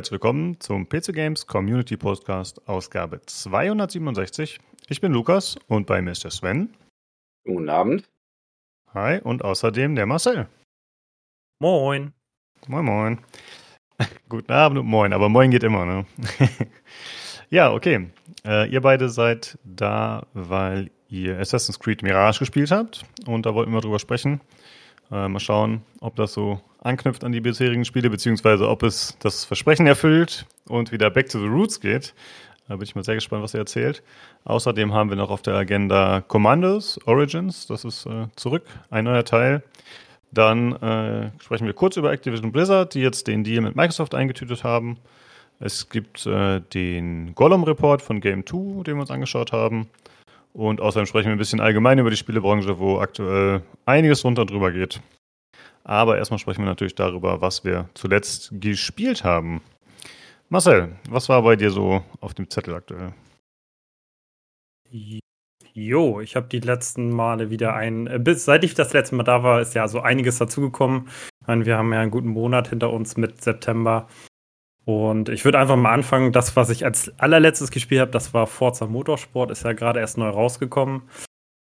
Herzlich willkommen zum PC Games Community Podcast Ausgabe 267. Ich bin Lukas und bei mir ist der Sven. Guten Abend. Hi und außerdem der Marcel. Moin. Moin, moin. Guten Abend und moin, aber moin geht immer, ne? ja, okay. Äh, ihr beide seid da, weil ihr Assassin's Creed Mirage gespielt habt und da wollten wir drüber sprechen. Äh, mal schauen, ob das so anknüpft an die bisherigen Spiele, beziehungsweise ob es das Versprechen erfüllt und wieder back to the roots geht. Da bin ich mal sehr gespannt, was er erzählt. Außerdem haben wir noch auf der Agenda Commandos Origins, das ist äh, zurück, ein neuer Teil. Dann äh, sprechen wir kurz über Activision Blizzard, die jetzt den Deal mit Microsoft eingetütet haben. Es gibt äh, den Gollum-Report von Game 2, den wir uns angeschaut haben. Und außerdem sprechen wir ein bisschen allgemein über die Spielebranche, wo aktuell einiges runter und drüber geht. Aber erstmal sprechen wir natürlich darüber, was wir zuletzt gespielt haben. Marcel, was war bei dir so auf dem Zettel aktuell? Jo, ich habe die letzten Male wieder ein, äh, bis seit ich das letzte Mal da war, ist ja so einiges dazugekommen. Wir haben ja einen guten Monat hinter uns mit September. Und ich würde einfach mal anfangen, das, was ich als allerletztes gespielt habe, das war Forza Motorsport, ist ja gerade erst neu rausgekommen.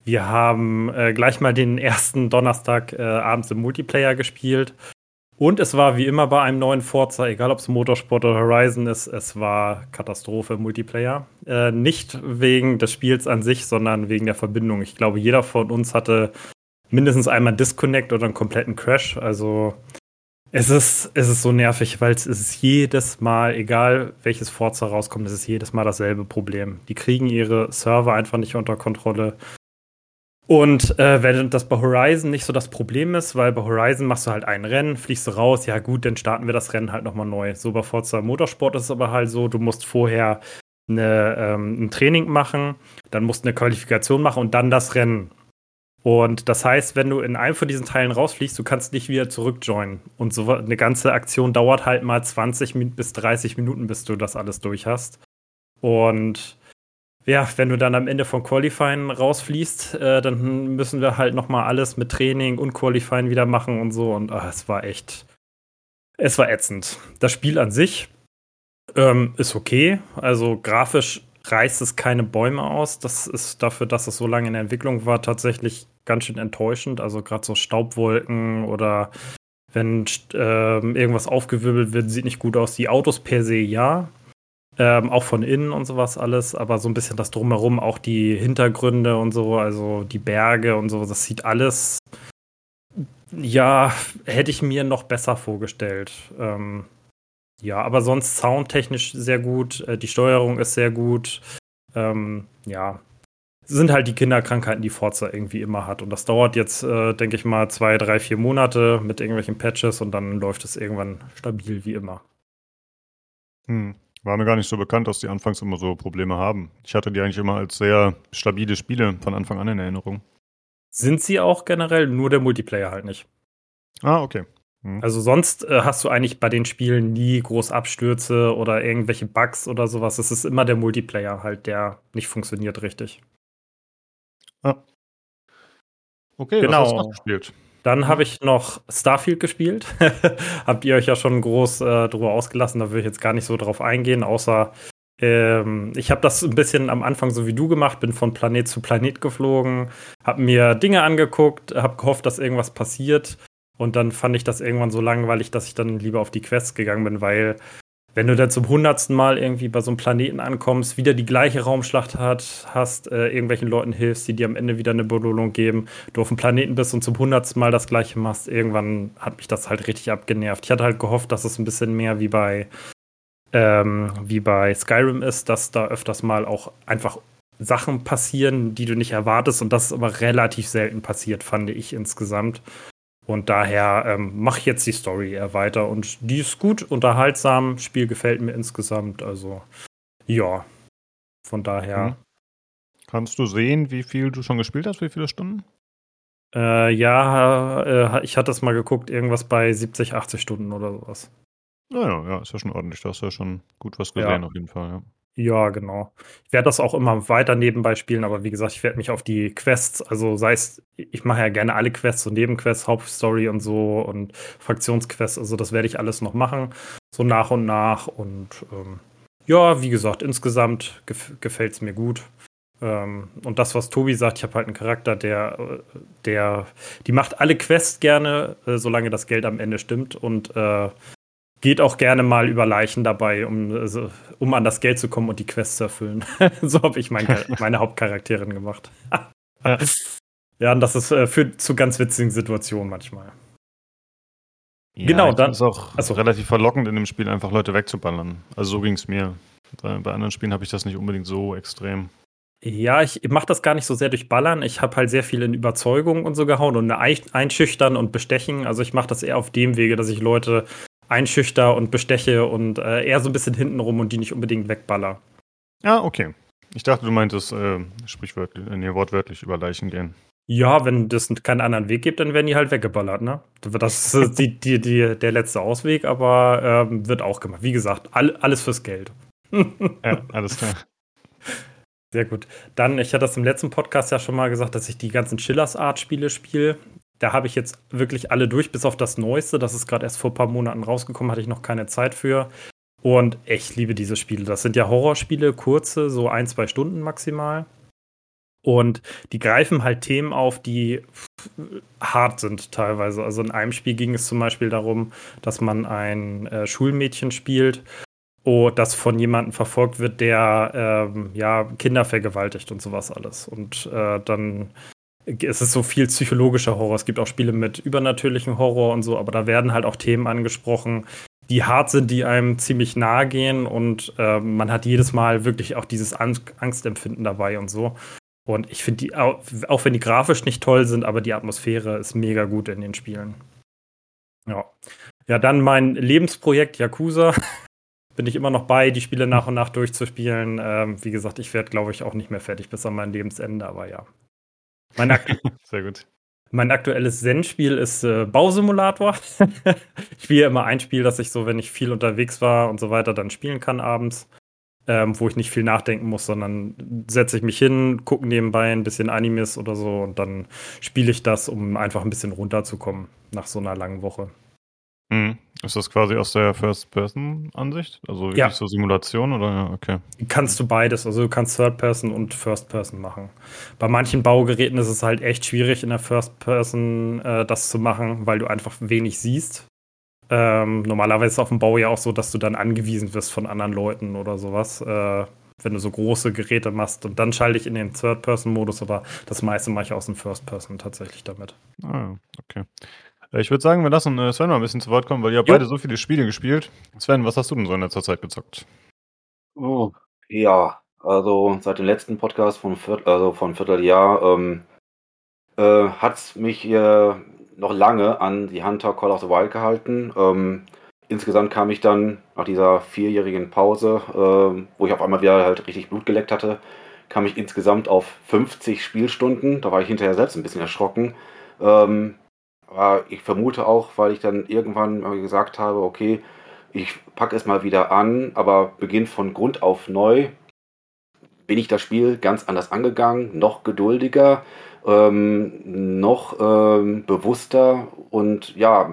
Wir haben äh, gleich mal den ersten Donnerstag äh, abends im Multiplayer gespielt. Und es war wie immer bei einem neuen Forza, egal ob es Motorsport oder Horizon ist, es war Katastrophe im Multiplayer. Äh, nicht wegen des Spiels an sich, sondern wegen der Verbindung. Ich glaube, jeder von uns hatte mindestens einmal Disconnect oder einen kompletten Crash. Also es ist, es ist so nervig, weil es ist jedes Mal, egal welches Forza rauskommt, es ist jedes Mal dasselbe Problem. Die kriegen ihre Server einfach nicht unter Kontrolle. Und äh, wenn das bei Horizon nicht so das Problem ist, weil bei Horizon machst du halt ein Rennen, fliegst du raus, ja gut, dann starten wir das Rennen halt nochmal neu. So bei Forza Motorsport ist es aber halt so, du musst vorher eine, ähm, ein Training machen, dann musst du eine Qualifikation machen und dann das Rennen. Und das heißt, wenn du in einem von diesen Teilen rausfliegst, du kannst nicht wieder zurückjoinen. Und so eine ganze Aktion dauert halt mal 20 bis 30 Minuten, bis du das alles durch hast. Und ja, wenn du dann am Ende von Qualifying rausfließt, äh, dann müssen wir halt noch mal alles mit Training und Qualifying wieder machen und so. Und ach, es war echt, es war ätzend. Das Spiel an sich ähm, ist okay. Also grafisch reißt es keine Bäume aus. Das ist dafür, dass es so lange in der Entwicklung war, tatsächlich ganz schön enttäuschend. Also gerade so Staubwolken oder wenn äh, irgendwas aufgewirbelt wird, sieht nicht gut aus. Die Autos per se ja, ähm, auch von innen und sowas alles, aber so ein bisschen das drumherum, auch die Hintergründe und so, also die Berge und so, das sieht alles, ja, hätte ich mir noch besser vorgestellt. Ähm, ja, aber sonst soundtechnisch sehr gut, äh, die Steuerung ist sehr gut. Ähm, ja, sind halt die Kinderkrankheiten, die Forza irgendwie immer hat. Und das dauert jetzt, äh, denke ich mal, zwei, drei, vier Monate mit irgendwelchen Patches und dann läuft es irgendwann stabil wie immer. Hm. War mir gar nicht so bekannt, dass die anfangs immer so Probleme haben. Ich hatte die eigentlich immer als sehr stabile Spiele von Anfang an in Erinnerung. Sind sie auch generell, nur der Multiplayer halt nicht. Ah, okay. Hm. Also sonst äh, hast du eigentlich bei den Spielen nie groß Abstürze oder irgendwelche Bugs oder sowas. Es ist immer der Multiplayer halt, der nicht funktioniert richtig. Ah. Okay, genau. was hast du gespielt? Dann habe ich noch Starfield gespielt. Habt ihr euch ja schon groß äh, drüber ausgelassen, da will ich jetzt gar nicht so drauf eingehen, außer ähm, ich habe das ein bisschen am Anfang so wie du gemacht, bin von Planet zu Planet geflogen, habe mir Dinge angeguckt, habe gehofft, dass irgendwas passiert und dann fand ich das irgendwann so langweilig, dass ich dann lieber auf die Quests gegangen bin, weil wenn du dann zum hundertsten Mal irgendwie bei so einem Planeten ankommst, wieder die gleiche Raumschlacht hat, hast, äh, irgendwelchen Leuten hilfst, die dir am Ende wieder eine Belohnung geben, du auf dem Planeten bist und zum hundertsten Mal das gleiche machst, irgendwann hat mich das halt richtig abgenervt. Ich hatte halt gehofft, dass es ein bisschen mehr wie bei, ähm, wie bei Skyrim ist, dass da öfters mal auch einfach Sachen passieren, die du nicht erwartest und das ist aber relativ selten passiert, fand ich insgesamt. Und daher ähm, mache ich jetzt die Story eher weiter. Und die ist gut, unterhaltsam. Spiel gefällt mir insgesamt. Also, ja. Von daher. Mhm. Kannst du sehen, wie viel du schon gespielt hast? Wie viele Stunden? Äh, ja, äh, ich hatte es mal geguckt, irgendwas bei 70, 80 Stunden oder sowas. Naja, ja, ist ja schon ordentlich. Da hast du ja schon gut was gesehen, ja. auf jeden Fall, ja. Ja, genau. Ich werde das auch immer weiter nebenbei spielen, aber wie gesagt, ich werde mich auf die Quests, also sei es, ich mache ja gerne alle Quests und Nebenquests, Hauptstory und so und Fraktionsquests, also das werde ich alles noch machen. so nach und nach. Und ähm, ja, wie gesagt, insgesamt gef gefällt es mir gut. Ähm, und das, was Tobi sagt, ich habe halt einen Charakter, der, der, die macht alle Quests gerne, äh, solange das Geld am Ende stimmt und äh, geht auch gerne mal über Leichen dabei, um, also, um an das Geld zu kommen und die Quests zu erfüllen. so habe ich mein, meine Hauptcharakterin gemacht. ja, und das ist, äh, führt zu ganz witzigen Situationen manchmal. Ja, genau, dann ist auch also, relativ verlockend in dem Spiel einfach Leute wegzuballern. Also so ging es mir. Bei, bei anderen Spielen habe ich das nicht unbedingt so extrem. Ja, ich mache das gar nicht so sehr durch Ballern. Ich habe halt sehr viel in Überzeugung und so gehauen und einschüchtern und bestechen. Also ich mache das eher auf dem Wege, dass ich Leute einschüchter und besteche und äh, eher so ein bisschen hintenrum und die nicht unbedingt wegballer. Ja, okay. Ich dachte, du meintest äh, sprichwörtlich, äh, nee, wortwörtlich über Leichen gehen. Ja, wenn es keinen anderen Weg gibt, dann werden die halt weggeballert, ne? Das ist die, die, die, der letzte Ausweg, aber ähm, wird auch gemacht. Wie gesagt, all, alles fürs Geld. ja, alles klar. Sehr gut. Dann, ich hatte das im letzten Podcast ja schon mal gesagt, dass ich die ganzen Chillers Art Spiele spiele. Da habe ich jetzt wirklich alle durch, bis auf das Neueste. Das ist gerade erst vor ein paar Monaten rausgekommen, hatte ich noch keine Zeit für. Und ich liebe diese Spiele. Das sind ja Horrorspiele, kurze, so ein, zwei Stunden maximal. Und die greifen halt Themen auf, die hart sind teilweise. Also in einem Spiel ging es zum Beispiel darum, dass man ein äh, Schulmädchen spielt, oh, das von jemandem verfolgt wird, der ähm, ja Kinder vergewaltigt und sowas alles. Und äh, dann es ist so viel psychologischer Horror. Es gibt auch Spiele mit übernatürlichem Horror und so, aber da werden halt auch Themen angesprochen, die hart sind, die einem ziemlich nahe gehen und äh, man hat jedes Mal wirklich auch dieses Angstempfinden dabei und so. Und ich finde die, auch, auch wenn die grafisch nicht toll sind, aber die Atmosphäre ist mega gut in den Spielen. Ja. Ja, dann mein Lebensprojekt Yakuza. Bin ich immer noch bei, die Spiele nach und nach durchzuspielen. Ähm, wie gesagt, ich werde, glaube ich, auch nicht mehr fertig bis an mein Lebensende, aber ja. Mein Sehr gut. Mein aktuelles Zen-Spiel ist äh, Bausimulator. ich spiele immer ein Spiel, das ich so, wenn ich viel unterwegs war und so weiter, dann spielen kann abends ähm, wo ich nicht viel nachdenken muss, sondern setze ich mich hin, gucke nebenbei ein bisschen Animes oder so und dann spiele ich das, um einfach ein bisschen runterzukommen nach so einer langen Woche. Mhm. Ist das quasi aus der First-Person-Ansicht? Also wirklich ja. so Simulation oder okay? Kannst du beides, also du kannst Third-Person und First-Person machen. Bei manchen Baugeräten ist es halt echt schwierig in der First-Person äh, das zu machen, weil du einfach wenig siehst. Ähm, normalerweise ist es auf dem Bau ja auch so, dass du dann angewiesen wirst von anderen Leuten oder sowas, äh, wenn du so große Geräte machst. Und dann schalte ich in den Third-Person-Modus, aber das meiste mache ich aus dem First-Person tatsächlich damit. Ah, okay. Äh, ich würde sagen, wir lassen äh, Sven mal ein bisschen zu Wort kommen, weil ihr habt beide so viele Spiele gespielt. Sven, was hast du denn so in letzter Zeit gezockt? Oh, ja, also seit dem letzten Podcast von, Viert also von Vierteljahr ähm, äh, hat es mich äh, noch lange an die Hunter Call of the Wild gehalten. Ähm, insgesamt kam ich dann nach dieser vierjährigen Pause, äh, wo ich auf einmal wieder halt richtig Blut geleckt hatte, kam ich insgesamt auf 50 Spielstunden. Da war ich hinterher selbst ein bisschen erschrocken. Ähm, aber ich vermute auch, weil ich dann irgendwann gesagt habe, okay, ich packe es mal wieder an, aber beginnt von Grund auf neu, bin ich das Spiel ganz anders angegangen, noch geduldiger ähm, noch ähm, bewusster und ja,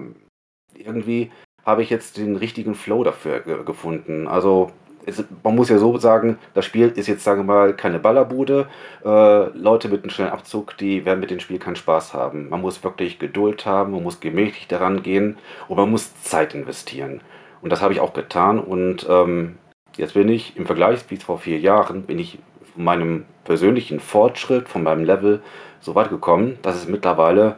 irgendwie habe ich jetzt den richtigen Flow dafür ge gefunden. Also es, man muss ja so sagen, das Spiel ist jetzt, sagen wir mal, keine Ballerbude. Äh, Leute mit einem schnellen Abzug, die werden mit dem Spiel keinen Spaß haben. Man muss wirklich Geduld haben, man muss gemächlich daran gehen und man muss Zeit investieren. Und das habe ich auch getan. Und ähm, jetzt bin ich im Vergleich wie vor vier Jahren, bin ich von meinem persönlichen Fortschritt, von meinem Level so weit gekommen, dass es mittlerweile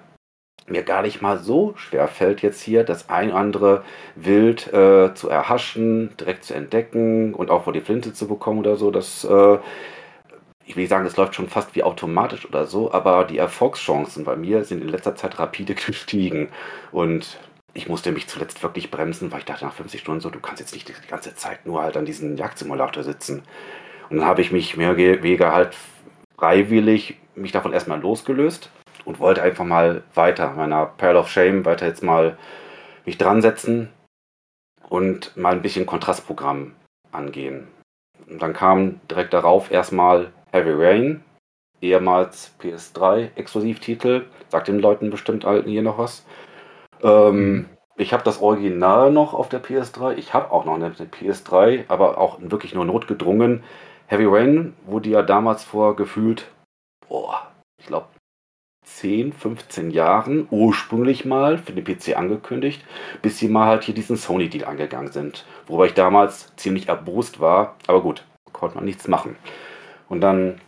mir gar nicht mal so schwer fällt, jetzt hier das ein oder andere Wild äh, zu erhaschen, direkt zu entdecken und auch vor die Flinte zu bekommen oder so. Das, äh, ich will nicht sagen, das läuft schon fast wie automatisch oder so, aber die Erfolgschancen bei mir sind in letzter Zeit rapide gestiegen. Und ich musste mich zuletzt wirklich bremsen, weil ich dachte nach 50 Stunden so, du kannst jetzt nicht die ganze Zeit nur halt an diesem Jagdsimulator sitzen. Und dann habe ich mich mehr weniger halt freiwillig mich davon erstmal losgelöst und wollte einfach mal weiter, meiner Pearl of Shame, weiter jetzt mal mich dran setzen und mal ein bisschen Kontrastprogramm angehen. Und dann kam direkt darauf erstmal Heavy Rain, ehemals PS3 Exklusivtitel, sagt den Leuten bestimmt hier noch was. Ähm, ich habe das Original noch auf der PS3. Ich habe auch noch eine PS3, aber auch wirklich nur notgedrungen. Heavy Rain wurde ja damals vor gefühlt, boah, ich glaube 10, 15 Jahren ursprünglich mal für den PC angekündigt, bis sie mal halt hier diesen Sony-Deal angegangen sind. Wobei ich damals ziemlich erbost war, aber gut, konnte man nichts machen. Und dann,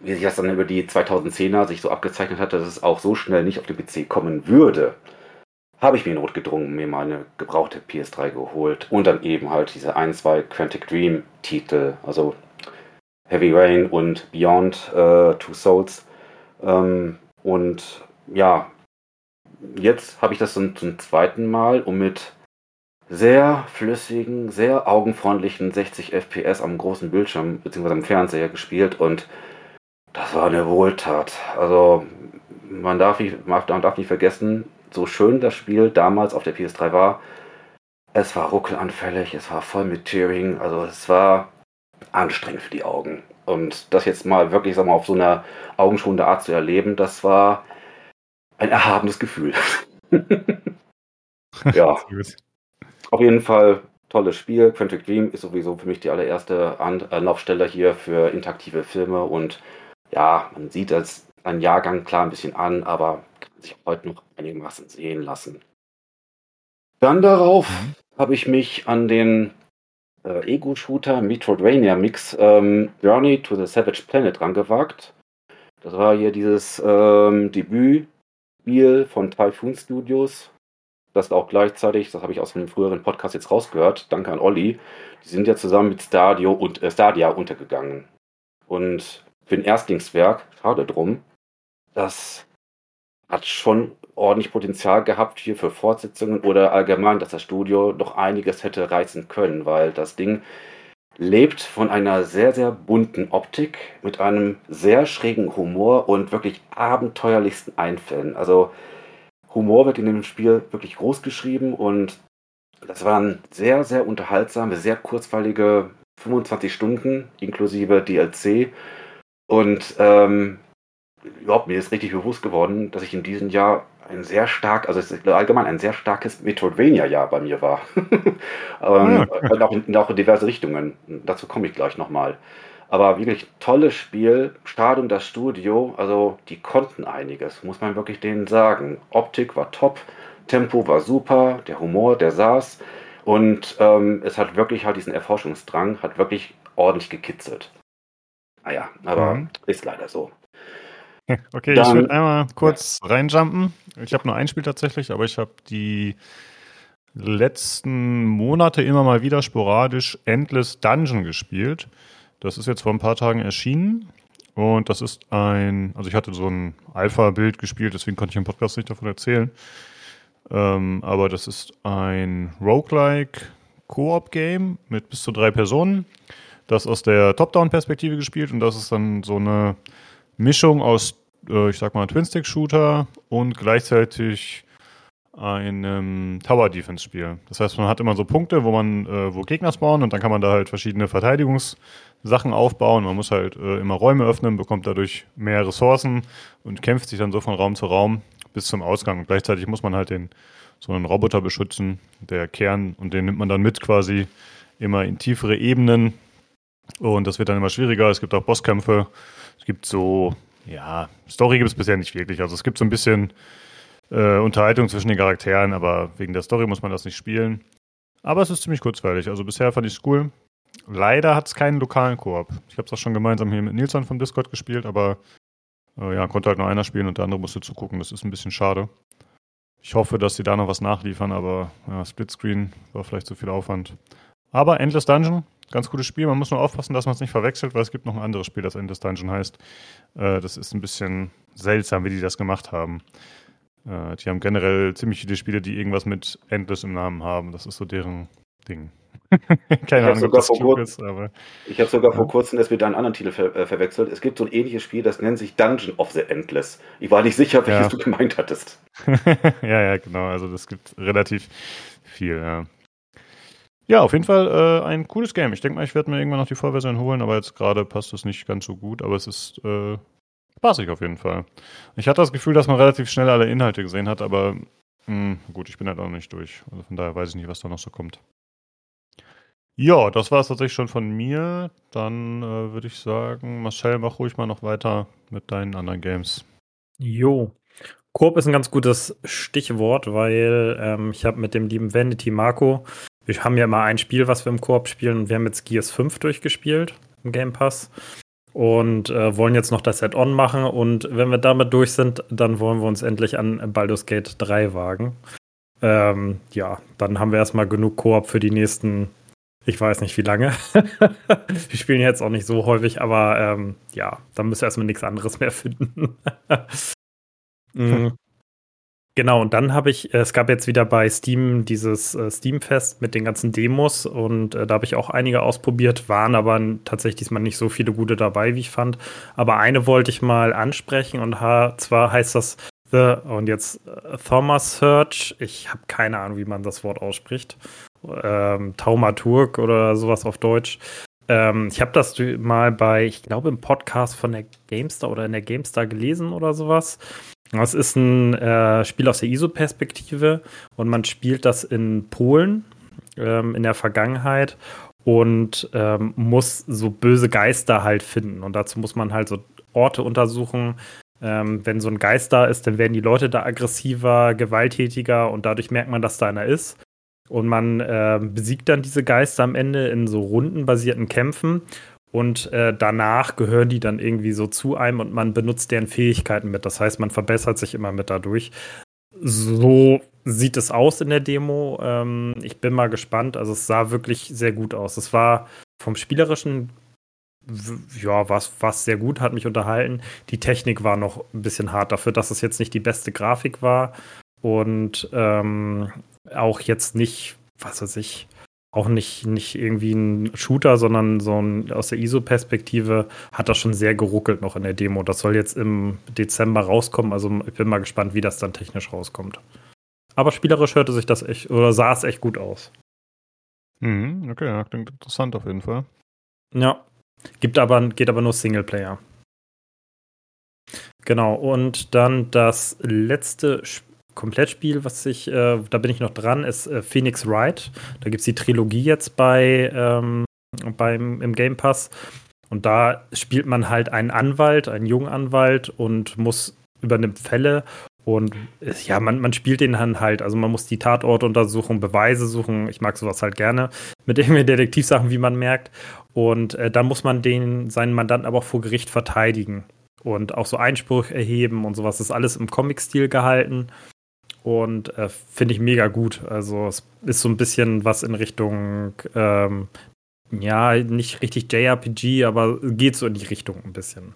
wie sich das dann über die 2010er sich so abgezeichnet hat, dass es auch so schnell nicht auf den PC kommen würde, habe ich mir notgedrungen mir mal eine gebrauchte PS3 geholt und dann eben halt diese ein, zwei Quantic Dream Titel, also Heavy Rain und Beyond äh, Two Souls. Ähm, und ja, jetzt habe ich das zum, zum zweiten Mal und mit sehr flüssigen, sehr augenfreundlichen 60 FPS am großen Bildschirm bzw. am Fernseher gespielt und das war eine Wohltat. Also man darf nicht, man darf nicht vergessen, so schön das Spiel damals auf der PS3 war, es war ruckelanfällig, es war voll mit Tearing, also es war anstrengend für die Augen. Und das jetzt mal wirklich sag mal, auf so einer augenschonende Art zu erleben, das war ein erhabenes Gefühl. ja. Auf jeden Fall tolles Spiel. Quantic Dream ist sowieso für mich die allererste Anlaufstelle hier für interaktive Filme und ja, man sieht als ein Jahrgang klar ein bisschen an, aber kann sich heute noch einigermaßen sehen lassen. Dann darauf mhm. habe ich mich an den äh, Ego-Shooter Metroidvania Mix ähm, Journey to the Savage Planet rangewagt. Das war hier dieses ähm, Debütspiel von Typhoon Studios. Das auch gleichzeitig, das habe ich aus einem früheren Podcast jetzt rausgehört, danke an Olli. Die sind ja zusammen mit Stadio und, äh, Stadia untergegangen. Und für ein Erstlingswerk, schade drum, das hat schon ordentlich Potenzial gehabt hier für Fortsetzungen oder allgemein, dass das Studio noch einiges hätte reißen können, weil das Ding lebt von einer sehr, sehr bunten Optik mit einem sehr schrägen Humor und wirklich abenteuerlichsten Einfällen. Also Humor wird in dem Spiel wirklich groß geschrieben und das waren sehr, sehr unterhaltsame, sehr kurzweilige 25 Stunden inklusive DLC. Und ähm, überhaupt mir ist richtig bewusst geworden, dass ich in diesem Jahr ein sehr stark, also es ist allgemein ein sehr starkes Metroidvania-Jahr bei mir war. ähm, ah, okay. auch, in, auch in diverse Richtungen. Dazu komme ich gleich nochmal. Aber wirklich tolles Spiel. Stadium das Studio. Also die konnten einiges, muss man wirklich denen sagen. Optik war top, Tempo war super, der Humor, der saß. Und ähm, es hat wirklich halt diesen Erforschungsdrang, hat wirklich ordentlich gekitzelt. Naja, aber mhm. ist leider so. Okay, Dann, ich würde einmal kurz ja. reinjumpen. Ich habe nur ein Spiel tatsächlich, aber ich habe die letzten Monate immer mal wieder sporadisch Endless Dungeon gespielt. Das ist jetzt vor ein paar Tagen erschienen. Und das ist ein, also ich hatte so ein Alpha-Bild gespielt, deswegen konnte ich im Podcast nicht davon erzählen. Ähm, aber das ist ein Roguelike Koop-Game mit bis zu drei Personen. Das aus der Top-Down-Perspektive gespielt und das ist dann so eine Mischung aus, äh, ich sag mal, Twin-Stick-Shooter und gleichzeitig einem Tower-Defense-Spiel. Das heißt, man hat immer so Punkte, wo man, äh, wo Gegner spawnen und dann kann man da halt verschiedene Verteidigungssachen aufbauen. Man muss halt äh, immer Räume öffnen, bekommt dadurch mehr Ressourcen und kämpft sich dann so von Raum zu Raum bis zum Ausgang. Und gleichzeitig muss man halt den so einen Roboter beschützen, der Kern, und den nimmt man dann mit quasi immer in tiefere Ebenen. Und das wird dann immer schwieriger. Es gibt auch Bosskämpfe es gibt so, ja, Story gibt es bisher nicht wirklich. Also es gibt so ein bisschen äh, Unterhaltung zwischen den Charakteren, aber wegen der Story muss man das nicht spielen. Aber es ist ziemlich kurzweilig. Also bisher fand ich es cool. Leider hat es keinen lokalen Koop. Ich habe es auch schon gemeinsam hier mit Nilsson vom Discord gespielt, aber äh, ja, konnte halt nur einer spielen und der andere musste zugucken. Das ist ein bisschen schade. Ich hoffe, dass sie da noch was nachliefern, aber ja, Splitscreen war vielleicht zu viel Aufwand. Aber Endless Dungeon, Ganz gutes Spiel. Man muss nur aufpassen, dass man es nicht verwechselt, weil es gibt noch ein anderes Spiel, das Endless Dungeon heißt. Äh, das ist ein bisschen seltsam, wie die das gemacht haben. Äh, die haben generell ziemlich viele Spiele, die irgendwas mit Endless im Namen haben. Das ist so deren Ding. Keine Ahnung, ob das klug ist, aber. Ich habe sogar ja. vor kurzem das mit einem anderen Titel ver äh, verwechselt. Es gibt so ein ähnliches Spiel, das nennt sich Dungeon of the Endless. Ich war nicht sicher, welches ja. du gemeint hattest. ja, ja, genau. Also das gibt relativ viel, ja. Ja, auf jeden Fall äh, ein cooles Game. Ich denke mal, ich werde mir irgendwann noch die Vollversion holen, aber jetzt gerade passt es nicht ganz so gut. Aber es ist äh, spaßig auf jeden Fall. Ich hatte das Gefühl, dass man relativ schnell alle Inhalte gesehen hat, aber Hm, gut, ich bin halt auch noch nicht durch. Also von daher weiß ich nicht, was da noch so kommt. Ja, das war es tatsächlich schon von mir. Dann äh, würde ich sagen, Marcel, mach ruhig mal noch weiter mit deinen anderen Games. Jo. Koop ist ein ganz gutes Stichwort, weil ähm, ich habe mit dem lieben Vanity Marco, wir haben ja immer ein Spiel, was wir im Koop spielen und wir haben jetzt Gears 5 durchgespielt im Game Pass und äh, wollen jetzt noch das Add-on machen und wenn wir damit durch sind, dann wollen wir uns endlich an Baldur's Gate 3 wagen. Ähm, ja, dann haben wir erstmal genug Koop für die nächsten ich weiß nicht, wie lange. Wir spielen jetzt auch nicht so häufig, aber ähm, ja, dann müssen wir erstmal nichts anderes mehr finden. mhm. Genau, und dann habe ich, äh, es gab jetzt wieder bei Steam dieses äh, Steam-Fest mit den ganzen Demos und äh, da habe ich auch einige ausprobiert, waren aber tatsächlich diesmal nicht so viele gute dabei, wie ich fand. Aber eine wollte ich mal ansprechen und zwar heißt das The, und jetzt äh, Thomas Search, ich habe keine Ahnung, wie man das Wort ausspricht ähm, Taumaturg oder sowas auf Deutsch. Ähm, ich habe das mal bei, ich glaube, im Podcast von der GameStar oder in der GameStar gelesen oder sowas. Das ist ein äh, Spiel aus der ISO-Perspektive und man spielt das in Polen ähm, in der Vergangenheit und ähm, muss so böse Geister halt finden. Und dazu muss man halt so Orte untersuchen. Ähm, wenn so ein Geist da ist, dann werden die Leute da aggressiver, gewalttätiger und dadurch merkt man, dass da einer ist. Und man äh, besiegt dann diese Geister am Ende in so rundenbasierten Kämpfen. Und äh, danach gehören die dann irgendwie so zu einem und man benutzt deren Fähigkeiten mit. Das heißt, man verbessert sich immer mit dadurch. So sieht es aus in der Demo. Ähm, ich bin mal gespannt. Also es sah wirklich sehr gut aus. Es war vom spielerischen ja, was, was sehr gut, hat mich unterhalten. Die Technik war noch ein bisschen hart dafür, dass es jetzt nicht die beste Grafik war. Und ähm, auch jetzt nicht, was weiß ich, auch nicht, nicht irgendwie ein Shooter, sondern so ein, aus der ISO-Perspektive hat das schon sehr geruckelt noch in der Demo. Das soll jetzt im Dezember rauskommen, also ich bin mal gespannt, wie das dann technisch rauskommt. Aber spielerisch hörte sich das echt, oder sah es echt gut aus. Mhm, okay, ja, klingt interessant auf jeden Fall. Ja, gibt aber, geht aber nur Singleplayer. Genau, und dann das letzte Spiel Komplettspiel, was ich, äh, da bin ich noch dran, ist äh, Phoenix Wright. Da gibt es die Trilogie jetzt bei ähm, beim, im Game Pass. Und da spielt man halt einen Anwalt, einen jungen Anwalt und muss übernimmt Fälle und ja, man, man spielt den dann halt. Also man muss die Tatorte untersuchen, Beweise suchen. Ich mag sowas halt gerne mit irgendwelchen Detektivsachen, wie man merkt. Und äh, dann muss man den, seinen Mandanten aber auch vor Gericht verteidigen und auch so Einspruch erheben und sowas. Das ist alles im Comic-Stil gehalten und äh, finde ich mega gut. Also es ist so ein bisschen was in Richtung, ähm, ja, nicht richtig JRPG, aber geht so in die Richtung ein bisschen.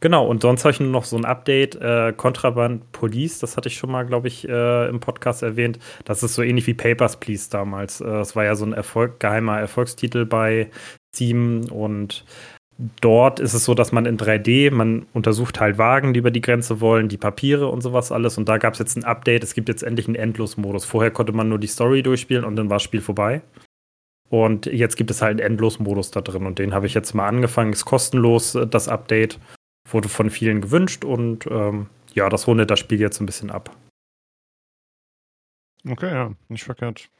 Genau, und sonst habe ich nur noch so ein Update, äh, Contraband Police, das hatte ich schon mal, glaube ich, äh, im Podcast erwähnt. Das ist so ähnlich wie Papers, Please damals. Äh, das war ja so ein Erfolg, geheimer Erfolgstitel bei Steam und Dort ist es so, dass man in 3D, man untersucht halt Wagen, die über die Grenze wollen, die Papiere und sowas alles. Und da gab es jetzt ein Update. Es gibt jetzt endlich einen Endlosmodus. Vorher konnte man nur die Story durchspielen und dann war das Spiel vorbei. Und jetzt gibt es halt einen Endlosmodus da drin. Und den habe ich jetzt mal angefangen. Ist kostenlos, äh, das Update. Wurde von vielen gewünscht. Und ähm, ja, das rundet das Spiel jetzt ein bisschen ab. Okay, ja, nicht verkehrt.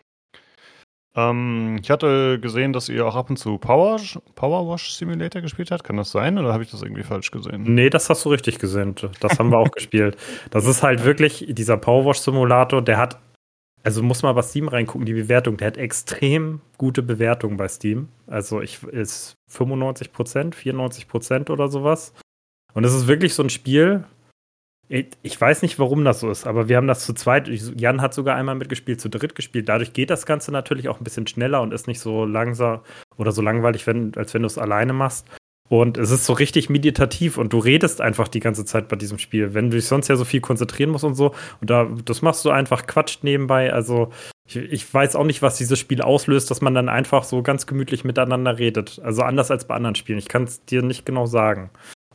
Ähm, ich hatte gesehen, dass ihr auch ab und zu Power, Power Wash Simulator gespielt habt. Kann das sein oder habe ich das irgendwie falsch gesehen? Nee, das hast du richtig gesehen. Das haben wir auch gespielt. Das ist halt wirklich dieser Power Wash Simulator, der hat, also muss mal bei Steam reingucken, die Bewertung, der hat extrem gute Bewertungen bei Steam. Also ich ist 95 Prozent, 94 Prozent oder sowas. Und es ist wirklich so ein Spiel, ich weiß nicht, warum das so ist, aber wir haben das zu zweit. Jan hat sogar einmal mitgespielt, zu dritt gespielt. Dadurch geht das Ganze natürlich auch ein bisschen schneller und ist nicht so langsam oder so langweilig, wenn, als wenn du es alleine machst. Und es ist so richtig meditativ und du redest einfach die ganze Zeit bei diesem Spiel, wenn du dich sonst ja so viel konzentrieren musst und so. Und da, das machst du einfach quatscht nebenbei. Also ich, ich weiß auch nicht, was dieses Spiel auslöst, dass man dann einfach so ganz gemütlich miteinander redet. Also anders als bei anderen Spielen. Ich kann es dir nicht genau sagen.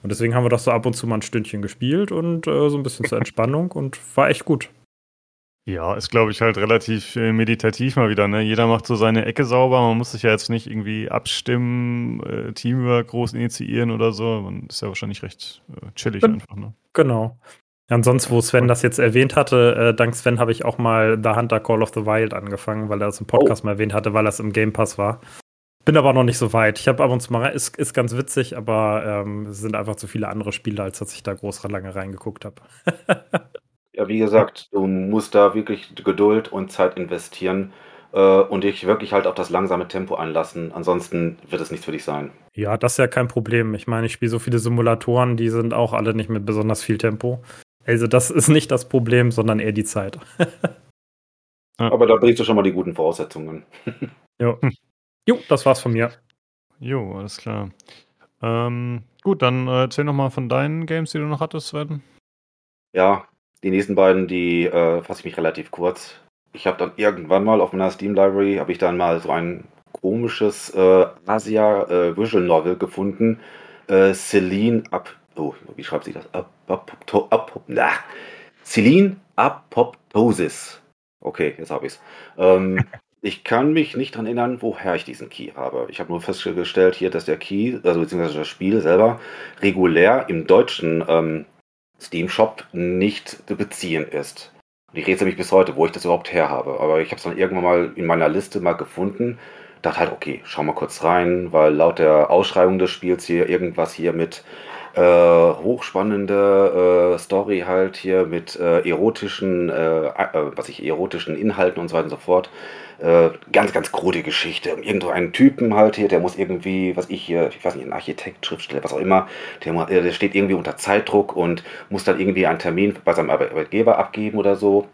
Und deswegen haben wir das so ab und zu mal ein Stündchen gespielt und äh, so ein bisschen zur Entspannung und war echt gut. Ja, ist, glaube ich, halt relativ äh, meditativ mal wieder. Ne? Jeder macht so seine Ecke sauber. Man muss sich ja jetzt nicht irgendwie abstimmen, äh, Teamwork groß initiieren oder so. Man ist ja wahrscheinlich recht äh, chillig Bin, einfach. Ne? Genau. Ansonsten, wo Sven das jetzt erwähnt hatte, äh, dank Sven habe ich auch mal The Hunter Call of the Wild angefangen, weil er das im Podcast oh. mal erwähnt hatte, weil das im Game Pass war. Bin aber noch nicht so weit. Ich habe ab und zu mal, ist, ist ganz witzig, aber ähm, es sind einfach zu viele andere Spiele, als dass ich da groß lange reingeguckt habe. ja, wie gesagt, du musst da wirklich Geduld und Zeit investieren äh, und dich wirklich halt auf das langsame Tempo einlassen. Ansonsten wird es nichts für dich sein. Ja, das ist ja kein Problem. Ich meine, ich spiele so viele Simulatoren, die sind auch alle nicht mit besonders viel Tempo. Also das ist nicht das Problem, sondern eher die Zeit. Aber da bringst du schon mal die guten Voraussetzungen. ja. Jo, das war's von mir. Jo, alles klar. Ähm, gut, dann äh, erzähl nochmal von deinen Games, die du noch hattest, Sven. Ja, die nächsten beiden, die äh, fasse ich mich relativ kurz. Ich habe dann irgendwann mal auf meiner Steam Library, habe ich dann mal so ein komisches äh, Asia äh, Visual Novel gefunden. Äh, Celine Ab... Oh, wie schreibt sich das? Ab, ab, ab, ab, na. Celine Apoptosis. Okay, jetzt habe ich es. Ähm, Ich kann mich nicht daran erinnern, woher ich diesen Key habe. Ich habe nur festgestellt hier, dass der Key, also beziehungsweise das Spiel selber, regulär im deutschen ähm, Steam Shop nicht zu beziehen ist. Und ich rätsel mich bis heute, wo ich das überhaupt her habe. Aber ich habe es dann irgendwann mal in meiner Liste mal gefunden. Dachte halt, okay, schau mal kurz rein, weil laut der Ausschreibung des Spiels hier irgendwas hier mit äh, hochspannende äh, Story halt hier mit äh, erotischen, äh, äh, was ich, erotischen Inhalten und so weiter und so fort. Äh, ganz, ganz krude Geschichte. Irgendwo einen Typen halt hier, der muss irgendwie, was ich hier, ich weiß nicht, ein Architekt, Schriftsteller, was auch immer, der, der steht irgendwie unter Zeitdruck und muss dann irgendwie einen Termin bei seinem Arbeitgeber abgeben oder so.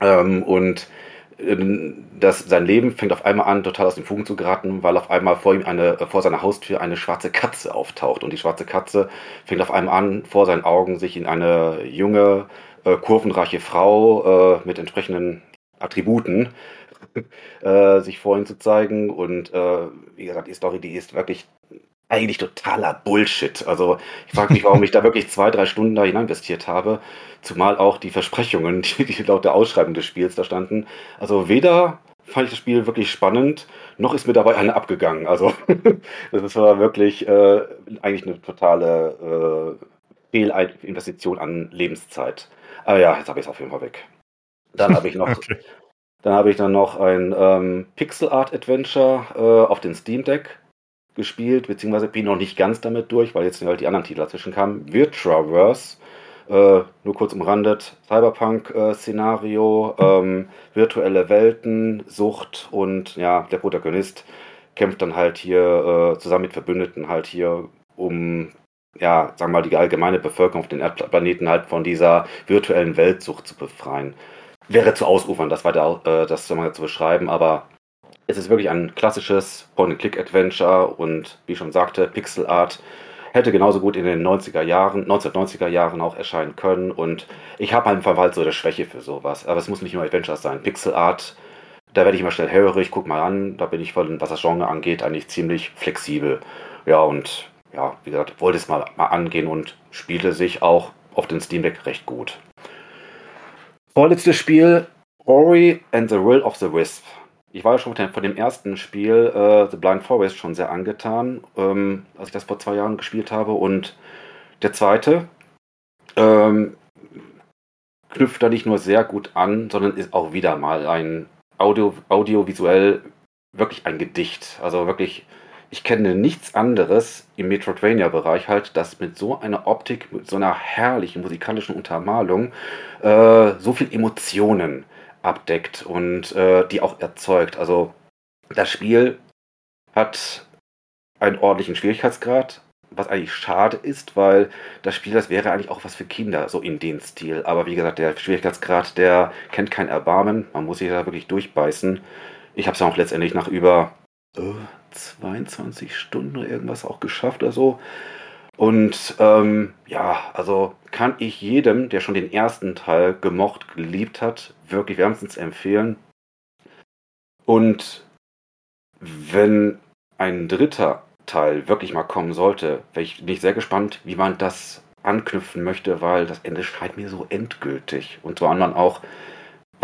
Ähm, und ähm, das, sein Leben fängt auf einmal an, total aus den Fugen zu geraten, weil auf einmal vor ihm eine, vor seiner Haustür eine schwarze Katze auftaucht. Und die schwarze Katze fängt auf einmal an, vor seinen Augen sich in eine junge, äh, kurvenreiche Frau äh, mit entsprechenden Attributen äh, sich vor ihm zu zeigen. Und äh, wie gesagt, die Story, die ist wirklich eigentlich totaler Bullshit. Also ich frage mich, warum ich da wirklich zwei, drei Stunden da hinein investiert habe. Zumal auch die Versprechungen, die, die laut der Ausschreibung des Spiels da standen. Also weder fand ich das Spiel wirklich spannend, noch ist mir dabei eine abgegangen. Also das war wirklich äh, eigentlich eine totale äh, Fehlinvestition an Lebenszeit. Aber ja, jetzt habe ich es auf jeden Fall weg. Dann habe ich noch okay. Dann habe ich dann noch ein ähm, Pixel Art Adventure äh, auf den Steam Deck gespielt, beziehungsweise bin noch nicht ganz damit durch, weil jetzt halt die anderen Titel dazwischen kamen. Virtuaverse, äh, nur kurz umrandet, Cyberpunk-Szenario, äh, ähm, virtuelle Welten, Sucht und ja, der Protagonist kämpft dann halt hier äh, zusammen mit Verbündeten halt hier um ja, sagen wir mal, die allgemeine Bevölkerung auf den Erdplaneten halt von dieser virtuellen Weltsucht zu befreien wäre zu ausufern, das weiter äh, das mal zu beschreiben, aber es ist wirklich ein klassisches Point-and-Click-Adventure und wie schon sagte, Pixel Art hätte genauso gut in den 90er Jahren, 1990er Jahren auch erscheinen können und ich habe einfach halt so eine Schwäche für sowas, aber es muss nicht nur Adventures sein. Pixel Art, da werde ich immer schnell hörig, guck mal an, da bin ich von, was das Genre angeht, eigentlich ziemlich flexibel. Ja, und ja, wie gesagt, wollte es mal, mal angehen und spielte sich auch auf den Steam Deck recht gut. Vorletztes Spiel, Ori and the Will of the Wisp. Ich war ja schon von dem ersten Spiel, äh, The Blind Forest, schon sehr angetan, ähm, als ich das vor zwei Jahren gespielt habe. Und der zweite ähm, knüpft da nicht nur sehr gut an, sondern ist auch wieder mal ein Audio, audiovisuell wirklich ein Gedicht. Also wirklich ich kenne nichts anderes im Metroidvania-Bereich halt, das mit so einer Optik, mit so einer herrlichen musikalischen Untermalung äh, so viel Emotionen abdeckt und äh, die auch erzeugt. Also das Spiel hat einen ordentlichen Schwierigkeitsgrad, was eigentlich schade ist, weil das Spiel, das wäre eigentlich auch was für Kinder, so in den Stil. Aber wie gesagt, der Schwierigkeitsgrad, der kennt kein Erbarmen. Man muss sich da wirklich durchbeißen. Ich habe es auch letztendlich nach über äh, 22 Stunden oder irgendwas auch geschafft oder so. Und ähm, ja, also kann ich jedem, der schon den ersten Teil gemocht, geliebt hat, wirklich wärmstens empfehlen. Und wenn ein dritter Teil wirklich mal kommen sollte, bin ich sehr gespannt, wie man das anknüpfen möchte, weil das Ende scheint mir so endgültig. Und zwar anderen auch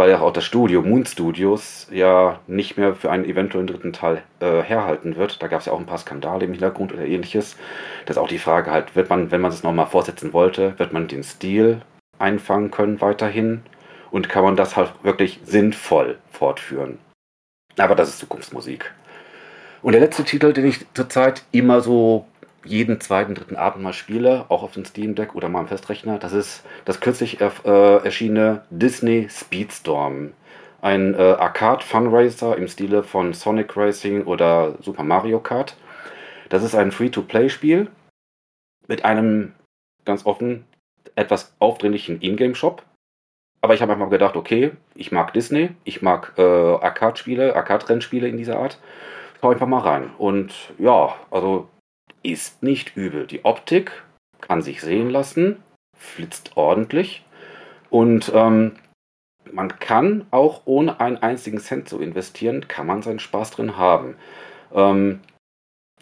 weil ja auch das Studio, Moon Studios, ja nicht mehr für einen eventuellen dritten Teil äh, herhalten wird. Da gab es ja auch ein paar Skandale im Hintergrund oder ähnliches. Das ist auch die Frage halt, wird man, wenn man es nochmal fortsetzen wollte, wird man den Stil einfangen können weiterhin und kann man das halt wirklich sinnvoll fortführen. Aber das ist Zukunftsmusik. Und der letzte Titel, den ich zurzeit immer so jeden zweiten, dritten Abend mal spiele, auch auf dem Steam Deck oder mal am Festrechner, das ist das kürzlich äh, erschienene Disney Speedstorm. Ein äh, Arcade-Funracer im Stile von Sonic Racing oder Super Mario Kart. Das ist ein Free-to-Play-Spiel mit einem ganz offen etwas aufdringlichen Ingame-Shop. Aber ich habe einfach gedacht, okay, ich mag Disney, ich mag äh, Arcade-Spiele, Arcade-Rennspiele in dieser Art. Schau einfach mal rein. Und ja, also ist nicht übel. Die Optik kann sich sehen lassen, flitzt ordentlich. Und ähm, man kann auch ohne einen einzigen Cent zu investieren, kann man seinen Spaß drin haben. Ähm,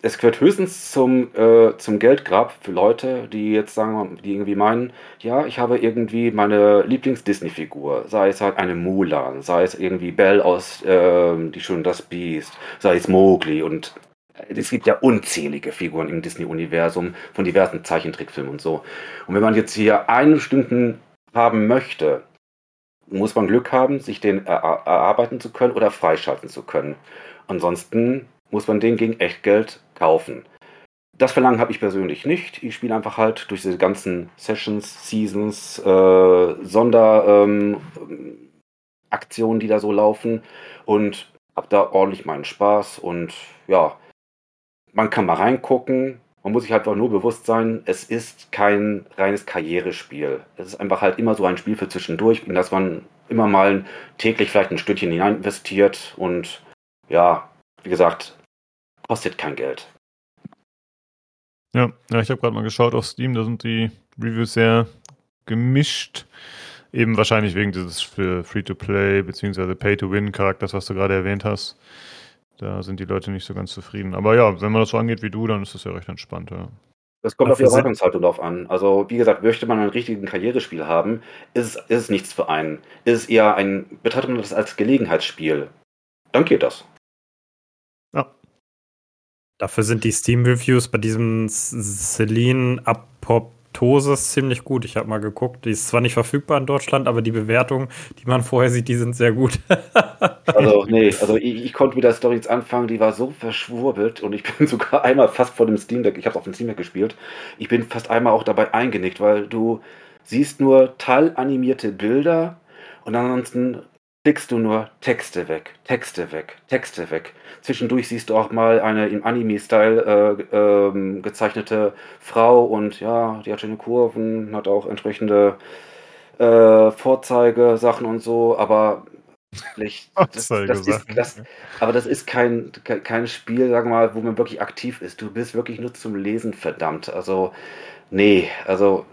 es gehört höchstens zum, äh, zum Geldgrab für Leute, die jetzt sagen, die irgendwie meinen, ja, ich habe irgendwie meine Lieblings-Disney-Figur, sei es halt eine Mulan, sei es irgendwie Belle aus äh, Die Schöne das Biest, sei es Mowgli und es gibt ja unzählige Figuren im Disney-Universum von diversen Zeichentrickfilmen und so. Und wenn man jetzt hier einen bestimmten haben möchte, muss man Glück haben, sich den erarbeiten zu können oder freischalten zu können. Ansonsten muss man den gegen Echtgeld kaufen. Das Verlangen habe ich persönlich nicht. Ich spiele einfach halt durch diese ganzen Sessions, Seasons, äh, Sonderaktionen, ähm, die da so laufen und habe da ordentlich meinen Spaß und ja, man kann mal reingucken. Man muss sich halt einfach nur bewusst sein, es ist kein reines Karrierespiel. Es ist einfach halt immer so ein Spiel für zwischendurch, in das man immer mal täglich vielleicht ein Stückchen hinein investiert und ja, wie gesagt, kostet kein Geld. Ja, ja ich habe gerade mal geschaut auf Steam, da sind die Reviews sehr gemischt. Eben wahrscheinlich wegen dieses Free-to-Play bzw. Pay-to-Win-Charakters, was du gerade erwähnt hast. Da sind die Leute nicht so ganz zufrieden. Aber ja, wenn man das so angeht wie du, dann ist das ja recht entspannt, ja. Das kommt auf die Erwartungshaltung drauf an. Also, wie gesagt, möchte man einen richtigen Karrierespiel haben, ist es, ist es nichts für einen. Ist es eher ein, betrachtet man das als Gelegenheitsspiel, dann geht das. Dafür sind die Steam-Reviews bei diesem Celine Apoptosis ziemlich gut. Ich habe mal geguckt. Die ist zwar nicht verfügbar in Deutschland, aber die Bewertungen, die man vorher sieht, die sind sehr gut. also, nee, also ich, ich, konnte mit der Story jetzt anfangen, die war so verschwurbelt und ich bin sogar einmal fast vor dem Steam Deck, ich habe es auf dem Steam Deck gespielt, ich bin fast einmal auch dabei eingenickt, weil du siehst nur teilanimierte Bilder und ansonsten klickst du nur Texte weg, Texte weg, Texte weg. Zwischendurch siehst du auch mal eine im Anime-Style äh, äh, gezeichnete Frau und ja, die hat schöne Kurven, hat auch entsprechende äh, Vorzeigesachen und so, aber das, das, das ist, das, aber das ist kein, kein Spiel, sagen wir mal, wo man wirklich aktiv ist. Du bist wirklich nur zum Lesen verdammt. Also, nee, also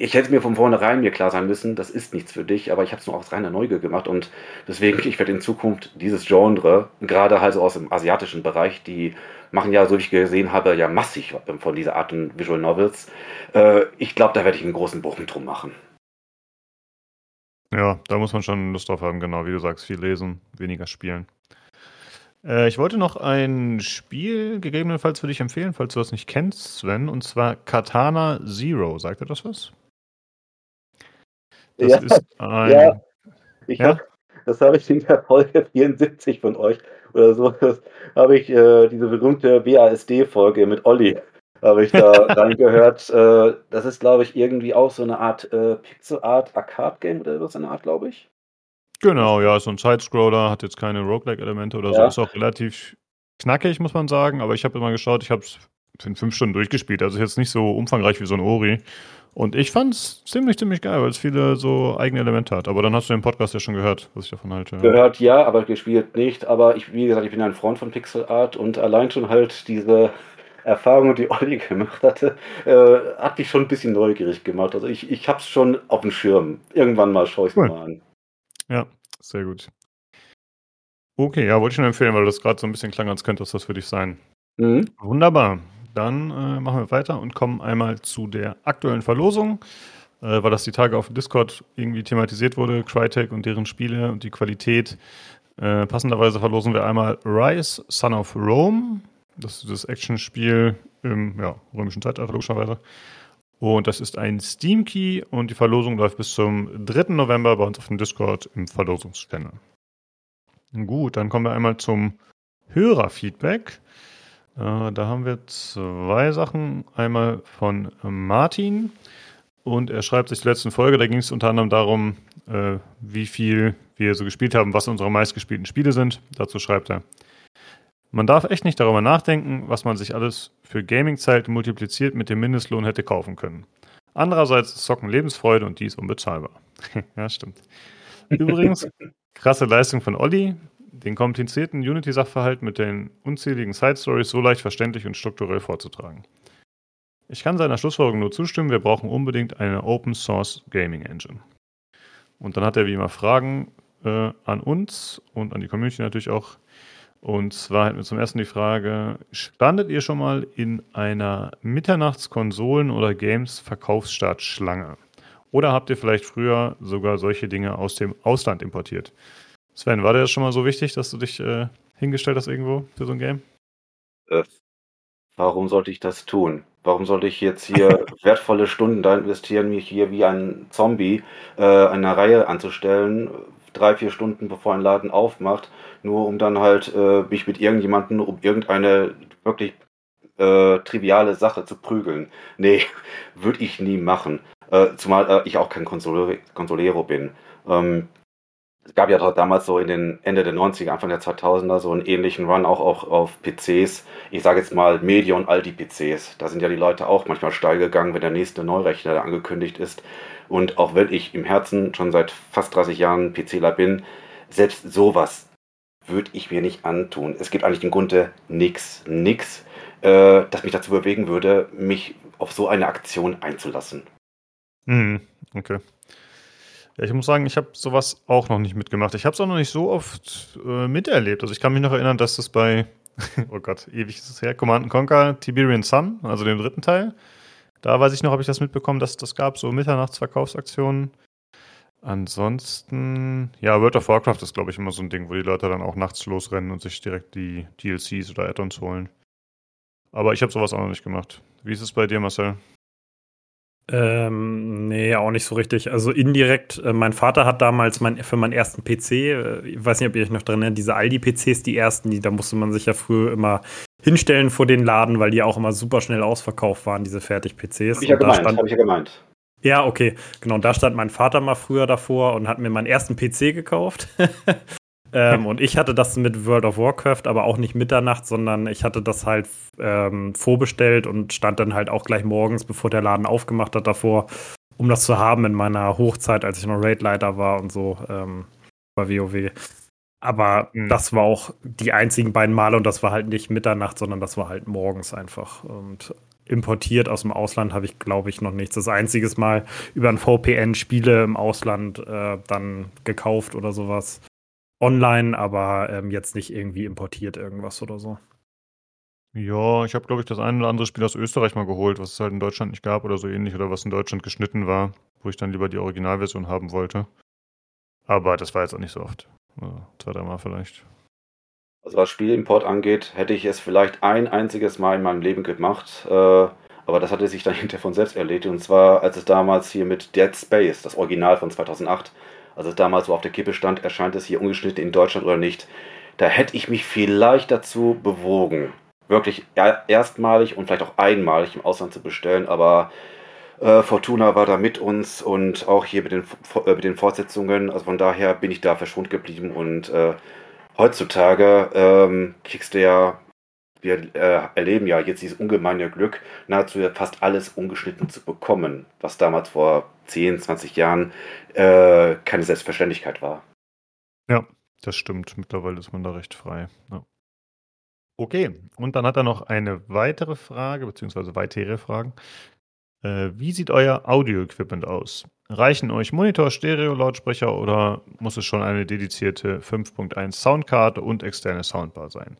ich hätte mir von vornherein mir klar sein müssen, das ist nichts für dich, aber ich habe es nur aus reiner Neugier gemacht und deswegen, ich werde in Zukunft dieses Genre, gerade halt so aus dem asiatischen Bereich, die machen ja, so wie ich gesehen habe, ja massig von dieser Art von Visual Novels. Äh, ich glaube, da werde ich einen großen Bogen drum machen. Ja, da muss man schon Lust drauf haben, genau, wie du sagst, viel lesen, weniger spielen. Äh, ich wollte noch ein Spiel gegebenenfalls für dich empfehlen, falls du das nicht kennst, Sven, und zwar Katana Zero. Sagt dir das was? Das ja, ist ein. Ja, ja? Hab, das habe ich in der Folge 74 von euch oder so. Das habe ich äh, diese berühmte BASD-Folge mit Olli habe ich da reingehört. Äh, das ist, glaube ich, irgendwie auch so eine Art äh, Pixel-Art Arcade-Game oder so eine Art, glaube ich. Genau, ja, so ein Sidescroller, hat jetzt keine Roguelike-Elemente oder ja. so, ist auch relativ knackig, muss man sagen, aber ich habe immer geschaut, ich habe es in fünf Stunden durchgespielt, also jetzt nicht so umfangreich wie so ein Ori. Und ich fand es ziemlich, ziemlich geil, weil es viele so eigene Elemente hat. Aber dann hast du den Podcast ja schon gehört, was ich davon halte. Ja. Gehört ja, aber gespielt nicht. Aber ich, wie gesagt, ich bin ein Freund von Pixel Art und allein schon halt diese Erfahrung, die Olli gemacht hatte, äh, hat mich schon ein bisschen neugierig gemacht. Also ich, ich habe es schon auf dem Schirm. Irgendwann mal schaue ich cool. mal an. Ja, sehr gut. Okay, ja, wollte ich nur empfehlen, weil das gerade so ein bisschen klang, als könnte das das für dich sein. Mhm. Wunderbar dann äh, machen wir weiter und kommen einmal zu der aktuellen Verlosung, äh, weil das die Tage auf Discord irgendwie thematisiert wurde, Crytek und deren Spiele und die Qualität. Äh, passenderweise verlosen wir einmal Rise, Son of Rome. Das ist das Actionspiel im ja, römischen Zeitalter, logischerweise. Und das ist ein Steam Key und die Verlosung läuft bis zum 3. November bei uns auf dem Discord im Verlosungschannel. Gut, dann kommen wir einmal zum Hörerfeedback. Äh, da haben wir zwei Sachen. Einmal von Martin und er schreibt sich die letzten Folge, da ging es unter anderem darum, äh, wie viel wir so gespielt haben, was unsere meistgespielten Spiele sind. Dazu schreibt er. Man darf echt nicht darüber nachdenken, was man sich alles für Gaming-Zeit multipliziert mit dem Mindestlohn hätte kaufen können. Andererseits ist Zocken Lebensfreude und die ist unbezahlbar. ja, stimmt. Übrigens, krasse Leistung von Olli, den komplizierten Unity-Sachverhalt mit den unzähligen Side-Stories so leicht verständlich und strukturell vorzutragen. Ich kann seiner Schlussfolgerung nur zustimmen, wir brauchen unbedingt eine Open Source Gaming Engine. Und dann hat er wie immer Fragen äh, an uns und an die Community natürlich auch. Und zwar hätten wir zum ersten die Frage: Standet ihr schon mal in einer Mitternachtskonsolen- oder Games-Verkaufsstartschlange? Oder habt ihr vielleicht früher sogar solche Dinge aus dem Ausland importiert? Sven, war dir das schon mal so wichtig, dass du dich äh, hingestellt hast irgendwo für so ein Game? Äh, warum sollte ich das tun? Warum sollte ich jetzt hier wertvolle Stunden da investieren, mich hier wie ein Zombie äh, eine Reihe anzustellen, drei, vier Stunden bevor ein Laden aufmacht, nur um dann halt äh, mich mit irgendjemandem um irgendeine wirklich äh, triviale Sache zu prügeln. Nee, würde ich nie machen. Äh, zumal äh, ich auch kein Consolero bin. Ähm, es gab ja damals so in den Ende der 90er, Anfang der 2000er so einen ähnlichen Run auch, auch auf PCs. Ich sage jetzt mal Media und Aldi-PCs. Da sind ja die Leute auch manchmal steil gegangen, wenn der nächste Neurechner angekündigt ist. Und auch wenn ich im Herzen schon seit fast 30 Jahren PCler bin, selbst sowas würde ich mir nicht antun. Es gibt eigentlich im Grunde nichts, nichts, äh, das mich dazu bewegen würde, mich auf so eine Aktion einzulassen. Mhm, okay. Ja, ich muss sagen, ich habe sowas auch noch nicht mitgemacht. Ich habe es auch noch nicht so oft äh, miterlebt. Also ich kann mich noch erinnern, dass das bei, oh Gott, ewig ist es her, Command Conquer Tiberian Sun, also dem dritten Teil, da weiß ich noch, habe ich das mitbekommen, dass das gab, so Mitternachtsverkaufsaktionen. Ansonsten, ja, World of Warcraft ist, glaube ich, immer so ein Ding, wo die Leute dann auch nachts losrennen und sich direkt die DLCs oder Add-ons holen. Aber ich habe sowas auch noch nicht gemacht. Wie ist es bei dir, Marcel? Ähm, nee, auch nicht so richtig. Also indirekt, äh, mein Vater hat damals mein, für meinen ersten PC, äh, ich weiß nicht, ob ihr euch noch dran erinnert, diese Aldi-PCs, die ersten, die, da musste man sich ja früher immer hinstellen vor den Laden, weil die auch immer super schnell ausverkauft waren, diese Fertig-PCs. Hab ich ja gemeint, stand, hab ich ja gemeint. Ja, okay, genau. Da stand mein Vater mal früher davor und hat mir meinen ersten PC gekauft. ähm, und ich hatte das mit World of Warcraft, aber auch nicht Mitternacht, sondern ich hatte das halt ähm, vorbestellt und stand dann halt auch gleich morgens, bevor der Laden aufgemacht hat, davor, um das zu haben in meiner Hochzeit, als ich noch Raidleiter war und so ähm, bei WoW. Aber mhm. das war auch die einzigen beiden Male und das war halt nicht Mitternacht, sondern das war halt morgens einfach. Und importiert aus dem Ausland habe ich, glaube ich, noch nichts. Das einzige Mal über ein VPN Spiele im Ausland äh, dann gekauft oder sowas. Online, aber ähm, jetzt nicht irgendwie importiert irgendwas oder so. Ja, ich habe, glaube ich, das eine oder andere Spiel aus Österreich mal geholt, was es halt in Deutschland nicht gab oder so ähnlich oder was in Deutschland geschnitten war, wo ich dann lieber die Originalversion haben wollte. Aber das war jetzt auch nicht so oft. Also, zwei, dreimal vielleicht. Also was Spielimport angeht, hätte ich es vielleicht ein einziges Mal in meinem Leben gemacht. Äh, aber das hatte sich dann hinterher von selbst erledigt. Und zwar, als es damals hier mit Dead Space, das Original von 2008, als es damals so auf der Kippe stand, erscheint es hier ungeschnitten in Deutschland oder nicht. Da hätte ich mich vielleicht dazu bewogen, wirklich erstmalig und vielleicht auch einmalig im Ausland zu bestellen. Aber äh, Fortuna war da mit uns und auch hier mit den, äh, mit den Fortsetzungen. Also von daher bin ich da verschwunden geblieben und äh, heutzutage ähm, kriegst du ja, wir äh, erleben ja jetzt dieses ungemeine Glück, nahezu fast alles ungeschnitten zu bekommen, was damals vor 10, 20 Jahren äh, keine Selbstverständlichkeit war. Ja, das stimmt. Mittlerweile ist man da recht frei. Ja. Okay, und dann hat er noch eine weitere Frage, beziehungsweise weitere Fragen. Äh, wie sieht euer Audio-Equipment aus? Reichen euch Monitor, Stereo-Lautsprecher oder muss es schon eine dedizierte 5.1 Soundkarte und externe Soundbar sein?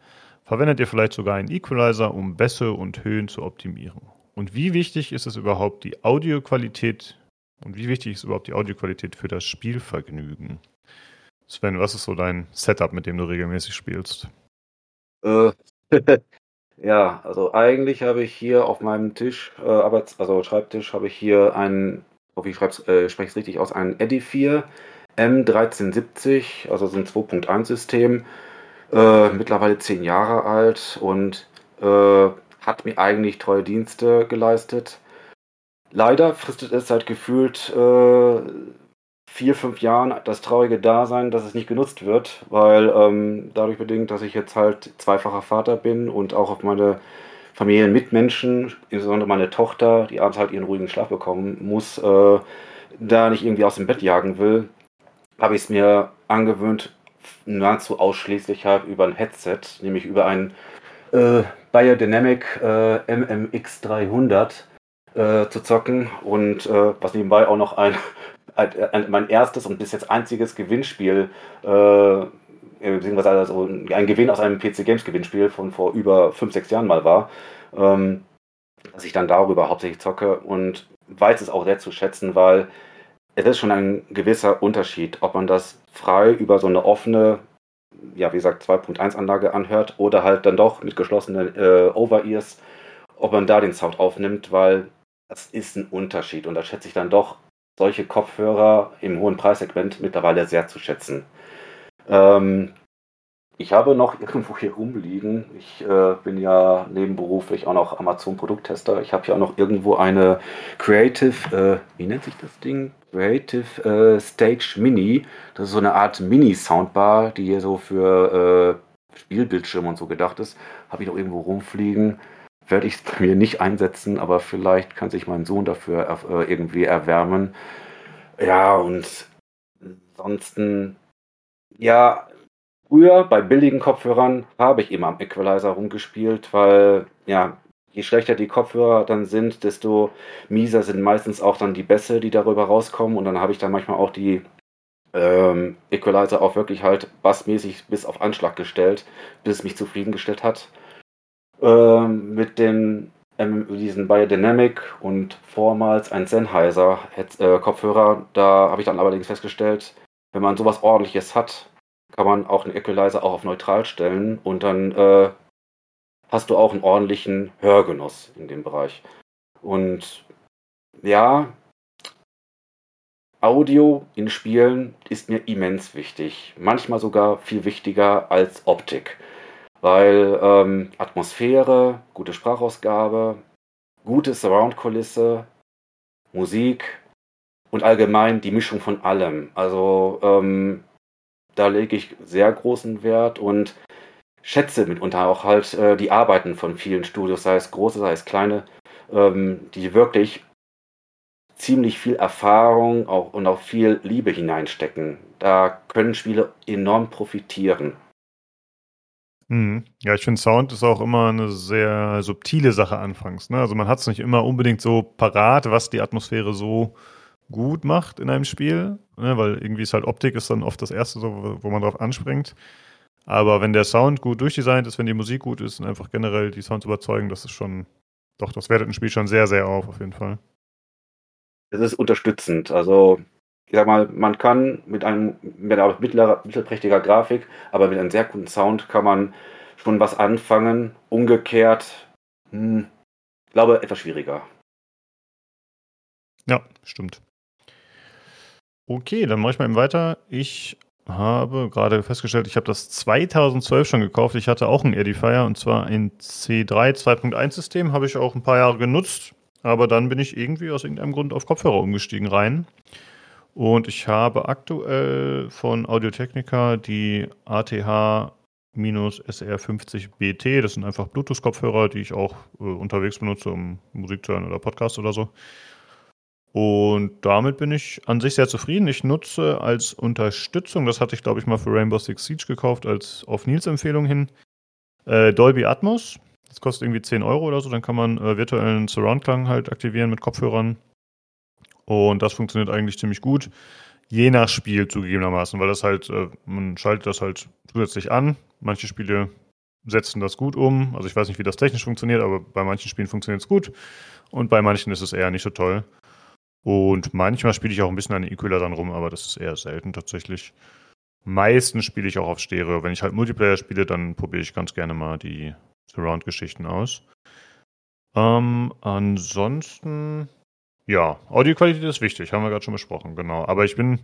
Verwendet ihr vielleicht sogar einen Equalizer, um Bässe und Höhen zu optimieren? Und wie wichtig ist es überhaupt die Audioqualität und wie wichtig ist überhaupt die Audioqualität für das Spielvergnügen? Sven, was ist so dein Setup, mit dem du regelmäßig spielst? Äh, Ja, also eigentlich habe ich hier auf meinem Tisch, äh, Arbeits-, also Schreibtisch, habe ich hier einen, hoffe ich äh, spreche es richtig aus, einen Edifier M1370, also so ein 2.1-System, äh, mittlerweile zehn Jahre alt und äh, hat mir eigentlich treue Dienste geleistet. Leider fristet es seit gefühlt äh, vier, fünf Jahren das traurige Dasein, dass es nicht genutzt wird, weil ähm, dadurch bedingt, dass ich jetzt halt zweifacher Vater bin und auch auf meine Familienmitmenschen, insbesondere meine Tochter, die abends halt ihren ruhigen Schlaf bekommen muss, äh, da nicht irgendwie aus dem Bett jagen will, habe ich es mir angewöhnt, nahezu ausschließlich halt über ein Headset, nämlich über ein äh, Biodynamic äh, MMX300 äh, zu zocken. Und äh, was nebenbei auch noch ein, ein, ein, mein erstes und bis jetzt einziges Gewinnspiel, äh, beziehungsweise also ein Gewinn aus einem PC Games Gewinnspiel von vor über 5, 6 Jahren mal war, ähm, dass ich dann darüber hauptsächlich zocke und weiß es auch sehr zu schätzen, weil es ist schon ein gewisser Unterschied, ob man das frei über so eine offene, ja, wie gesagt, 2.1 Anlage anhört oder halt dann doch mit geschlossenen äh, Over-Ears, ob man da den Sound aufnimmt, weil das ist ein Unterschied und da schätze ich dann doch solche Kopfhörer im hohen Preissegment mittlerweile sehr zu schätzen. Ähm, ich habe noch irgendwo hier rumliegen. Ich äh, bin ja nebenberuflich auch noch Amazon-Produkttester. Ich habe hier auch noch irgendwo eine Creative, äh, wie nennt sich das Ding? Creative äh, Stage Mini. Das ist so eine Art Mini-Soundbar, die hier so für äh, Spielbildschirme und so gedacht ist. Habe ich noch irgendwo rumfliegen. Werde ich mir nicht einsetzen, aber vielleicht kann sich mein Sohn dafür äh, irgendwie erwärmen. Ja, und ansonsten, ja, Früher bei billigen Kopfhörern habe ich immer am Equalizer rumgespielt, weil ja, je schlechter die Kopfhörer dann sind, desto mieser sind meistens auch dann die Bässe, die darüber rauskommen. Und dann habe ich dann manchmal auch die ähm, Equalizer auch wirklich halt bassmäßig bis auf Anschlag gestellt, bis es mich zufriedengestellt hat. Ähm, mit den ähm, diesen Biodynamic und vormals ein Sennheiser äh, Kopfhörer, da habe ich dann allerdings festgestellt, wenn man sowas ordentliches hat, kann man auch den Equalizer auch auf neutral stellen und dann äh, hast du auch einen ordentlichen Hörgenuss in dem Bereich. Und ja, Audio in Spielen ist mir immens wichtig. Manchmal sogar viel wichtiger als Optik. Weil ähm, Atmosphäre, gute Sprachausgabe, gute Surround-Kulisse, Musik und allgemein die Mischung von allem. Also ähm, da lege ich sehr großen Wert und schätze mitunter auch halt äh, die Arbeiten von vielen Studios, sei es große, sei es kleine, ähm, die wirklich ziemlich viel Erfahrung auch, und auch viel Liebe hineinstecken. Da können Spiele enorm profitieren. Mhm. Ja, ich finde, Sound ist auch immer eine sehr subtile Sache anfangs. Ne? Also man hat es nicht immer unbedingt so parat, was die Atmosphäre so gut macht in einem Spiel, ne, weil irgendwie ist halt Optik ist dann oft das Erste, so, wo man drauf anspringt. Aber wenn der Sound gut durchdesignt ist, wenn die Musik gut ist und einfach generell die Sounds überzeugen, das ist schon, doch, das wertet ein Spiel schon sehr, sehr auf, auf jeden Fall. Es ist unterstützend. Also, ich sag mal, man kann mit einem, mit einer mittlerer, mittelprächtiger Grafik, aber mit einem sehr guten Sound kann man schon was anfangen. Umgekehrt, hm, glaube, etwas schwieriger. Ja, stimmt. Okay, dann mache ich mal eben weiter. Ich habe gerade festgestellt, ich habe das 2012 schon gekauft. Ich hatte auch einen Edifier und zwar ein C3 2.1 System, habe ich auch ein paar Jahre genutzt, aber dann bin ich irgendwie aus irgendeinem Grund auf Kopfhörer umgestiegen rein. Und ich habe aktuell von Audio-Technica die ATH-SR50BT. Das sind einfach Bluetooth-Kopfhörer, die ich auch äh, unterwegs benutze, um Musik zu hören oder Podcast oder so. Und damit bin ich an sich sehr zufrieden. Ich nutze als Unterstützung, das hatte ich glaube ich mal für Rainbow Six Siege gekauft, als auf Nils Empfehlung hin, äh, Dolby Atmos. Das kostet irgendwie 10 Euro oder so. Dann kann man äh, virtuellen Surround-Klang halt aktivieren mit Kopfhörern. Und das funktioniert eigentlich ziemlich gut. Je nach Spiel zugegebenermaßen, weil das halt, äh, man schaltet das halt zusätzlich an. Manche Spiele setzen das gut um. Also ich weiß nicht, wie das technisch funktioniert, aber bei manchen Spielen funktioniert es gut. Und bei manchen ist es eher nicht so toll. Und manchmal spiele ich auch ein bisschen an den Equalizern rum, aber das ist eher selten tatsächlich. Meistens spiele ich auch auf Stereo. Wenn ich halt Multiplayer spiele, dann probiere ich ganz gerne mal die Surround-Geschichten aus. Ähm, ansonsten, ja, Audioqualität ist wichtig, haben wir gerade schon besprochen, genau. Aber ich bin,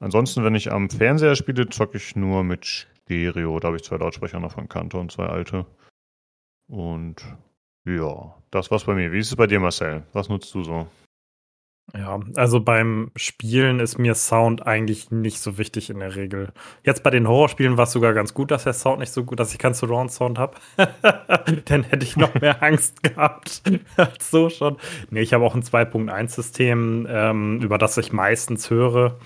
ansonsten, wenn ich am Fernseher spiele, zocke ich nur mit Stereo. Da habe ich zwei Lautsprecher noch von Kanto und zwei alte. Und ja, das war's bei mir. Wie ist es bei dir, Marcel? Was nutzt du so? Ja, also beim Spielen ist mir Sound eigentlich nicht so wichtig in der Regel. Jetzt bei den Horrorspielen war es sogar ganz gut, dass der Sound nicht so gut, dass ich keinen Surround Sound habe. Dann hätte ich noch mehr Angst gehabt so schon. Nee, ich habe auch ein 2.1 System, ähm, über das ich meistens höre.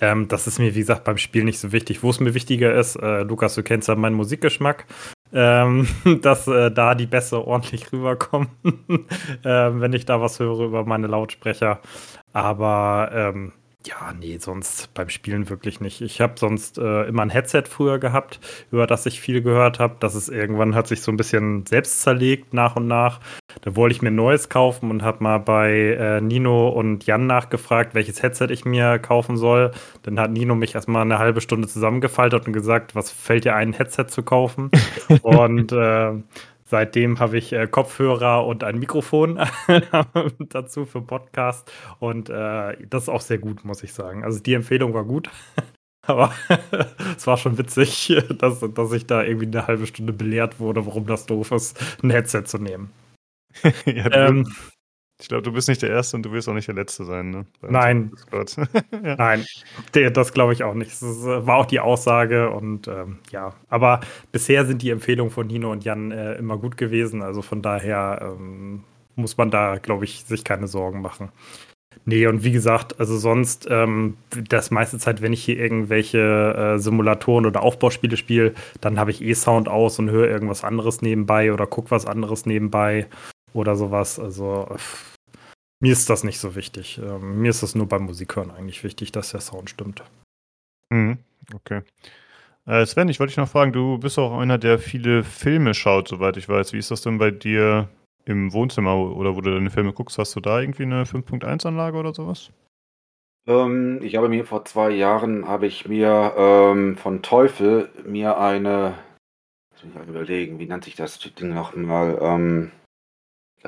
Ähm, das ist mir, wie gesagt, beim Spiel nicht so wichtig. Wo es mir wichtiger ist, äh, Lukas, du kennst ja meinen Musikgeschmack, ähm, dass äh, da die Bässe ordentlich rüberkommen, äh, wenn ich da was höre über meine Lautsprecher. Aber ähm, ja, nee, sonst beim Spielen wirklich nicht. Ich habe sonst äh, immer ein Headset früher gehabt, über das ich viel gehört habe. Das ist irgendwann hat sich so ein bisschen selbst zerlegt nach und nach. Da wollte ich mir ein neues kaufen und habe mal bei äh, Nino und Jan nachgefragt, welches Headset ich mir kaufen soll. Dann hat Nino mich erstmal eine halbe Stunde zusammengefaltet und gesagt, was fällt dir ein, ein Headset zu kaufen? und äh, Seitdem habe ich äh, Kopfhörer und ein Mikrofon dazu für Podcast. Und äh, das ist auch sehr gut, muss ich sagen. Also die Empfehlung war gut. Aber es war schon witzig, dass, dass ich da irgendwie eine halbe Stunde belehrt wurde, warum das doof ist, ein Headset zu nehmen. ja, ähm, ich glaube, du bist nicht der Erste und du wirst auch nicht der Letzte sein. Ne? Nein. ja. Nein, das glaube ich auch nicht. Das äh, war auch die Aussage und ähm, ja. Aber bisher sind die Empfehlungen von Nino und Jan äh, immer gut gewesen. Also von daher ähm, muss man da, glaube ich, sich keine Sorgen machen. Nee, und wie gesagt, also sonst, ähm, das meiste Zeit, wenn ich hier irgendwelche äh, Simulatoren oder Aufbauspiele spiele, dann habe ich eh Sound aus und höre irgendwas anderes nebenbei oder gucke was anderes nebenbei oder sowas. Also mir ist das nicht so wichtig. Ähm, mir ist es nur beim Musikhören eigentlich wichtig, dass der Sound stimmt. Mhm, okay. Äh, Sven, ich wollte dich noch fragen, du bist auch einer, der viele Filme schaut, soweit ich weiß. Wie ist das denn bei dir im Wohnzimmer oder wo du deine Filme guckst? Hast du da irgendwie eine 5.1-Anlage oder sowas? Ähm, ich habe mir vor zwei Jahren, habe ich mir ähm, von Teufel mir eine, muss ich mal überlegen, wie nennt sich das Ding nochmal, ähm,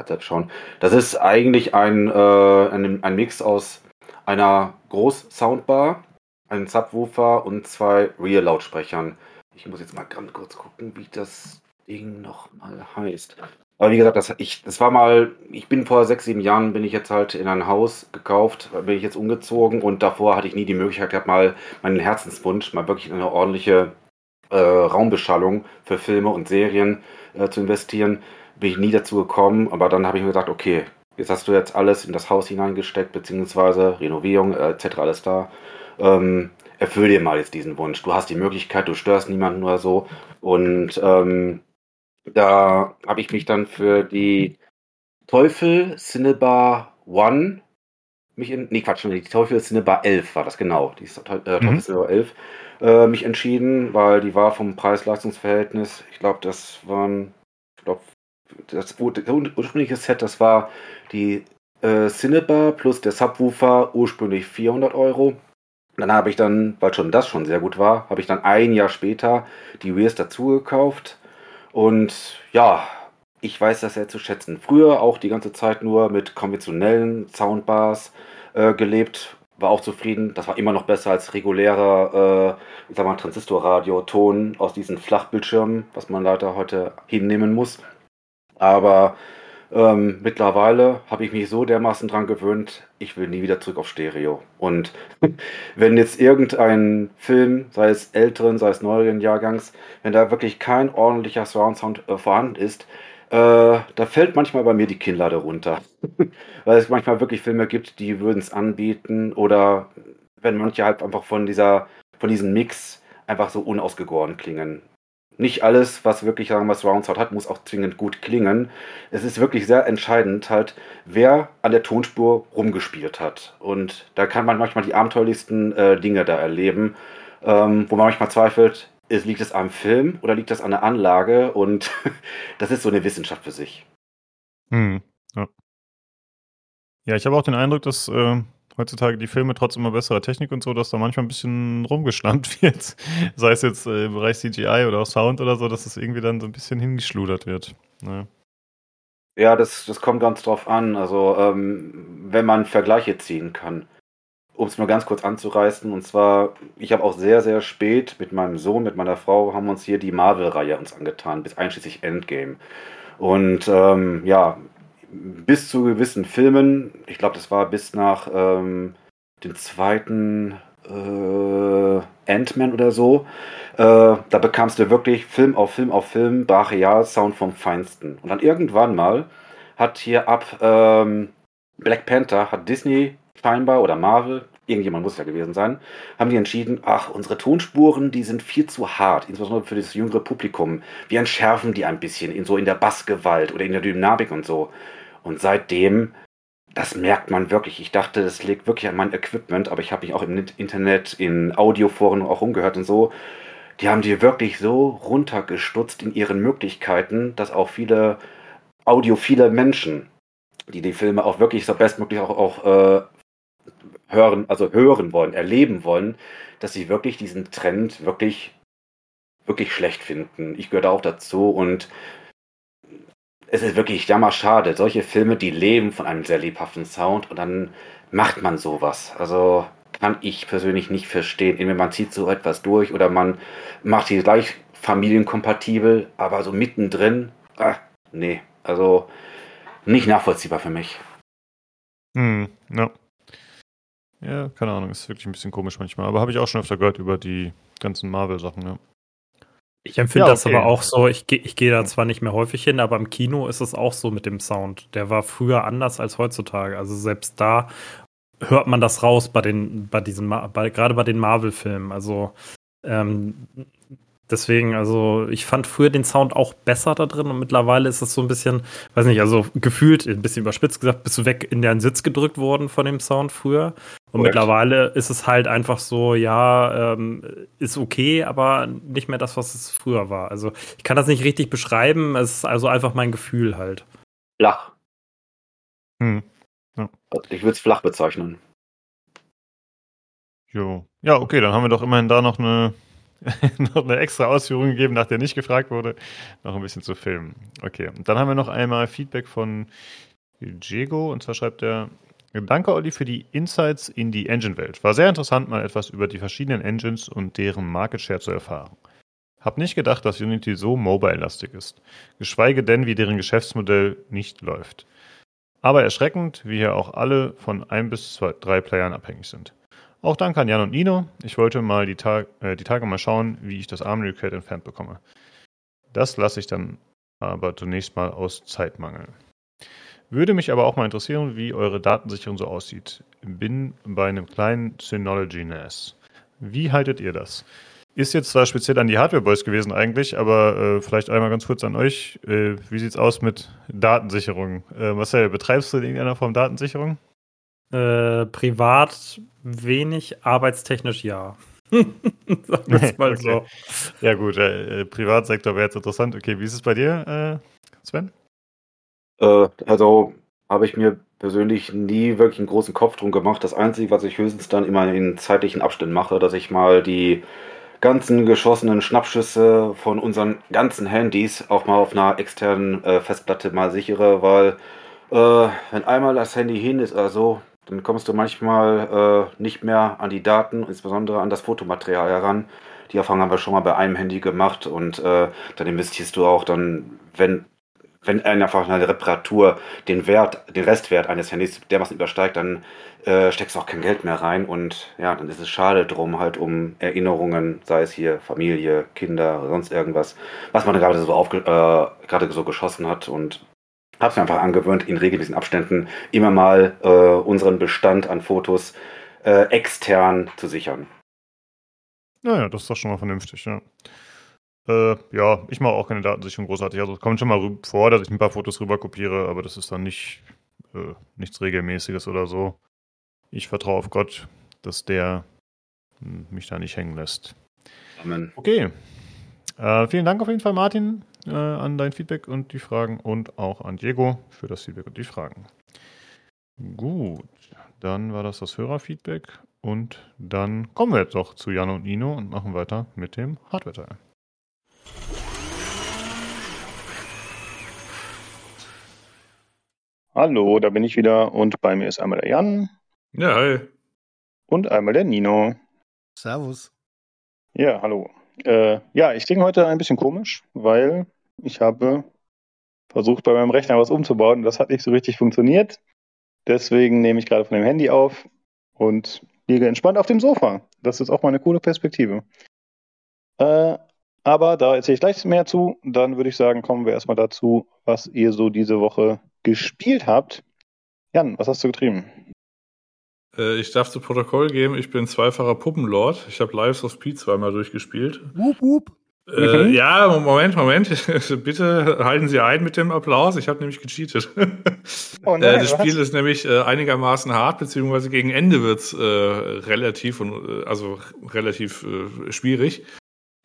das schon. Das ist eigentlich ein, äh, ein, ein Mix aus einer Groß-Soundbar, einem Subwoofer und zwei Rear-Lautsprechern. Ich muss jetzt mal ganz kurz gucken, wie das Ding nochmal heißt. Aber wie gesagt, das, ich, das war mal, ich bin vor sechs, sieben Jahren, bin ich jetzt halt in ein Haus gekauft, bin ich jetzt umgezogen und davor hatte ich nie die Möglichkeit gehabt, mal meinen Herzenswunsch, mal wirklich in eine ordentliche äh, Raumbeschallung für Filme und Serien äh, zu investieren bin ich nie dazu gekommen, aber dann habe ich mir gesagt, okay, jetzt hast du jetzt alles in das Haus hineingesteckt, beziehungsweise Renovierung äh, etc. alles da. Ähm, erfüll dir mal jetzt diesen Wunsch. Du hast die Möglichkeit, du störst niemanden oder so. Und ähm, da habe ich mich dann für die Teufel Cinebar One mich in, nee Quatsch, die Teufel Cinebar 11 war das genau, die äh, Teufel mhm. Cinebar 11 äh, mich entschieden, weil die war vom Preis-Leistungs-Verhältnis, ich glaube, das waren, ich glaube, das, ursprüngliche Set, das war die äh, Cinebar plus der Subwoofer, ursprünglich 400 Euro. Dann habe ich dann, weil schon das schon sehr gut war, habe ich dann ein Jahr später die Rears dazu gekauft. Und ja, ich weiß das sehr zu schätzen. Früher auch die ganze Zeit nur mit konventionellen Soundbars äh, gelebt, war auch zufrieden. Das war immer noch besser als regulärer, äh, Transistorradio-Ton aus diesen Flachbildschirmen, was man leider heute hinnehmen muss. Aber ähm, mittlerweile habe ich mich so dermaßen dran gewöhnt, ich will nie wieder zurück auf Stereo. Und wenn jetzt irgendein Film, sei es älteren, sei es neueren Jahrgangs, wenn da wirklich kein ordentlicher Surround-Sound äh, vorhanden ist, äh, da fällt manchmal bei mir die Kinnlade runter. Weil es manchmal wirklich Filme gibt, die würden es anbieten oder wenn manche halt einfach von dieser, von diesem Mix einfach so unausgegoren klingen nicht alles, was wirklich, sagen wir Surround Sound hat, muss auch zwingend gut klingen. Es ist wirklich sehr entscheidend, halt, wer an der Tonspur rumgespielt hat. Und da kann man manchmal die abenteuerlichsten äh, Dinge da erleben, ähm, wo man manchmal zweifelt, ist, liegt es am Film oder liegt das an der Anlage? Und das ist so eine Wissenschaft für sich. Hm, ja. ja, ich habe auch den Eindruck, dass äh, heutzutage die Filme trotz immer besserer Technik und so, dass da manchmal ein bisschen rumgeschlampt wird. Sei es jetzt äh, im Bereich CGI oder auch Sound oder so, dass es irgendwie dann so ein bisschen hingeschludert wird. Ja, ja das, das kommt ganz drauf an. Also, ähm, wenn man Vergleiche ziehen kann. Um es mal ganz kurz anzureißen, und zwar, ich habe auch sehr, sehr spät mit meinem Sohn, mit meiner Frau, haben uns hier die Marvel-Reihe uns angetan, bis einschließlich Endgame. Und ähm, ja, bis zu gewissen Filmen, ich glaube, das war bis nach ähm, den zweiten äh, Ant-Man oder so, äh, da bekamst du wirklich Film auf Film auf Film Brachial-Sound vom Feinsten. Und dann irgendwann mal hat hier ab ähm, Black Panther, hat Disney scheinbar oder Marvel, irgendjemand muss ja gewesen sein, haben die entschieden, ach, unsere Tonspuren, die sind viel zu hart, insbesondere für das jüngere Publikum. Wir entschärfen die ein bisschen in so in der Bassgewalt oder in der Dynamik und so. Und seitdem, das merkt man wirklich. Ich dachte, das liegt wirklich an meinem Equipment, aber ich habe mich auch im Internet, in Audioforen auch umgehört und so. Die haben die wirklich so runtergestutzt in ihren Möglichkeiten, dass auch viele audiophile Menschen, die die Filme auch wirklich so bestmöglich auch, auch äh, hören, also hören wollen, erleben wollen, dass sie wirklich diesen Trend wirklich, wirklich schlecht finden. Ich gehöre da auch dazu und es ist wirklich jammerschade. Solche Filme, die leben von einem sehr lebhaften Sound und dann macht man sowas. Also kann ich persönlich nicht verstehen. Entweder man zieht so etwas durch oder man macht die gleich familienkompatibel, aber so mittendrin, ah, nee, also nicht nachvollziehbar für mich. Hm, ja. Ja, keine Ahnung, ist wirklich ein bisschen komisch manchmal. Aber habe ich auch schon öfter gehört über die ganzen Marvel-Sachen, ja. Ich empfinde ja, okay. das aber auch so, ich, ich gehe da zwar nicht mehr häufig hin, aber im Kino ist es auch so mit dem Sound. Der war früher anders als heutzutage. Also selbst da hört man das raus bei den, bei diesen, bei, gerade bei den Marvel-Filmen. Also ähm, Deswegen, also ich fand früher den Sound auch besser da drin und mittlerweile ist es so ein bisschen, weiß nicht, also gefühlt, ein bisschen überspitzt gesagt, bist du weg in deinen Sitz gedrückt worden von dem Sound früher. Und Correct. mittlerweile ist es halt einfach so, ja, ähm, ist okay, aber nicht mehr das, was es früher war. Also ich kann das nicht richtig beschreiben, es ist also einfach mein Gefühl halt. Flach. Hm. Ja. Ich würde es flach bezeichnen. Jo. Ja, okay, dann haben wir doch immerhin da noch eine noch eine extra Ausführung gegeben, nach der nicht gefragt wurde, noch ein bisschen zu filmen. Okay, und dann haben wir noch einmal Feedback von Diego und zwar schreibt er, Danke, Olli, für die Insights in die Engine-Welt. War sehr interessant, mal etwas über die verschiedenen Engines und deren Market Share zu erfahren. Hab nicht gedacht, dass Unity so mobile-lastig ist. Geschweige denn, wie deren Geschäftsmodell nicht läuft. Aber erschreckend, wie hier auch alle von ein bis zwei, drei Playern abhängig sind. Auch danke an Jan und Nino. Ich wollte mal die, Tag, äh, die Tage mal schauen, wie ich das ARM-Recreate entfernt bekomme. Das lasse ich dann aber zunächst mal aus Zeitmangel. Würde mich aber auch mal interessieren, wie eure Datensicherung so aussieht. Bin bei einem kleinen Synology NAS. Wie haltet ihr das? Ist jetzt zwar speziell an die Hardware Boys gewesen eigentlich, aber äh, vielleicht einmal ganz kurz an euch. Äh, wie sieht's aus mit Datensicherung? Äh, Marcel, betreibst du in irgendeiner Form Datensicherung? Äh, privat wenig, arbeitstechnisch ja. Sagen wir mal okay. so. Ja, gut, äh, Privatsektor wäre jetzt interessant. Okay, wie ist es bei dir, äh, Sven? Äh, also habe ich mir persönlich nie wirklich einen großen Kopf drum gemacht. Das Einzige, was ich höchstens dann immer in zeitlichen Abständen mache, dass ich mal die ganzen geschossenen Schnappschüsse von unseren ganzen Handys auch mal auf einer externen äh, Festplatte mal sichere, weil äh, wenn einmal das Handy hin ist, also dann kommst du manchmal äh, nicht mehr an die Daten, insbesondere an das Fotomaterial heran. Die Erfahrung haben wir schon mal bei einem Handy gemacht und äh, dann investierst du auch dann, wenn wenn einfach eine Reparatur den Wert, den Restwert eines Handys dermaßen übersteigt, dann äh, steckst du auch kein Geld mehr rein und ja, dann ist es schade drum, halt um Erinnerungen, sei es hier Familie, Kinder, sonst irgendwas, was man gerade so äh, gerade so geschossen hat und habe es mir einfach angewöhnt, in regelmäßigen Abständen immer mal äh, unseren Bestand an Fotos äh, extern zu sichern. Naja, das ist doch schon mal vernünftig, ja. Äh, ja, ich mache auch keine Datensicherung großartig. Also es kommt schon mal vor, dass ich ein paar Fotos rüber kopiere, aber das ist dann nicht äh, nichts Regelmäßiges oder so. Ich vertraue auf Gott, dass der hm, mich da nicht hängen lässt. Amen. Okay. Äh, vielen Dank auf jeden Fall, Martin, äh, an dein Feedback und die Fragen und auch an Diego für das Feedback und die Fragen. Gut, dann war das das Hörerfeedback und dann kommen wir jetzt doch zu Jan und Nino und machen weiter mit dem Hardware-Teil. Hallo, da bin ich wieder und bei mir ist einmal der Jan. Ja, hi. Und einmal der Nino. Servus. Ja, hallo. Äh, ja, ich klinge heute ein bisschen komisch, weil ich habe versucht, bei meinem Rechner was umzubauen. Das hat nicht so richtig funktioniert. Deswegen nehme ich gerade von dem Handy auf und liege entspannt auf dem Sofa. Das ist auch mal eine coole Perspektive. Äh, aber da erzähle ich gleich mehr zu. Dann würde ich sagen, kommen wir erstmal dazu, was ihr so diese Woche gespielt habt. Jan, was hast du getrieben? Äh, ich darf zu Protokoll geben, ich bin zweifacher Puppenlord. Ich habe Lives of P zweimal durchgespielt. Wup, wup. Äh, mhm. Ja, Moment, Moment. Bitte halten Sie ein mit dem Applaus. Ich habe nämlich gecheatet. Oh nein, äh, das Spiel ist nämlich äh, einigermaßen hart, beziehungsweise gegen Ende wird's äh, relativ und äh, also relativ äh, schwierig.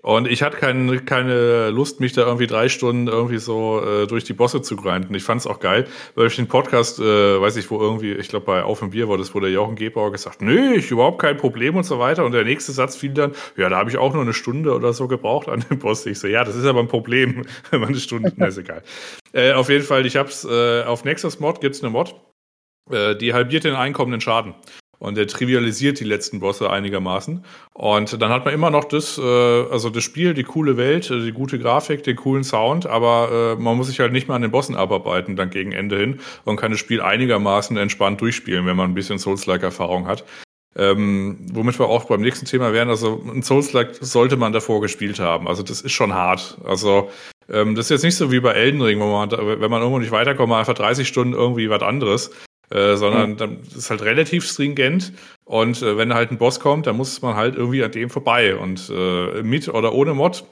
Und ich hatte keine, keine Lust, mich da irgendwie drei Stunden irgendwie so äh, durch die Bosse zu grinden. Ich fand es auch geil, weil ich den Podcast, äh, weiß ich wo irgendwie, ich glaube bei Auf dem Bier war das, wo der Jochen Gebauer gesagt, nö, ich überhaupt kein Problem und so weiter. Und der nächste Satz fiel dann, ja, da habe ich auch nur eine Stunde oder so gebraucht an dem Boss. Ich so, ja, das ist aber ein Problem, wenn man eine Stunde, na, ist egal. Äh, auf jeden Fall, ich hab's, äh, auf Nexus Mod gibt's eine Mod, äh, die halbiert den einkommenden Schaden und der trivialisiert die letzten Bosse einigermaßen. Und dann hat man immer noch das, äh, also das Spiel, die coole Welt, äh, die gute Grafik, den coolen Sound, aber äh, man muss sich halt nicht mehr an den Bossen abarbeiten, dann gegen Ende hin und kann das Spiel einigermaßen entspannt durchspielen, wenn man ein bisschen Souls-like-Erfahrung hat. Ähm, womit wir auch beim nächsten Thema wären, also ein Souls-like sollte man davor gespielt haben. Also das ist schon hart. Also ähm, das ist jetzt nicht so wie bei Elden Ring, wo man, wenn man irgendwo nicht weiterkommt, einfach 30 Stunden irgendwie was anderes. Äh, sondern dann ist halt relativ stringent und äh, wenn halt ein Boss kommt, dann muss man halt irgendwie an dem vorbei und äh, mit oder ohne Mod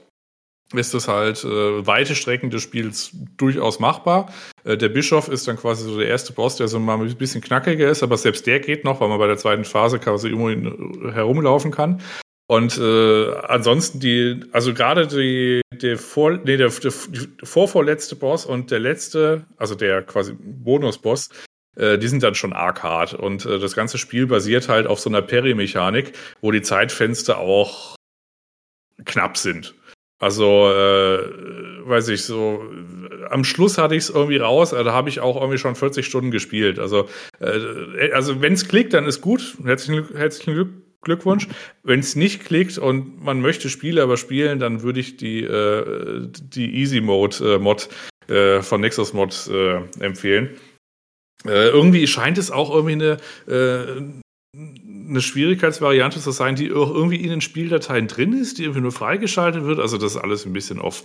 ist es halt äh, weite Strecken des Spiels durchaus machbar. Äh, der Bischof ist dann quasi so der erste Boss, der so mal ein bisschen knackiger ist, aber selbst der geht noch, weil man bei der zweiten Phase quasi irgendwo herumlaufen kann. Und äh, ansonsten die, also gerade die, der, vor, nee, der, der, der vorvorletzte Boss und der letzte, also der quasi Bonusboss, äh, die sind dann schon arg hart. Und äh, das ganze Spiel basiert halt auf so einer Peri-Mechanik, wo die Zeitfenster auch knapp sind. Also, äh, weiß ich, so am Schluss hatte ich es irgendwie raus, äh, da habe ich auch irgendwie schon 40 Stunden gespielt. Also, äh, also wenn es klickt, dann ist gut. Herzlichen, herzlichen Glück, Glückwunsch. Wenn es nicht klickt und man möchte Spiele aber spielen, dann würde ich die, äh, die Easy Mode äh, Mod äh, von Nexus Mod äh, empfehlen. Äh, irgendwie scheint es auch irgendwie eine, äh, eine Schwierigkeitsvariante zu sein, die auch irgendwie in den Spieldateien drin ist, die irgendwie nur freigeschaltet wird. Also das ist alles ein bisschen off.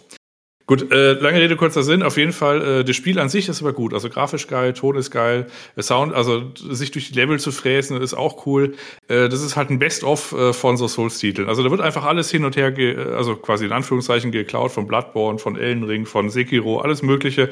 Gut, äh, lange Rede, kurzer Sinn. Auf jeden Fall, äh, das Spiel an sich ist aber gut. Also grafisch geil, Ton ist geil, Sound, also sich durch die Level zu fräsen, ist auch cool. Äh, das ist halt ein Best-of äh, von so Souls-Titeln. Also da wird einfach alles hin und her, ge also quasi in Anführungszeichen geklaut von Bloodborne, von Elden Ring, von Sekiro, alles Mögliche.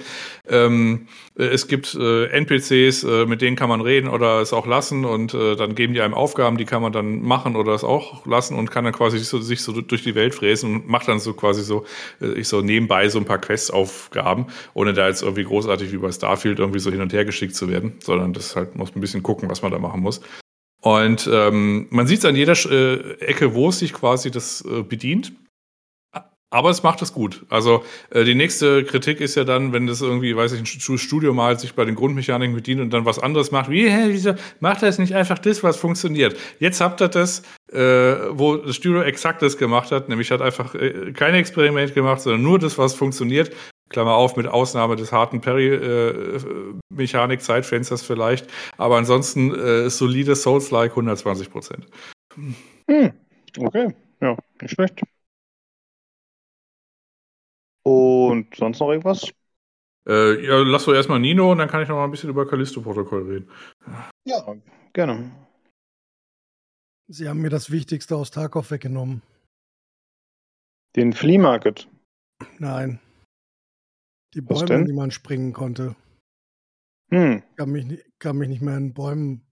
Ähm, äh, es gibt äh, NPCs, äh, mit denen kann man reden oder es auch lassen und äh, dann geben die einem Aufgaben, die kann man dann machen oder es auch lassen und kann dann quasi so, sich so durch die Welt fräsen und macht dann so quasi so, äh, ich so nebenbei nebenbei so ein paar Quest-Aufgaben, ohne da jetzt irgendwie großartig wie bei Starfield irgendwie so hin und her geschickt zu werden, sondern das halt muss ein bisschen gucken, was man da machen muss. Und ähm, man sieht es an jeder äh, Ecke, wo es sich quasi das äh, bedient. Aber es macht es gut. Also äh, die nächste Kritik ist ja dann, wenn das irgendwie, weiß ich, ein Studio mal sich bei den Grundmechaniken bedient und dann was anderes macht. Wie, hä, wieso macht er es nicht einfach das, was funktioniert? Jetzt habt ihr das, äh, wo das Studio exakt das gemacht hat, nämlich hat einfach äh, kein Experiment gemacht, sondern nur das, was funktioniert. Klammer auf, mit Ausnahme des harten Perry-Mechanik-Zeitfensters äh, vielleicht. Aber ansonsten äh, solide Souls-like 120 Prozent. Hm. Okay, ja, nicht schlecht. Und sonst noch irgendwas? Äh, ja, lass doch erstmal Nino und dann kann ich noch mal ein bisschen über Callisto-Protokoll reden. Ja, gerne. Sie haben mir das Wichtigste aus Tarkov weggenommen. Den Flea Market? Nein. Die Bäume, die man springen konnte. Hm. Kann mich, kann mich nicht mehr in Bäumen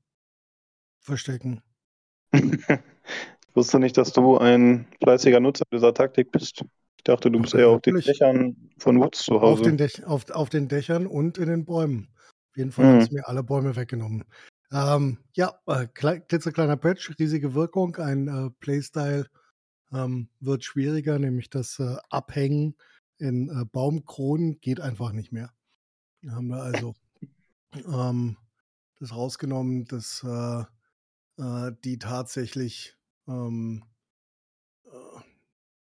verstecken. ich wusste nicht, dass du ein fleißiger Nutzer dieser Taktik bist. Ich dachte, du bist eher auf den Dächern von Woods zu Hause. Auf den, Däch auf, auf den Dächern und in den Bäumen. Auf jeden Fall mhm. hat es mir alle Bäume weggenommen. Ähm, ja, äh, klitzekleiner Patch, riesige Wirkung. Ein äh, Playstyle ähm, wird schwieriger, nämlich das äh, Abhängen in äh, Baumkronen geht einfach nicht mehr. Wir haben da also ähm, das rausgenommen, dass äh, äh, die tatsächlich, ähm, äh,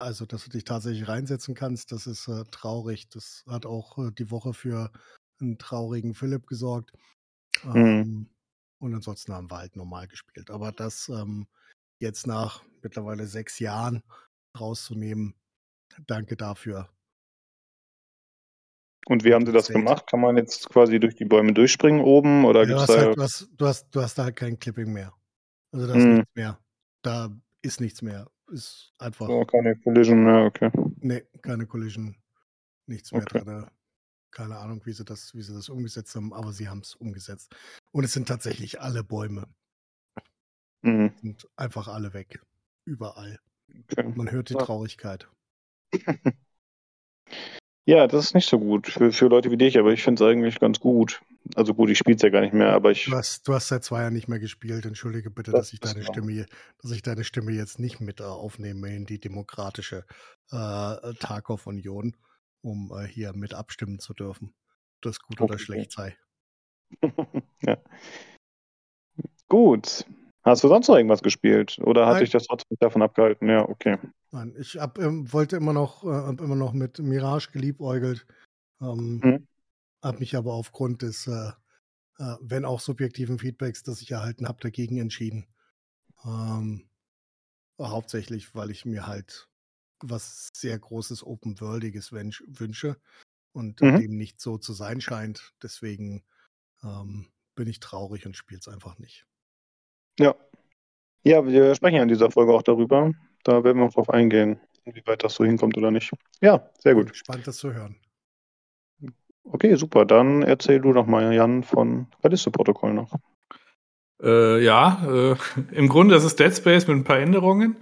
also dass du dich tatsächlich reinsetzen kannst, das ist äh, traurig. Das hat auch äh, die Woche für einen traurigen Philipp gesorgt. Mhm. Ähm, und ansonsten haben wir halt normal gespielt. Aber das ähm, jetzt nach mittlerweile sechs Jahren rauszunehmen, danke dafür. Und wie haben Sie das gemacht? Kann man jetzt quasi durch die Bäume durchspringen oben? Oder ja, gibt's du, hast da halt, du, hast, du, hast, du hast da halt kein Clipping mehr. Also da ist hm. nichts mehr. Da ist nichts mehr. Ist einfach. Oh, keine Collision mehr, okay. Nee, keine Collision. Nichts mehr okay. drin. Keine Ahnung, wie sie das, wie sie das umgesetzt haben, aber sie haben es umgesetzt. Und es sind tatsächlich alle Bäume. Mhm. Sind einfach alle weg. Überall. Okay. Man hört die ja. Traurigkeit. Ja, das ist nicht so gut für, für Leute wie dich, aber ich finde es eigentlich ganz gut. Also gut, ich spiele es ja gar nicht mehr, aber ich. Du hast, du hast seit zwei Jahren nicht mehr gespielt. Entschuldige bitte, das dass ich deine Stimme, dass ich deine Stimme jetzt nicht mit äh, aufnehme in die demokratische äh, Tarkov-Union, um äh, hier mit abstimmen zu dürfen, das gut okay. oder schlecht sei. ja. Gut. Hast du sonst noch irgendwas gespielt? Oder hat dich das trotzdem davon abgehalten? Ja, okay. Nein, ich hab, ähm, wollte immer noch, äh, hab immer noch mit Mirage geliebäugelt. Ähm, mhm. Hab mich aber aufgrund des, äh, äh, wenn auch subjektiven Feedbacks, das ich erhalten habe, dagegen entschieden. Ähm, hauptsächlich, weil ich mir halt was sehr großes Open-Worldiges wünsche und mhm. dem nicht so zu sein scheint. Deswegen ähm, bin ich traurig und spiele es einfach nicht. Ja. Ja, wir sprechen ja in dieser Folge auch darüber. Da werden wir auch drauf eingehen, inwieweit das so hinkommt oder nicht. Ja, sehr gut. Spannend, das zu hören. Okay, super. Dann erzähl du doch mal, Jan, von Callisto-Protokoll noch. Äh, ja, äh, im Grunde ist es Dead Space mit ein paar Änderungen.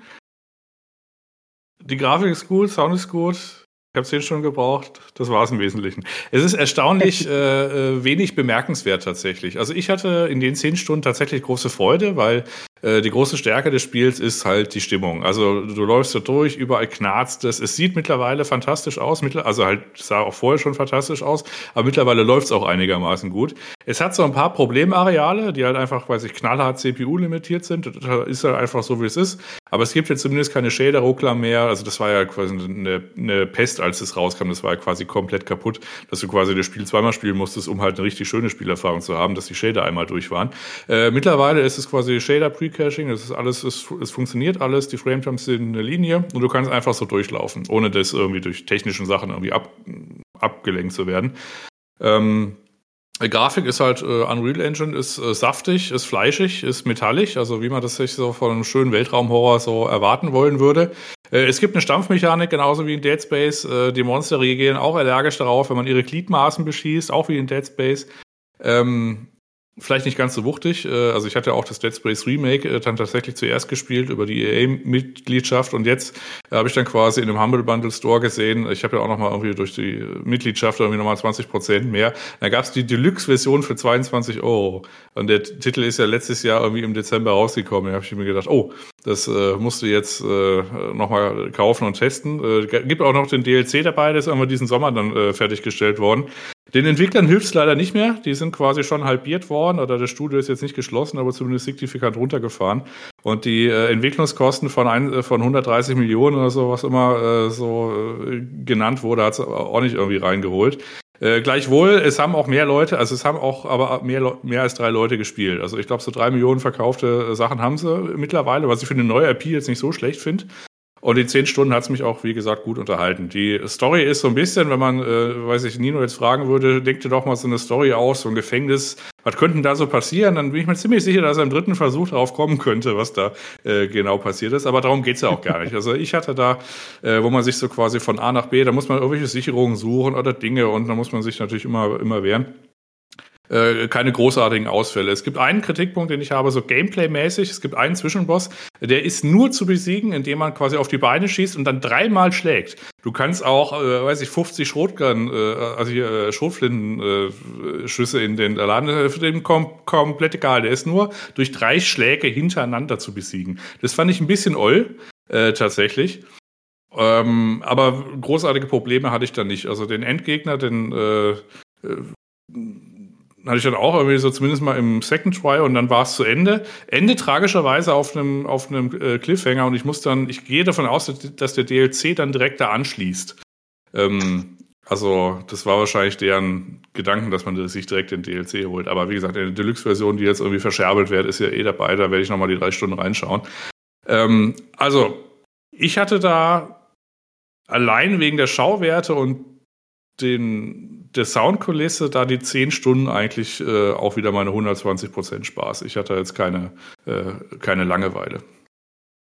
Die Grafik ist gut, Sound ist gut, ich habe zehn Stunden gebraucht. Das war es im Wesentlichen. Es ist erstaunlich äh, äh, wenig bemerkenswert tatsächlich. Also ich hatte in den zehn Stunden tatsächlich große Freude, weil die große Stärke des Spiels ist halt die Stimmung. Also du läufst da durch, überall knarzt es. Es sieht mittlerweile fantastisch aus, also halt sah auch vorher schon fantastisch aus, aber mittlerweile läuft es auch einigermaßen gut. Es hat so ein paar Problemareale, die halt einfach, weil sich knallhart CPU limitiert sind. Das ist halt einfach so, wie es ist. Aber es gibt jetzt zumindest keine Shader-Ruckler mehr. Also das war ja quasi eine, eine Pest, als es rauskam. Das war ja quasi komplett kaputt, dass du quasi das Spiel zweimal spielen musstest, um halt eine richtig schöne Spielerfahrung zu haben, dass die Shader einmal durch waren. Äh, mittlerweile ist es quasi Shader-Pre-Caching. Das ist alles, es, es funktioniert alles. Die Framejumps sind in der Linie und du kannst einfach so durchlaufen, ohne das irgendwie durch technischen Sachen irgendwie ab, abgelenkt zu werden. Ähm, Grafik ist halt, äh, Unreal Engine ist äh, saftig, ist fleischig, ist metallig, also wie man das sich so von einem schönen Weltraumhorror so erwarten wollen würde. Äh, es gibt eine Stampfmechanik, genauso wie in Dead Space. Äh, die Monster reagieren auch allergisch darauf, wenn man ihre Gliedmaßen beschießt, auch wie in Dead Space. Ähm, vielleicht nicht ganz so wuchtig. Äh, also ich hatte auch das Dead Space Remake äh, dann tatsächlich zuerst gespielt über die EA-Mitgliedschaft und jetzt habe ich dann quasi in einem Humble Bundle Store gesehen, ich habe ja auch nochmal irgendwie durch die Mitgliedschaft irgendwie nochmal 20 Prozent mehr. Da gab es die Deluxe-Version für 22 Euro und der Titel ist ja letztes Jahr irgendwie im Dezember rausgekommen. Da habe ich mir gedacht, oh, das äh, musst du jetzt äh, nochmal kaufen und testen. Äh, gibt auch noch den DLC dabei, der ist irgendwann diesen Sommer dann äh, fertiggestellt worden. Den Entwicklern hilft es leider nicht mehr. Die sind quasi schon halbiert worden oder das Studio ist jetzt nicht geschlossen, aber zumindest signifikant runtergefahren. Und die äh, Entwicklungskosten von, ein, äh, von 130 Millionen oder so, was immer äh, so äh, genannt wurde, hat es auch nicht irgendwie reingeholt. Äh, gleichwohl, es haben auch mehr Leute, also es haben auch aber mehr, mehr als drei Leute gespielt. Also ich glaube, so drei Millionen verkaufte Sachen haben sie mittlerweile, was ich für eine neue IP jetzt nicht so schlecht finde. Und die zehn Stunden hat es mich auch, wie gesagt, gut unterhalten. Die Story ist so ein bisschen, wenn man, äh, weiß ich, Nino jetzt fragen würde, denk dir doch mal so eine Story aus, so ein Gefängnis, was könnte da so passieren? Dann bin ich mir ziemlich sicher, dass er im dritten Versuch darauf kommen könnte, was da äh, genau passiert ist. Aber darum geht's ja auch gar nicht. Also ich hatte da, äh, wo man sich so quasi von A nach B, da muss man irgendwelche Sicherungen suchen oder Dinge und da muss man sich natürlich immer, immer wehren. Äh, keine großartigen Ausfälle. Es gibt einen Kritikpunkt, den ich habe, so Gameplay-mäßig. Es gibt einen Zwischenboss, der ist nur zu besiegen, indem man quasi auf die Beine schießt und dann dreimal schlägt. Du kannst auch, äh, weiß ich, 50 Schrotgun, äh, also hier äh, Schrotflintenschüsse äh, in den Laden, für den kom komplett egal. Der ist nur durch drei Schläge hintereinander zu besiegen. Das fand ich ein bisschen oll, äh, tatsächlich. Ähm, aber großartige Probleme hatte ich da nicht. Also den Endgegner, den äh, äh hatte ich dann auch irgendwie so zumindest mal im Second Try und dann war es zu Ende. Ende tragischerweise auf einem, auf einem äh, Cliffhanger und ich muss dann, ich gehe davon aus, dass der DLC dann direkt da anschließt. Ähm, also, das war wahrscheinlich deren Gedanken, dass man sich direkt den DLC holt. Aber wie gesagt, eine Deluxe-Version, die jetzt irgendwie verscherbelt wird, ist ja eh dabei. Da werde ich nochmal die drei Stunden reinschauen. Ähm, also, ich hatte da allein wegen der Schauwerte und den der Soundkulisse da die 10 Stunden eigentlich äh, auch wieder meine 120 Prozent Spaß. Ich hatte jetzt keine, äh, keine Langeweile.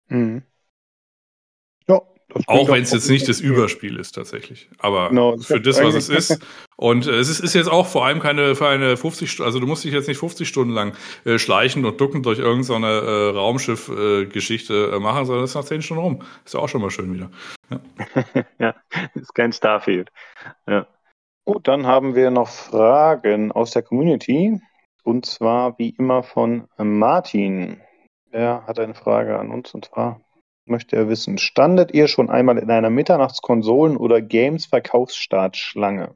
Mhm. Auch wenn es jetzt nicht das Überspiel ist tatsächlich. Aber no, für das, was es ist. Und äh, es ist, ist, jetzt auch vor allem keine für eine 50 Stunden, also du musst dich jetzt nicht 50 Stunden lang äh, schleichen und ducken durch irgendeine äh, Raumschiff-Geschichte äh, machen, sondern es ist nach 10 Stunden rum. Ist ja auch schon mal schön wieder. Ja, ja ist kein Starfield. Ja. Gut, dann haben wir noch Fragen aus der Community. Und zwar wie immer von Martin. Er hat eine Frage an uns und zwar möchte er wissen, standet ihr schon einmal in einer Mitternachtskonsolen- oder Games-Verkaufsstartschlange?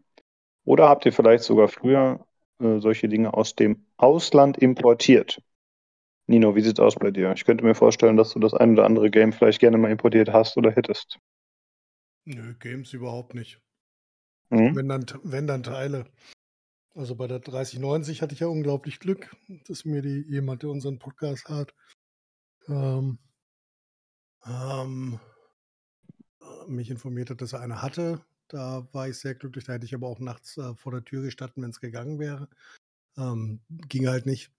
Oder habt ihr vielleicht sogar früher äh, solche Dinge aus dem Ausland importiert? Nino, wie sieht's aus bei dir? Ich könnte mir vorstellen, dass du das ein oder andere Game vielleicht gerne mal importiert hast oder hättest. Nö, Games überhaupt nicht. Mhm. Wenn, dann, wenn dann Teile. Also bei der 3090 hatte ich ja unglaublich Glück, dass mir die jemand, der unseren Podcast hat, ähm, ähm, mich informiert hat, dass er eine hatte. Da war ich sehr glücklich. Da hätte ich aber auch nachts äh, vor der Tür gestanden, wenn es gegangen wäre. Ähm, ging halt nicht.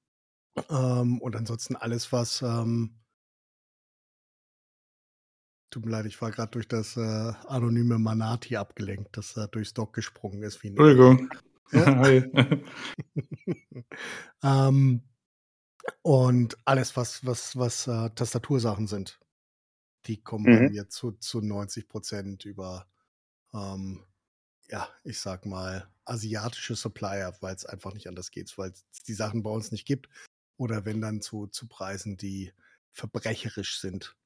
Ähm, und ansonsten alles, was ähm, Tut mir leid, ich war gerade durch das äh, anonyme Manati abgelenkt, das äh, durchs Dock gesprungen ist. Wie Entschuldigung. Ja? ähm, und alles, was, was, was äh, Tastatursachen sind, die kommen mhm. bei mir zu, zu 90 Prozent über, ähm, ja, ich sag mal, asiatische Supplier, weil es einfach nicht anders geht, weil es die Sachen bei uns nicht gibt. Oder wenn dann zu, zu Preisen, die verbrecherisch sind.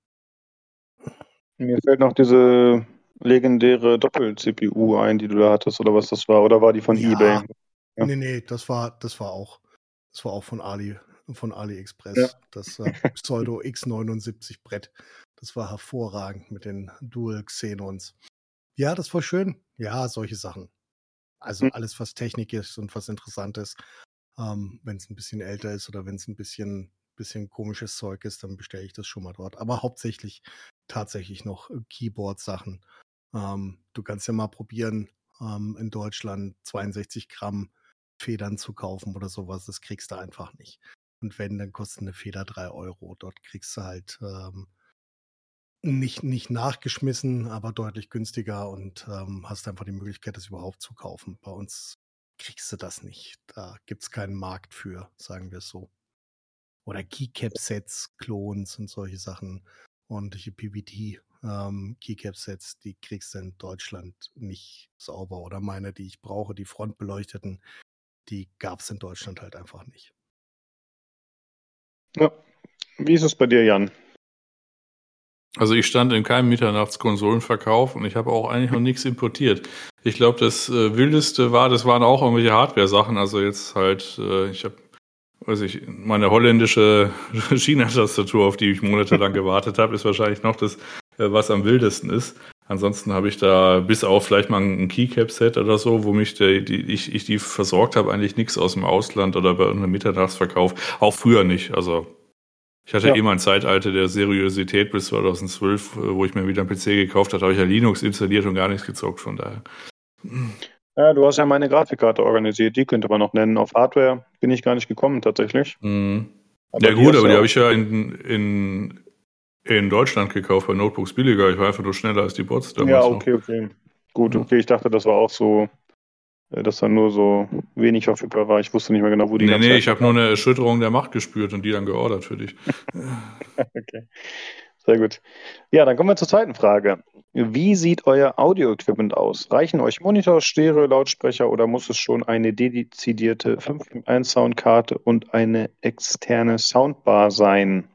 Mir fällt noch diese legendäre Doppel-CPU ein, die du da hattest, oder was das war, oder war die von ja. eBay? Ja. Nee, nee, das war, das war auch, das war auch von Ali, von AliExpress. Ja. Das äh, Pseudo X79 Brett. Das war hervorragend mit den Dual Xenons. Ja, das war schön. Ja, solche Sachen. Also hm. alles, was Technik ist und was interessant ist. Ähm, wenn es ein bisschen älter ist oder wenn es ein bisschen, bisschen komisches Zeug ist, dann bestelle ich das schon mal dort. Aber hauptsächlich tatsächlich noch Keyboard-Sachen. Ähm, du kannst ja mal probieren, ähm, in Deutschland 62 Gramm Federn zu kaufen oder sowas. Das kriegst du einfach nicht. Und wenn, dann kostet eine Feder 3 Euro. Dort kriegst du halt ähm, nicht, nicht nachgeschmissen, aber deutlich günstiger und ähm, hast einfach die Möglichkeit, das überhaupt zu kaufen. Bei uns kriegst du das nicht. Da gibt es keinen Markt für, sagen wir es so. Oder Keycap-Sets, Clones und solche Sachen ordentliche PVT ähm, die kriegst du in Deutschland nicht sauber. Oder meine, die ich brauche, die frontbeleuchteten, die gab es in Deutschland halt einfach nicht. Ja. Wie ist es bei dir, Jan? Also ich stand in keinem Mitternachtskonsolenverkauf und ich habe auch eigentlich noch nichts importiert. Ich glaube, das äh, Wildeste war, das waren auch irgendwelche Hardware-Sachen. Also jetzt halt, äh, ich habe weiß ich, meine holländische China-Tastatur, auf die ich monatelang gewartet habe, ist wahrscheinlich noch das, äh, was am wildesten ist. Ansonsten habe ich da bis auf vielleicht mal ein Keycap-Set oder so, wo mich der, die, ich, ich die versorgt habe, eigentlich nichts aus dem Ausland oder bei einem Mitternachtsverkauf. Auch früher nicht. Also ich hatte ja. eh mein Zeitalter der Seriosität bis 2012, äh, wo ich mir wieder einen PC gekauft habe, habe ich ja Linux installiert und gar nichts gezockt, von daher. Ja, du hast ja meine Grafikkarte organisiert, die könnte man noch nennen. Auf Hardware bin ich gar nicht gekommen tatsächlich. Mhm. Ja gut, aber die habe ich ja in, in, in Deutschland gekauft, bei Notebooks billiger. Ich war einfach nur schneller als die Bots damals. Ja, okay, noch. okay. Gut, okay, ich dachte, das war auch so dass dann nur so wenig verfügbar war. Ich wusste nicht mehr genau, wo die Nee, nee, ich habe nur eine Erschütterung der Macht gespürt und die dann geordert für dich. okay. Sehr gut. Ja, dann kommen wir zur zweiten Frage. Wie sieht euer Audio-Equipment aus? Reichen euch Monitor, Stereo, Lautsprecher oder muss es schon eine dedizierte 5.1 Soundkarte und eine externe Soundbar sein?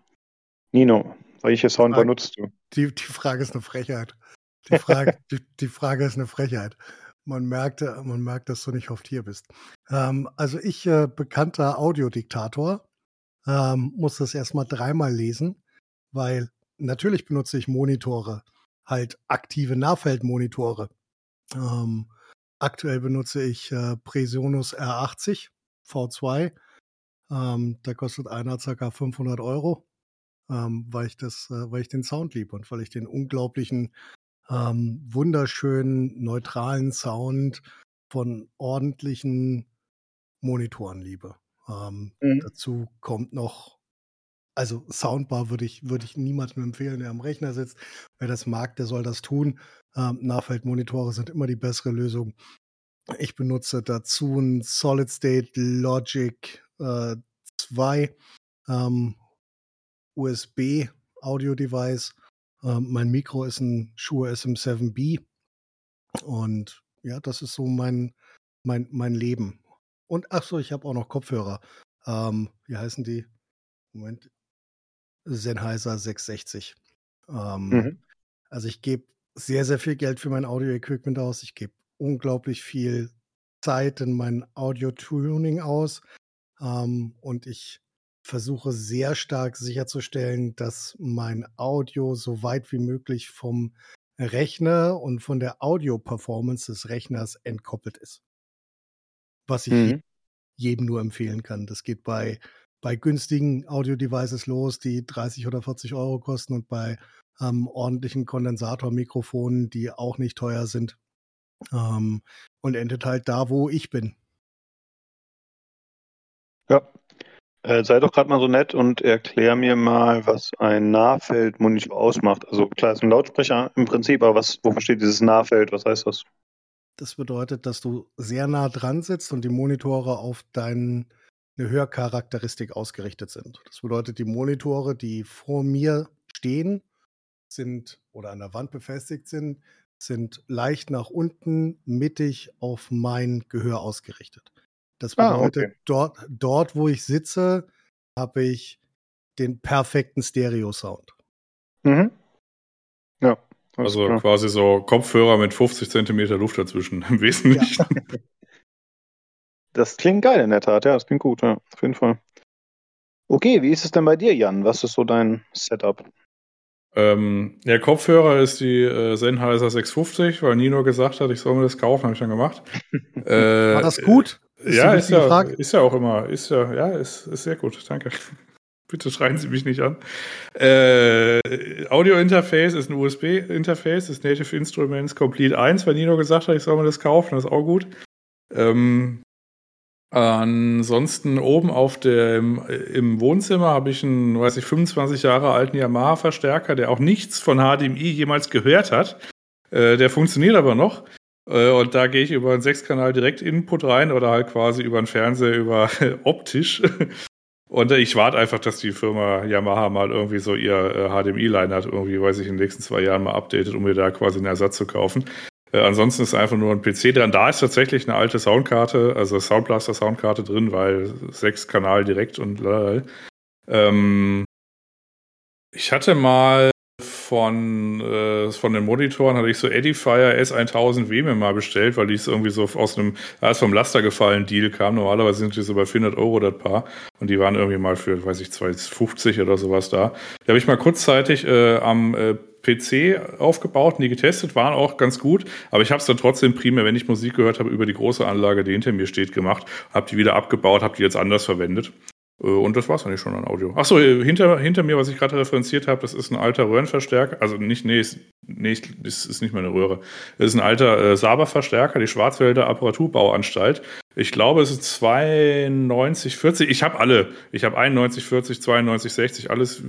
Nino, welche Soundbar Frage, nutzt du? Die, die Frage ist eine Frechheit. Die Frage, die, die Frage ist eine Frechheit. Man merkt, man merkt, dass du nicht oft hier bist. Ähm, also ich, äh, bekannter Audiodiktator, ähm, muss das erstmal dreimal lesen, weil natürlich benutze ich Monitore, halt aktive Nahfeldmonitore. Ähm, aktuell benutze ich äh, Presionus R80 V2. Ähm, der kostet einer ca. 500 Euro, ähm, weil ich das, äh, weil ich den Sound liebe und weil ich den unglaublichen, ähm, wunderschönen, neutralen Sound von ordentlichen Monitoren liebe. Ähm, mhm. Dazu kommt noch also Soundbar würde ich, würde ich niemandem empfehlen, der am Rechner sitzt. Wer das mag, der soll das tun. Ähm, Nahfeldmonitore sind immer die bessere Lösung. Ich benutze dazu ein Solid State Logic äh, 2 ähm, USB Audio Device. Ähm, mein Mikro ist ein Shure SM7B. Und ja, das ist so mein, mein, mein Leben. Und ach so, ich habe auch noch Kopfhörer. Ähm, wie heißen die? Moment, Sennheiser 660. Ähm, mhm. Also ich gebe sehr, sehr viel Geld für mein Audio-Equipment aus. Ich gebe unglaublich viel Zeit in mein Audio-Tuning aus. Ähm, und ich versuche sehr stark sicherzustellen, dass mein Audio so weit wie möglich vom Rechner und von der Audio-Performance des Rechners entkoppelt ist. Was ich mhm. jedem nur empfehlen kann. Das geht bei bei günstigen Audio-Devices los, die 30 oder 40 Euro kosten und bei ähm, ordentlichen Kondensatormikrofonen, die auch nicht teuer sind. Ähm, und endet halt da, wo ich bin. Ja. Äh, sei doch gerade mal so nett und erklär mir mal, was ein Nahfeldmonitor ausmacht. Also klar, ist ein Lautsprecher im Prinzip, aber was, wofür steht dieses Nahfeld? Was heißt das? Das bedeutet, dass du sehr nah dran sitzt und die Monitore auf deinen eine Hörcharakteristik ausgerichtet sind. Das bedeutet, die Monitore, die vor mir stehen, sind oder an der Wand befestigt sind, sind leicht nach unten mittig auf mein Gehör ausgerichtet. Das bedeutet, ah, okay. dort, dort, wo ich sitze, habe ich den perfekten Stereo-Sound. Mhm. Ja. Also klar. quasi so Kopfhörer mit 50 Zentimeter Luft dazwischen im Wesentlichen. Ja. Das klingt geil in der Tat, ja, das klingt gut, ja, auf jeden Fall. Okay, wie ist es denn bei dir, Jan? Was ist so dein Setup? Ähm, der Kopfhörer ist die äh, Sennheiser 650, weil Nino gesagt hat, ich soll mir das kaufen, habe ich dann gemacht. äh, War das gut? Ist ja, ist ja, ist ja auch immer, ist ja, ja, ist, ist sehr gut, danke. Bitte schreien Sie mich nicht an. Äh, Audio-Interface ist ein USB-Interface, ist Native Instruments Complete 1, weil Nino gesagt hat, ich soll mir das kaufen, das ist auch gut. Ähm, Ansonsten oben auf dem im Wohnzimmer habe ich einen, weiß ich, 25 Jahre alten Yamaha-Verstärker, der auch nichts von HDMI jemals gehört hat. Äh, der funktioniert aber noch. Äh, und da gehe ich über einen Sechskanal direkt Input rein oder halt quasi über einen Fernseher über optisch. Und ich warte einfach, dass die Firma Yamaha mal irgendwie so ihr HDMI-Line hat, irgendwie, weiß ich, in den nächsten zwei Jahren mal updatet, um mir da quasi einen Ersatz zu kaufen. Äh, ansonsten ist einfach nur ein PC dran. Da ist tatsächlich eine alte Soundkarte, also Soundblaster Soundkarte drin, weil sechs Kanal direkt und lalala. Ähm, ich hatte mal von, äh, von den Monitoren hatte ich so Edifier S1000W mir mal bestellt, weil die ist irgendwie so aus einem, ist vom Laster gefallen Deal kam. Normalerweise sind die so bei 400 Euro das Paar und die waren irgendwie mal für, weiß ich, 250 oder sowas da. Die habe ich mal kurzzeitig äh, am äh, PC aufgebaut und die getestet, waren auch ganz gut, aber ich habe es dann trotzdem primär, wenn ich Musik gehört habe, über die große Anlage, die hinter mir steht, gemacht, habe die wieder abgebaut, habe die jetzt anders verwendet. Äh, und das war es eigentlich schon an Audio. Achso, äh, hinter, hinter mir, was ich gerade referenziert habe, das ist ein alter Röhrenverstärker. Also nicht, nee, ist, nee, das ist nicht meine Röhre. Das ist ein alter äh, Saber-Verstärker, die Schwarzwälder Apparaturbauanstalt. Ich glaube, es ist 92, 40. Ich habe alle. Ich habe 91, 40, 92, 60, alles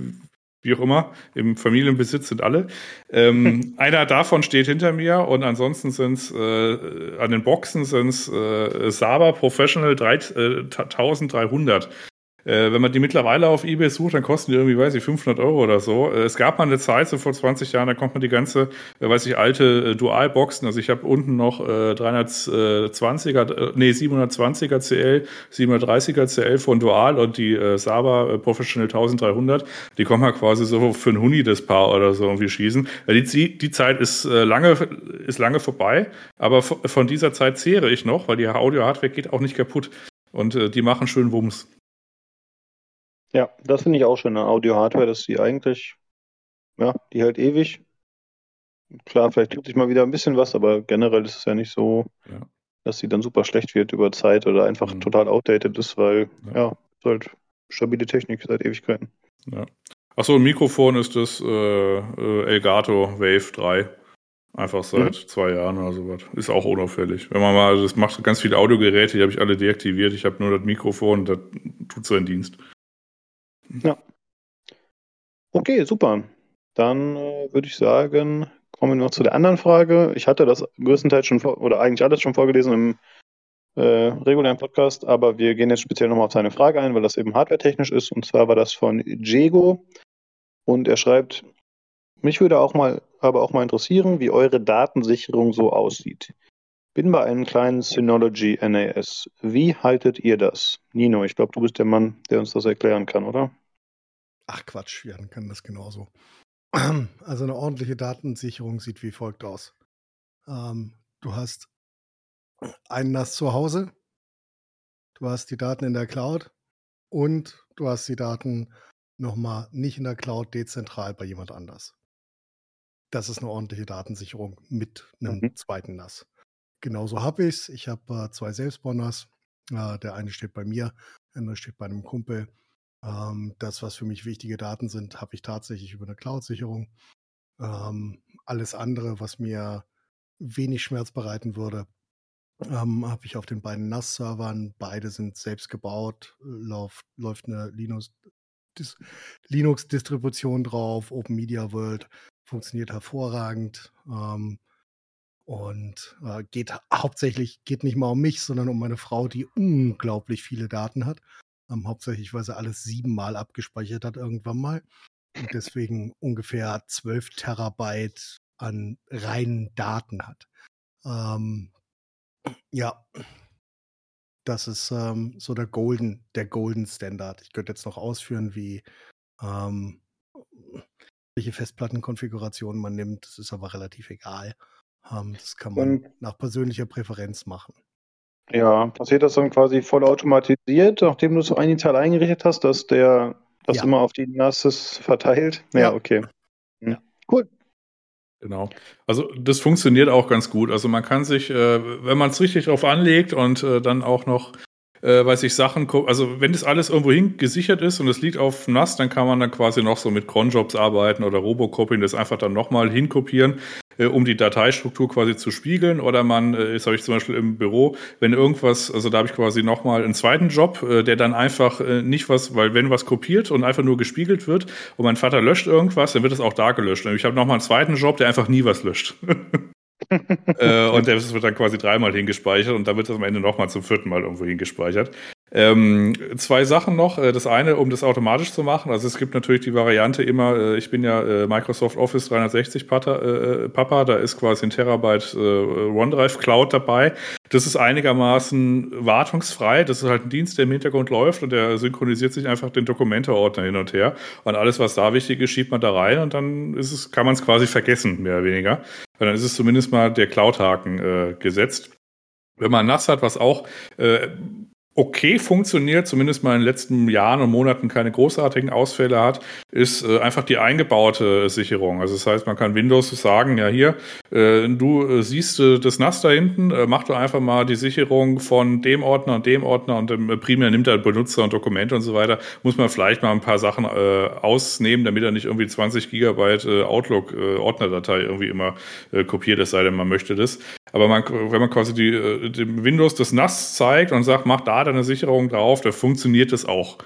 wie auch immer, im Familienbesitz sind alle. Ähm, einer davon steht hinter mir und ansonsten sind es äh, an den Boxen sind es äh, Saba Professional 3, äh, 1300. Äh, wenn man die mittlerweile auf Ebay sucht, dann kosten die irgendwie, weiß ich, 500 Euro oder so. Äh, es gab mal eine Zeit, so vor 20 Jahren, da kommt man die ganze, äh, weiß ich, alte äh, Dualboxen. Also ich habe unten noch äh, 320er, äh, nee, 720er CL, 730er CL von Dual und die äh, Saba äh, Professional 1300. Die kommen ja quasi so für ein Huni das Paar oder so irgendwie schießen. Äh, die, die Zeit ist äh, lange, ist lange vorbei, aber von dieser Zeit zehre ich noch, weil die Audio-Hardware geht auch nicht kaputt. Und äh, die machen schön Wumms. Ja, das finde ich auch schön, eine Audio-Hardware, dass die eigentlich, ja, die hält ewig. Klar, vielleicht tut sich mal wieder ein bisschen was, aber generell ist es ja nicht so, ja. dass sie dann super schlecht wird über Zeit oder einfach mhm. total outdated ist, weil, ja, ja ist halt stabile Technik seit Ewigkeiten. Ja. Achso, ein Mikrofon ist das äh, äh Elgato Wave 3. Einfach seit mhm. zwei Jahren oder sowas. Ist auch unauffällig. Wenn man mal, das macht ganz viele Audiogeräte, die habe ich alle deaktiviert. Ich habe nur das Mikrofon, das tut seinen Dienst. Ja. Okay, super. Dann äh, würde ich sagen, kommen wir noch zu der anderen Frage. Ich hatte das größtenteils schon vor, oder eigentlich alles schon vorgelesen im äh, regulären Podcast, aber wir gehen jetzt speziell nochmal auf seine Frage ein, weil das eben hardwaretechnisch ist. Und zwar war das von Diego. Und er schreibt, mich würde auch mal, aber auch mal interessieren, wie eure Datensicherung so aussieht. Bin bei einem kleinen Synology NAS. Wie haltet ihr das? Nino, ich glaube, du bist der Mann, der uns das erklären kann, oder? Ach Quatsch, Jan kann das genauso. Also eine ordentliche Datensicherung sieht wie folgt aus. Ähm, du hast ein NAS zu Hause, du hast die Daten in der Cloud und du hast die Daten nochmal nicht in der Cloud dezentral bei jemand anders. Das ist eine ordentliche Datensicherung mit einem mhm. zweiten NAS. Genauso habe ich es. Ich habe äh, zwei Selbstbau-NAS. Äh, der eine steht bei mir, der andere steht bei einem Kumpel. Ähm, das, was für mich wichtige Daten sind, habe ich tatsächlich über eine Cloud-Sicherung. Ähm, alles andere, was mir wenig Schmerz bereiten würde, ähm, habe ich auf den beiden NAS-Servern. Beide sind selbst gebaut, läuft, läuft eine Linux, Linux-Distribution drauf, Open Media World, funktioniert hervorragend. Ähm, und äh, geht hauptsächlich, geht nicht mal um mich, sondern um meine Frau, die unglaublich viele Daten hat. Ähm, hauptsächlich, weil sie alles siebenmal abgespeichert hat irgendwann mal. Und deswegen ungefähr 12 Terabyte an reinen Daten hat. Ähm, ja, das ist ähm, so der Golden, der Golden Standard. Ich könnte jetzt noch ausführen, wie ähm, welche Festplattenkonfiguration man nimmt. Das ist aber relativ egal. Ähm, das kann man Und nach persönlicher Präferenz machen. Ja, passiert das dann quasi voll automatisiert, nachdem du es initial eingerichtet hast, dass der das ja. immer auf die NASes verteilt? Ja, ja. okay. Hm. Ja. Cool. Genau. Also das funktioniert auch ganz gut. Also man kann sich, äh, wenn man es richtig drauf anlegt und äh, dann auch noch, äh, weiß ich, Sachen, also wenn das alles irgendwo hin gesichert ist und es liegt auf NAS, dann kann man dann quasi noch so mit Cronjobs arbeiten oder Robocoping, das einfach dann nochmal hinkopieren äh, um die Dateistruktur quasi zu spiegeln. Oder man, äh, das habe ich zum Beispiel im Büro, wenn irgendwas, also da habe ich quasi nochmal einen zweiten Job, äh, der dann einfach äh, nicht was, weil wenn was kopiert und einfach nur gespiegelt wird und mein Vater löscht irgendwas, dann wird es auch da gelöscht. Und ich habe nochmal einen zweiten Job, der einfach nie was löscht. äh, und das wird dann quasi dreimal hingespeichert und dann wird das am Ende nochmal zum vierten Mal irgendwo hingespeichert. Ähm, zwei Sachen noch. Äh, das eine, um das automatisch zu machen. Also es gibt natürlich die Variante immer, äh, ich bin ja äh, Microsoft Office 360 Pata, äh, Papa, da ist quasi ein Terabyte OneDrive Cloud dabei. Das ist einigermaßen wartungsfrei. Das ist halt ein Dienst, der im Hintergrund läuft und der synchronisiert sich einfach den Dokumenteordner hin und her. Und alles, was da wichtig ist, schiebt man da rein und dann ist es, kann man es quasi vergessen, mehr oder weniger. Weil dann ist es zumindest mal der Cloud-Haken äh, gesetzt. Wenn man NAS hat, was auch äh, okay funktioniert, zumindest mal in den letzten Jahren und Monaten keine großartigen Ausfälle hat, ist äh, einfach die eingebaute Sicherung. Also das heißt, man kann Windows sagen, ja hier, äh, du äh, siehst äh, das NAS da hinten, äh, mach doch einfach mal die Sicherung von dem Ordner und dem Ordner und ähm, primär nimmt er Benutzer und Dokumente und so weiter. Muss man vielleicht mal ein paar Sachen äh, ausnehmen, damit er nicht irgendwie 20 Gigabyte äh, Outlook äh, Ordnerdatei irgendwie immer kopiert, es sei denn, man möchte das. Aber man, wenn man quasi die, dem Windows das NAS zeigt und sagt, mach da deine Sicherung drauf, da funktioniert das auch.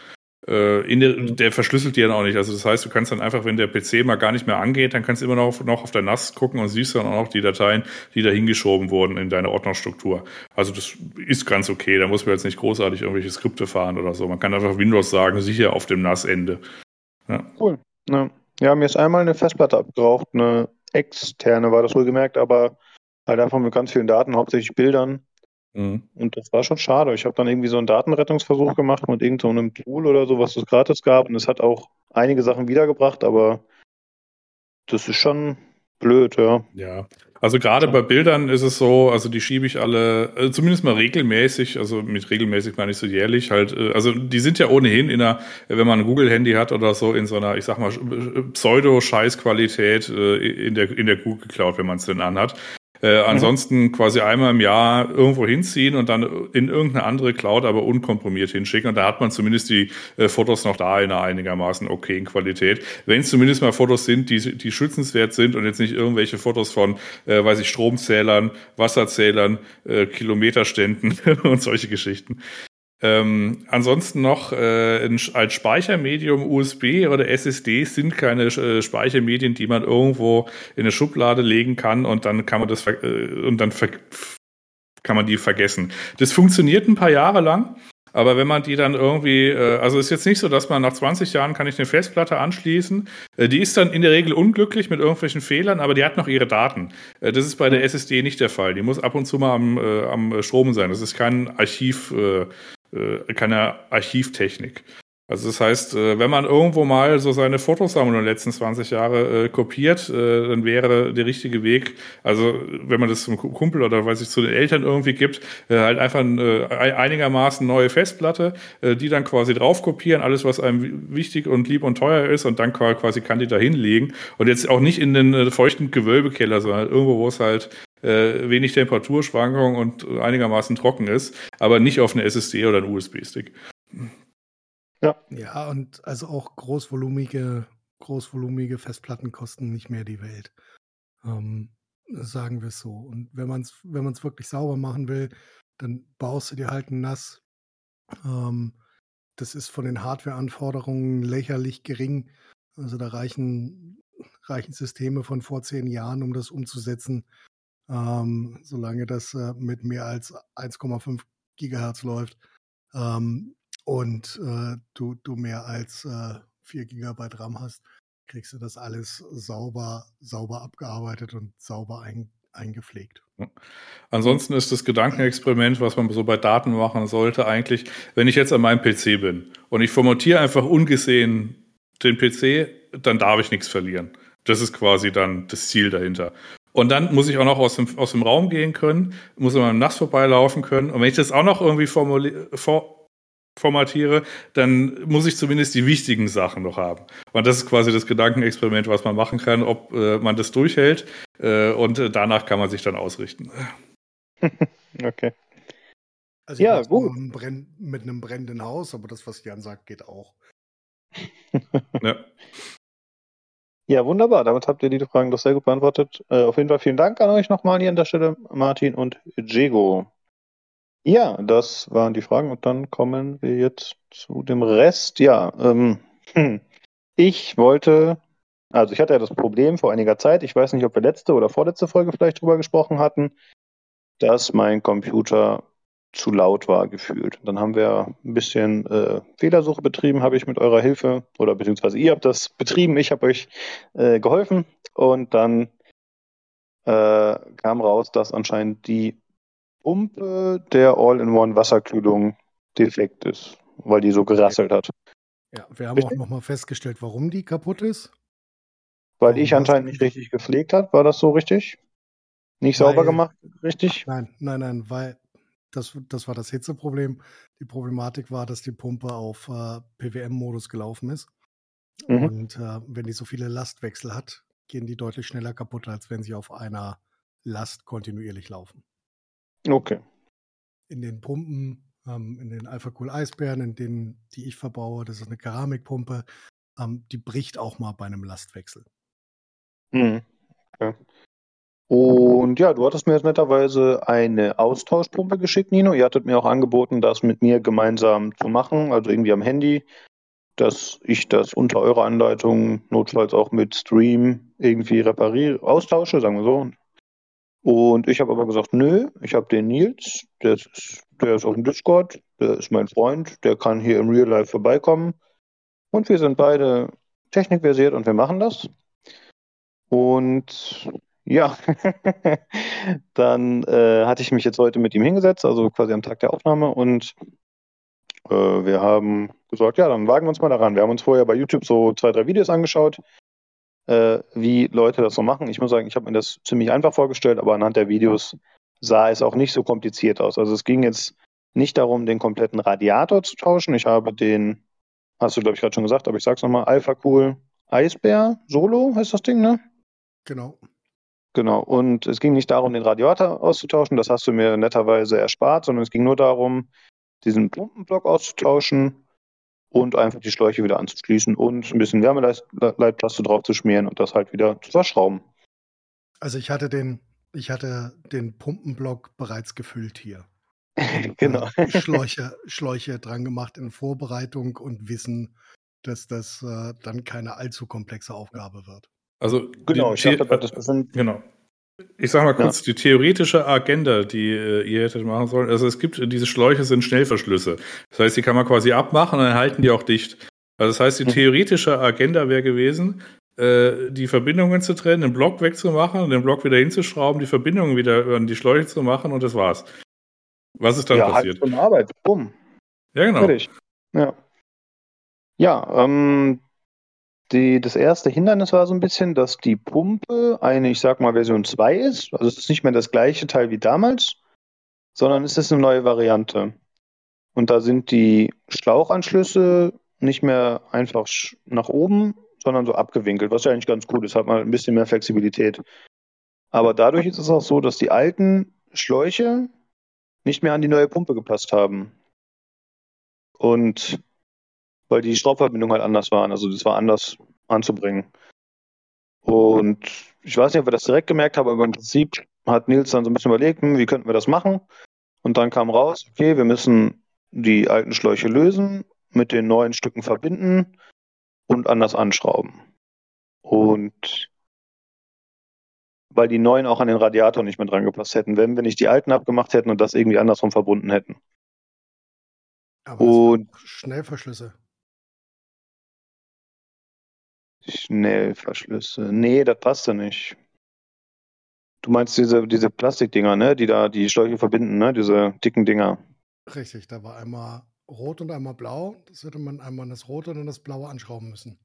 äh, in der, mhm. der verschlüsselt die dann auch nicht. Also das heißt, du kannst dann einfach, wenn der PC mal gar nicht mehr angeht, dann kannst du immer noch, noch auf der NAS gucken und siehst dann auch noch die Dateien, die da hingeschoben wurden in deine Ordnerstruktur. Also das ist ganz okay. Da muss man jetzt nicht großartig irgendwelche Skripte fahren oder so. Man kann einfach Windows sagen, sicher auf dem NAS-Ende. Ja. Cool. Ja. ja, mir ist einmal eine Festplatte abgeraucht, eine externe war das wohl gemerkt, aber halt einfach mit ganz vielen Daten, hauptsächlich Bildern. Mhm. Und das war schon schade. Ich habe dann irgendwie so einen Datenrettungsversuch gemacht mit irgendeinem so Tool oder so, was es gratis gab. Und es hat auch einige Sachen wiedergebracht, aber das ist schon blöd, ja. Ja. Also gerade bei Bildern ist es so, also die schiebe ich alle, also zumindest mal regelmäßig, also mit regelmäßig meine ich so jährlich halt, äh, also die sind ja ohnehin in einer, wenn man ein Google-Handy hat oder so, in so einer, ich sag mal, Pseudo-Scheiß-Qualität äh, in der, in der Google Cloud, wenn man es denn anhat. Äh, ansonsten mhm. quasi einmal im Jahr irgendwo hinziehen und dann in irgendeine andere Cloud aber unkomprimiert hinschicken. Und da hat man zumindest die äh, Fotos noch da in einer einigermaßen okayen Qualität. Wenn es zumindest mal Fotos sind, die, die schützenswert sind und jetzt nicht irgendwelche Fotos von, äh, weiß ich, Stromzählern, Wasserzählern, äh, Kilometerständen und solche Geschichten. Ähm, ansonsten noch äh, als Speichermedium USB oder SSD sind keine äh, Speichermedien, die man irgendwo in eine Schublade legen kann und dann kann man das äh, und dann kann man die vergessen. Das funktioniert ein paar Jahre lang. Aber wenn man die dann irgendwie, äh, also ist jetzt nicht so, dass man nach 20 Jahren kann ich eine Festplatte anschließen. Äh, die ist dann in der Regel unglücklich mit irgendwelchen Fehlern, aber die hat noch ihre Daten. Äh, das ist bei der SSD nicht der Fall. Die muss ab und zu mal am, äh, am Strom sein. Das ist kein Archiv, äh, äh, keine Archivtechnik. Also das heißt, äh, wenn man irgendwo mal so seine Fotosammlung der letzten 20 Jahre äh, kopiert, äh, dann wäre der richtige Weg, also wenn man das zum Kumpel oder weiß ich zu den Eltern irgendwie gibt, äh, halt einfach äh, einigermaßen neue Festplatte, äh, die dann quasi drauf kopieren, alles was einem wichtig und lieb und teuer ist und dann quasi kann die da hinlegen und jetzt auch nicht in den feuchten Gewölbekeller, sondern irgendwo, wo es halt äh, wenig Temperaturschwankungen und einigermaßen trocken ist, aber nicht auf eine SSD oder einen USB-Stick. Ja. Ja, und also auch großvolumige, großvolumige Festplatten kosten nicht mehr die Welt. Ähm, sagen wir es so. Und wenn man es wenn man's wirklich sauber machen will, dann baust du dir halt ein NAS. Ähm, das ist von den Hardware-Anforderungen lächerlich gering. Also da reichen, reichen Systeme von vor zehn Jahren, um das umzusetzen ähm, solange das äh, mit mehr als 1,5 Gigahertz läuft ähm, und äh, du, du mehr als äh, 4 Gigabyte RAM hast, kriegst du das alles sauber, sauber abgearbeitet und sauber ein, eingepflegt. Ansonsten ist das Gedankenexperiment, was man so bei Daten machen sollte, eigentlich, wenn ich jetzt an meinem PC bin und ich formatiere einfach ungesehen den PC, dann darf ich nichts verlieren. Das ist quasi dann das Ziel dahinter. Und dann muss ich auch noch aus dem, aus dem Raum gehen können, muss immer nachts vorbeilaufen können. Und wenn ich das auch noch irgendwie for formatiere, dann muss ich zumindest die wichtigen Sachen noch haben. Und das ist quasi das Gedankenexperiment, was man machen kann, ob äh, man das durchhält. Äh, und äh, danach kann man sich dann ausrichten. okay. Also ja, gut. Mit einem brennenden Haus, aber das, was Jan sagt, geht auch. ja. Ja, wunderbar. Damit habt ihr die Fragen doch sehr gut beantwortet. Äh, auf jeden Fall vielen Dank an euch nochmal hier an der Stelle, Martin und Diego. Ja, das waren die Fragen und dann kommen wir jetzt zu dem Rest. Ja, ähm, ich wollte, also ich hatte ja das Problem vor einiger Zeit, ich weiß nicht, ob wir letzte oder vorletzte Folge vielleicht drüber gesprochen hatten, dass mein Computer zu laut war gefühlt. Dann haben wir ein bisschen äh, Fehlersuche betrieben, habe ich mit eurer Hilfe, oder beziehungsweise ihr habt das betrieben, ich habe euch äh, geholfen und dann äh, kam raus, dass anscheinend die Pumpe der All-in-One-Wasserkühlung defekt ist, weil die so gerasselt hat. Ja, wir haben richtig? auch nochmal festgestellt, warum die kaputt ist. Weil warum ich anscheinend nicht richtig gepflegt habe, war das so richtig? Nicht weil, sauber gemacht, richtig? Nein, nein, nein, weil das, das war das Hitzeproblem. Die Problematik war, dass die Pumpe auf äh, PWM-Modus gelaufen ist. Mhm. Und äh, wenn die so viele Lastwechsel hat, gehen die deutlich schneller kaputt, als wenn sie auf einer Last kontinuierlich laufen. Okay. In den Pumpen, ähm, in den Alpha Cool Eisbären, in denen, die ich verbaue, das ist eine Keramikpumpe, ähm, die bricht auch mal bei einem Lastwechsel. Mhm. Okay. Und ja, du hattest mir jetzt netterweise eine Austauschpumpe geschickt, Nino. Ihr hattet mir auch angeboten, das mit mir gemeinsam zu machen, also irgendwie am Handy. dass ich das unter eurer Anleitung notfalls auch mit Stream irgendwie repariere, austausche, sagen wir so. Und ich habe aber gesagt, nö, ich habe den Nils, der ist, der ist auf dem Discord, der ist mein Freund, der kann hier im Real Life vorbeikommen. Und wir sind beide technikversiert und wir machen das. Und ja, dann äh, hatte ich mich jetzt heute mit ihm hingesetzt, also quasi am Tag der Aufnahme und äh, wir haben gesagt, ja, dann wagen wir uns mal daran. Wir haben uns vorher bei YouTube so zwei, drei Videos angeschaut, äh, wie Leute das so machen. Ich muss sagen, ich habe mir das ziemlich einfach vorgestellt, aber anhand der Videos sah es auch nicht so kompliziert aus. Also es ging jetzt nicht darum, den kompletten Radiator zu tauschen. Ich habe den, hast du glaube ich gerade schon gesagt, aber ich sag's nochmal, Alpha Cool Eisbär Solo heißt das Ding, ne? Genau. Genau. Und es ging nicht darum, den Radiator auszutauschen, das hast du mir netterweise erspart, sondern es ging nur darum, diesen Pumpenblock auszutauschen und einfach die Schläuche wieder anzuschließen und ein bisschen Wärmeleitplaste drauf zu schmieren und das halt wieder zu verschrauben. Also ich hatte den, ich hatte den Pumpenblock bereits gefüllt hier. genau. Schläuche, Schläuche dran gemacht in Vorbereitung und Wissen, dass das äh, dann keine allzu komplexe Aufgabe wird. Also genau, ich dachte, das sind genau. Ich sage mal kurz, ja. die theoretische Agenda, die äh, ihr hättet machen sollen, also es gibt, diese Schläuche sind Schnellverschlüsse. Das heißt, die kann man quasi abmachen und dann halten die auch dicht. Also das heißt, die hm. theoretische Agenda wäre gewesen, äh, die Verbindungen zu trennen, den Block wegzumachen, den Block wieder hinzuschrauben, die Verbindungen wieder an die Schläuche zu machen und das war's. Was ist dann ja, passiert? Halt Arbeit, bumm. Ja, genau. Fertig. Ja. Ja, ähm, die, das erste Hindernis war so ein bisschen, dass die Pumpe eine, ich sag mal, Version 2 ist. Also es ist nicht mehr das gleiche Teil wie damals, sondern es ist eine neue Variante. Und da sind die Schlauchanschlüsse nicht mehr einfach nach oben, sondern so abgewinkelt, was ja eigentlich ganz gut ist, hat man ein bisschen mehr Flexibilität. Aber dadurch ist es auch so, dass die alten Schläuche nicht mehr an die neue Pumpe gepasst haben. Und weil die Schraubverbindungen halt anders waren. Also das war anders anzubringen. Und ich weiß nicht, ob wir das direkt gemerkt haben, aber im Prinzip hat Nils dann so ein bisschen überlegt, hm, wie könnten wir das machen? Und dann kam raus, okay, wir müssen die alten Schläuche lösen, mit den neuen Stücken verbinden und anders anschrauben. Und weil die neuen auch an den Radiator nicht mehr dran gepasst hätten, wenn wir nicht die alten abgemacht hätten und das irgendwie andersrum verbunden hätten. Aber und Schnellverschlüsse. Schnellverschlüsse. Nee, das passt ja nicht. Du meinst diese, diese Plastikdinger, ne? Die da die Schläuche verbinden, ne? Diese dicken Dinger. Richtig, da war einmal rot und einmal blau. Das hätte man einmal das rote und dann das blaue anschrauben müssen.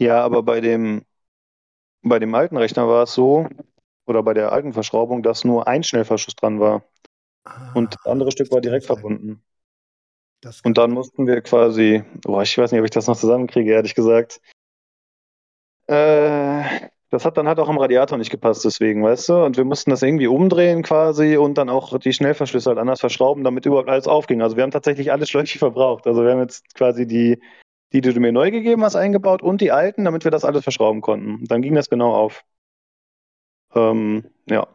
Ja, aber bei dem, bei dem alten Rechner war es so, oder bei der alten Verschraubung, dass nur ein Schnellverschluss dran war. Ah, und das andere Stück war direkt verbunden. Und dann mussten wir quasi, boah, ich weiß nicht, ob ich das noch zusammenkriege, ehrlich gesagt. Äh, das hat dann halt auch am Radiator nicht gepasst, deswegen, weißt du? Und wir mussten das irgendwie umdrehen quasi und dann auch die Schnellverschlüsse halt anders verschrauben, damit überhaupt alles aufging. Also wir haben tatsächlich alle Schläuche verbraucht. Also wir haben jetzt quasi die, die, die du mir neu gegeben hast, eingebaut und die alten, damit wir das alles verschrauben konnten. Dann ging das genau auf. Ähm, ja.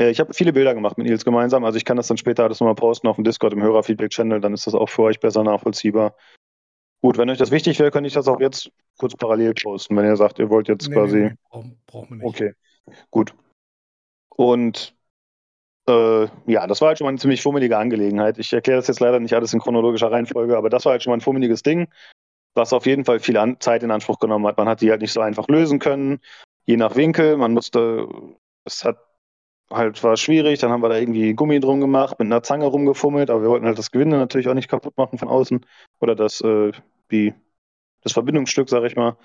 Äh, ich habe viele Bilder gemacht mit Nils gemeinsam, also ich kann das dann später alles nochmal posten auf dem Discord im Hörerfeedback-Channel, dann ist das auch für euch besser nachvollziehbar. Gut, wenn euch das wichtig wäre, könnte ich das auch jetzt kurz parallel posten, wenn ihr sagt, ihr wollt jetzt nee, quasi. Nee, nee, brauchen wir nicht. Okay, gut. Und äh, ja, das war halt schon mal eine ziemlich fummelige Angelegenheit. Ich erkläre das jetzt leider nicht alles in chronologischer Reihenfolge, aber das war halt schon mal ein fummeliges Ding, was auf jeden Fall viel an Zeit in Anspruch genommen hat. Man hat die halt nicht so einfach lösen können, je nach Winkel. Man musste, es hat halt war schwierig. Dann haben wir da irgendwie Gummi drum gemacht, mit einer Zange rumgefummelt, aber wir wollten halt das Gewinde natürlich auch nicht kaputt machen von außen. Oder das, äh, wie, das Verbindungsstück, sag ich mal.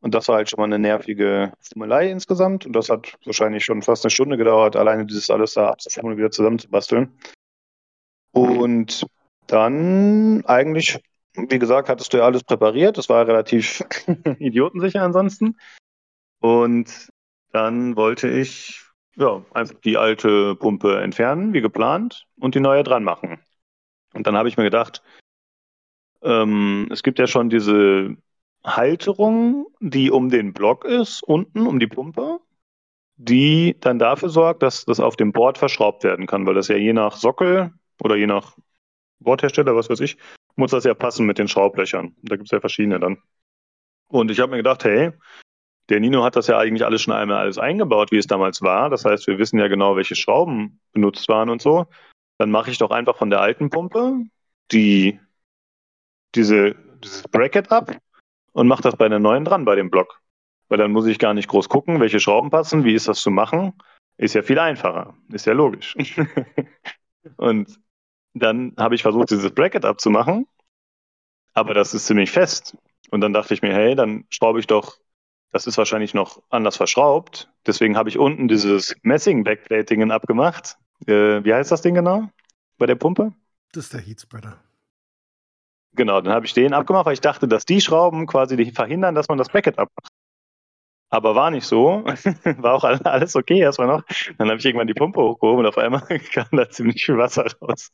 Und das war halt schon mal eine nervige Fummelei insgesamt. Und das hat wahrscheinlich schon fast eine Stunde gedauert, alleine dieses alles da abzufummeln und wieder zusammenzubasteln. Und dann eigentlich, wie gesagt, hattest du ja alles präpariert. Das war relativ idiotensicher ansonsten. Und dann wollte ich ja, einfach die alte Pumpe entfernen, wie geplant, und die neue dran machen. Und dann habe ich mir gedacht, ähm, es gibt ja schon diese Halterung, die um den Block ist, unten um die Pumpe, die dann dafür sorgt, dass das auf dem Board verschraubt werden kann, weil das ja je nach Sockel oder je nach Bordhersteller, was weiß ich, muss das ja passen mit den Schraublöchern. Da gibt es ja verschiedene dann. Und ich habe mir gedacht, hey, der Nino hat das ja eigentlich alles schon einmal alles eingebaut, wie es damals war. Das heißt, wir wissen ja genau, welche Schrauben benutzt waren und so. Dann mache ich doch einfach von der alten Pumpe die, diese, dieses Bracket ab und mache das bei der neuen dran, bei dem Block. Weil dann muss ich gar nicht groß gucken, welche Schrauben passen, wie ist das zu machen. Ist ja viel einfacher. Ist ja logisch. und dann habe ich versucht, dieses Bracket abzumachen, aber das ist ziemlich fest. Und dann dachte ich mir, hey, dann schraube ich doch, das ist wahrscheinlich noch anders verschraubt. Deswegen habe ich unten dieses Messing-Backplating abgemacht. Äh, wie heißt das Ding genau bei der Pumpe? Das ist der Heatspreader. Genau, dann habe ich den abgemacht, weil ich dachte, dass die Schrauben quasi verhindern, dass man das Bracket abmacht. Aber war nicht so. war auch alles okay erstmal noch. Dann habe ich irgendwann die Pumpe hochgehoben und auf einmal kam da ziemlich viel Wasser raus.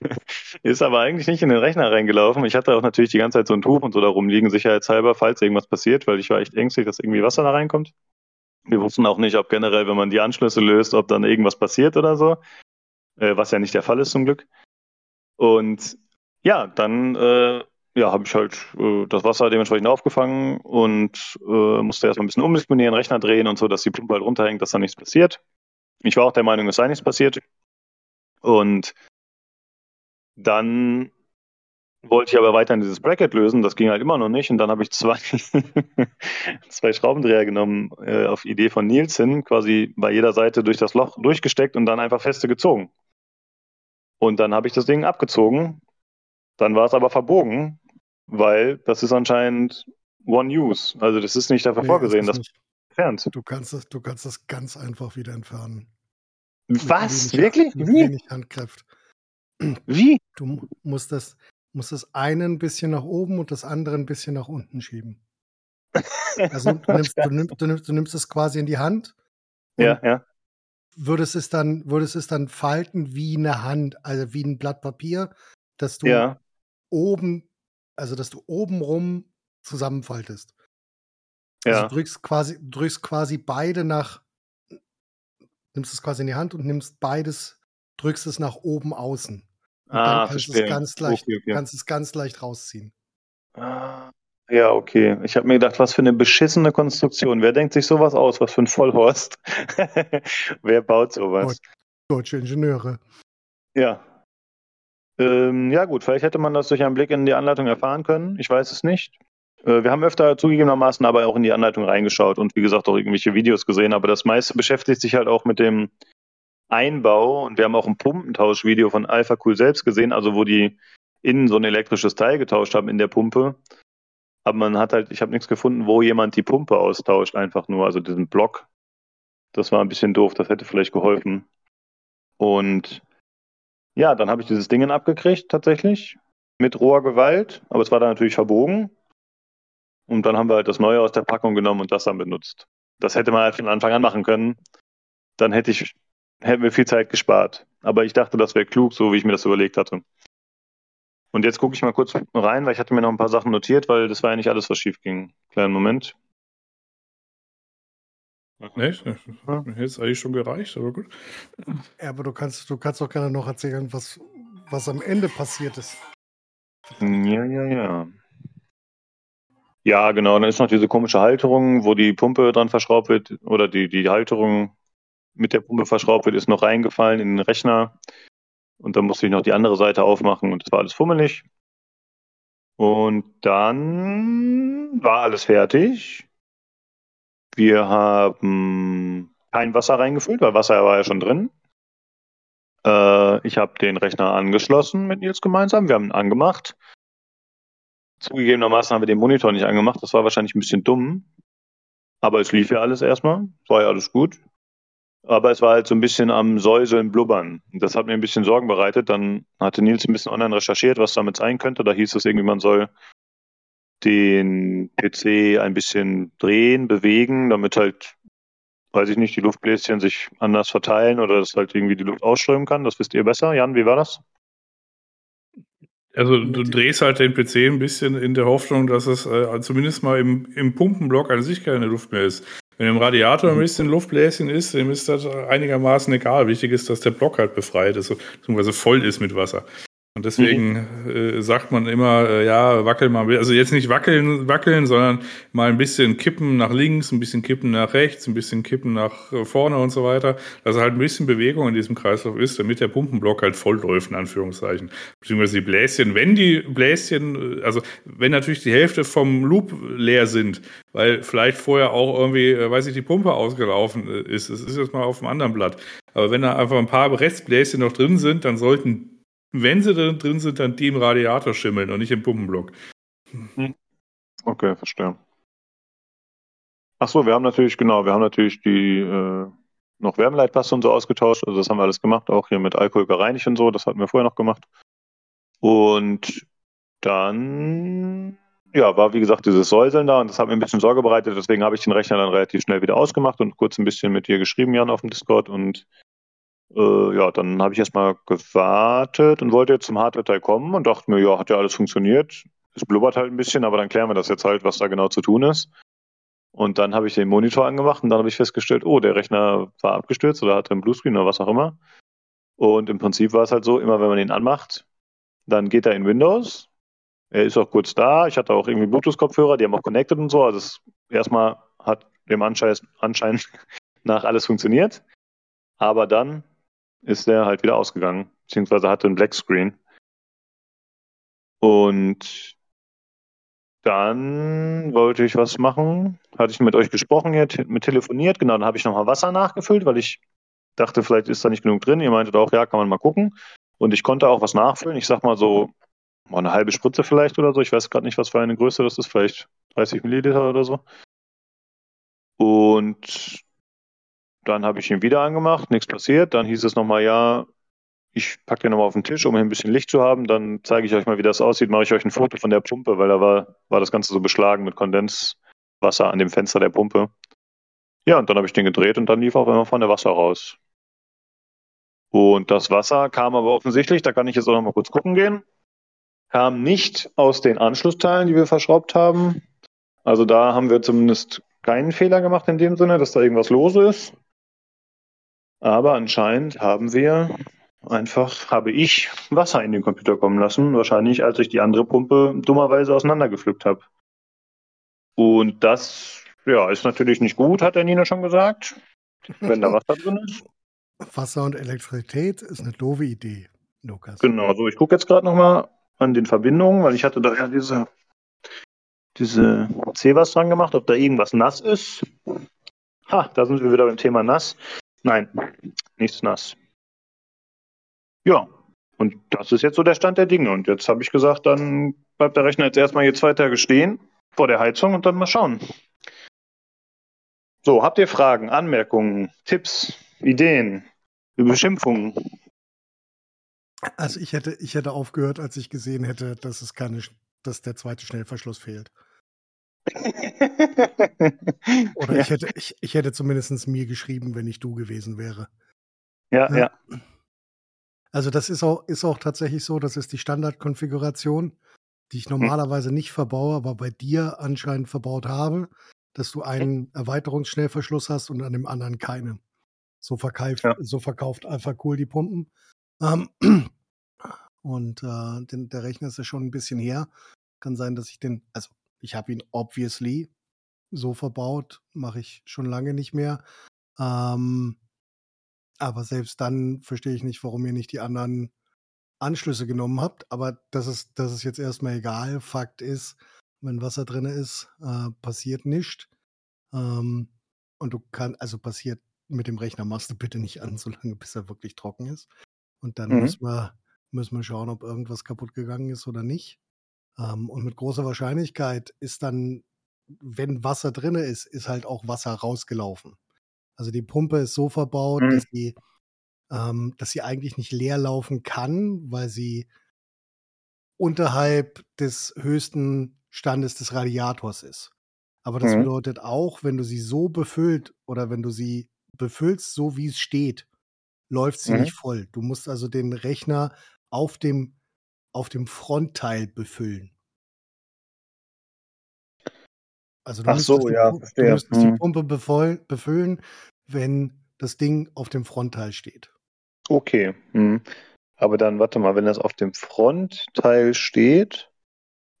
Ist aber eigentlich nicht in den Rechner reingelaufen. Ich hatte auch natürlich die ganze Zeit so ein Tuch und so da rumliegen, sicherheitshalber, falls irgendwas passiert, weil ich war echt ängstlich, dass irgendwie Wasser da reinkommt. Wir wussten auch nicht, ob generell, wenn man die Anschlüsse löst, ob dann irgendwas passiert oder so. Äh, was ja nicht der Fall ist zum Glück. Und ja, dann äh, ja, habe ich halt äh, das Wasser dementsprechend aufgefangen und äh, musste erstmal ein bisschen umdisponieren, Rechner drehen und so, dass die Pumpe halt runterhängt, dass da nichts passiert. Ich war auch der Meinung, es sei nichts passiert. Und dann wollte ich aber weiterhin dieses Bracket lösen, das ging halt immer noch nicht. Und dann habe ich zwei, zwei Schraubendreher genommen, äh, auf Idee von Nils hin, quasi bei jeder Seite durch das Loch durchgesteckt und dann einfach feste gezogen. Und dann habe ich das Ding abgezogen. Dann war es aber verbogen weil das ist anscheinend One Use. Also das ist nicht dafür nee, vorgesehen, dass entfernt. Du kannst das, du kannst das ganz einfach wieder entfernen. Was? Wenig, Wirklich? Wie? wenig Handkraft. Wie? Du musst das, musst das eine ein bisschen nach oben und das andere ein bisschen nach unten schieben. Also du nimmst, du nimmst, du nimmst, du nimmst es quasi in die Hand. Ja, ja. Würdest es dann, würdest es dann falten wie eine Hand, also wie ein Blatt Papier, dass du ja. oben also dass du obenrum zusammenfaltest. Also, ja. Also du drückst quasi, drückst quasi beide nach, nimmst es quasi in die Hand und nimmst beides, drückst es nach oben außen. Und ah, dann kannst du es ganz leicht, okay, okay. kannst es ganz leicht rausziehen. Ah, ja, okay. Ich habe mir gedacht, was für eine beschissene Konstruktion. Wer denkt sich sowas aus? Was für ein Vollhorst? Wer baut sowas? Deutsche Ingenieure. Ja, ähm, ja gut, vielleicht hätte man das durch einen Blick in die Anleitung erfahren können. Ich weiß es nicht. Äh, wir haben öfter zugegebenermaßen aber auch in die Anleitung reingeschaut und wie gesagt auch irgendwelche Videos gesehen, aber das meiste beschäftigt sich halt auch mit dem Einbau und wir haben auch ein Pumpentauschvideo von Alpha Cool selbst gesehen, also wo die innen so ein elektrisches Teil getauscht haben in der Pumpe. Aber man hat halt, ich habe nichts gefunden, wo jemand die Pumpe austauscht, einfach nur, also diesen Block. Das war ein bisschen doof, das hätte vielleicht geholfen. Und ja, dann habe ich dieses Ding abgekriegt, tatsächlich, mit roher Gewalt, aber es war dann natürlich verbogen. Und dann haben wir halt das Neue aus der Packung genommen und das dann benutzt. Das hätte man halt von Anfang an machen können. Dann hätte ich, hätten wir viel Zeit gespart. Aber ich dachte, das wäre klug, so wie ich mir das überlegt hatte. Und jetzt gucke ich mal kurz rein, weil ich hatte mir noch ein paar Sachen notiert, weil das war ja nicht alles, was schief ging. Kleinen Moment. Nicht? Hätte es eigentlich schon gereicht, aber gut. Ja, aber du kannst, du kannst doch gerne noch erzählen, was, was am Ende passiert ist. Ja, ja, ja. Ja, genau. Dann ist noch diese komische Halterung, wo die Pumpe dran verschraubt wird, oder die, die Halterung mit der Pumpe verschraubt wird, ist noch reingefallen in den Rechner. Und dann musste ich noch die andere Seite aufmachen und das war alles fummelig. Und dann war alles fertig. Wir haben kein Wasser reingefüllt, weil Wasser war ja schon drin. Äh, ich habe den Rechner angeschlossen mit Nils gemeinsam. Wir haben ihn angemacht. Zugegebenermaßen haben wir den Monitor nicht angemacht. Das war wahrscheinlich ein bisschen dumm. Aber es lief ja alles erstmal. War ja alles gut. Aber es war halt so ein bisschen am Säuseln, Blubbern. Das hat mir ein bisschen Sorgen bereitet. Dann hatte Nils ein bisschen online recherchiert, was damit sein könnte. Da hieß es irgendwie, man soll den PC ein bisschen drehen, bewegen, damit halt, weiß ich nicht, die Luftbläschen sich anders verteilen oder dass halt irgendwie die Luft ausströmen kann. Das wisst ihr besser. Jan, wie war das? Also du drehst halt den PC ein bisschen in der Hoffnung, dass es äh, zumindest mal im, im Pumpenblock an sich keine Luft mehr ist. Wenn im Radiator ein bisschen Luftbläschen ist, dem ist das einigermaßen egal. Wichtig ist, dass der Block halt befreit ist, beziehungsweise voll ist mit Wasser. Und deswegen mhm. äh, sagt man immer, äh, ja, wackel mal, also jetzt nicht wackeln, wackeln, sondern mal ein bisschen kippen nach links, ein bisschen kippen nach rechts, ein bisschen kippen nach äh, vorne und so weiter, dass halt ein bisschen Bewegung in diesem Kreislauf ist, damit der Pumpenblock halt voll läuft, in Anführungszeichen. Beziehungsweise die Bläschen, wenn die Bläschen, äh, also wenn natürlich die Hälfte vom Loop leer sind, weil vielleicht vorher auch irgendwie, äh, weiß ich, die Pumpe ausgelaufen ist, das ist jetzt mal auf dem anderen Blatt. Aber wenn da einfach ein paar Restbläschen noch drin sind, dann sollten wenn sie da drin sind, dann die im Radiator schimmeln und nicht im Pumpenblock. Hm. Okay, verstehe. Ach so, wir haben natürlich, genau, wir haben natürlich die äh, noch Wärmeleitpaste und so ausgetauscht. Also das haben wir alles gemacht, auch hier mit Alkohol gereinigt und so. Das hatten wir vorher noch gemacht. Und dann, ja, war wie gesagt dieses Säuseln da und das hat mir ein bisschen Sorge bereitet. Deswegen habe ich den Rechner dann relativ schnell wieder ausgemacht und kurz ein bisschen mit dir geschrieben, Jan, auf dem Discord. Und äh, ja, dann habe ich erstmal gewartet und wollte jetzt zum Hardware-Teil kommen und dachte mir, ja, hat ja alles funktioniert. Es blubbert halt ein bisschen, aber dann klären wir das jetzt halt, was da genau zu tun ist. Und dann habe ich den Monitor angemacht und dann habe ich festgestellt, oh, der Rechner war abgestürzt oder hatte einen Bluescreen oder was auch immer. Und im Prinzip war es halt so, immer wenn man ihn anmacht, dann geht er in Windows. Er ist auch kurz da. Ich hatte auch irgendwie Bluetooth-Kopfhörer, die haben auch connected und so. Also es, erstmal hat dem Anschein, Anschein nach alles funktioniert. Aber dann ist der halt wieder ausgegangen, beziehungsweise hatte einen Black Screen. Und dann wollte ich was machen, hatte ich mit euch gesprochen, mit telefoniert, genau, dann habe ich nochmal Wasser nachgefüllt, weil ich dachte, vielleicht ist da nicht genug drin. Ihr meintet auch, ja, kann man mal gucken. Und ich konnte auch was nachfüllen. Ich sag mal so, mal eine halbe Spritze vielleicht oder so. Ich weiß gerade nicht, was für eine Größe das ist, vielleicht 30 Milliliter oder so. Und dann habe ich ihn wieder angemacht, nichts passiert. Dann hieß es nochmal, ja, ich packe den nochmal auf den Tisch, um hier ein bisschen Licht zu haben. Dann zeige ich euch mal, wie das aussieht. Mache ich euch ein Foto von der Pumpe, weil da war, war das Ganze so beschlagen mit Kondenswasser an dem Fenster der Pumpe. Ja, und dann habe ich den gedreht und dann lief auch immer von der Wasser raus. Und das Wasser kam aber offensichtlich, da kann ich jetzt auch nochmal kurz gucken gehen, kam nicht aus den Anschlussteilen, die wir verschraubt haben. Also da haben wir zumindest keinen Fehler gemacht in dem Sinne, dass da irgendwas lose ist. Aber anscheinend haben wir einfach, habe ich Wasser in den Computer kommen lassen. Wahrscheinlich, als ich die andere Pumpe dummerweise auseinandergepflückt habe. Und das, ja, ist natürlich nicht gut, hat der Nina schon gesagt. Wenn da Wasser drin ist. Wasser und Elektrizität ist eine doofe Idee, Lukas. Genau, so ich gucke jetzt gerade nochmal an den Verbindungen, weil ich hatte da ja diese, diese C-Was dran gemacht, ob da irgendwas nass ist. Ha, da sind wir wieder beim Thema nass. Nein, nichts nass. Ja, und das ist jetzt so der Stand der Dinge. Und jetzt habe ich gesagt, dann bleibt der Rechner jetzt erstmal hier zwei Tage stehen vor der Heizung und dann mal schauen. So, habt ihr Fragen, Anmerkungen, Tipps, Ideen, Beschimpfungen? Also ich hätte, ich hätte aufgehört, als ich gesehen hätte, dass es keine, dass der zweite Schnellverschluss fehlt. Oder ich hätte, ich, ich hätte zumindest mir geschrieben, wenn ich du gewesen wäre. Ja, ja. ja. Also das ist auch, ist auch tatsächlich so, das ist die Standardkonfiguration, die ich hm. normalerweise hm. nicht verbaue, aber bei dir anscheinend verbaut habe, dass du einen Erweiterungsschnellverschluss hast und an dem anderen keinen. So verkauft, ja. so verkauft Alpha Cool die Pumpen. Ähm, und äh, den, der Rechner ist ja schon ein bisschen her. Kann sein, dass ich den, also ich habe ihn obviously so verbaut, mache ich schon lange nicht mehr. Ähm, aber selbst dann verstehe ich nicht, warum ihr nicht die anderen Anschlüsse genommen habt. Aber das ist, das ist jetzt erstmal egal. Fakt ist, wenn Wasser drin ist, äh, passiert nichts. Ähm, und du kannst, also passiert mit dem Rechner, machst du bitte nicht an, solange bis er wirklich trocken ist. Und dann mhm. müssen, wir, müssen wir schauen, ob irgendwas kaputt gegangen ist oder nicht. Ähm, und mit großer Wahrscheinlichkeit ist dann, wenn Wasser drin ist, ist halt auch Wasser rausgelaufen. Also die Pumpe ist so verbaut, mhm. dass sie, ähm, dass sie eigentlich nicht leer laufen kann, weil sie unterhalb des höchsten Standes des Radiators ist. Aber das mhm. bedeutet auch, wenn du sie so befüllt oder wenn du sie befüllst, so wie es steht, läuft sie mhm. nicht voll. Du musst also den Rechner auf dem auf dem Frontteil befüllen. Also du Ach so, ja, verstehe. Du müsstest hm. die Pumpe befüllen, wenn das Ding auf dem Frontteil steht. Okay. Hm. Aber dann, warte mal, wenn das auf dem Frontteil steht,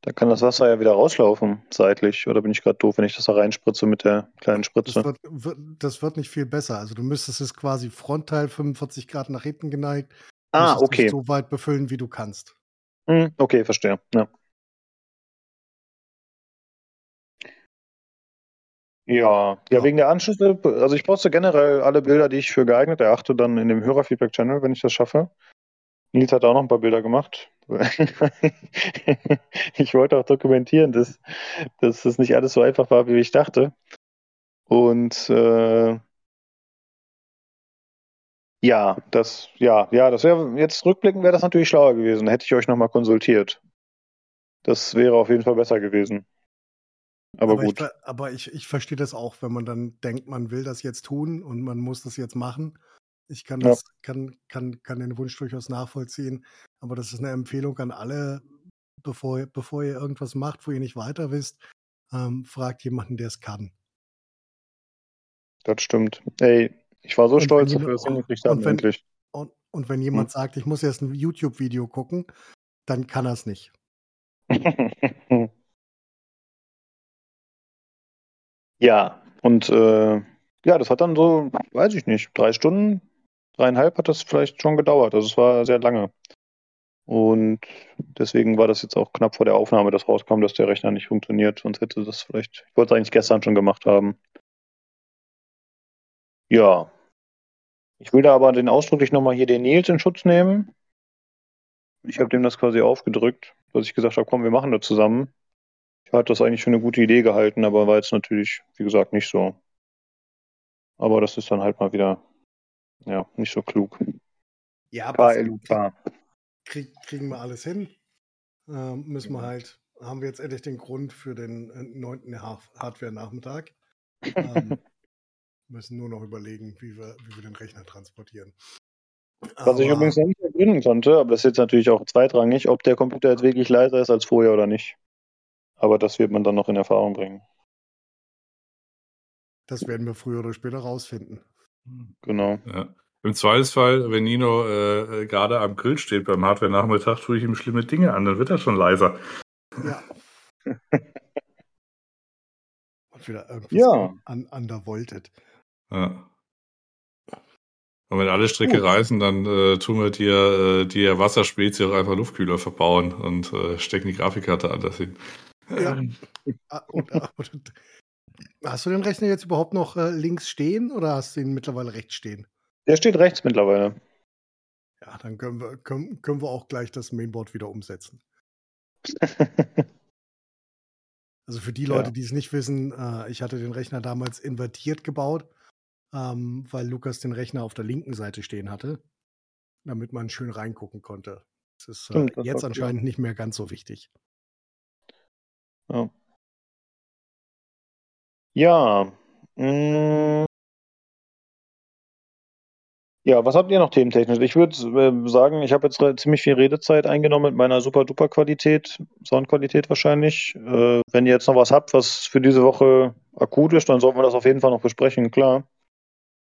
dann kann das Wasser ja wieder rauslaufen, seitlich. Oder bin ich gerade doof, wenn ich das da reinspritze mit der kleinen Spritze? Das wird, wird, das wird, nicht viel besser. Also du müsstest es quasi Frontteil 45 Grad nach hinten geneigt. Ah, okay. so weit befüllen, wie du kannst. Hm, okay, verstehe. Ja. Ja, ja, wegen der Anschlüsse, also ich poste generell alle Bilder, die ich für geeignet erachte, dann in dem Hörerfeedback-Channel, wenn ich das schaffe. Nils hat auch noch ein paar Bilder gemacht. ich wollte auch dokumentieren, dass, dass das nicht alles so einfach war, wie ich dachte. Und äh, ja, das, ja, ja, das wäre jetzt rückblickend wäre das natürlich schlauer gewesen. Hätte ich euch nochmal konsultiert. Das wäre auf jeden Fall besser gewesen. Aber, aber gut. Ich, aber ich, ich verstehe das auch, wenn man dann denkt, man will das jetzt tun und man muss das jetzt machen. Ich kann das, ja. kann, kann, kann den Wunsch durchaus nachvollziehen. Aber das ist eine Empfehlung an alle, bevor, bevor ihr irgendwas macht, wo ihr nicht weiter wisst, ähm, fragt jemanden, der es kann. Das stimmt. Ey, ich war so und stolz, dass wir das hingekriegt haben, wenn, endlich. Und, und wenn jemand hm. sagt, ich muss jetzt ein YouTube-Video gucken, dann kann er es nicht. Ja, und äh, ja, das hat dann so, weiß ich nicht, drei Stunden, dreieinhalb hat das vielleicht schon gedauert. Also es war sehr lange. Und deswegen war das jetzt auch knapp vor der Aufnahme, dass rauskam, dass der Rechner nicht funktioniert. Sonst hätte das vielleicht, ich wollte es eigentlich gestern schon gemacht haben. Ja. Ich will da aber den ausdrücklich nochmal hier den Nils in Schutz nehmen. Ich habe dem das quasi aufgedrückt, dass ich gesagt habe, komm, wir machen das zusammen hat das eigentlich für eine gute Idee gehalten, aber war jetzt natürlich, wie gesagt, nicht so. Aber das ist dann halt mal wieder, ja, nicht so klug. Ja, aber krieg, kriegen wir alles hin. Ähm, müssen wir halt, haben wir jetzt endlich den Grund für den äh, neunten Hardware-Nachmittag. ähm, müssen nur noch überlegen, wie wir, wie wir den Rechner transportieren. Was aber, ich übrigens noch nicht ergründen konnte, aber das ist jetzt natürlich auch zweitrangig, ob der Computer jetzt wirklich leiser ist als vorher oder nicht. Aber das wird man dann noch in Erfahrung bringen. Das werden wir früher oder später rausfinden. Genau. Ja. Im Zweifelsfall, wenn Nino äh, gerade am Grill steht beim Hardware-Nachmittag, tue ich ihm schlimme Dinge an, dann wird er schon leiser. Ja. Und wieder irgendwas ja. an, undervoltet. Ja. Und wenn alle Stricke oh. reißen, dann äh, tun wir dir, äh, dir Wasserspezies auch einfach Luftkühler verbauen und äh, stecken die Grafikkarte anders hin. Ja. Ähm. Ah, und, ah, und, hast du den Rechner jetzt überhaupt noch äh, links stehen oder hast du ihn mittlerweile rechts stehen? Der steht rechts mittlerweile. Ja, dann können wir, können, können wir auch gleich das Mainboard wieder umsetzen. also für die Leute, ja. die es nicht wissen, äh, ich hatte den Rechner damals invertiert gebaut, ähm, weil Lukas den Rechner auf der linken Seite stehen hatte, damit man schön reingucken konnte. Das ist äh, Stimmt, das jetzt anscheinend klar. nicht mehr ganz so wichtig. Ja. Ja. Mh. Ja, was habt ihr noch thementechnisch? Ich würde äh, sagen, ich habe jetzt ziemlich viel Redezeit eingenommen mit meiner super duper Qualität, Soundqualität wahrscheinlich. Äh, wenn ihr jetzt noch was habt, was für diese Woche akut ist, dann sollten wir das auf jeden Fall noch besprechen, klar.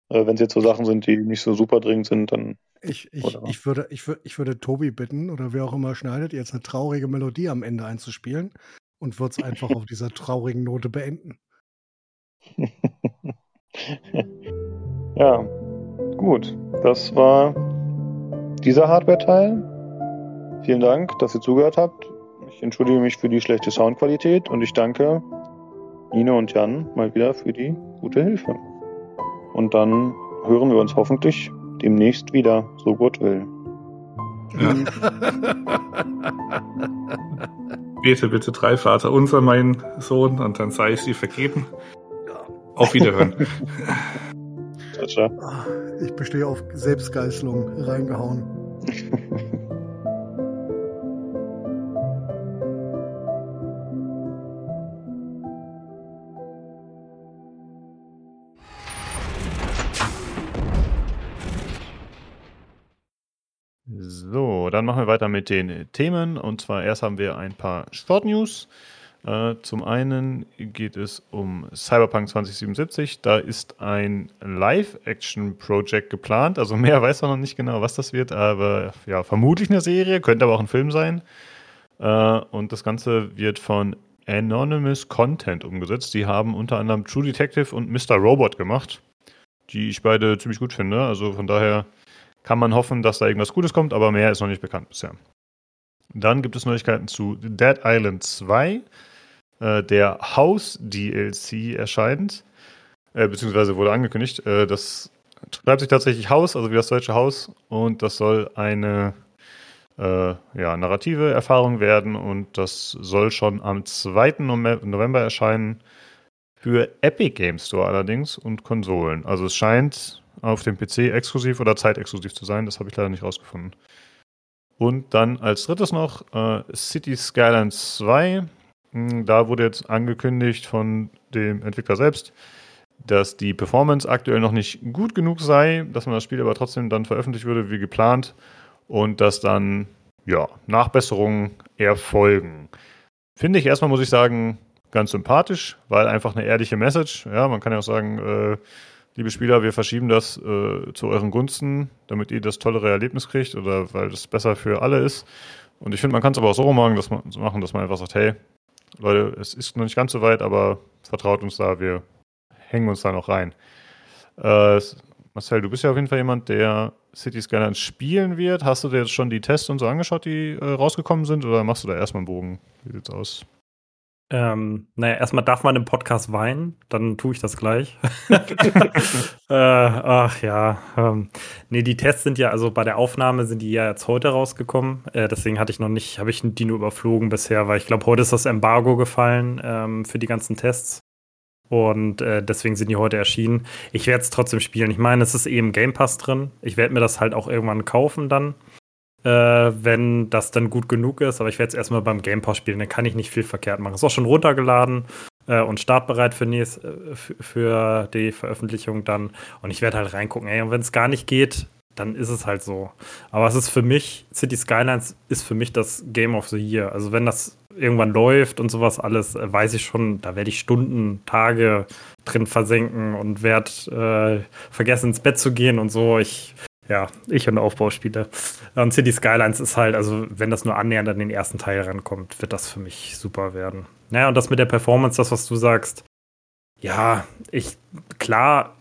Äh, wenn es jetzt so Sachen sind, die nicht so super dringend sind, dann. Ich, ich, ich, würde, ich, würde, ich würde Tobi bitten, oder wer auch immer schneidet, jetzt eine traurige Melodie am Ende einzuspielen und wird es einfach auf dieser traurigen Note beenden. ja, gut. Das war dieser Hardware-Teil. Vielen Dank, dass ihr zugehört habt. Ich entschuldige mich für die schlechte Soundqualität und ich danke Nino und Jan mal wieder für die gute Hilfe. Und dann hören wir uns hoffentlich demnächst wieder, so Gott will. Ja. bete bitte drei Vater unser, mein Sohn, und dann sei ich sie vergeben. Auf Wiederhören. ciao, ciao. Ich bestehe auf Selbstgeißelung reingehauen. dann machen wir weiter mit den Themen. Und zwar erst haben wir ein paar Short News. Äh, zum einen geht es um Cyberpunk 2077. Da ist ein Live-Action-Project geplant. Also mehr weiß man noch nicht genau, was das wird, aber ja, vermutlich eine Serie, könnte aber auch ein Film sein. Äh, und das Ganze wird von Anonymous Content umgesetzt. Die haben unter anderem True Detective und Mr. Robot gemacht, die ich beide ziemlich gut finde. Also von daher kann man hoffen, dass da irgendwas Gutes kommt, aber mehr ist noch nicht bekannt bisher. Dann gibt es Neuigkeiten zu Dead Island 2. Äh, der House-DLC erscheint, äh, beziehungsweise wurde angekündigt. Äh, das schreibt sich tatsächlich Haus, also wie das deutsche Haus, und das soll eine äh, ja, narrative Erfahrung werden und das soll schon am 2. November erscheinen für Epic Game Store allerdings und Konsolen. Also es scheint auf dem PC exklusiv oder zeitexklusiv zu sein, das habe ich leider nicht rausgefunden. Und dann als drittes noch äh, City Skylines 2. Hm, da wurde jetzt angekündigt von dem Entwickler selbst, dass die Performance aktuell noch nicht gut genug sei, dass man das Spiel aber trotzdem dann veröffentlicht würde wie geplant und dass dann ja, Nachbesserungen erfolgen. Finde ich erstmal, muss ich sagen, ganz sympathisch, weil einfach eine ehrliche Message. Ja, man kann ja auch sagen, äh, liebe Spieler, wir verschieben das äh, zu euren Gunsten, damit ihr das tollere Erlebnis kriegt oder weil das besser für alle ist. Und ich finde, man kann es aber auch so machen dass, man, so machen, dass man einfach sagt, hey, Leute, es ist noch nicht ganz so weit, aber vertraut uns da, wir hängen uns da noch rein. Äh, Marcel, du bist ja auf jeden Fall jemand, der City Skylines spielen wird. Hast du dir jetzt schon die Tests und so angeschaut, die äh, rausgekommen sind, oder machst du da erstmal einen Bogen? Wie sieht's aus? Ähm, naja, erstmal darf man im Podcast weinen, dann tue ich das gleich. äh, ach ja. Ähm, nee, die Tests sind ja, also bei der Aufnahme sind die ja jetzt heute rausgekommen. Äh, deswegen hatte ich noch nicht, habe ich die nur überflogen bisher, weil ich glaube, heute ist das Embargo gefallen ähm, für die ganzen Tests. Und äh, deswegen sind die heute erschienen. Ich werde es trotzdem spielen. Ich meine, es ist eben Game Pass drin. Ich werde mir das halt auch irgendwann kaufen dann äh, wenn das dann gut genug ist. Aber ich werde es erstmal beim Game Pass spielen, dann kann ich nicht viel verkehrt machen. Ist auch schon runtergeladen äh, und startbereit für, nächst, äh, für die Veröffentlichung dann. Und ich werde halt reingucken. Ey, und wenn es gar nicht geht, dann ist es halt so. Aber es ist für mich, City Skylines ist für mich das Game of the Year. Also wenn das irgendwann läuft und sowas alles, äh, weiß ich schon, da werde ich Stunden, Tage drin versenken und werde äh, vergessen ins Bett zu gehen und so. Ich ja, ich und Aufbauspiele. Und City Skylines ist halt, also wenn das nur annähernd an den ersten Teil rankommt, wird das für mich super werden. Naja, und das mit der Performance, das, was du sagst, ja, ich, klar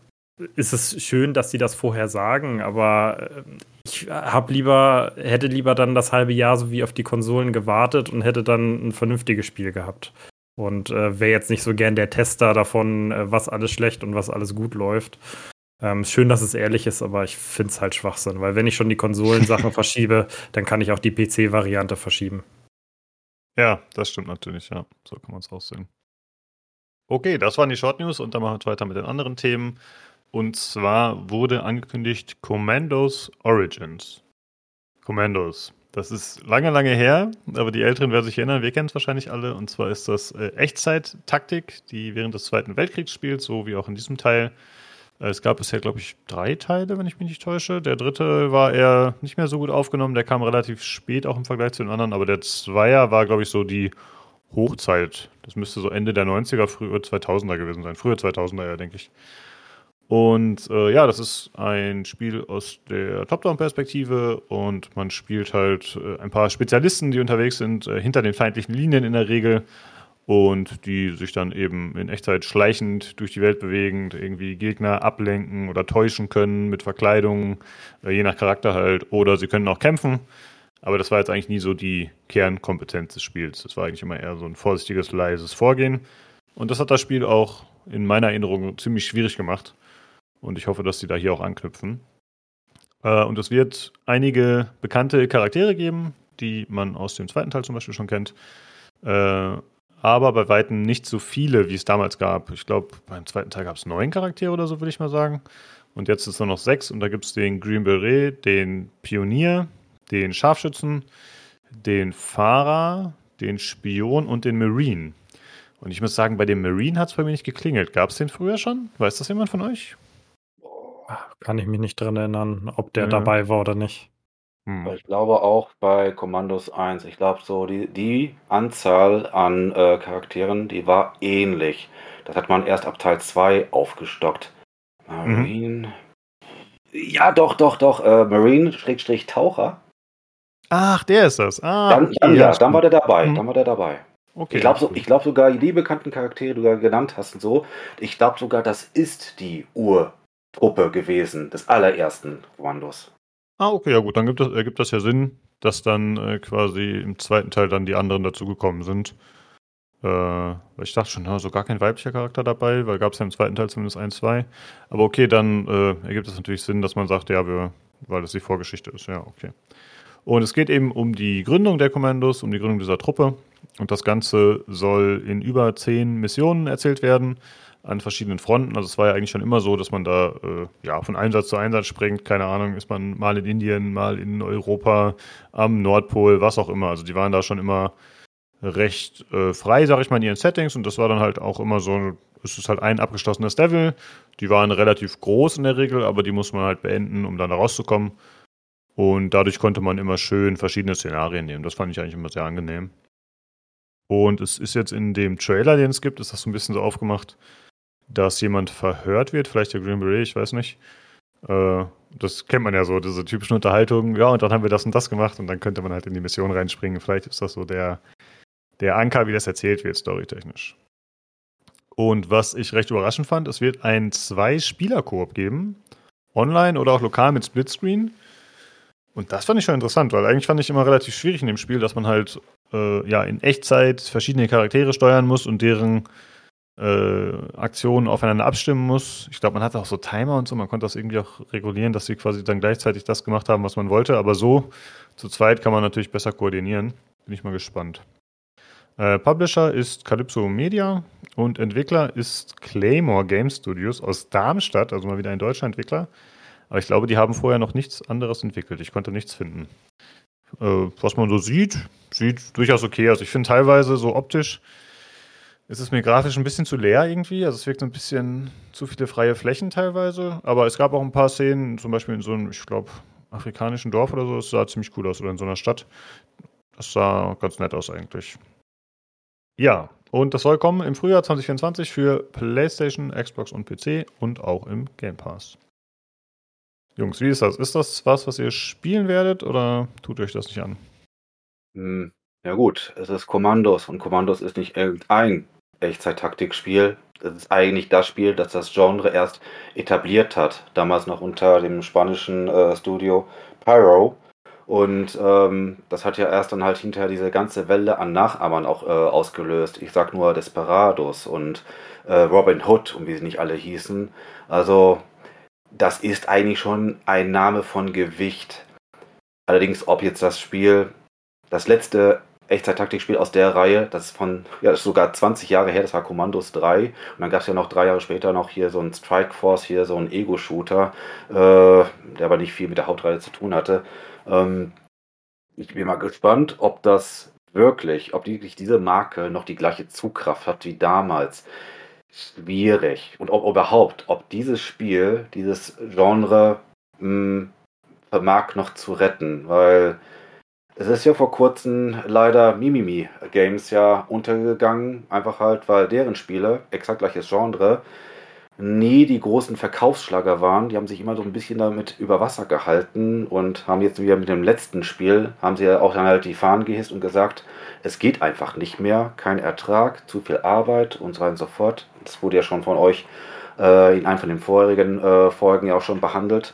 ist es schön, dass sie das vorher sagen, aber äh, ich hab lieber, hätte lieber dann das halbe Jahr so wie auf die Konsolen gewartet und hätte dann ein vernünftiges Spiel gehabt. Und äh, wäre jetzt nicht so gern der Tester davon, äh, was alles schlecht und was alles gut läuft. Ähm, schön, dass es ehrlich ist, aber ich finde es halt Schwachsinn, weil wenn ich schon die Konsolensachen verschiebe, dann kann ich auch die PC-Variante verschieben. Ja, das stimmt natürlich, ja. So kann man es aussehen. Okay, das waren die Short News und dann machen wir weiter mit den anderen Themen. Und zwar wurde angekündigt Commandos Origins. Commandos. Das ist lange, lange her, aber die Älteren werden sich erinnern, wir kennen es wahrscheinlich alle. Und zwar ist das äh, Echtzeit-Taktik, die während des Zweiten Weltkriegs spielt, so wie auch in diesem Teil. Äh, es gab bisher, glaube ich, drei Teile, wenn ich mich nicht täusche. Der dritte war eher nicht mehr so gut aufgenommen. Der kam relativ spät auch im Vergleich zu den anderen. Aber der Zweier war, glaube ich, so die Hochzeit. Das müsste so Ende der 90er, früher 2000er gewesen sein. Früher 2000er, ja, denke ich. Und äh, ja, das ist ein Spiel aus der Top-Down-Perspektive und man spielt halt äh, ein paar Spezialisten, die unterwegs sind, äh, hinter den feindlichen Linien in der Regel und die sich dann eben in Echtzeit schleichend durch die Welt bewegen, irgendwie Gegner ablenken oder täuschen können mit Verkleidung, äh, je nach Charakter halt, oder sie können auch kämpfen. Aber das war jetzt eigentlich nie so die Kernkompetenz des Spiels. Das war eigentlich immer eher so ein vorsichtiges, leises Vorgehen. Und das hat das Spiel auch in meiner Erinnerung ziemlich schwierig gemacht. Und ich hoffe, dass sie da hier auch anknüpfen. Äh, und es wird einige bekannte Charaktere geben, die man aus dem zweiten Teil zum Beispiel schon kennt. Aber bei Weitem nicht so viele, wie es damals gab. Ich glaube, beim zweiten Teil gab es neun Charaktere oder so, würde ich mal sagen. Und jetzt ist es nur noch sechs und da gibt es den Green Beret, den Pionier, den Scharfschützen, den Fahrer, den Spion und den Marine. Und ich muss sagen, bei dem Marine hat es bei mir nicht geklingelt. Gab es den früher schon? Weiß das jemand von euch? Kann ich mich nicht dran erinnern, ob der ja. dabei war oder nicht. Hm. Ich glaube auch bei Commandos 1, ich glaube so, die, die Anzahl an äh, Charakteren, die war ähnlich. Das hat man erst ab Teil 2 aufgestockt. Marine. Mhm. Ja, doch, doch, doch. Äh, Marine-Taucher. Ach, der ist das. Ah, dann, dann ja, dann war der dabei. Mhm. Dann war der dabei. Okay. Ich glaube so, glaub sogar, die bekannten Charaktere, die du genannt hast und so, ich glaube sogar, das ist die Urtruppe gewesen, des allerersten Kommandos. Ah, okay, ja gut, dann gibt das, ergibt das ja Sinn, dass dann äh, quasi im zweiten Teil dann die anderen dazugekommen sind. Äh, ich dachte schon, na, so gar kein weiblicher Charakter dabei, weil gab es ja im zweiten Teil zumindest ein, zwei. Aber okay, dann äh, ergibt es natürlich Sinn, dass man sagt, ja, wir, weil das die Vorgeschichte ist. Ja, okay. Und es geht eben um die Gründung der Kommandos, um die Gründung dieser Truppe. Und das Ganze soll in über zehn Missionen erzählt werden, an verschiedenen Fronten. Also es war ja eigentlich schon immer so, dass man da äh, ja, von Einsatz zu Einsatz springt. Keine Ahnung, ist man mal in Indien, mal in Europa, am Nordpol, was auch immer. Also die waren da schon immer recht äh, frei, sag ich mal, in ihren Settings. Und das war dann halt auch immer so, es ist halt ein abgeschlossenes Level. Die waren relativ groß in der Regel, aber die muss man halt beenden, um dann da rauszukommen. Und dadurch konnte man immer schön verschiedene Szenarien nehmen. Das fand ich eigentlich immer sehr angenehm. Und es ist jetzt in dem Trailer, den es gibt, ist das so ein bisschen so aufgemacht, dass jemand verhört wird, vielleicht der Green Beret, ich weiß nicht. Äh, das kennt man ja so, diese typischen Unterhaltungen. Ja, und dann haben wir das und das gemacht und dann könnte man halt in die Mission reinspringen. Vielleicht ist das so der, der Anker, wie das erzählt wird, storytechnisch. Und was ich recht überraschend fand, es wird ein Zwei-Spieler-Koop geben. Online oder auch lokal mit Splitscreen. Und das fand ich schon interessant, weil eigentlich fand ich immer relativ schwierig in dem Spiel, dass man halt äh, ja in Echtzeit verschiedene Charaktere steuern muss und deren äh, Aktionen aufeinander abstimmen muss. Ich glaube, man hatte auch so Timer und so, man konnte das irgendwie auch regulieren, dass sie quasi dann gleichzeitig das gemacht haben, was man wollte. Aber so zu zweit kann man natürlich besser koordinieren. Bin ich mal gespannt. Äh, Publisher ist Calypso Media und Entwickler ist Claymore Game Studios aus Darmstadt, also mal wieder ein deutscher Entwickler. Aber ich glaube, die haben vorher noch nichts anderes entwickelt. Ich konnte nichts finden. Äh, was man so sieht, sieht durchaus okay aus. Ich finde teilweise so optisch ist es mir grafisch ein bisschen zu leer irgendwie. Also es wirkt so ein bisschen zu viele freie Flächen teilweise. Aber es gab auch ein paar Szenen, zum Beispiel in so einem, ich glaube, afrikanischen Dorf oder so. Das sah ziemlich cool aus. Oder in so einer Stadt. Das sah ganz nett aus eigentlich. Ja, und das soll kommen im Frühjahr 2024 für PlayStation, Xbox und PC und auch im Game Pass. Jungs, wie ist das? Ist das was, was ihr spielen werdet oder tut euch das nicht an? Hm, ja gut, es ist Kommandos und Kommandos ist nicht irgendein Echtzeit-Taktikspiel. Es ist eigentlich das Spiel, das das Genre erst etabliert hat. Damals noch unter dem spanischen äh, Studio Pyro. Und ähm, das hat ja erst dann halt hinterher diese ganze Welle an Nachahmern auch äh, ausgelöst. Ich sag nur Desperados und äh, Robin Hood und wie sie nicht alle hießen. Also das ist eigentlich schon ein Name von Gewicht. Allerdings, ob jetzt das Spiel, das letzte Echtzeit-Taktikspiel aus der Reihe, das ist von, ja, ist sogar 20 Jahre her, das war Commandos 3. Und dann gab es ja noch drei Jahre später noch hier so ein Strike Force, hier so ein Ego-Shooter, äh, der aber nicht viel mit der Hauptreihe zu tun hatte. Ähm, ich bin mal gespannt, ob das wirklich, ob die, diese Marke noch die gleiche Zugkraft hat wie damals schwierig. Und ob überhaupt, ob dieses Spiel, dieses Genre mh, hm, vermag noch zu retten, weil es ist ja vor kurzem leider Mimimi Games ja untergegangen, einfach halt, weil deren Spiele, exakt gleiches Genre, nie die großen Verkaufsschlager waren. Die haben sich immer so ein bisschen damit über Wasser gehalten und haben jetzt wieder mit dem letzten Spiel, haben sie ja auch dann halt die Fahnen gehisst und gesagt, es geht einfach nicht mehr, kein Ertrag, zu viel Arbeit und so weiter und so fort. Das wurde ja schon von euch äh, in einem von den vorherigen äh, Folgen ja auch schon behandelt.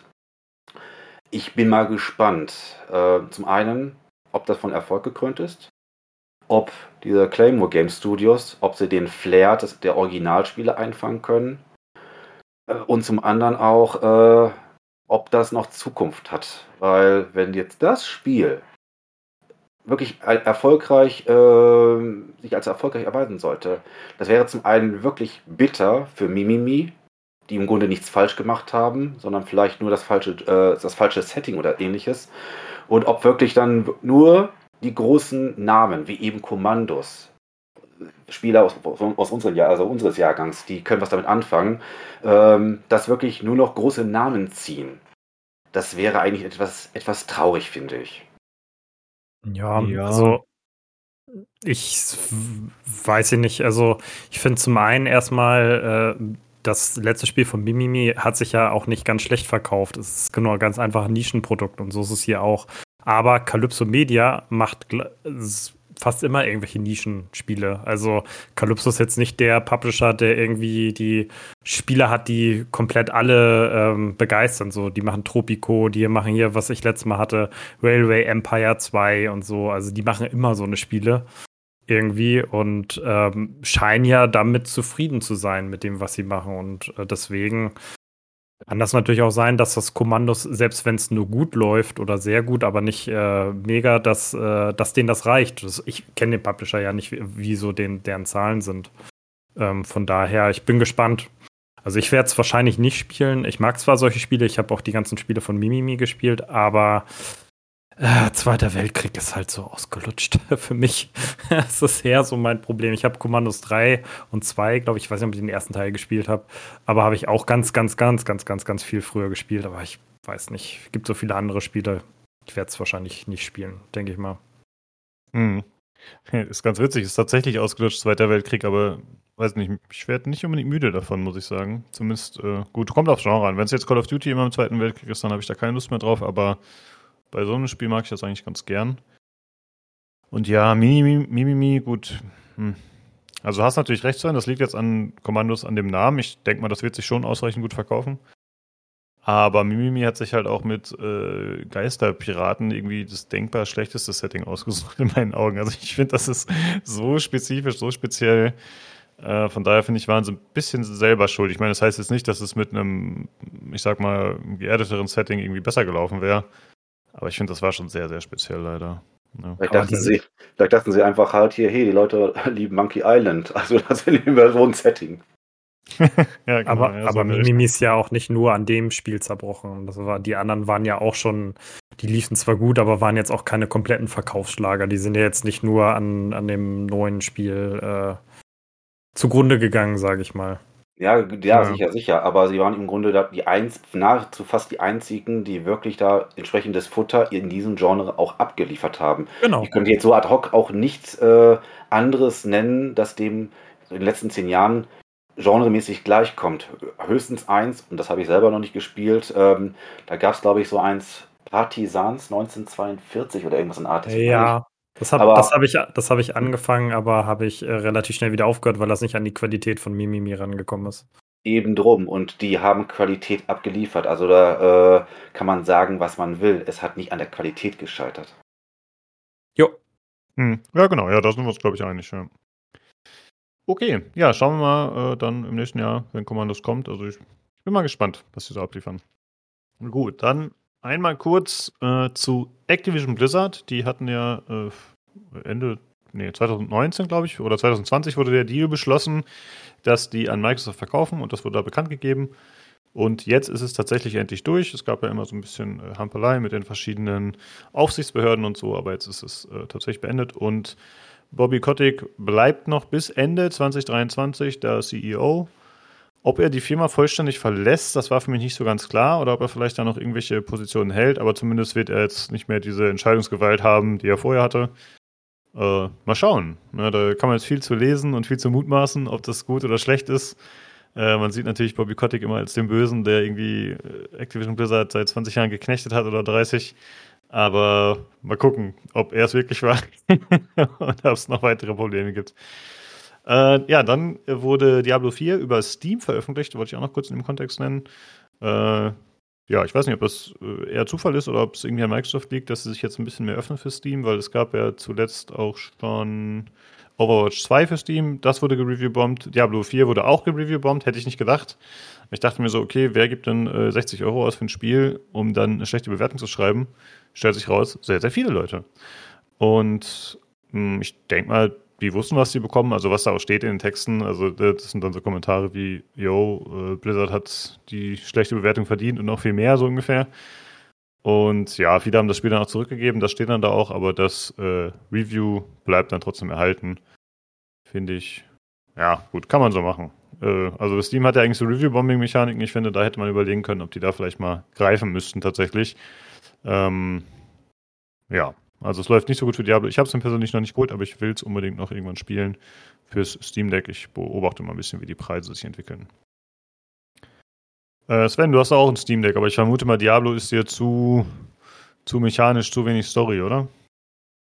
Ich bin mal gespannt. Äh, zum einen, ob das von Erfolg gekrönt ist, ob diese Claymore Game Studios, ob sie den Flair des, der Originalspiele einfangen können äh, und zum anderen auch, äh, ob das noch Zukunft hat. Weil wenn jetzt das Spiel wirklich erfolgreich, äh, sich als erfolgreich erweisen sollte, das wäre zum einen wirklich bitter für Mimimi, die im Grunde nichts falsch gemacht haben, sondern vielleicht nur das falsche, äh, das falsche Setting oder ähnliches. Und ob wirklich dann nur die großen Namen, wie eben Kommandos, Spieler aus, aus unserem Jahr, also unseres Jahrgangs, die können was damit anfangen, ähm, dass wirklich nur noch große Namen ziehen. das wäre eigentlich etwas, etwas traurig, finde ich. Ja, ja. also ich weiß ich nicht. Also ich finde zum einen erstmal, äh, das letzte Spiel von Mimimi hat sich ja auch nicht ganz schlecht verkauft. Es ist genau ganz einfach ein Nischenprodukt und so ist es hier auch. Aber Calypso Media macht fast immer irgendwelche Nischenspiele. Also Calypso ist jetzt nicht der Publisher, der irgendwie die Spiele hat, die komplett alle ähm, begeistern. So, die machen Tropico, die machen hier, was ich letztes Mal hatte, Railway Empire 2 und so. Also die machen immer so eine Spiele irgendwie und ähm, scheinen ja damit zufrieden zu sein mit dem, was sie machen. Und äh, deswegen kann das natürlich auch sein, dass das Kommandos, selbst wenn es nur gut läuft oder sehr gut, aber nicht äh, mega, dass, äh, dass denen das reicht. Das, ich kenne den Publisher ja nicht, wie, wie deren Zahlen sind. Ähm, von daher, ich bin gespannt. Also ich werde es wahrscheinlich nicht spielen. Ich mag zwar solche Spiele, ich habe auch die ganzen Spiele von Mimimi gespielt, aber äh, Zweiter Weltkrieg ist halt so ausgelutscht für mich. das ist eher so mein Problem. Ich habe Kommandos 3 und 2, glaube ich, ich weiß nicht, ob ich den ersten Teil gespielt habe, aber habe ich auch ganz, ganz, ganz, ganz, ganz, ganz viel früher gespielt, aber ich weiß nicht. Es gibt so viele andere Spiele. Ich werde es wahrscheinlich nicht spielen, denke ich mal. Hm. Ist ganz witzig, ist tatsächlich ausgelutscht, Zweiter Weltkrieg, aber weiß nicht, ich werde nicht unbedingt müde davon, muss ich sagen. Zumindest äh, gut, kommt aufs Genre an. Wenn es jetzt Call of Duty immer im Zweiten Weltkrieg ist, dann habe ich da keine Lust mehr drauf, aber bei so einem Spiel mag ich das eigentlich ganz gern. Und ja, Mimimi, Mimimi gut. Hm. Also hast natürlich recht sein, das liegt jetzt an Kommandos an dem Namen. Ich denke mal, das wird sich schon ausreichend gut verkaufen. Aber Mimimi hat sich halt auch mit äh, Geisterpiraten irgendwie das denkbar schlechteste Setting ausgesucht in meinen Augen. Also ich finde, das ist so spezifisch, so speziell. Äh, von daher finde ich, waren sie ein bisschen selber schuld. Ich meine, das heißt jetzt nicht, dass es mit einem, ich sag mal, geerdeteren Setting irgendwie besser gelaufen wäre. Aber ich finde, das war schon sehr, sehr speziell leider. Ja. Vielleicht, dachten sie, vielleicht dachten sie einfach halt hier, hey, die Leute lieben Monkey Island. Also das in dem so ein Setting. ja, genau, aber ja, aber Mimimi ist ja auch nicht nur an dem Spiel zerbrochen. Das war, die anderen waren ja auch schon, die liefen zwar gut, aber waren jetzt auch keine kompletten Verkaufsschlager. Die sind ja jetzt nicht nur an, an dem neuen Spiel äh, zugrunde gegangen, sage ich mal. Ja, ja, ja, sicher, sicher. Aber sie waren im Grunde da die eins, nahezu fast die einzigen, die wirklich da entsprechendes Futter in diesem Genre auch abgeliefert haben. Genau. Ich könnte jetzt so ad hoc auch nichts äh, anderes nennen, das dem in den letzten zehn Jahren genremäßig gleichkommt. Höchstens eins, und das habe ich selber noch nicht gespielt. Ähm, da gab es, glaube ich, so eins Partisans 1942 oder irgendwas in Art. Ja, das habe hab ich, hab ich angefangen, aber habe ich äh, relativ schnell wieder aufgehört, weil das nicht an die Qualität von Mimimi rangekommen ist. Eben drum. Und die haben Qualität abgeliefert. Also da äh, kann man sagen, was man will. Es hat nicht an der Qualität gescheitert. Jo. Hm. Ja, genau. Ja, da sind wir uns, glaube ich, einig. Ja. Okay, ja, schauen wir mal äh, dann im nächsten Jahr, wenn Commandos kommt. Also ich, ich bin mal gespannt, was sie so abliefern. Gut, dann Einmal kurz äh, zu Activision Blizzard. Die hatten ja äh, Ende, nee, 2019, glaube ich, oder 2020 wurde der Deal beschlossen, dass die an Microsoft verkaufen und das wurde da bekannt gegeben. Und jetzt ist es tatsächlich endlich durch. Es gab ja immer so ein bisschen äh, Hampelei mit den verschiedenen Aufsichtsbehörden und so, aber jetzt ist es äh, tatsächlich beendet. Und Bobby Kotick bleibt noch bis Ende 2023 der CEO ob er die Firma vollständig verlässt, das war für mich nicht so ganz klar, oder ob er vielleicht da noch irgendwelche Positionen hält, aber zumindest wird er jetzt nicht mehr diese Entscheidungsgewalt haben, die er vorher hatte. Äh, mal schauen. Ja, da kann man jetzt viel zu lesen und viel zu mutmaßen, ob das gut oder schlecht ist. Äh, man sieht natürlich Bobby Kotick immer als den Bösen, der irgendwie äh, Activision Blizzard seit 20 Jahren geknechtet hat oder 30. Aber mal gucken, ob er es wirklich war und ob es noch weitere Probleme gibt. Äh, ja, dann wurde Diablo 4 über Steam veröffentlicht, wollte ich auch noch kurz in dem Kontext nennen. Äh, ja, ich weiß nicht, ob das äh, eher Zufall ist oder ob es irgendwie an Microsoft liegt, dass sie sich jetzt ein bisschen mehr öffnen für Steam, weil es gab ja zuletzt auch schon Overwatch 2 für Steam, das wurde gereviewbombt. Diablo 4 wurde auch gereviewbombt, hätte ich nicht gedacht. Ich dachte mir so, okay, wer gibt denn äh, 60 Euro aus für ein Spiel, um dann eine schlechte Bewertung zu schreiben? Stellt sich raus, sehr, sehr viele Leute. Und mh, hm, ich denke mal, die wussten, was sie bekommen, also was da auch steht in den Texten. Also das sind dann so Kommentare wie, yo, äh, Blizzard hat die schlechte Bewertung verdient und noch viel mehr, so ungefähr. Und ja, viele haben das Spiel dann auch zurückgegeben, das steht dann da auch, aber das äh, Review bleibt dann trotzdem erhalten. Finde ich, ja, gut, kann man so machen. Äh, also Steam hat ja eigentlich so Review-Bombing-Mechaniken. Ich finde, da hätte man überlegen können, ob die da vielleicht mal greifen müssten tatsächlich. Ähm, ja, also es läuft nicht so gut für Diablo. Ich habe es mir persönlich noch nicht geholt, aber ich will es unbedingt noch irgendwann spielen fürs Steam Deck. Ich beobachte mal ein bisschen, wie die Preise sich entwickeln. Äh, Sven, du hast auch ein Steam Deck, aber ich vermute mal, Diablo ist dir zu, zu mechanisch, zu wenig Story, oder?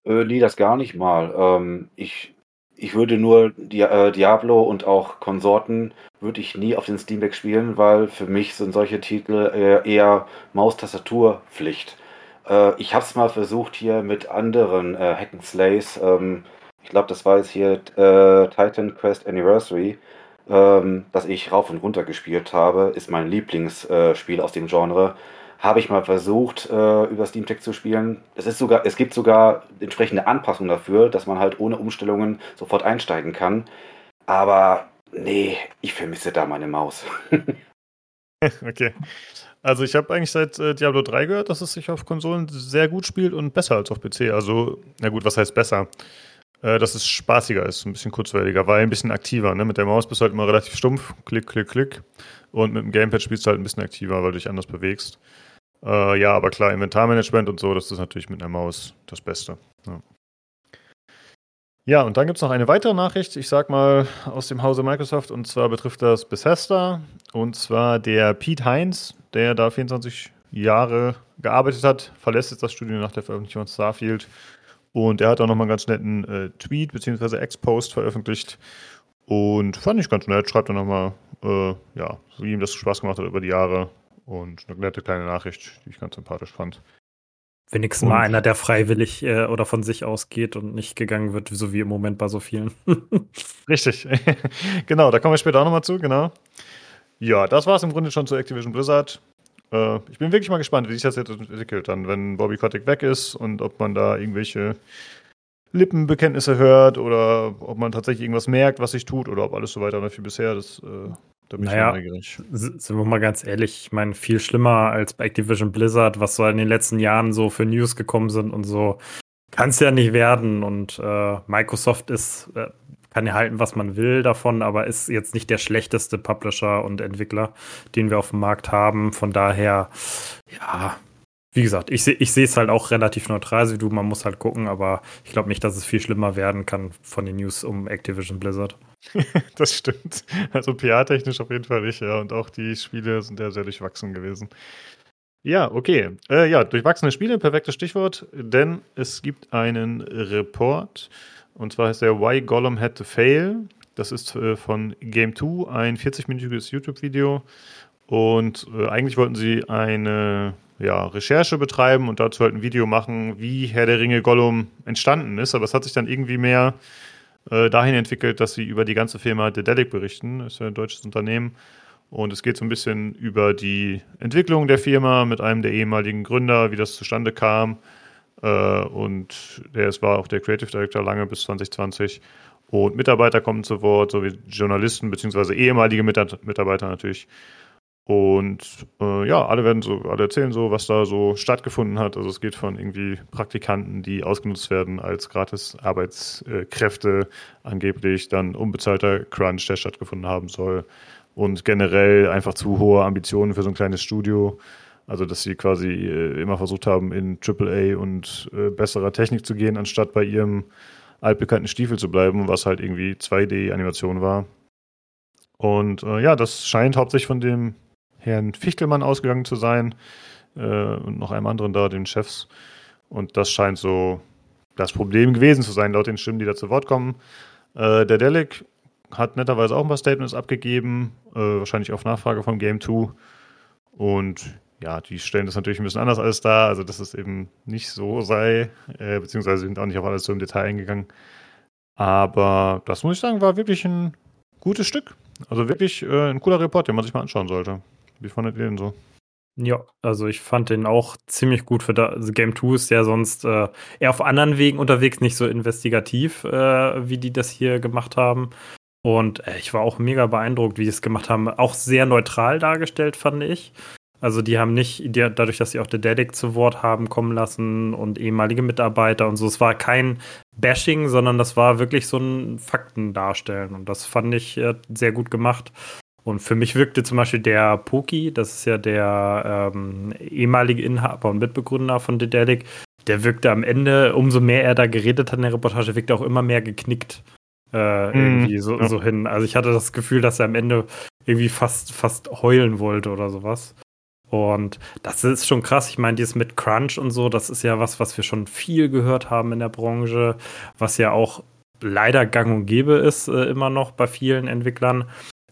Äh, nee, das gar nicht mal. Ähm, ich, ich würde nur Di äh, Diablo und auch Konsorten würde ich nie auf den Steam Deck spielen, weil für mich sind solche Titel äh, eher Maustastaturpflicht. Äh, ich habe es mal versucht hier mit anderen äh, Hack Slays. Ähm, ich glaube, das war jetzt hier äh, Titan Quest Anniversary ähm, das ich rauf und runter gespielt habe, ist mein Lieblingsspiel äh, aus dem Genre. Habe ich mal versucht, äh, über Steam Deck zu spielen. Es, ist sogar, es gibt sogar entsprechende Anpassungen dafür, dass man halt ohne Umstellungen sofort einsteigen kann. Aber nee, ich vermisse da meine Maus. okay. Also ich habe eigentlich seit äh, Diablo 3 gehört, dass es sich auf Konsolen sehr gut spielt und besser als auf PC. Also, na gut, was heißt besser? äh, dass es spaßiger ist, ein bisschen kurzweiliger, weil ein bisschen aktiver. Ne? Mit der Maus bist du halt immer relativ stumpf, klick, klick, klick. Und mit dem Gamepad spielst du halt ein bisschen aktiver, weil du dich anders bewegst. Äh, ja, aber klar, Inventarmanagement und so, das ist natürlich mit einer Maus das Beste. Ja. Ja, und dann gibt es noch eine weitere Nachricht, ich sag mal aus dem Hause Microsoft, und zwar betrifft das Bethesda. Und zwar der Pete Heinz, der da 24 Jahre gearbeitet hat, verlässt jetzt das Studio nach der Veröffentlichung von Starfield und er hat auch nochmal einen ganz netten äh, Tweet bzw. Ex-Post veröffentlicht. Und fand ich ganz nett. Schreibt er nochmal, äh, ja, wie ihm das Spaß gemacht hat über die Jahre. Und eine nette kleine Nachricht, die ich ganz sympathisch fand. Wenigstens und, mal einer, der freiwillig äh, oder von sich ausgeht und nicht gegangen wird, so wie im Moment bei so vielen. Richtig. genau, da kommen wir später auch nochmal zu, genau. Ja, das war es im Grunde schon zu Activision Blizzard. Äh, ich bin wirklich mal gespannt, wie sich das jetzt entwickelt, dann, wenn Bobby Kotick weg ist und ob man da irgendwelche Lippenbekenntnisse hört oder ob man tatsächlich irgendwas merkt, was sich tut oder ob alles so weiterläuft wie bisher. Das, äh, da bin naja, ich neugierig. Sind wir mal ganz ehrlich, ich meine, viel schlimmer als bei Activision Blizzard, was so in den letzten Jahren so für News gekommen sind und so, kann es ja nicht werden. Und äh, Microsoft ist äh, kann ja halten, was man will davon, aber ist jetzt nicht der schlechteste Publisher und Entwickler, den wir auf dem Markt haben. Von daher, ja, wie gesagt, ich sehe ich sehe es halt auch relativ neutral wie du. Man muss halt gucken, aber ich glaube nicht, dass es viel schlimmer werden kann von den News um Activision Blizzard. das stimmt. Also PR-technisch auf jeden Fall nicht, ja. Und auch die Spiele sind ja sehr durchwachsen gewesen. Ja, okay. Äh, ja, durchwachsene Spiele, perfektes Stichwort, denn es gibt einen Report und zwar heißt der Why Gollum Had to Fail. Das ist äh, von Game 2, ein 40-minütiges YouTube-Video. Und äh, eigentlich wollten sie eine ja, Recherche betreiben und dazu halt ein Video machen, wie Herr der Ringe Gollum entstanden ist. Aber es hat sich dann irgendwie mehr äh, dahin entwickelt, dass sie über die ganze Firma Dedelic berichten. Das ist ja ein deutsches Unternehmen. Und es geht so ein bisschen über die Entwicklung der Firma mit einem der ehemaligen Gründer, wie das zustande kam äh, und der war auch der Creative Director lange bis 2020. Und Mitarbeiter kommen zu Wort, sowie Journalisten beziehungsweise ehemalige Mitarbeiter natürlich. Und äh, ja, alle werden so, alle erzählen so, was da so stattgefunden hat. Also es geht von irgendwie Praktikanten, die ausgenutzt werden als gratis Arbeitskräfte, angeblich dann unbezahlter Crunch, der stattgefunden haben soll. Und generell einfach zu hohe Ambitionen für so ein kleines Studio. Also, dass sie quasi äh, immer versucht haben, in AAA und äh, besserer Technik zu gehen, anstatt bei ihrem altbekannten Stiefel zu bleiben, was halt irgendwie 2D-Animation war. Und äh, ja, das scheint hauptsächlich von dem Herrn Fichtelmann ausgegangen zu sein äh, und noch einem anderen da, den Chefs. Und das scheint so das Problem gewesen zu sein, laut den Stimmen, die da zu Wort kommen. Äh, der Delic hat netterweise auch ein paar Statements abgegeben, äh, wahrscheinlich auf Nachfrage vom Game 2. Und ja, die stellen das natürlich ein bisschen anders als da, also dass es eben nicht so sei, äh, beziehungsweise sind auch nicht auf alles so im Detail eingegangen. Aber das muss ich sagen, war wirklich ein gutes Stück. Also wirklich äh, ein cooler Report, den man sich mal anschauen sollte. Wie fandet ihr den so? Ja, also ich fand den auch ziemlich gut für da. Also Game 2 ist ja sonst äh, eher auf anderen Wegen unterwegs, nicht so investigativ, äh, wie die das hier gemacht haben. Und äh, ich war auch mega beeindruckt, wie die es gemacht haben. Auch sehr neutral dargestellt, fand ich. Also die haben nicht, die, dadurch, dass sie auch der Dedic zu Wort haben kommen lassen und ehemalige Mitarbeiter und so, es war kein Bashing, sondern das war wirklich so ein Fakten darstellen. Und das fand ich äh, sehr gut gemacht. Und für mich wirkte zum Beispiel der Poki, das ist ja der ähm, ehemalige Inhaber und Mitbegründer von Dedelic, der wirkte am Ende, umso mehr er da geredet hat in der Reportage, wirkte auch immer mehr geknickt. Äh, mhm. irgendwie so, ja. so hin. Also ich hatte das Gefühl, dass er am Ende irgendwie fast, fast heulen wollte oder sowas. Und das ist schon krass. Ich meine, dieses mit Crunch und so, das ist ja was, was wir schon viel gehört haben in der Branche, was ja auch leider gang und gäbe ist, äh, immer noch bei vielen Entwicklern.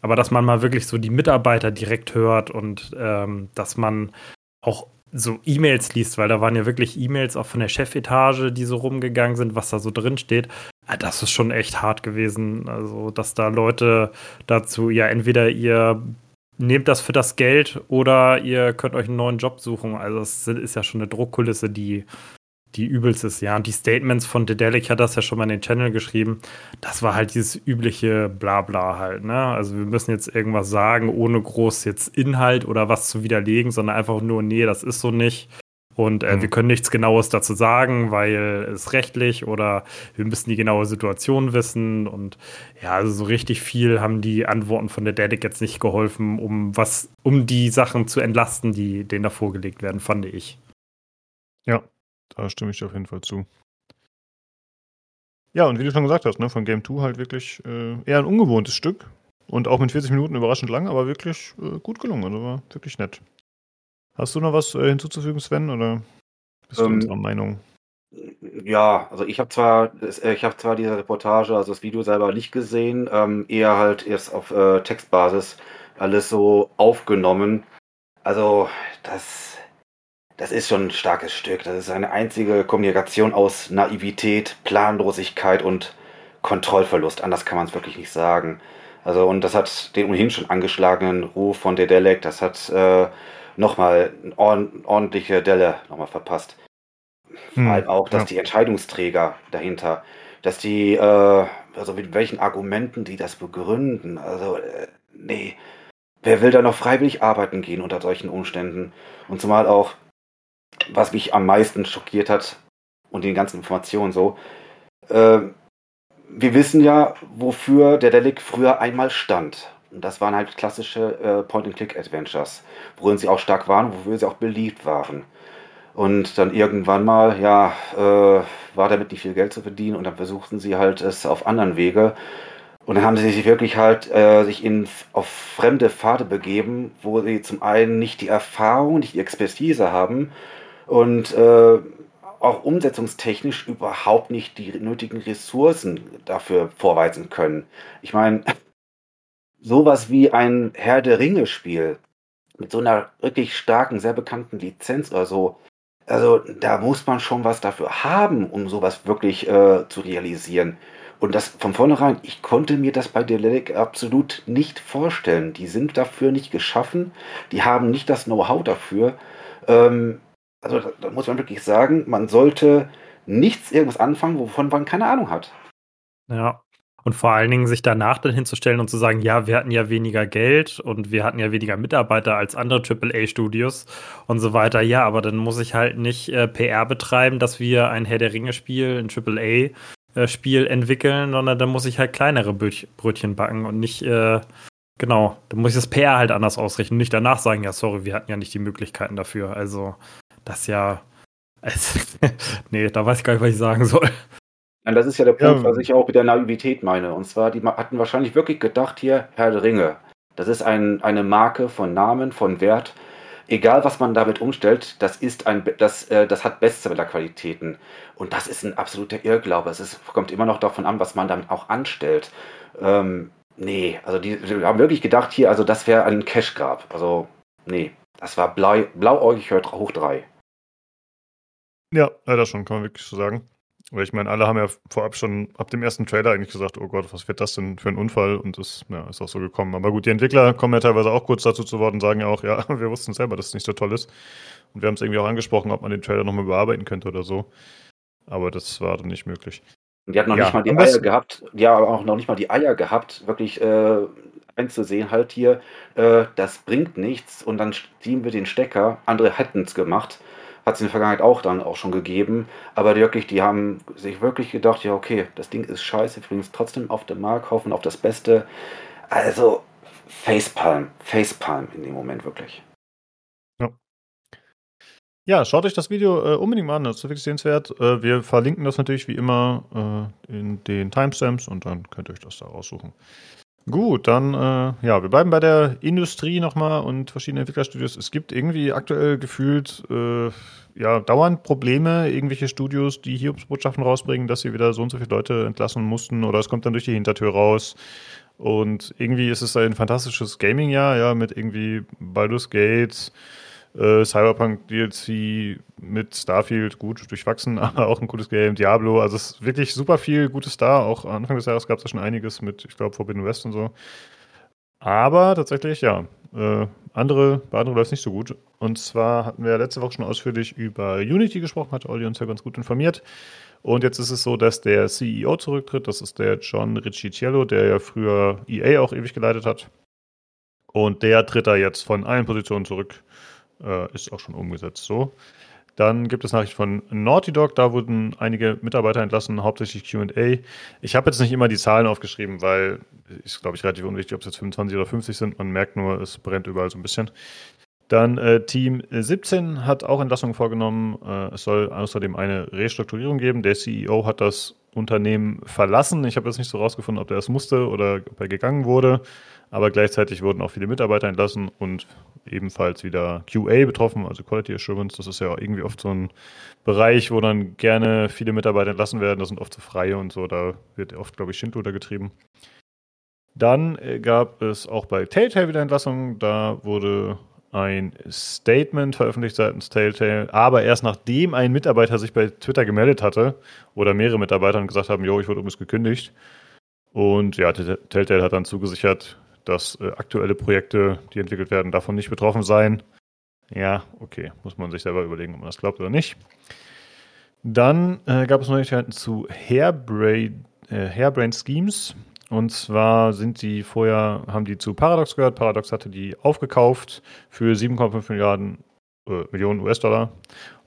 Aber dass man mal wirklich so die Mitarbeiter direkt hört und ähm, dass man auch so E-Mails liest, weil da waren ja wirklich E-Mails auch von der Chefetage, die so rumgegangen sind, was da so drin steht. Ah, das ist schon echt hart gewesen. Also, dass da Leute dazu, ja, entweder ihr nehmt das für das Geld oder ihr könnt euch einen neuen Job suchen. Also es ist ja schon eine Druckkulisse, die, die übelst ist. Ja, und die Statements von Dedelic hat das ja schon mal in den Channel geschrieben. Das war halt dieses übliche Blabla halt. Ne? Also wir müssen jetzt irgendwas sagen, ohne groß jetzt Inhalt oder was zu widerlegen, sondern einfach nur, nee, das ist so nicht. Und äh, mhm. wir können nichts Genaues dazu sagen, weil es rechtlich oder wir müssen die genaue Situation wissen. Und ja, also so richtig viel haben die Antworten von der Dedic jetzt nicht geholfen, um was, um die Sachen zu entlasten, die denen da vorgelegt werden, fand ich. Ja, da stimme ich dir auf jeden Fall zu. Ja, und wie du schon gesagt hast, ne, von Game 2 halt wirklich äh, eher ein ungewohntes Stück. Und auch mit 40 Minuten überraschend lang, aber wirklich äh, gut gelungen. Also war wirklich nett. Hast du noch was äh, hinzuzufügen, Sven, oder bist du ähm, unserer Meinung? Ja, also ich habe zwar, äh, ich habe zwar diese Reportage, also das Video selber nicht gesehen, ähm, eher halt erst auf äh, Textbasis alles so aufgenommen. Also das, das ist schon ein starkes Stück. Das ist eine einzige Kommunikation aus Naivität, Planlosigkeit und Kontrollverlust. Anders kann man es wirklich nicht sagen. Also und das hat den ohnehin schon angeschlagenen Ruf von der Delec, das hat äh, nochmal eine ordentliche Delle nochmal verpasst. Hm, Vor allem auch, dass ja. die Entscheidungsträger dahinter, dass die, äh, also mit welchen Argumenten die das begründen. Also, äh, nee, wer will da noch freiwillig arbeiten gehen unter solchen Umständen? Und zumal auch, was mich am meisten schockiert hat und die ganzen Informationen so, äh, wir wissen ja, wofür der Delic früher einmal stand. Und das waren halt klassische äh, Point-and-Click-Adventures, worin sie auch stark waren, wofür sie auch beliebt waren. Und dann irgendwann mal, ja, äh, war damit nicht viel Geld zu verdienen und dann versuchten sie halt es auf anderen Wege. Und dann haben sie sich wirklich halt äh, sich in, auf fremde Pfade begeben, wo sie zum einen nicht die Erfahrung, nicht die Expertise haben und äh, auch umsetzungstechnisch überhaupt nicht die nötigen Ressourcen dafür vorweisen können. Ich meine, sowas wie ein Herr der Ringe-Spiel mit so einer wirklich starken, sehr bekannten Lizenz oder so, also da muss man schon was dafür haben, um sowas wirklich äh, zu realisieren. Und das von vornherein, ich konnte mir das bei Delic absolut nicht vorstellen. Die sind dafür nicht geschaffen, die haben nicht das Know-how dafür. Ähm, also da, da muss man wirklich sagen, man sollte nichts irgendwas anfangen, wovon man keine Ahnung hat. Ja, und vor allen Dingen sich danach dann hinzustellen und zu sagen, ja, wir hatten ja weniger Geld und wir hatten ja weniger Mitarbeiter als andere AAA-Studios und so weiter. Ja, aber dann muss ich halt nicht äh, PR betreiben, dass wir ein Herr der Ringe-Spiel, ein AAA-Spiel entwickeln, sondern dann muss ich halt kleinere Brötchen backen und nicht, äh, genau, dann muss ich das PR halt anders ausrichten nicht danach sagen, ja, sorry, wir hatten ja nicht die Möglichkeiten dafür. Also, das ja. Also, nee, da weiß ich gar nicht, was ich sagen soll. Und das ist ja der Punkt, ja. was ich auch mit der Naivität meine. Und zwar, die hatten wahrscheinlich wirklich gedacht, hier, Herr der Ringe. Das ist ein, eine Marke von Namen, von Wert. Egal, was man damit umstellt, das ist ein, das, äh, das hat Bestseller-Qualitäten. Und das ist ein absoluter Irrglaube. Es ist, kommt immer noch davon an, was man damit auch anstellt. Ähm, nee, also die, die haben wirklich gedacht, hier, also das wäre ein Cash-Grab. Also, nee, das war blau, blauäugig hoch drei. Ja, leider schon, kann man wirklich so sagen. Weil ich meine, alle haben ja vorab schon ab dem ersten Trailer eigentlich gesagt, oh Gott, was wird das denn für ein Unfall? Und das ja, ist auch so gekommen. Aber gut, die Entwickler kommen ja teilweise auch kurz dazu zu Wort und sagen ja auch, ja, wir wussten selber, dass es nicht so toll ist. Und wir haben es irgendwie auch angesprochen, ob man den Trailer nochmal bearbeiten könnte oder so. Aber das war dann nicht möglich. Und die hatten noch ja, nicht mal die Eier gehabt, die haben auch noch nicht mal die Eier gehabt, wirklich äh, einzusehen, halt hier, äh, das bringt nichts und dann ziehen wir den Stecker. Andere hätten es gemacht hat es in der Vergangenheit auch dann auch schon gegeben. Aber wirklich, die haben sich wirklich gedacht, ja, okay, das Ding ist scheiße, wir bringen es trotzdem auf den Markt, hoffen auf das Beste. Also, Facepalm, Facepalm in dem Moment wirklich. Ja. Ja, schaut euch das Video äh, unbedingt mal an, das ist wirklich sehenswert. Äh, wir verlinken das natürlich wie immer äh, in den Timestamps und dann könnt ihr euch das da raussuchen. Gut, dann, äh, ja, wir bleiben bei der Industrie nochmal und verschiedene Entwicklerstudios. Es gibt irgendwie aktuell gefühlt, äh, ja, dauernd Probleme, irgendwelche Studios, die Hiobsbotschaften rausbringen, dass sie wieder so und so viele Leute entlassen mussten oder es kommt dann durch die Hintertür raus. Und irgendwie ist es ein fantastisches Gaming-Jahr, ja, mit irgendwie Baldur's Gate, äh, Cyberpunk DLC mit Starfield, gut durchwachsen, aber auch ein gutes Game. Diablo, also es ist wirklich super viel Gutes da. Auch Anfang des Jahres gab es ja schon einiges mit, ich glaube, Forbidden West und so. Aber tatsächlich, ja, äh, andere, bei anderen läuft es nicht so gut. Und zwar hatten wir letzte Woche schon ausführlich über Unity gesprochen, hat Olli uns ja ganz gut informiert. Und jetzt ist es so, dass der CEO zurücktritt. Das ist der John Riccicello, der ja früher EA auch ewig geleitet hat. Und der tritt da jetzt von allen Positionen zurück. Äh, ist auch schon umgesetzt so. Dann gibt es Nachrichten von Naughty Dog, da wurden einige Mitarbeiter entlassen, hauptsächlich QA. Ich habe jetzt nicht immer die Zahlen aufgeschrieben, weil ist, glaube ich, relativ unwichtig, ob es jetzt 25 oder 50 sind. Man merkt nur, es brennt überall so ein bisschen. Dann äh, Team 17 hat auch Entlassungen vorgenommen. Äh, es soll außerdem eine Restrukturierung geben. Der CEO hat das Unternehmen verlassen. Ich habe jetzt nicht so rausgefunden, ob er es musste oder ob er gegangen wurde. Aber gleichzeitig wurden auch viele Mitarbeiter entlassen und ebenfalls wieder QA betroffen, also Quality Assurance. Das ist ja irgendwie oft so ein Bereich, wo dann gerne viele Mitarbeiter entlassen werden. Das sind oft so freie und so. Da wird oft, glaube ich, Schindluder getrieben. Dann äh, gab es auch bei Telltale wieder Entlassungen. Da wurde ein Statement veröffentlicht seitens Telltale, aber erst nachdem ein Mitarbeiter sich bei Twitter gemeldet hatte oder mehrere Mitarbeiter und gesagt haben, jo, ich wurde übrigens gekündigt. Und ja, Telltale hat dann zugesichert, dass äh, aktuelle Projekte, die entwickelt werden, davon nicht betroffen seien. Ja, okay, muss man sich selber überlegen, ob man das glaubt oder nicht. Dann äh, gab es Neuigkeiten zu Hairbrain, äh, Hairbrain Schemes. Und zwar sind die vorher, haben die zu Paradox gehört. Paradox hatte die aufgekauft für 7,5 Milliarden äh, Millionen US-Dollar.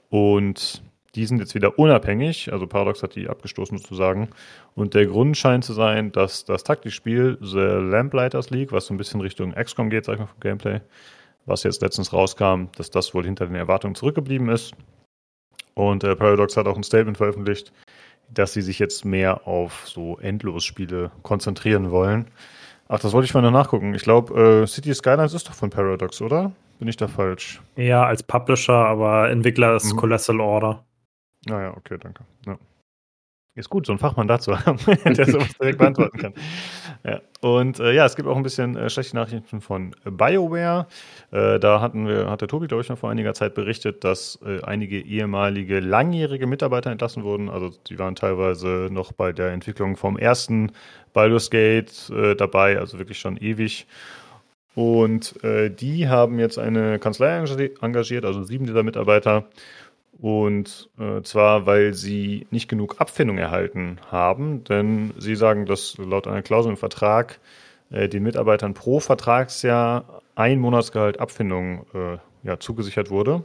Und die sind jetzt wieder unabhängig. Also Paradox hat die abgestoßen sozusagen. Und der Grund scheint zu sein, dass das Taktikspiel The Lamplighters League, was so ein bisschen Richtung XCOM geht, sag ich mal, vom Gameplay, was jetzt letztens rauskam, dass das wohl hinter den Erwartungen zurückgeblieben ist. Und äh, Paradox hat auch ein Statement veröffentlicht, dass sie sich jetzt mehr auf so Endlosspiele konzentrieren wollen. Ach, das wollte ich mal noch nachgucken. Ich glaube, äh, City Skylines ist doch von Paradox, oder? Bin ich da falsch? Ja, als Publisher, aber Entwickler ist mhm. Colossal Order. Naja, ah okay, danke. Ja. Ist gut, so einen Fachmann dazu haben, der sowas direkt beantworten kann. Ja. Und äh, ja, es gibt auch ein bisschen äh, schlechte Nachrichten von BioWare. Äh, da hatten wir, hat der Tobi, glaube ich, noch vor einiger Zeit berichtet, dass äh, einige ehemalige langjährige Mitarbeiter entlassen wurden. Also die waren teilweise noch bei der Entwicklung vom ersten Baldur's Gate äh, dabei, also wirklich schon ewig. Und äh, die haben jetzt eine Kanzlei engagiert, also sieben dieser Mitarbeiter und äh, zwar, weil sie nicht genug Abfindung erhalten haben, denn sie sagen, dass laut einer Klausel im Vertrag äh, den Mitarbeitern pro Vertragsjahr ein Monatsgehalt Abfindung äh, ja, zugesichert wurde.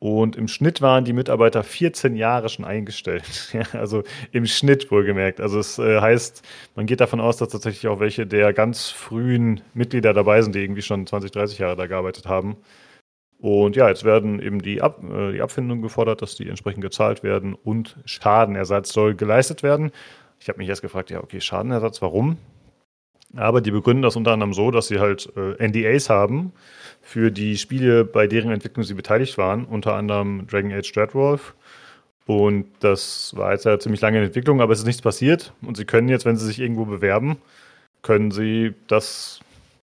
Und im Schnitt waren die Mitarbeiter 14 Jahre schon eingestellt. also im Schnitt wohlgemerkt. Also es äh, heißt, man geht davon aus, dass tatsächlich auch welche der ganz frühen Mitglieder dabei sind, die irgendwie schon 20, 30 Jahre da gearbeitet haben. Und ja, jetzt werden eben die, Ab äh, die Abfindungen gefordert, dass die entsprechend gezahlt werden und Schadenersatz soll geleistet werden. Ich habe mich erst gefragt, ja, okay, Schadenersatz, warum? Aber die begründen das unter anderem so, dass sie halt äh, NDAs haben für die Spiele, bei deren Entwicklung sie beteiligt waren, unter anderem Dragon Age Dreadwolf. Und das war jetzt ja ziemlich lange in Entwicklung, aber es ist nichts passiert. Und sie können jetzt, wenn sie sich irgendwo bewerben, können sie das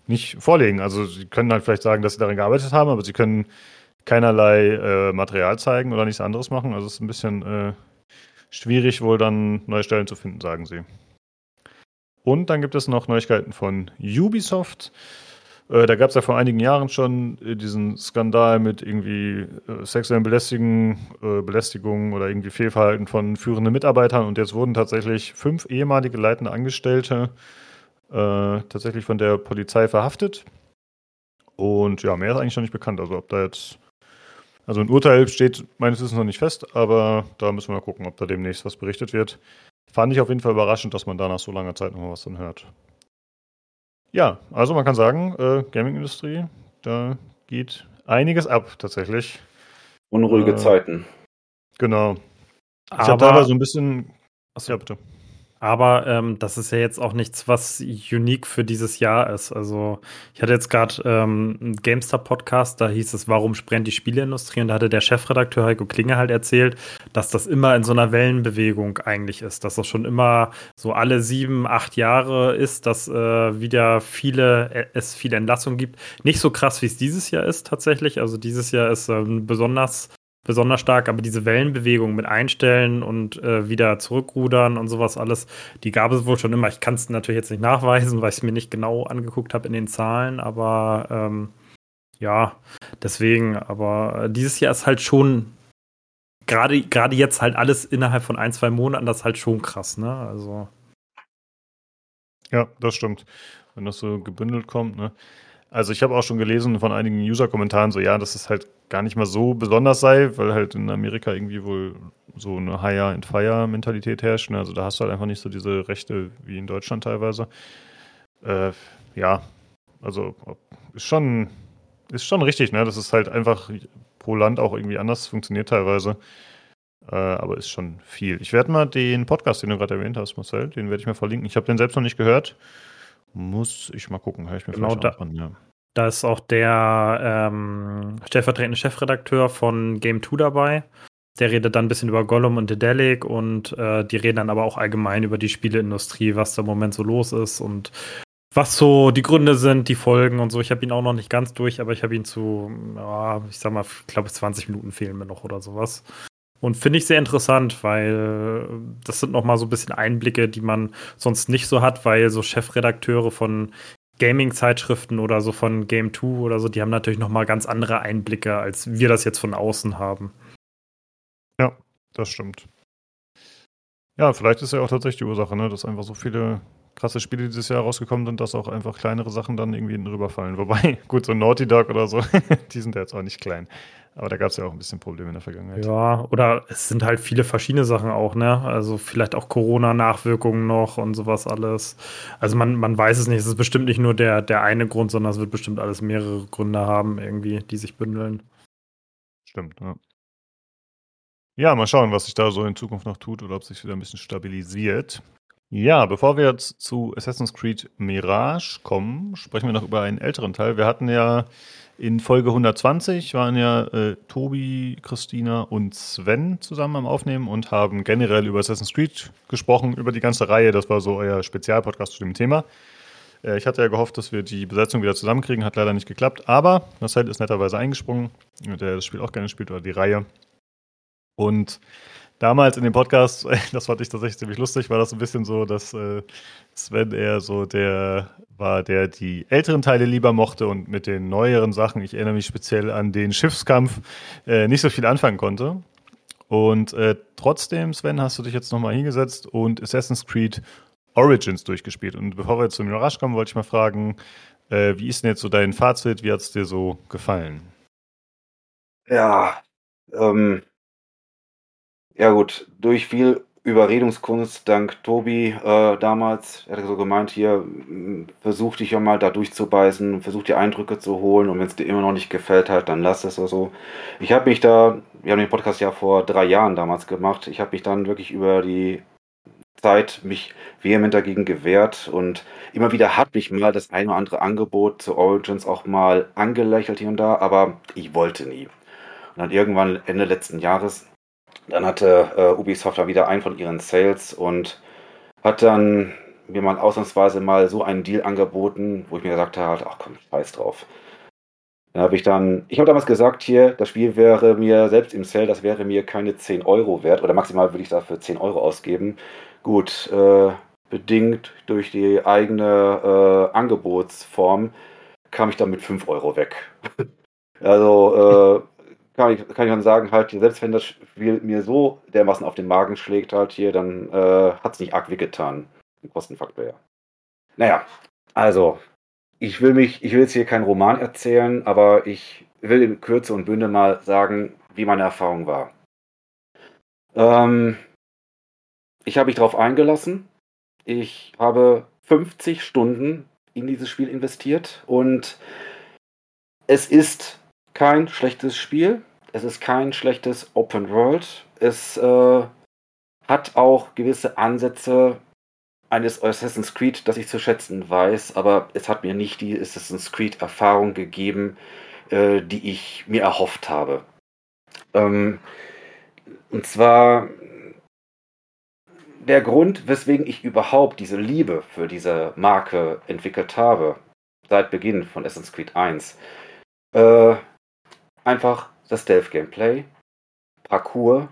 nicht vorlegen. Also sie können halt vielleicht sagen, dass sie daran gearbeitet haben, aber sie können keinerlei äh, Material zeigen oder nichts anderes machen. Also es ist ein bisschen äh, schwierig, wohl dann neue Stellen zu finden, sagen sie. Und dann gibt es noch Neuigkeiten von Ubisoft. Äh, da gab es ja vor einigen Jahren schon äh, diesen Skandal mit irgendwie äh, sexuellen Belästigen, äh, Belästigungen oder irgendwie Fehlverhalten von führenden Mitarbeitern. Und jetzt wurden tatsächlich fünf ehemalige leitende Angestellte äh, tatsächlich von der Polizei verhaftet. Und ja, mehr ist eigentlich noch nicht bekannt. Also ob da jetzt Also ein Urteil steht meines Wissens noch nicht fest, aber da müssen wir mal gucken, ob da demnächst was berichtet wird. Fand ich auf jeden Fall überraschend, dass man da nach so langer Zeit noch mal was dann hört. Ja, also man kann sagen, äh, Gaming-Industrie, da geht einiges ab tatsächlich. Unruhige äh, Zeiten. Genau. Ich habe teilweise so ein bisschen. Achso, ja, bitte. Aber ähm, das ist ja jetzt auch nichts, was unique für dieses Jahr ist. Also ich hatte jetzt gerade ähm, einen GameStar-Podcast, da hieß es, warum sprennt die Spieleindustrie? Und da hatte der Chefredakteur Heiko Klinge halt erzählt, dass das immer in so einer Wellenbewegung eigentlich ist, dass das schon immer so alle sieben, acht Jahre ist, dass äh, wieder viele, äh, es viele Entlassungen gibt. Nicht so krass, wie es dieses Jahr ist tatsächlich. Also dieses Jahr ist ähm, besonders besonders stark, aber diese Wellenbewegung mit Einstellen und äh, wieder zurückrudern und sowas alles, die gab es wohl schon immer. Ich kann es natürlich jetzt nicht nachweisen, weil ich es mir nicht genau angeguckt habe in den Zahlen, aber ähm, ja, deswegen, aber dieses Jahr ist halt schon gerade gerade jetzt halt alles innerhalb von ein, zwei Monaten, das ist halt schon krass, ne? Also. Ja, das stimmt. Wenn das so gebündelt kommt, ne? Also ich habe auch schon gelesen von einigen User-Kommentaren so, ja, dass es halt gar nicht mal so besonders sei, weil halt in Amerika irgendwie wohl so eine Hire and Fire Mentalität herrscht. Ne? Also da hast du halt einfach nicht so diese Rechte wie in Deutschland teilweise. Äh, ja, also ist schon, ist schon richtig, ne? Das ist halt einfach pro Land auch irgendwie anders funktioniert teilweise. Äh, aber ist schon viel. Ich werde mal den Podcast, den du gerade erwähnt hast, Marcel, den werde ich mir verlinken. Ich habe den selbst noch nicht gehört. Muss ich mal gucken, höre ich mir genau vielleicht da, an, ja. Da ist auch der ähm, stellvertretende Chefredakteur von Game 2 dabei. Der redet dann ein bisschen über Gollum und Dedelic und äh, die reden dann aber auch allgemein über die Spieleindustrie, was da im Moment so los ist und was so die Gründe sind, die Folgen und so. Ich habe ihn auch noch nicht ganz durch, aber ich habe ihn zu, ja, ich sag mal, ich glaube 20 Minuten fehlen mir noch oder sowas. Und finde ich sehr interessant, weil das sind nochmal so ein bisschen Einblicke, die man sonst nicht so hat, weil so Chefredakteure von Gaming-Zeitschriften oder so von Game 2 oder so, die haben natürlich nochmal ganz andere Einblicke, als wir das jetzt von außen haben. Ja, das stimmt. Ja, vielleicht ist ja auch tatsächlich die Ursache, ne, dass einfach so viele krasse Spiele dieses Jahr rausgekommen sind, dass auch einfach kleinere Sachen dann irgendwie drüber fallen. Wobei, gut, so Naughty Dog oder so, die sind ja jetzt auch nicht klein. Aber da gab es ja auch ein bisschen Probleme in der Vergangenheit. Ja, oder es sind halt viele verschiedene Sachen auch, ne? Also vielleicht auch Corona-Nachwirkungen noch und sowas alles. Also man, man weiß es nicht. Es ist bestimmt nicht nur der, der eine Grund, sondern es wird bestimmt alles mehrere Gründe haben, irgendwie, die sich bündeln. Stimmt, ja. Ja, mal schauen, was sich da so in Zukunft noch tut oder ob sich wieder ein bisschen stabilisiert. Ja, bevor wir jetzt zu Assassin's Creed Mirage kommen, sprechen wir noch über einen älteren Teil. Wir hatten ja in Folge 120 waren ja äh, Tobi, Christina und Sven zusammen am Aufnehmen und haben generell über Assassin's Creed gesprochen, über die ganze Reihe. Das war so euer Spezialpodcast zu dem Thema. Äh, ich hatte ja gehofft, dass wir die Besetzung wieder zusammenkriegen, hat leider nicht geklappt, aber Marcel ist netterweise eingesprungen, der das Spiel auch gerne spielt oder die Reihe. Und damals in dem Podcast, das fand ich tatsächlich ziemlich lustig, war das ein bisschen so, dass äh, Sven eher so der war, der die älteren Teile lieber mochte und mit den neueren Sachen, ich erinnere mich speziell an den Schiffskampf, äh, nicht so viel anfangen konnte. Und äh, trotzdem, Sven, hast du dich jetzt nochmal hingesetzt und Assassin's Creed Origins durchgespielt. Und bevor wir jetzt zum Mirage kommen, wollte ich mal fragen, äh, wie ist denn jetzt so dein Fazit? Wie hat es dir so gefallen? Ja, ähm, ja gut, durch viel Überredungskunst dank Tobi äh, damals. Er hat so gemeint, hier, versuch dich ja mal da durchzubeißen, versuch die Eindrücke zu holen und wenn es dir immer noch nicht gefällt hat, dann lass es oder so. Ich habe mich da, wir haben den Podcast ja vor drei Jahren damals gemacht, ich habe mich dann wirklich über die Zeit mich vehement dagegen gewehrt und immer wieder hat mich mal das eine oder andere Angebot zu Origins auch mal angelächelt hier und da, aber ich wollte nie. Und dann irgendwann Ende letzten Jahres dann hatte äh, Ubisoft da wieder einen von ihren Sales und hat dann mir mal ausnahmsweise mal so einen Deal angeboten, wo ich mir gesagt habe, ach komm, scheiß drauf. Dann habe ich dann, ich habe damals gesagt hier, das Spiel wäre mir selbst im Sale, das wäre mir keine 10 Euro wert oder maximal würde ich dafür 10 Euro ausgeben. Gut, äh, bedingt durch die eigene äh, Angebotsform kam ich dann mit 5 Euro weg. also äh, kann ich, kann ich dann sagen, halt, selbst wenn das Spiel mir so dermaßen auf den Magen schlägt, halt hier, dann äh, hat es nicht arg wehgetan. Im Kostenfaktor, ja. Naja, also, ich will mich, ich will jetzt hier keinen Roman erzählen, aber ich will in Kürze und Bünde mal sagen, wie meine Erfahrung war. Ähm, ich habe mich darauf eingelassen. Ich habe 50 Stunden in dieses Spiel investiert und es ist kein schlechtes Spiel. Es ist kein schlechtes Open World. Es äh, hat auch gewisse Ansätze eines Assassin's Creed, das ich zu schätzen weiß, aber es hat mir nicht die Assassin's Creed-Erfahrung gegeben, äh, die ich mir erhofft habe. Ähm, und zwar der Grund, weswegen ich überhaupt diese Liebe für diese Marke entwickelt habe, seit Beginn von Assassin's Creed 1, äh, einfach das Stealth-Gameplay, Parcours,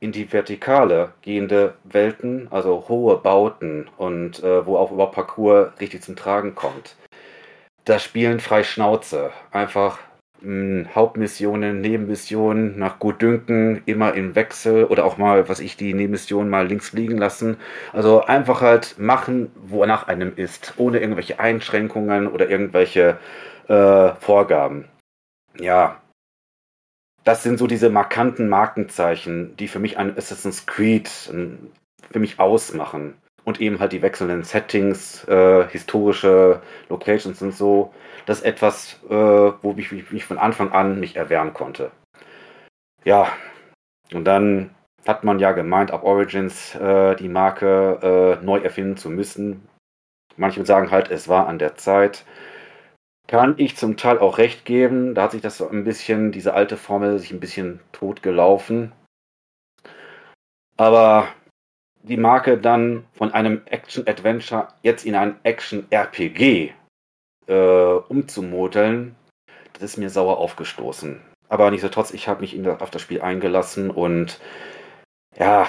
in die Vertikale gehende Welten, also hohe Bauten und äh, wo auch überhaupt Parcours richtig zum Tragen kommt. Das Spielen frei Schnauze. Einfach mh, hm, Hauptmissionen, Nebenmissionen nach Gutdünken, immer im Wechsel oder auch mal, was ich, die Nebenmission mal links liegen lassen. Also einfach halt machen, wonach einem ist, ohne irgendwelche Einschränkungen oder irgendwelche äh, Vorgaben. Ja, das sind so diese markanten Markenzeichen, die für mich ein Assassin's Creed für mich ausmachen. Und eben halt die wechselnden Settings, äh, historische Locations und so. Das ist etwas, äh, wo ich mich von Anfang an mich erwärmen konnte. Ja, und dann hat man ja gemeint, ab Origins äh, die Marke äh, neu erfinden zu müssen. Manche sagen halt, es war an der Zeit kann ich zum Teil auch recht geben. Da hat sich das so ein bisschen, diese alte Formel, sich ein bisschen totgelaufen. Aber die Marke dann von einem Action-Adventure jetzt in ein Action-RPG äh, umzumodeln, das ist mir sauer aufgestoßen. Aber nichtsdestotrotz, ich habe mich auf das Spiel eingelassen und ja,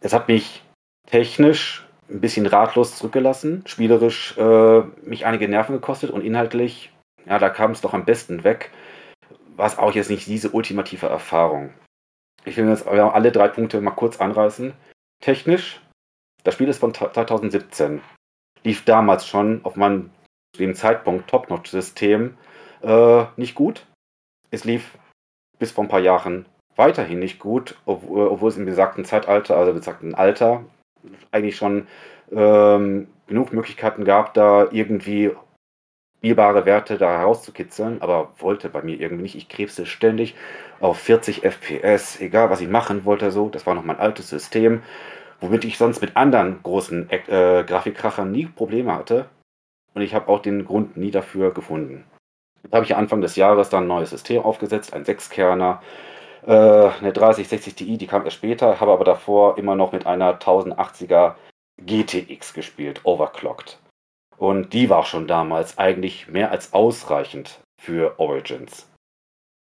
es hat mich technisch ein bisschen ratlos zurückgelassen, spielerisch äh, mich einige Nerven gekostet und inhaltlich, ja, da kam es doch am besten weg. War es auch jetzt nicht diese ultimative Erfahrung. Ich will jetzt alle drei Punkte mal kurz anreißen. Technisch, das Spiel ist von 2017. Lief damals schon auf meinem zu dem Zeitpunkt Top-Notch-System äh, nicht gut. Es lief bis vor ein paar Jahren weiterhin nicht gut, obwohl, es im besagten Zeitalter, also besagten Alter, eigentlich schon ähm, genug Möglichkeiten gab, da irgendwie spielbare Werte da herauszukitzeln, aber wollte bei mir irgendwie nicht. Ich krebste ständig auf 40 FPS, egal was ich machen wollte, so. Das war noch mein altes System, womit ich sonst mit anderen großen äh, Grafikkrachern nie Probleme hatte. Und ich habe auch den Grund nie dafür gefunden. Da habe ich Anfang des Jahres dann ein neues System aufgesetzt, ein Sechskerner, äh, eine 3060 Ti, die kam erst später, habe aber davor immer noch mit einer 1080er GTX gespielt, overclocked. Und die war schon damals eigentlich mehr als ausreichend für Origins.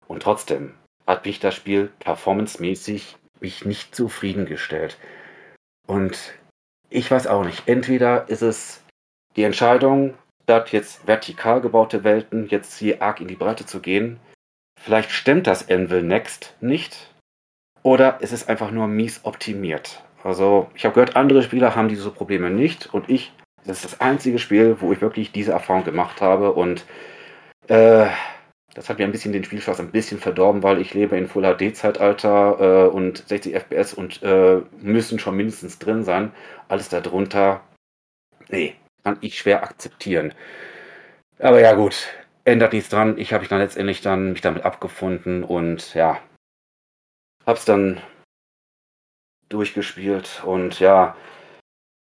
Und trotzdem hat mich das Spiel performancemäßig mich nicht zufriedengestellt. Und ich weiß auch nicht, entweder ist es die Entscheidung, statt jetzt vertikal gebaute Welten jetzt hier arg in die Breite zu gehen, Vielleicht stimmt das Anvil Next nicht. Oder es ist einfach nur mies optimiert. Also, ich habe gehört, andere Spieler haben diese Probleme nicht. Und ich, das ist das einzige Spiel, wo ich wirklich diese Erfahrung gemacht habe. Und äh, das hat mir ein bisschen den Spielspaß ein bisschen verdorben, weil ich lebe in Full HD-Zeitalter äh, und 60 FPS und äh, müssen schon mindestens drin sein. Alles darunter, nee, kann ich schwer akzeptieren. Aber ja, gut, ändert nichts dran. Ich habe mich dann letztendlich dann mich damit abgefunden und ja, hab's dann durchgespielt und ja.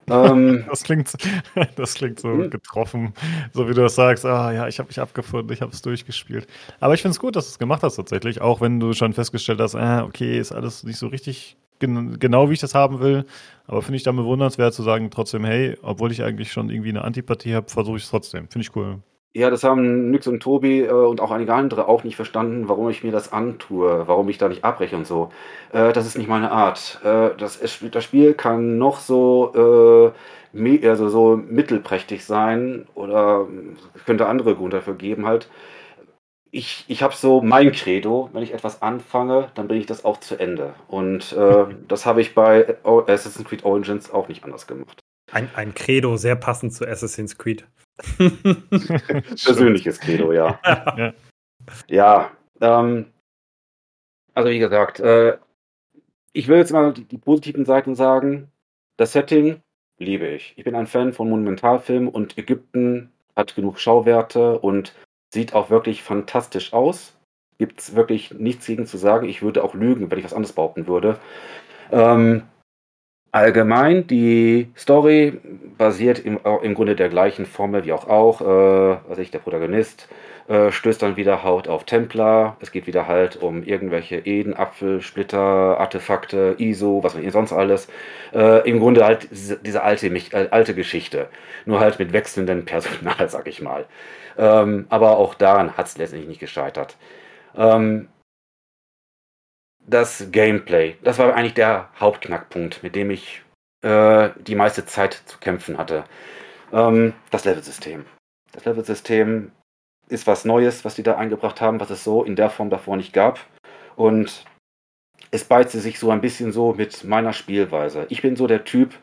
Ähm, das klingt, das klingt so hm? getroffen, so wie du das sagst. Ah ja, ich habe mich abgefunden, ich habe es durchgespielt. Aber ich finde es gut, dass du es gemacht hast tatsächlich, auch wenn du schon festgestellt hast, ah, okay, ist alles nicht so richtig gen genau wie ich das haben will. Aber finde ich dann bewundernswert zu sagen, trotzdem, hey, obwohl ich eigentlich schon irgendwie eine Antipathie habe, versuche ich es trotzdem. Finde ich cool. Ja, das haben Nyx und Tobi äh, und auch einige andere auch nicht verstanden, warum ich mir das antue, warum ich da nicht abbreche und so. Äh, das ist nicht meine Art. Äh, das, das Spiel kann noch so, äh, also so mittelprächtig sein oder könnte andere Gründe dafür geben halt. Ich, ich habe so mein Credo, wenn ich etwas anfange, dann bringe ich das auch zu Ende. Und äh, das habe ich bei Assassin's Creed Origins auch nicht anders gemacht. Ein, ein Credo, sehr passend zu Assassin's Creed. Persönliches Credo, ja. ja. Ja, ähm, also wie gesagt, äh, ich will jetzt mal die, die positiven Seiten sagen. Das Setting liebe ich. Ich bin ein Fan von Monumentalfilmen und Ägypten hat genug Schauwerte und sieht auch wirklich fantastisch aus. Gibt es wirklich nichts gegen zu sagen. Ich würde auch lügen, wenn ich was anderes behaupten würde. Ähm, allgemein, die Story basiert im, im Grunde der gleichen Formel wie auch auch. Äh, was ich, der Protagonist äh, stößt dann wieder Haut auf Templar. Es geht wieder halt um irgendwelche Eden, Apfel, Splitter, Artefakte, ISO, was ich sonst alles. Äh, Im Grunde halt diese, diese alte, äh, alte Geschichte. Nur halt mit wechselndem Personal, sag ich mal. Ähm, aber auch daran hat es letztendlich nicht gescheitert. Ähm, das Gameplay, das war eigentlich der Hauptknackpunkt, mit dem ich äh, die meiste Zeit zu kämpfen hatte. Ähm, das Level-System. Das Level-System ist was Neues, was die da eingebracht haben, was es so in der Form davor nicht gab. Und es beizte sich so ein bisschen so mit meiner Spielweise. Ich bin so der Typ,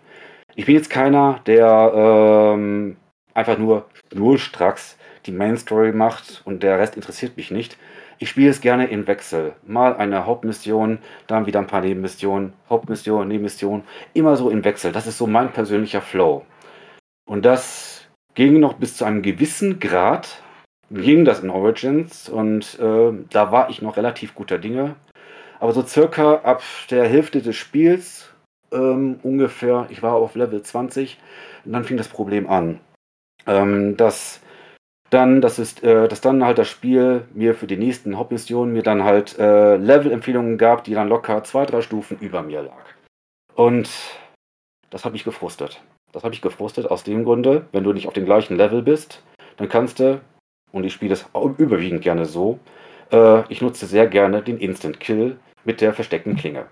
ich bin jetzt keiner, der ähm, einfach nur schnurstracks die Main Story macht und der Rest interessiert mich nicht. Ich spiele es gerne im Wechsel. Mal eine Hauptmission, dann wieder ein paar Nebenmissionen, Hauptmission, Nebenmission. Immer so im Wechsel. Das ist so mein persönlicher Flow. Und das ging noch bis zu einem gewissen Grad, ging das in Origins und äh, da war ich noch relativ guter Dinge. Aber so circa ab der Hälfte des Spiels ähm, ungefähr, ich war auf Level 20, und dann fing das Problem an. Ähm, dass dann, das ist, äh, dass dann halt das Spiel mir für die nächsten Hauptmissionen mir dann halt äh, Level-Empfehlungen gab, die dann locker zwei, drei Stufen über mir lag. Und das hat mich gefrustet. Das habe ich gefrustet aus dem Grunde, wenn du nicht auf dem gleichen Level bist, dann kannst du und ich spiele das überwiegend gerne so, äh, ich nutze sehr gerne den Instant Kill mit der versteckten Klinge.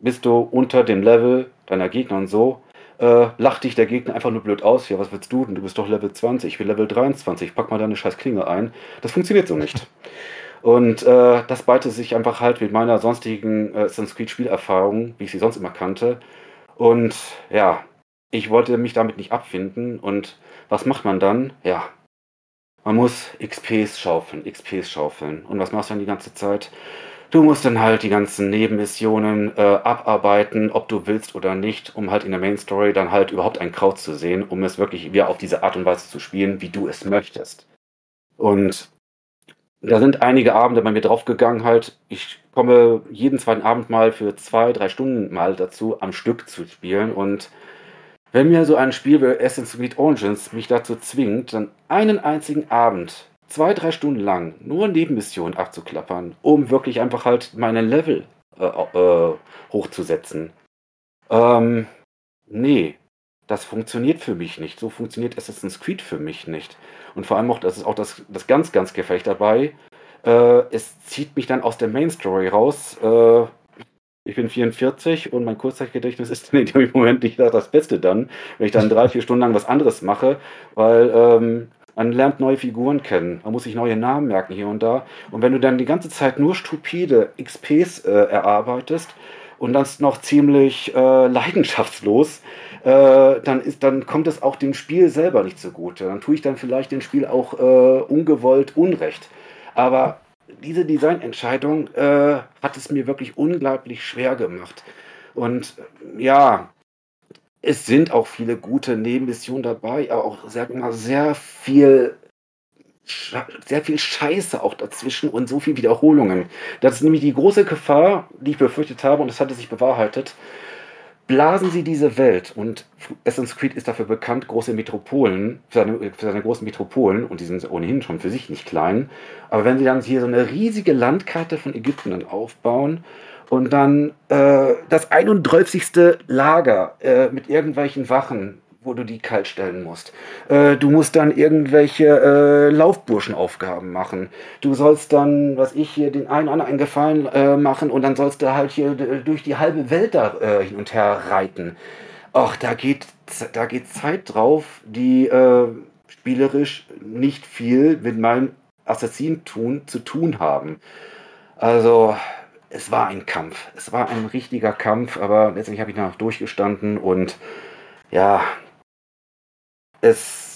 Bist du unter dem Level deiner Gegner und so, äh, lacht dich der Gegner einfach nur blöd aus. Ja, was willst du denn? Du bist doch Level 20, ich bin Level 23, pack mal deine scheiß Klinge ein. Das funktioniert so nicht. Und äh, das beite sich einfach halt mit meiner sonstigen äh, Assassin's Creed Spielerfahrung, wie ich sie sonst immer kannte. Und ja, ich wollte mich damit nicht abfinden. Und was macht man dann? Ja, man muss XPs schaufeln, XPs schaufeln. Und was machst du dann die ganze Zeit? Du musst dann halt die ganzen Nebenmissionen äh, abarbeiten, ob du willst oder nicht, um halt in der Main Story dann halt überhaupt ein Kraut zu sehen, um es wirklich wieder auf diese Art und Weise zu spielen, wie du es möchtest. Und da sind einige Abende bei mir draufgegangen halt. Ich komme jeden zweiten Abend mal für zwei, drei Stunden mal dazu, am Stück zu spielen und wenn mir so ein Spiel wie Assassin's Creed Origins mich dazu zwingt, dann einen einzigen Abend, zwei, drei Stunden lang, nur Nebenmissionen abzuklappern, um wirklich einfach halt meine Level äh, äh, hochzusetzen. Ähm, nee, das funktioniert für mich nicht. So funktioniert Assassin's Creed für mich nicht. Und vor allem auch, das ist auch das, das ganz, ganz Gefecht dabei. Äh, es zieht mich dann aus der Main Story raus. Äh, ich bin 44 und mein Kurzzeitgedächtnis ist in dem Moment nicht das Beste dann, wenn ich dann drei, vier Stunden lang was anderes mache, weil ähm, man lernt neue Figuren kennen, man muss sich neue Namen merken hier und da. Und wenn du dann die ganze Zeit nur stupide XPs äh, erarbeitest und das noch ziemlich äh, leidenschaftslos, äh, dann, ist, dann kommt es auch dem Spiel selber nicht zugute. Dann tue ich dann vielleicht dem Spiel auch äh, ungewollt Unrecht. Aber diese Designentscheidung äh, hat es mir wirklich unglaublich schwer gemacht. Und ja, es sind auch viele gute Nebenmissionen dabei, aber auch sag sehr viel sehr viel Scheiße auch dazwischen und so viel Wiederholungen. Das ist nämlich die große Gefahr, die ich befürchtet habe, und das hatte sich bewahrheitet, blasen sie diese Welt und Assassin's Creed ist dafür bekannt, große Metropolen, für seine, für seine, großen Metropolen, und die sind ohnehin schon für sich nicht klein, aber wenn sie dann hier so eine riesige Landkarte von Ägypten dann aufbauen und dann äh, das 31. Lager äh, mit irgendwelchen Wachen wo du die kalt stellen musst. Äh, du musst dann irgendwelche äh, Laufburschenaufgaben machen. Du sollst dann, was ich hier, den einen oder anderen Gefallen äh, machen und dann sollst du halt hier durch die halbe Welt da äh, hin und her reiten. Ach, da geht, da geht Zeit drauf, die äh, spielerisch nicht viel mit meinem Assassin-Tun zu tun haben. Also, es war ein Kampf. Es war ein richtiger Kampf, aber letztendlich habe ich noch durchgestanden und ja, es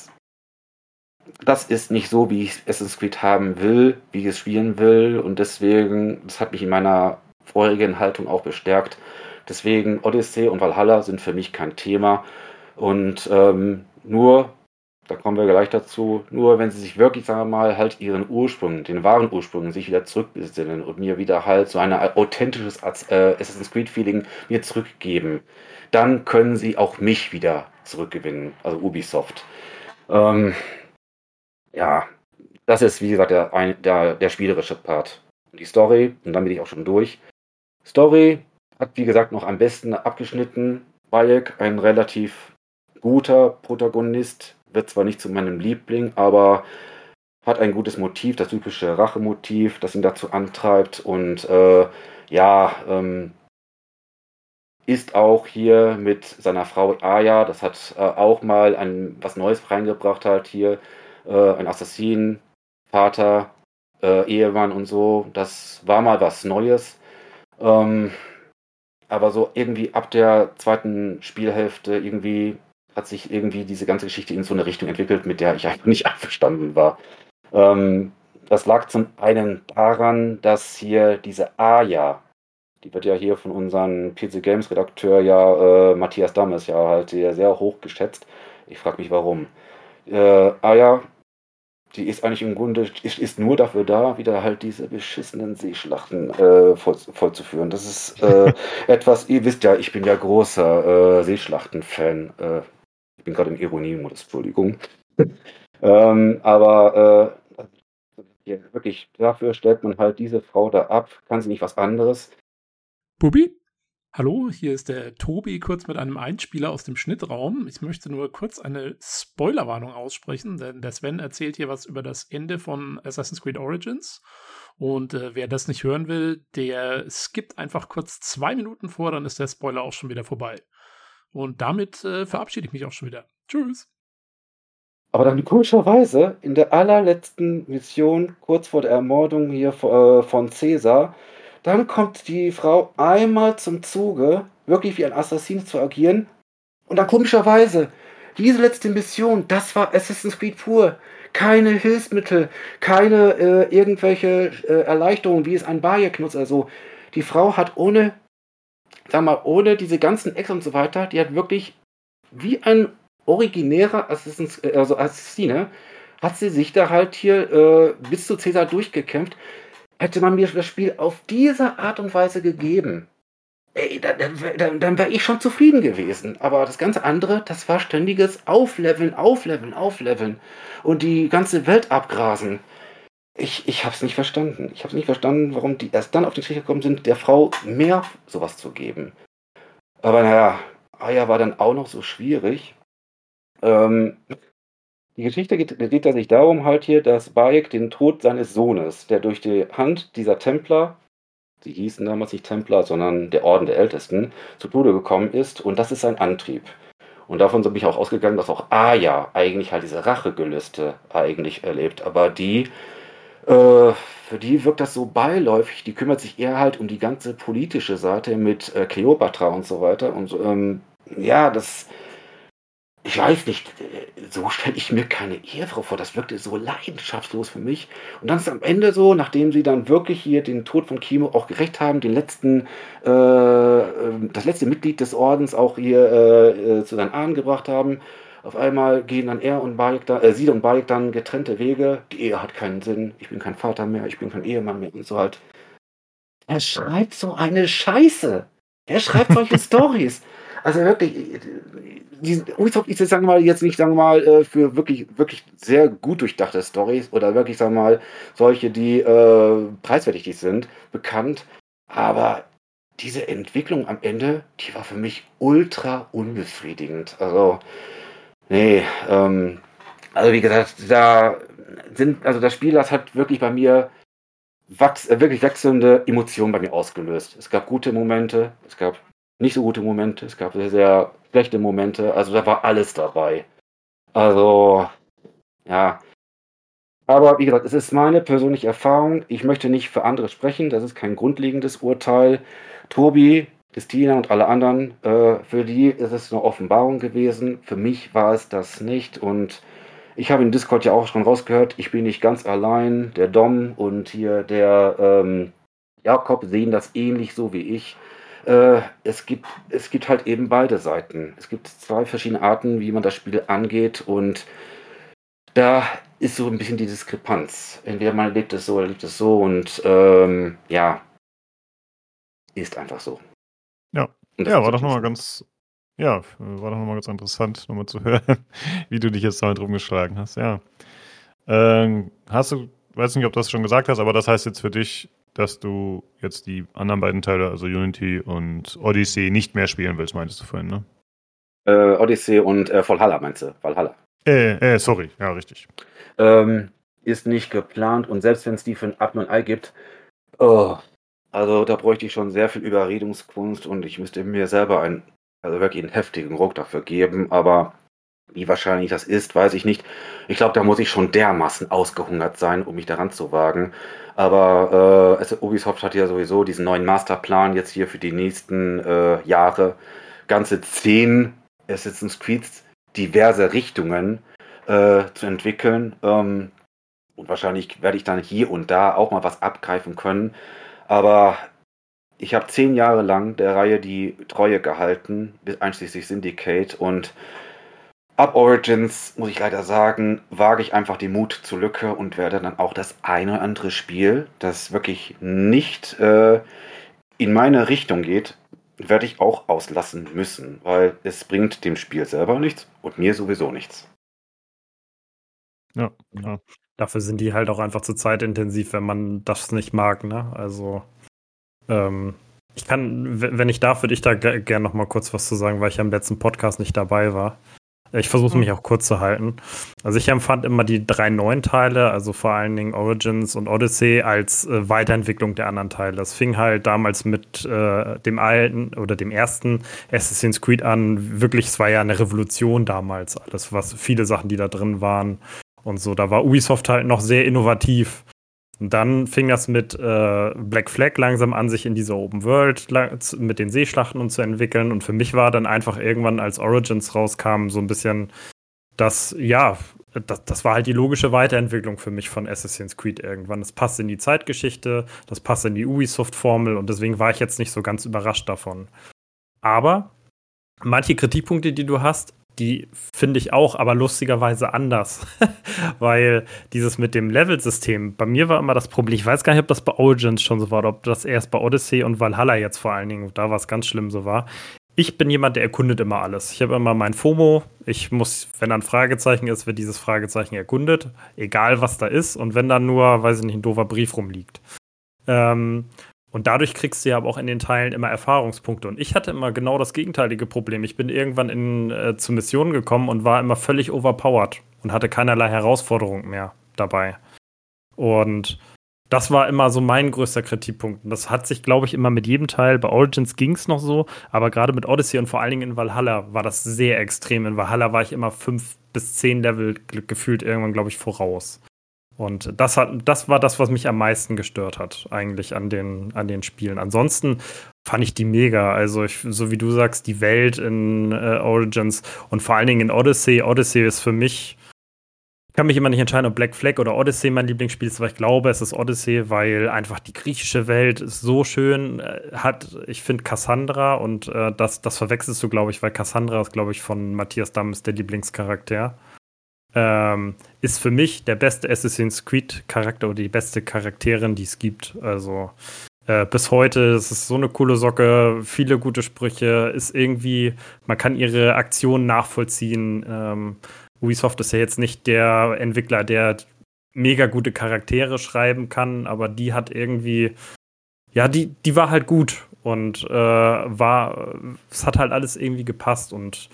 das ist nicht so, wie ich Assassin's Creed haben will, wie ich es spielen will. Und deswegen, das hat mich in meiner vorigen Haltung auch bestärkt. Deswegen Odyssey und Valhalla sind für mich kein Thema. Und ähm, nur, da kommen wir gleich dazu, nur wenn sie sich wirklich, sagen wir mal, halt ihren Ursprung, den wahren Ursprung, sich wieder zurückbesinnen und mir wieder halt so ein authentisches äh, Assassin's Creed-Feeling mir zurückgeben, dann können sie auch mich wieder zurückgewinnen, also Ubisoft. Ähm, ja, das ist, wie gesagt, der, der, der spielerische Part. Die Story, und dann bin ich auch schon durch. Story hat, wie gesagt, noch am besten abgeschnitten. Bayek, ein relativ guter Protagonist, wird zwar nicht zu meinem Liebling, aber hat ein gutes Motiv, das typische Rachemotiv, das ihn dazu antreibt und äh, ja, ähm, ist auch hier mit seiner Frau Aya, das hat äh, auch mal ein, was Neues reingebracht halt hier, äh, ein Assassin, Vater, äh, Ehemann und so. Das war mal was Neues. Ähm, aber so irgendwie ab der zweiten Spielhälfte irgendwie hat sich irgendwie diese ganze Geschichte in so eine Richtung entwickelt, mit der ich einfach nicht einverstanden war. Ähm, das lag zum einen daran, dass hier diese Aya, die wird ja hier von unserem PC Games Redakteur ja äh, Matthias Dammes ja halt sehr, hoch geschätzt. Ich frage mich warum. Äh, Aya die ist eigentlich im Grunde ist, ist nur dafür da, wieder halt diese beschissenen Seeschlachten äh, voll, vollzuführen. Das ist äh, etwas, ihr wisst ja, ich bin ja großer äh, Seeschlachten-Fan. Ich bin gerade im Ironiemodus, Entschuldigung. ähm, aber äh, wirklich, dafür stellt man halt diese Frau da ab, kann sie nicht was anderes. Bubi? Hallo, hier ist der Tobi kurz mit einem Einspieler aus dem Schnittraum. Ich möchte nur kurz eine Spoilerwarnung aussprechen, denn der Sven erzählt hier was über das Ende von Assassin's Creed Origins. Und äh, wer das nicht hören will, der skippt einfach kurz zwei Minuten vor, dann ist der Spoiler auch schon wieder vorbei. Und damit äh, verabschiede ich mich auch schon wieder. Tschüss. Aber dann komischerweise in der allerletzten Mission, kurz vor der Ermordung hier äh, von Caesar, dann kommt die Frau einmal zum Zuge, wirklich wie ein Assassin zu agieren. Und dann komischerweise, diese letzte Mission, das war Assassin's Creed pur. Keine Hilfsmittel, keine äh, irgendwelche äh, Erleichterungen, wie es ein Bayek nutzt. Also die Frau hat ohne, sag mal, ohne diese ganzen Ex und so weiter, die hat wirklich wie ein originärer Assassin's, äh, also Assassine, hat sie sich da halt hier äh, bis zu Caesar durchgekämpft. Hätte man mir das Spiel auf diese Art und Weise gegeben, ey, dann, dann, dann wäre ich schon zufrieden gewesen. Aber das ganze andere, das war ständiges Aufleveln, Aufleveln, Aufleveln und die ganze Welt abgrasen. Ich, ich habe es nicht verstanden. Ich habe es nicht verstanden, warum die erst dann auf den Trichter gekommen sind, der Frau mehr sowas zu geben. Aber naja, Aya war dann auch noch so schwierig. Ähm, die Geschichte geht, dreht sich darum halt hier, dass Bayek den Tod seines Sohnes, der durch die Hand dieser Templer, sie hießen damals nicht Templer, sondern der Orden der Ältesten, zu Tode gekommen ist und das ist sein Antrieb. Und davon bin ich auch ausgegangen, dass auch Aya eigentlich halt diese Rachegelüste eigentlich erlebt, aber die, äh, für die wirkt das so beiläufig, die kümmert sich eher halt um die ganze politische Seite mit äh, Kleopatra und so weiter und ähm, ja, das ich weiß nicht, so stelle ich mir keine Ehefrau vor. Das wirkte so leidenschaftslos für mich. Und dann ist am Ende so, nachdem sie dann wirklich hier den Tod von Kimo auch gerecht haben, den letzten, äh, ähm, das letzte Mitglied des Ordens auch hier äh, äh, zu seinen Ahnen gebracht haben, auf einmal gehen dann er und Bayek da, äh, sie und Bayek dann getrennte Wege. Die Ehe hat keinen Sinn. Ich bin kein Vater mehr, ich bin kein Ehemann mehr und so halt. Er schreibt so eine Scheiße. Er schreibt solche Stories. Also wirklich, die, Ubisoft ist jetzt, sagen wir mal, jetzt nicht, sagen wir mal, äh, für wirklich, wirklich sehr gut durchdachte Stories oder wirklich, sagen wir mal, solche, die äh, preiswertig sind, bekannt. Aber diese Entwicklung am Ende, die war für mich ultra unbefriedigend. Also, nee, ähm, also wie gesagt, da sind, also das Spiel, das hat wirklich bei mir wachs, äh, wirklich wechselnde Emotionen bei mir ausgelöst. Es gab gute Momente, es gab nicht so gute Momente, es gab sehr, sehr schlechte Momente, also da war alles dabei. Also, ja. Aber wie gesagt, es ist meine persönliche Erfahrung. Ich möchte nicht für andere sprechen, das ist kein grundlegendes Urteil. Tobi, Christina und alle anderen, äh, für die ist es eine Offenbarung gewesen. Für mich war es das nicht. Und ich habe in Discord ja auch schon rausgehört, ich bin nicht ganz allein. Der Dom und hier der ähm, Jakob sehen das ähnlich so wie ich. Äh, es, gibt, es gibt halt eben beide Seiten. Es gibt zwei verschiedene Arten, wie man das Spiel angeht und da ist so ein bisschen die Diskrepanz. Entweder man lebt es so oder lebt es so und ähm, ja, ist einfach so. Ja, ja war doch nochmal ganz, ja, war doch nochmal ganz interessant, nochmal zu hören, wie du dich jetzt damit rumgeschlagen hast, ja. Ähm, hast du, weiß nicht, ob du das schon gesagt hast, aber das heißt jetzt für dich, dass du jetzt die anderen beiden Teile, also Unity und Odyssey, nicht mehr spielen willst, meintest du vorhin, ne? Äh, Odyssey und äh, Valhalla meinst du? Valhalla. Äh, äh, sorry, ja, richtig. Ähm, ist nicht geplant und selbst wenn es die für ein Ab und Ei gibt, oh, also da bräuchte ich schon sehr viel Überredungskunst und ich müsste mir selber einen, also wirklich einen heftigen Ruck dafür geben, aber wie wahrscheinlich das ist, weiß ich nicht. Ich glaube, da muss ich schon dermaßen ausgehungert sein, um mich daran zu wagen. Aber äh, Ubisoft hat ja sowieso diesen neuen Masterplan jetzt hier für die nächsten äh, Jahre. Ganze zehn Assassin's Creeds, diverse Richtungen äh, zu entwickeln. Ähm, und wahrscheinlich werde ich dann hier und da auch mal was abgreifen können. Aber ich habe zehn Jahre lang der Reihe die Treue gehalten, bis einschließlich Syndicate. Und ab Origins, muss ich leider sagen, wage ich einfach die Mut zur Lücke und werde dann auch das eine oder andere Spiel, das wirklich nicht äh, in meine Richtung geht, werde ich auch auslassen müssen, weil es bringt dem Spiel selber nichts und mir sowieso nichts. Ja, klar. Dafür sind die halt auch einfach zu zeitintensiv, wenn man das nicht mag, ne? Also, ähm, ich kann, wenn ich darf, würde ich da gerne noch mal kurz was zu sagen, weil ich ja im letzten Podcast nicht dabei war. Ich versuche mich auch kurz zu halten. Also ich empfand immer die drei neuen Teile, also vor allen Dingen Origins und Odyssey, als äh, Weiterentwicklung der anderen Teile. Das fing halt damals mit äh, dem alten oder dem ersten Assassin's Creed an. Wirklich, es war ja eine Revolution damals. Alles, was viele Sachen, die da drin waren und so. Da war Ubisoft halt noch sehr innovativ. Und dann fing das mit äh, Black Flag langsam an, sich in diese Open World mit den Seeschlachten und zu entwickeln. Und für mich war dann einfach irgendwann, als Origins rauskam, so ein bisschen das, ja, das, das war halt die logische Weiterentwicklung für mich von Assassin's Creed irgendwann. Das passt in die Zeitgeschichte, das passt in die Ubisoft-Formel und deswegen war ich jetzt nicht so ganz überrascht davon. Aber manche Kritikpunkte, die du hast, die finde ich auch, aber lustigerweise anders. Weil dieses mit dem Level-System, bei mir war immer das Problem, ich weiß gar nicht, ob das bei Origins schon so war ob das erst bei Odyssey und Valhalla jetzt vor allen Dingen, da war es ganz schlimm so war. Ich bin jemand, der erkundet immer alles. Ich habe immer mein FOMO. Ich muss, wenn da ein Fragezeichen ist, wird dieses Fragezeichen erkundet. Egal, was da ist. Und wenn da nur, weiß ich nicht, ein doofer Brief rumliegt. Ähm, und dadurch kriegst du ja auch in den Teilen immer Erfahrungspunkte. Und ich hatte immer genau das gegenteilige Problem. Ich bin irgendwann in, äh, zu Missionen gekommen und war immer völlig overpowered und hatte keinerlei Herausforderung mehr dabei. Und das war immer so mein größter Kritikpunkt. Und das hat sich, glaube ich, immer mit jedem Teil. Bei Origins ging es noch so, aber gerade mit Odyssey und vor allen Dingen in Valhalla war das sehr extrem. In Valhalla war ich immer fünf bis zehn Level gefühlt irgendwann, glaube ich, voraus. Und das hat, das war das, was mich am meisten gestört hat, eigentlich an den, an den Spielen. Ansonsten fand ich die mega. Also, ich, so wie du sagst, die Welt in äh, Origins und vor allen Dingen in Odyssey. Odyssey ist für mich, ich kann mich immer nicht entscheiden, ob Black Flag oder Odyssey mein Lieblingsspiel ist, aber ich glaube, es ist Odyssey, weil einfach die griechische Welt ist so schön. Äh, hat, ich finde Cassandra und äh, das, das verwechselst du, glaube ich, weil Cassandra ist, glaube ich, von Matthias Damms der Lieblingscharakter ähm, ist für mich der beste Assassin's Creed-Charakter oder die beste Charakterin, die es gibt. Also äh, bis heute ist es so eine coole Socke, viele gute Sprüche, ist irgendwie, man kann ihre Aktionen nachvollziehen. Ähm, Ubisoft ist ja jetzt nicht der Entwickler, der mega gute Charaktere schreiben kann, aber die hat irgendwie, ja, die, die war halt gut und äh, war, es hat halt alles irgendwie gepasst und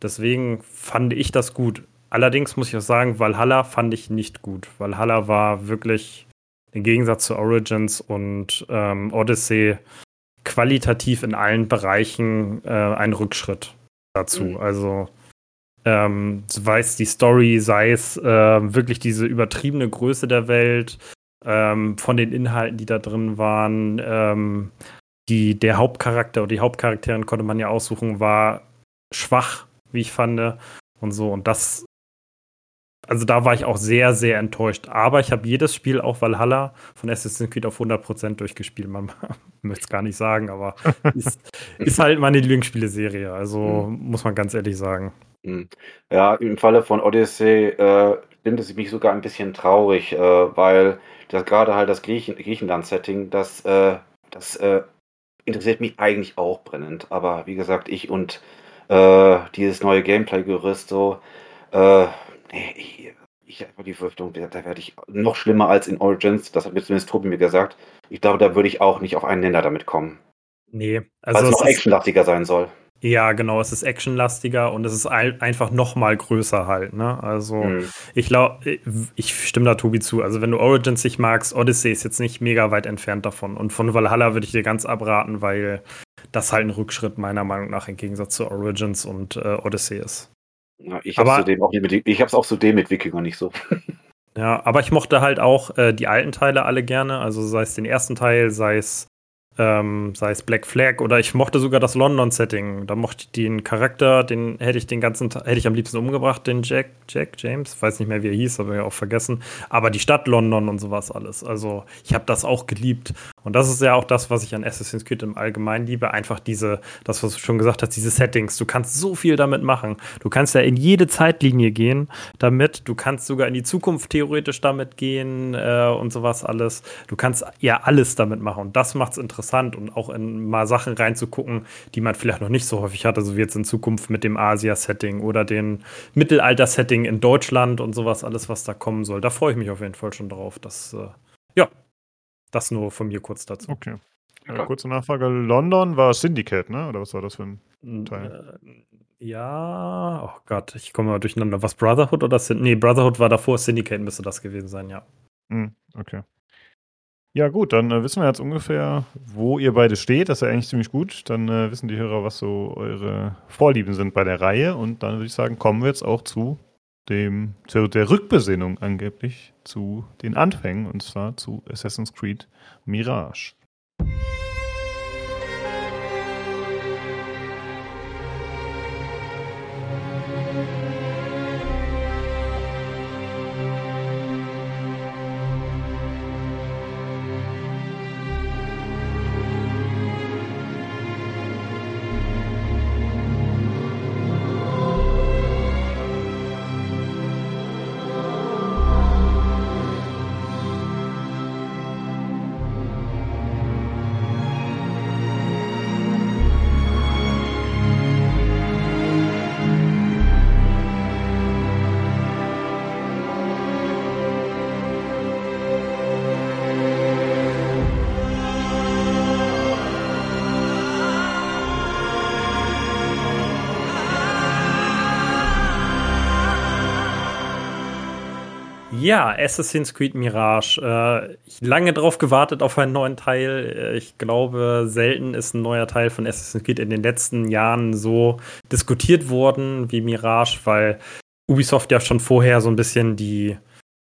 deswegen fand ich das gut. Allerdings muss ich auch sagen, Valhalla fand ich nicht gut. Valhalla war wirklich im Gegensatz zu Origins und ähm, Odyssey qualitativ in allen Bereichen äh, ein Rückschritt dazu. Mhm. Also ähm, sei es die Story, sei es äh, wirklich diese übertriebene Größe der Welt, ähm, von den Inhalten, die da drin waren. Ähm, die, der Hauptcharakter oder die Hauptcharakterin konnte man ja aussuchen, war schwach, wie ich fand. Und so. Und das also da war ich auch sehr, sehr enttäuscht. Aber ich habe jedes Spiel, auch Valhalla, von Assassin's Creed auf 100% durchgespielt. Man möchte es gar nicht sagen, aber ist, ist halt meine Lieblingsspieleserie. Also mhm. muss man ganz ehrlich sagen. Mhm. Ja, im Falle von Odyssey äh, stimmt es mich sogar ein bisschen traurig, äh, weil das gerade halt das Griechen Griechenland-Setting, das, äh, das äh, interessiert mich eigentlich auch brennend. Aber wie gesagt, ich und äh, dieses neue Gameplay-Gerüst so, äh, ich, habe die Befürchtung, da werde ich noch schlimmer als in Origins, das hat mir zumindest Tobi mir gesagt. Ich glaube, da würde ich auch nicht auf einen Nenner damit kommen. Nee, also. Weil es noch actionlastiger sein soll. Ja, genau, es ist actionlastiger und es ist einfach noch mal größer halt, ne? Also, mhm. ich glaube, ich stimme da Tobi zu. Also, wenn du Origins nicht magst, Odyssey ist jetzt nicht mega weit entfernt davon. Und von Valhalla würde ich dir ganz abraten, weil das halt ein Rückschritt meiner Meinung nach im Gegensatz zu Origins und äh, Odyssey ist. Ja, ich habe es auch zudem mit Wikinger nicht so. Ja, aber ich mochte halt auch äh, die alten Teile alle gerne, also sei es den ersten Teil, sei es ähm, sei es Black Flag oder ich mochte sogar das London-Setting. Da mochte ich den Charakter, den hätte ich den ganzen hätte ich am liebsten umgebracht, den Jack, Jack James. Weiß nicht mehr, wie er hieß, habe ich auch vergessen. Aber die Stadt London und sowas alles. Also ich habe das auch geliebt. Und das ist ja auch das, was ich an Assassin's Creed im Allgemeinen liebe. Einfach diese, das, was du schon gesagt hast, diese Settings. Du kannst so viel damit machen. Du kannst ja in jede Zeitlinie gehen damit. Du kannst sogar in die Zukunft theoretisch damit gehen äh, und sowas alles. Du kannst ja alles damit machen. Und das macht es interessant und auch in mal Sachen reinzugucken, die man vielleicht noch nicht so häufig hat. Also wie jetzt in Zukunft mit dem Asia-Setting oder dem Mittelalter-Setting in Deutschland und sowas alles, was da kommen soll. Da freue ich mich auf jeden Fall schon drauf. Das, äh, ja, das nur von mir kurz dazu. Okay. Äh, kurze Nachfrage. London war Syndicate, ne? Oder was war das für ein Teil? Äh, ja, oh Gott, ich komme mal durcheinander. Was Brotherhood oder Syndicate? Nee, Brotherhood war davor, Syndicate müsste das gewesen sein, ja. Hm, okay. Ja, gut, dann äh, wissen wir jetzt ungefähr, wo ihr beide steht. Das ist ja eigentlich ziemlich gut. Dann äh, wissen die Hörer, was so eure Vorlieben sind bei der Reihe. Und dann würde ich sagen, kommen wir jetzt auch zu dem, zu der Rückbesinnung angeblich zu den Anfängen, und zwar zu Assassin's Creed Mirage. Ja, Assassin's Creed Mirage. Äh, ich lange drauf gewartet auf einen neuen Teil. Äh, ich glaube, selten ist ein neuer Teil von Assassin's Creed in den letzten Jahren so diskutiert worden wie Mirage, weil Ubisoft ja schon vorher so ein bisschen die,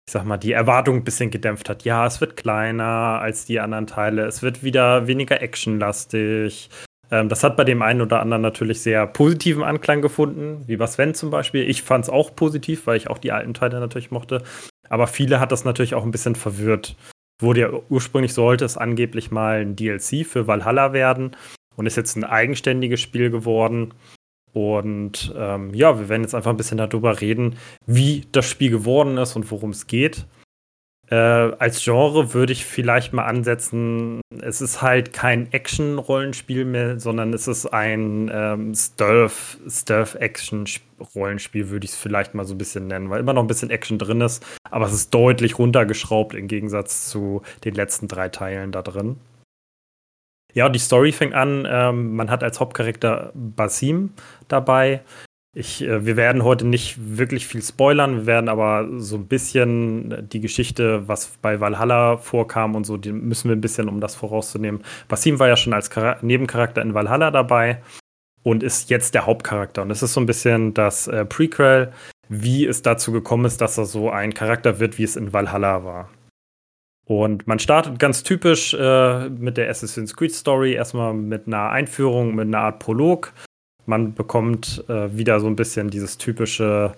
ich sag mal, die Erwartung ein bisschen gedämpft hat. Ja, es wird kleiner als die anderen Teile. Es wird wieder weniger actionlastig. Ähm, das hat bei dem einen oder anderen natürlich sehr positiven Anklang gefunden, wie bei Sven zum Beispiel. Ich fand es auch positiv, weil ich auch die alten Teile natürlich mochte. Aber viele hat das natürlich auch ein bisschen verwirrt. Wurde ja ursprünglich sollte es angeblich mal ein DLC für Valhalla werden und ist jetzt ein eigenständiges Spiel geworden. Und ähm, ja, wir werden jetzt einfach ein bisschen darüber reden, wie das Spiel geworden ist und worum es geht. Äh, als Genre würde ich vielleicht mal ansetzen, es ist halt kein Action-Rollenspiel mehr, sondern es ist ein ähm, Stealth-Action-Rollenspiel, würde ich es vielleicht mal so ein bisschen nennen, weil immer noch ein bisschen Action drin ist, aber es ist deutlich runtergeschraubt im Gegensatz zu den letzten drei Teilen da drin. Ja, die Story fängt an, ähm, man hat als Hauptcharakter Basim dabei, ich, äh, wir werden heute nicht wirklich viel spoilern, wir werden aber so ein bisschen die Geschichte, was bei Valhalla vorkam und so, die müssen wir ein bisschen, um das vorauszunehmen. Basim war ja schon als Char Nebencharakter in Valhalla dabei und ist jetzt der Hauptcharakter. Und es ist so ein bisschen das äh, Prequel, wie es dazu gekommen ist, dass er so ein Charakter wird, wie es in Valhalla war. Und man startet ganz typisch äh, mit der Assassin's Creed Story, erstmal mit einer Einführung, mit einer Art Prolog man bekommt äh, wieder so ein bisschen dieses typische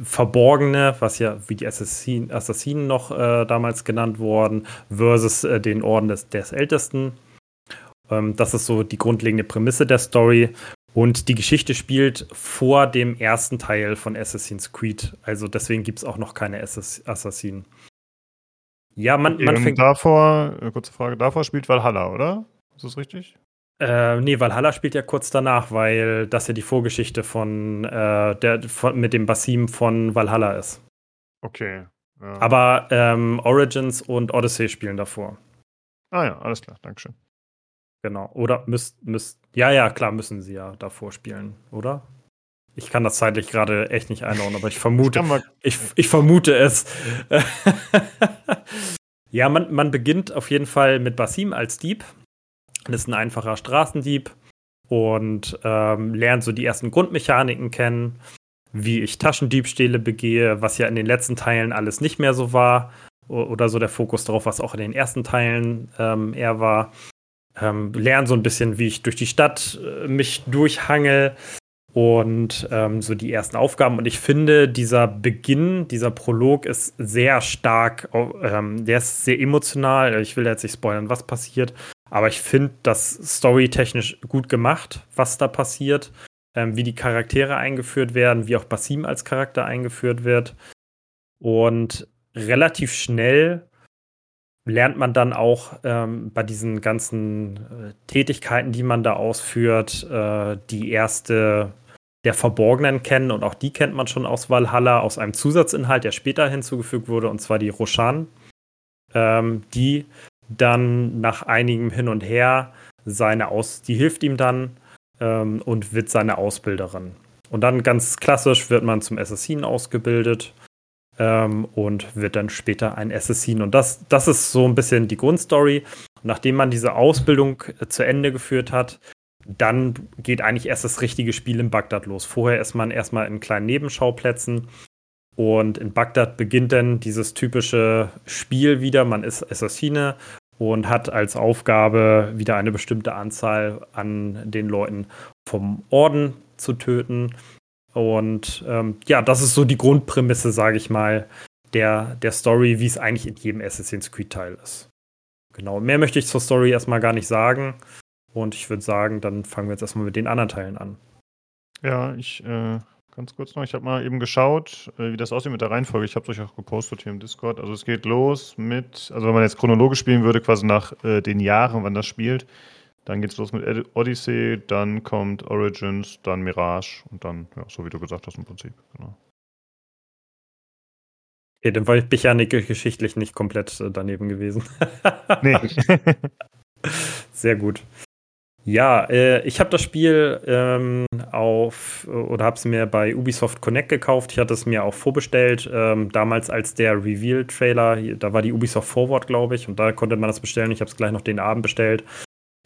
Verborgene, was ja wie die Assassin, Assassinen noch äh, damals genannt wurden, versus äh, den Orden des, des Ältesten. Ähm, das ist so die grundlegende Prämisse der Story. Und die Geschichte spielt vor dem ersten Teil von Assassin's Creed. Also deswegen gibt es auch noch keine Assassinen. Ja, man, man fängt. Davor, äh, kurze Frage, davor spielt Valhalla, oder? Ist das richtig? Äh, nee, Valhalla spielt ja kurz danach, weil das ja die Vorgeschichte von, äh, der, von, mit dem Basim von Valhalla ist. Okay. Ja. Aber ähm, Origins und Odyssey spielen davor. Ah ja, alles klar, Dankeschön. Genau. Oder müsst, müsst, ja, ja, klar, müssen sie ja davor spielen, oder? Ich kann das zeitlich gerade echt nicht einordnen, aber ich vermute, ich, ich, vermute es. ja, man, man beginnt auf jeden Fall mit Basim als Dieb. Ist ein einfacher Straßendieb und ähm, lernt so die ersten Grundmechaniken kennen, wie ich Taschendiebstähle begehe, was ja in den letzten Teilen alles nicht mehr so war. Oder so der Fokus darauf, was auch in den ersten Teilen ähm, eher war. Ähm, lernen so ein bisschen, wie ich durch die Stadt äh, mich durchhangel, und ähm, so die ersten Aufgaben. Und ich finde, dieser Beginn, dieser Prolog ist sehr stark, ähm, der ist sehr emotional. Ich will jetzt nicht spoilern, was passiert, aber ich finde das storytechnisch gut gemacht, was da passiert, ähm, wie die Charaktere eingeführt werden, wie auch Basim als Charakter eingeführt wird. Und relativ schnell lernt man dann auch ähm, bei diesen ganzen äh, Tätigkeiten, die man da ausführt, äh, die erste der Verborgenen kennen und auch die kennt man schon aus Valhalla, aus einem Zusatzinhalt, der später hinzugefügt wurde, und zwar die Roshan, ähm, die dann nach einigem Hin und Her seine Aus, die hilft ihm dann ähm, und wird seine Ausbilderin. Und dann ganz klassisch wird man zum Assassin ausgebildet ähm, und wird dann später ein Assassin. Und das, das ist so ein bisschen die Grundstory. Und nachdem man diese Ausbildung äh, zu Ende geführt hat, dann geht eigentlich erst das richtige Spiel in Bagdad los. Vorher ist man erstmal in kleinen Nebenschauplätzen und in Bagdad beginnt dann dieses typische Spiel wieder. Man ist Assassine und hat als Aufgabe wieder eine bestimmte Anzahl an den Leuten vom Orden zu töten. Und ähm, ja, das ist so die Grundprämisse, sage ich mal, der, der Story, wie es eigentlich in jedem Assassin's Creed-Teil ist. Genau, mehr möchte ich zur Story erstmal gar nicht sagen. Und ich würde sagen, dann fangen wir jetzt erstmal mit den anderen Teilen an. Ja, ich äh, ganz kurz noch, ich habe mal eben geschaut, äh, wie das aussieht mit der Reihenfolge. Ich habe es euch auch gepostet hier im Discord. Also es geht los mit, also wenn man jetzt chronologisch spielen würde, quasi nach äh, den Jahren, wann das spielt, dann geht es los mit Odyssey, dann kommt Origins, dann Mirage und dann, ja, so wie du gesagt hast im Prinzip. Genau. Okay, dann war ich ja geschichtlich nicht komplett äh, daneben gewesen. nee. Sehr gut. Ja, äh, ich habe das Spiel ähm, auf oder habe es mir bei Ubisoft Connect gekauft. Ich hatte es mir auch vorbestellt. Ähm, damals als der Reveal-Trailer, da war die Ubisoft Forward, glaube ich, und da konnte man das bestellen. Ich habe es gleich noch den Abend bestellt.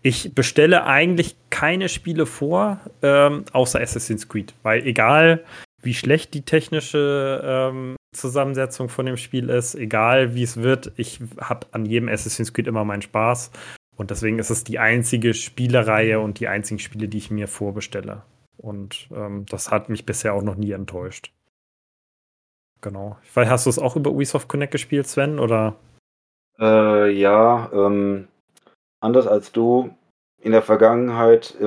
Ich bestelle eigentlich keine Spiele vor, ähm, außer Assassin's Creed, weil egal wie schlecht die technische ähm, Zusammensetzung von dem Spiel ist, egal wie es wird, ich habe an jedem Assassin's Creed immer meinen Spaß. Und deswegen ist es die einzige Spielereihe und die einzigen Spiele, die ich mir vorbestelle. Und ähm, das hat mich bisher auch noch nie enttäuscht. Genau. Weiß, hast du es auch über Ubisoft Connect gespielt, Sven? Oder? Äh, ja, ähm, anders als du. In der Vergangenheit äh,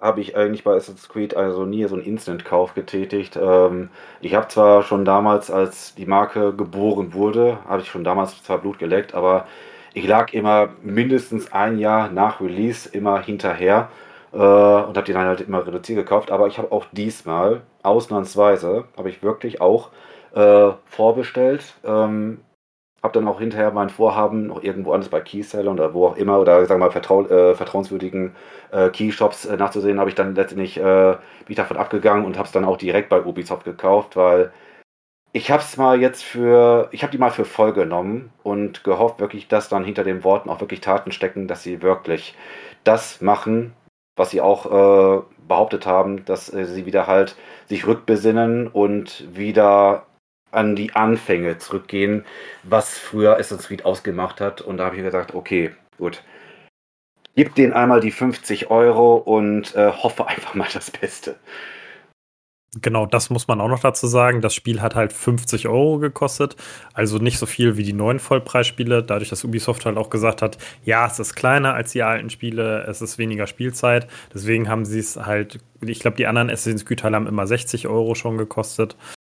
habe ich eigentlich bei Assassin's Creed also nie so einen Instant-Kauf getätigt. Ähm, ich habe zwar schon damals, als die Marke geboren wurde, habe ich schon damals zwar Blut geleckt, aber ich lag immer mindestens ein Jahr nach Release immer hinterher äh, und habe die dann halt immer reduziert gekauft. Aber ich habe auch diesmal, ausnahmsweise, habe ich wirklich auch äh, vorbestellt. Ähm, habe dann auch hinterher mein Vorhaben noch irgendwo anders bei Keyseller oder wo auch immer oder sagen wir mal vertrau äh, vertrauenswürdigen äh, Keyshops äh, nachzusehen, habe ich dann letztendlich äh, bin ich davon abgegangen und habe es dann auch direkt bei Ubisoft gekauft, weil ich habe es mal jetzt für, ich habe die mal für voll genommen und gehofft wirklich, dass dann hinter den Worten auch wirklich Taten stecken, dass sie wirklich das machen, was sie auch äh, behauptet haben, dass äh, sie wieder halt sich rückbesinnen und wieder an die Anfänge zurückgehen, was früher Assassin's Creed ausgemacht hat. Und da habe ich gesagt, okay, gut. Gib denen einmal die 50 Euro und äh, hoffe einfach mal das Beste. Genau, das muss man auch noch dazu sagen. Das Spiel hat halt 50 Euro gekostet, also nicht so viel wie die neuen Vollpreisspiele, dadurch, dass Ubisoft halt auch gesagt hat, ja, es ist kleiner als die alten Spiele, es ist weniger Spielzeit. Deswegen haben sie es halt, ich glaube, die anderen Assassin's Creed-Teile haben immer 60 Euro schon gekostet.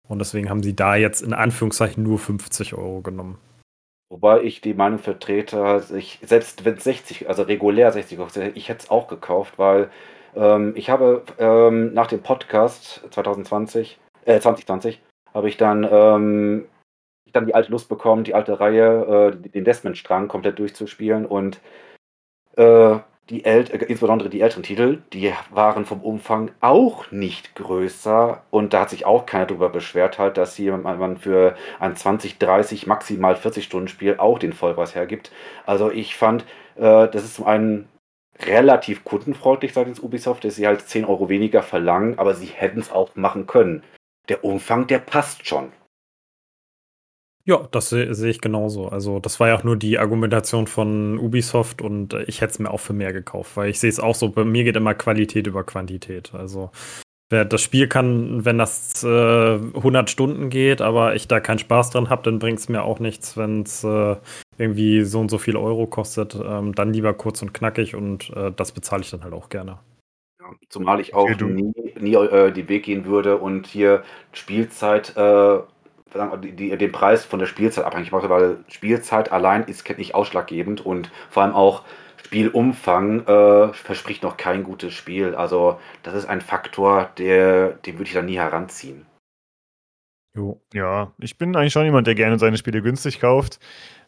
Und deswegen haben sie da jetzt in Anführungszeichen nur 50 Euro genommen. Wobei ich die Meinung vertrete, ich, selbst wenn es 60, also regulär 60 kostet, ich hätte es auch gekauft, weil ähm, ich habe ähm, nach dem Podcast 2020, äh, 2020, habe ich dann, ähm, dann die alte Lust bekommen, die alte Reihe, äh, den Desmond-Strang komplett durchzuspielen und äh, die ält äh, insbesondere die älteren Titel, die waren vom Umfang auch nicht größer und da hat sich auch keiner darüber beschwert, halt, dass hier man für ein 20, 30, maximal 40 Stunden Spiel auch den Vollpreis hergibt. Also ich fand, äh, das ist zum einen relativ kundenfreundlich seitens Ubisoft, dass sie halt 10 Euro weniger verlangen, aber sie hätten es auch machen können. Der Umfang, der passt schon. Ja, das sehe seh ich genauso. Also, das war ja auch nur die Argumentation von Ubisoft und äh, ich hätte es mir auch für mehr gekauft, weil ich sehe es auch so, bei mir geht immer Qualität über Quantität. Also, das Spiel kann, wenn das äh, 100 Stunden geht, aber ich da keinen Spaß dran habe, dann bringt es mir auch nichts, wenn es äh, irgendwie so und so viel Euro kostet. Ähm, dann lieber kurz und knackig und äh, das bezahle ich dann halt auch gerne. Ja, zumal ich auch nie, nie äh, den Weg gehen würde und hier Spielzeit, äh, die, die, den Preis von der Spielzeit abhängig mache, weil Spielzeit allein ist nicht ausschlaggebend und vor allem auch Spielumfang äh, verspricht noch kein gutes Spiel. Also das ist ein Faktor, der, den würde ich da nie heranziehen. Jo. Ja, ich bin eigentlich schon jemand, der gerne seine Spiele günstig kauft.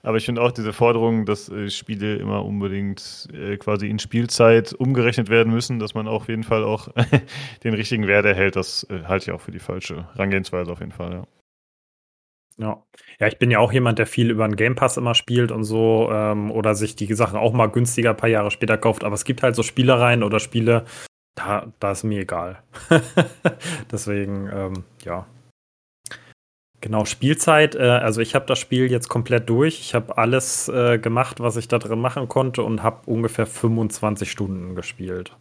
Aber ich finde auch diese Forderung, dass äh, Spiele immer unbedingt äh, quasi in Spielzeit umgerechnet werden müssen, dass man auf jeden Fall auch den richtigen Wert erhält, das äh, halte ich auch für die falsche Herangehensweise auf jeden Fall, ja. Ja. ja, ich bin ja auch jemand, der viel über den Game Pass immer spielt und so ähm, oder sich die Sachen auch mal günstiger ein paar Jahre später kauft. Aber es gibt halt so Spielereien oder Spiele, da, da ist mir egal. Deswegen, ähm, ja. Genau, Spielzeit. Äh, also ich habe das Spiel jetzt komplett durch. Ich habe alles äh, gemacht, was ich da drin machen konnte und habe ungefähr 25 Stunden gespielt.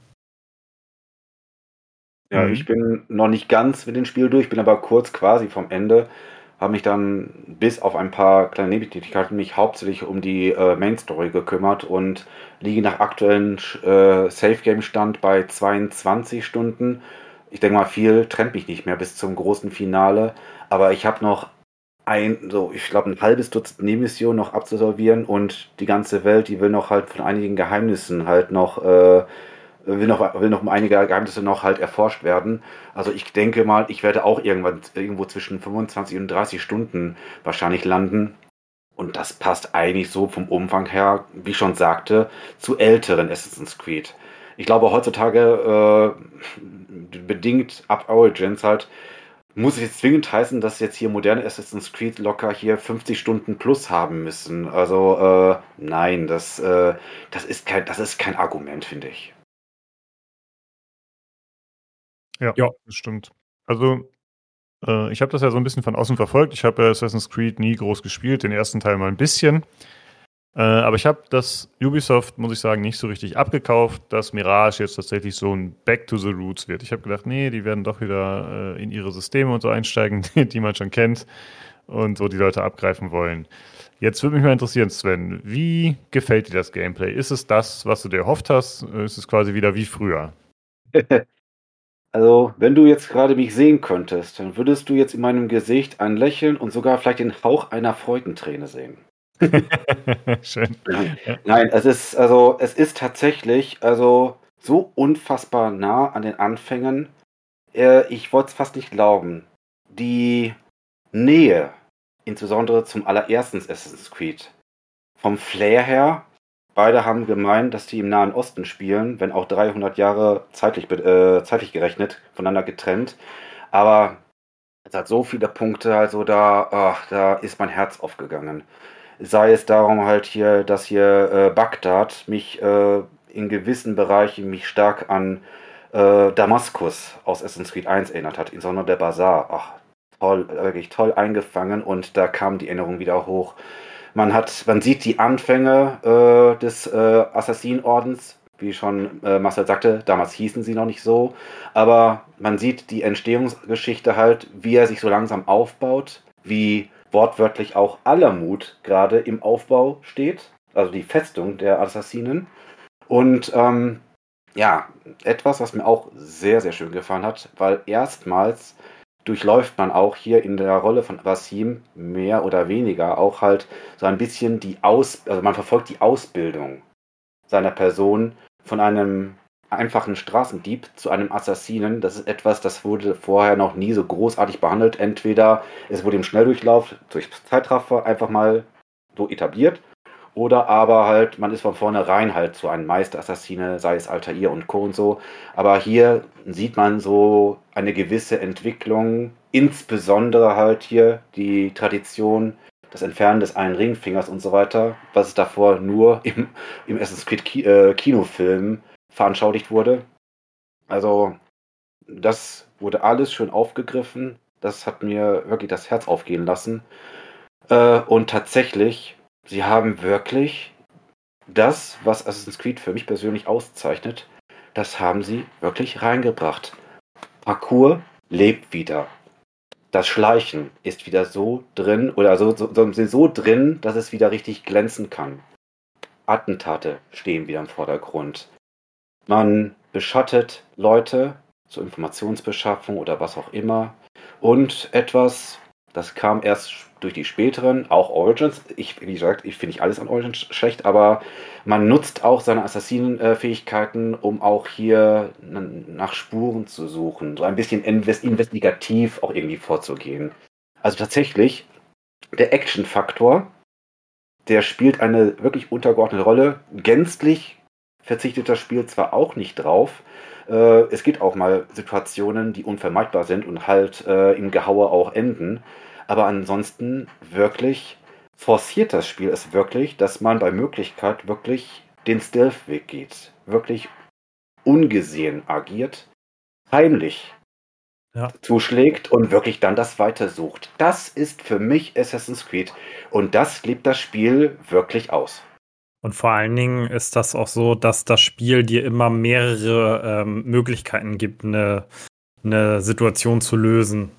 Ja, mhm. ich bin noch nicht ganz mit dem Spiel durch, bin aber kurz quasi vom Ende habe mich dann bis auf ein paar kleine Nebentätigkeiten mich hauptsächlich um die äh, Main Story gekümmert und liege nach aktuellen äh, Safe Game Stand bei 22 Stunden. Ich denke mal, viel trennt mich nicht mehr bis zum großen Finale, aber ich habe noch ein, so, ich glaube, ein halbes Dutzend Nebenmissionen noch abzusolvieren und die ganze Welt, die will noch halt von einigen Geheimnissen halt noch äh, will noch, will noch um einige Geheimnisse noch halt erforscht werden. Also ich denke mal, ich werde auch irgendwann irgendwo zwischen 25 und 30 Stunden wahrscheinlich landen. Und das passt eigentlich so vom Umfang her, wie ich schon sagte, zu älteren Assassin's Creed. Ich glaube heutzutage äh, bedingt ab Origins halt muss es jetzt zwingend heißen, dass jetzt hier moderne Assassin's Creed locker hier 50 Stunden plus haben müssen. Also äh, nein, das, äh, das, ist kein, das ist kein Argument, finde ich. Ja, ja. das stimmt. Also, äh, ich habe das ja so ein bisschen von außen verfolgt. Ich habe Assassin's Creed nie groß gespielt, den ersten Teil mal ein bisschen. Äh, aber ich habe das Ubisoft, muss ich sagen, nicht so richtig abgekauft, dass Mirage jetzt tatsächlich so ein Back to the Roots wird. Ich habe gedacht, nee, die werden doch wieder äh, in ihre Systeme und so einsteigen, die man schon kennt und so die Leute abgreifen wollen. Jetzt würde mich mal interessieren, Sven, wie gefällt dir das Gameplay? Ist es das, was du dir erhofft hast? Ist es quasi wieder wie früher? Also, wenn du jetzt gerade mich sehen könntest, dann würdest du jetzt in meinem Gesicht ein Lächeln und sogar vielleicht den Hauch einer Freudenträne sehen. Schön. Nein, es ist also es ist tatsächlich also so unfassbar nah an den Anfängen. Äh, ich wollte es fast nicht glauben. Die Nähe, insbesondere zum allerersten Assassin's Creed, vom Flair her Beide haben gemeint, dass die im Nahen Osten spielen, wenn auch 300 Jahre zeitlich, äh, zeitlich gerechnet, voneinander getrennt. Aber es hat so viele Punkte, also da, ach, da ist mein Herz aufgegangen. Sei es darum halt hier, dass hier äh, Bagdad mich äh, in gewissen Bereichen mich stark an äh, Damaskus aus Assassin's Creed 1 erinnert hat, insbesondere der Bazar. Ach, toll, wirklich toll eingefangen und da kam die Erinnerung wieder hoch. Man hat, man sieht die Anfänge äh, des äh, Assassinordens, wie schon äh, Marcel sagte, damals hießen sie noch nicht so, aber man sieht die Entstehungsgeschichte halt, wie er sich so langsam aufbaut, wie wortwörtlich auch Alamut gerade im Aufbau steht, also die Festung der Assassinen. Und ähm, ja, etwas, was mir auch sehr, sehr schön gefallen hat, weil erstmals durchläuft man auch hier in der Rolle von Wasim mehr oder weniger auch halt so ein bisschen die Aus, also man verfolgt die Ausbildung seiner Person von einem einfachen Straßendieb zu einem Assassinen. Das ist etwas, das wurde vorher noch nie so großartig behandelt. Entweder es wurde im Schnelldurchlauf durch Zeitraffer einfach mal so etabliert oder aber halt, man ist von vornherein halt so ein Meisterassassine, sei es Altair und Co. und so. Aber hier sieht man so eine gewisse Entwicklung, insbesondere halt hier die Tradition, das Entfernen des einen Ringfingers und so weiter, was es davor nur im, im Assassin's Creed Ki äh, Kinofilm veranschaulicht wurde. Also, das wurde alles schön aufgegriffen. Das hat mir wirklich das Herz aufgehen lassen. Äh, und tatsächlich sie haben wirklich das, was Assassin's Creed für mich persönlich auszeichnet, das haben sie wirklich reingebracht. Parcours lebt wieder. Das Schleichen ist wieder so drin oder so, so, so, so drin, dass es wieder richtig glänzen kann. Attentate stehen wieder im Vordergrund. Man beschattet Leute zur Informationsbeschaffung oder was auch immer. Und etwas, das kam erst durch die späteren, auch Origins. Ich, wie gesagt, ich finde ich alles an Origins schlecht, aber man nutzt auch seine Assassinenfähigkeiten, um auch hier nach Spuren zu suchen, so ein bisschen investigativ auch irgendwie vorzugehen. Also tatsächlich, der Action-Faktor, der spielt eine wirklich untergeordnete Rolle. Gänzlich verzichtet das Spiel zwar auch nicht drauf, äh, es gibt auch mal Situationen, die unvermeidbar sind und halt äh, im Gehaue auch enden. Aber ansonsten wirklich forciert das Spiel es wirklich, dass man bei Möglichkeit wirklich den Stealth-Weg geht. Wirklich ungesehen agiert, heimlich ja. zuschlägt und wirklich dann das weitersucht. Das ist für mich Assassin's Creed und das lebt das Spiel wirklich aus. Und vor allen Dingen ist das auch so, dass das Spiel dir immer mehrere ähm, Möglichkeiten gibt, eine, eine Situation zu lösen.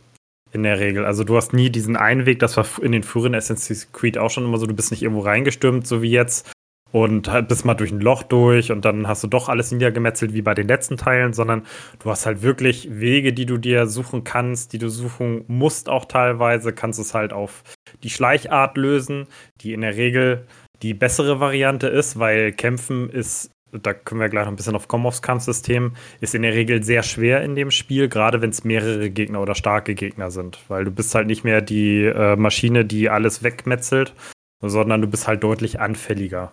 In der Regel. Also du hast nie diesen einen Weg, das war in den früheren Assassin's Creed auch schon immer so, du bist nicht irgendwo reingestürmt, so wie jetzt, und halt bist mal durch ein Loch durch und dann hast du doch alles niedergemetzelt wie bei den letzten Teilen, sondern du hast halt wirklich Wege, die du dir suchen kannst, die du suchen musst auch teilweise, kannst es halt auf die Schleichart lösen, die in der Regel die bessere Variante ist, weil Kämpfen ist da können wir gleich noch ein bisschen auf kommen aufs Kampfsystem, ist in der Regel sehr schwer in dem Spiel, gerade wenn es mehrere Gegner oder starke Gegner sind, weil du bist halt nicht mehr die äh, Maschine, die alles wegmetzelt, sondern du bist halt deutlich anfälliger.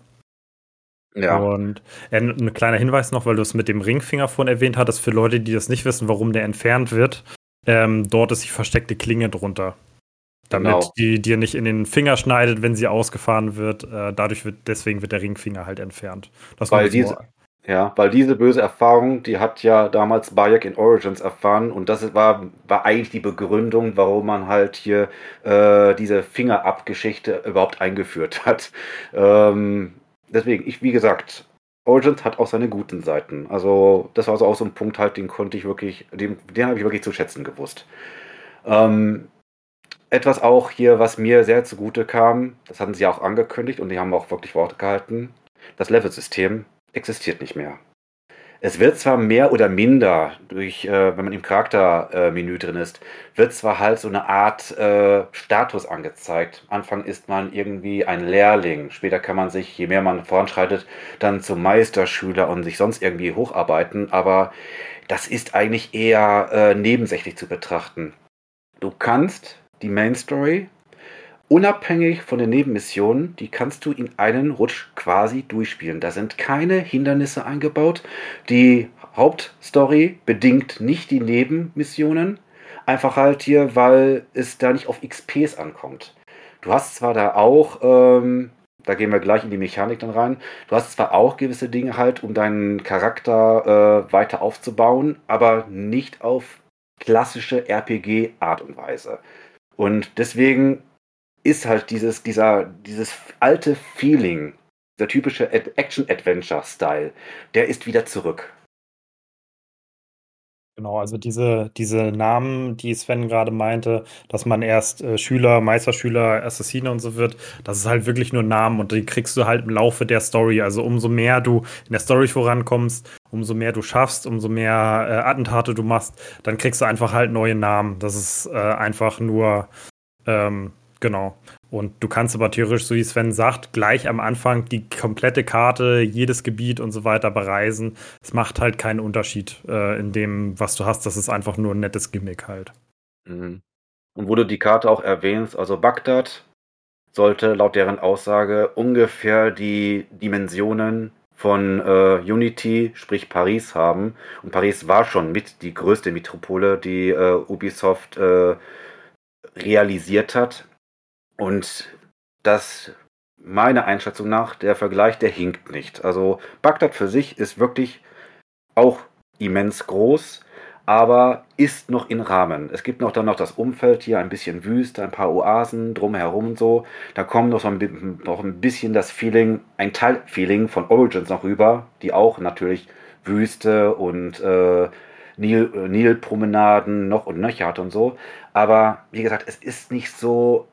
Ja. Und äh, ein kleiner Hinweis noch, weil du es mit dem Ringfinger vorhin erwähnt hattest, für Leute, die das nicht wissen, warum der entfernt wird, ähm, dort ist die versteckte Klinge drunter. Damit genau. die dir nicht in den Finger schneidet, wenn sie ausgefahren wird. Äh, dadurch wird, deswegen wird der Ringfinger halt entfernt. Das weil diese, ja, weil diese böse Erfahrung, die hat ja damals Bayek in Origins erfahren und das war, war eigentlich die Begründung, warum man halt hier äh, diese Fingerabgeschichte überhaupt eingeführt hat. Ähm, deswegen, ich, wie gesagt, Origins hat auch seine guten Seiten. Also, das war so auch so ein Punkt halt, den konnte ich wirklich, den, den habe ich wirklich zu schätzen gewusst. Ähm, etwas auch hier, was mir sehr zugute kam, das hatten sie auch angekündigt und die haben auch wirklich Worte gehalten. Das Level-System existiert nicht mehr. Es wird zwar mehr oder minder durch, äh, wenn man im Charaktermenü äh, drin ist, wird zwar halt so eine Art äh, Status angezeigt. Anfang ist man irgendwie ein Lehrling. Später kann man sich, je mehr man voranschreitet, dann zum Meisterschüler und sich sonst irgendwie hocharbeiten. Aber das ist eigentlich eher äh, nebensächlich zu betrachten. Du kannst die Main Story, unabhängig von den Nebenmissionen, die kannst du in einen Rutsch quasi durchspielen. Da sind keine Hindernisse eingebaut. Die Hauptstory bedingt nicht die Nebenmissionen. Einfach halt hier, weil es da nicht auf XPs ankommt. Du hast zwar da auch, ähm, da gehen wir gleich in die Mechanik dann rein, du hast zwar auch gewisse Dinge halt, um deinen Charakter äh, weiter aufzubauen, aber nicht auf klassische RPG-Art und Weise. Und deswegen ist halt dieses, dieser, dieses alte Feeling der typische Action-Adventure-Style, der ist wieder zurück. Genau, also diese, diese Namen, die Sven gerade meinte, dass man erst äh, Schüler, Meisterschüler, Assassine und so wird, das ist halt wirklich nur Namen und die kriegst du halt im Laufe der Story. Also umso mehr du in der Story vorankommst, umso mehr du schaffst, umso mehr äh, Attentate du machst, dann kriegst du einfach halt neue Namen. Das ist äh, einfach nur, ähm, genau. Und du kannst aber theoretisch, so wie Sven sagt, gleich am Anfang die komplette Karte, jedes Gebiet und so weiter bereisen. Es macht halt keinen Unterschied äh, in dem, was du hast. Das ist einfach nur ein nettes Gimmick halt. Mhm. Und wo du die Karte auch erwähnst, also Bagdad sollte laut deren Aussage ungefähr die Dimensionen von äh, Unity, sprich Paris haben. Und Paris war schon mit die größte Metropole, die äh, Ubisoft äh, realisiert hat. Und das, meiner Einschätzung nach, der Vergleich, der hinkt nicht. Also Bagdad für sich ist wirklich auch immens groß, aber ist noch in Rahmen. Es gibt noch dann noch das Umfeld hier, ein bisschen Wüste, ein paar Oasen drumherum und so. Da kommt noch so ein, noch ein bisschen das Feeling, ein Teilfeeling von Origins noch rüber, die auch natürlich Wüste und äh, Nil, äh, Nilpromenaden noch und nöcher hat und so. Aber wie gesagt, es ist nicht so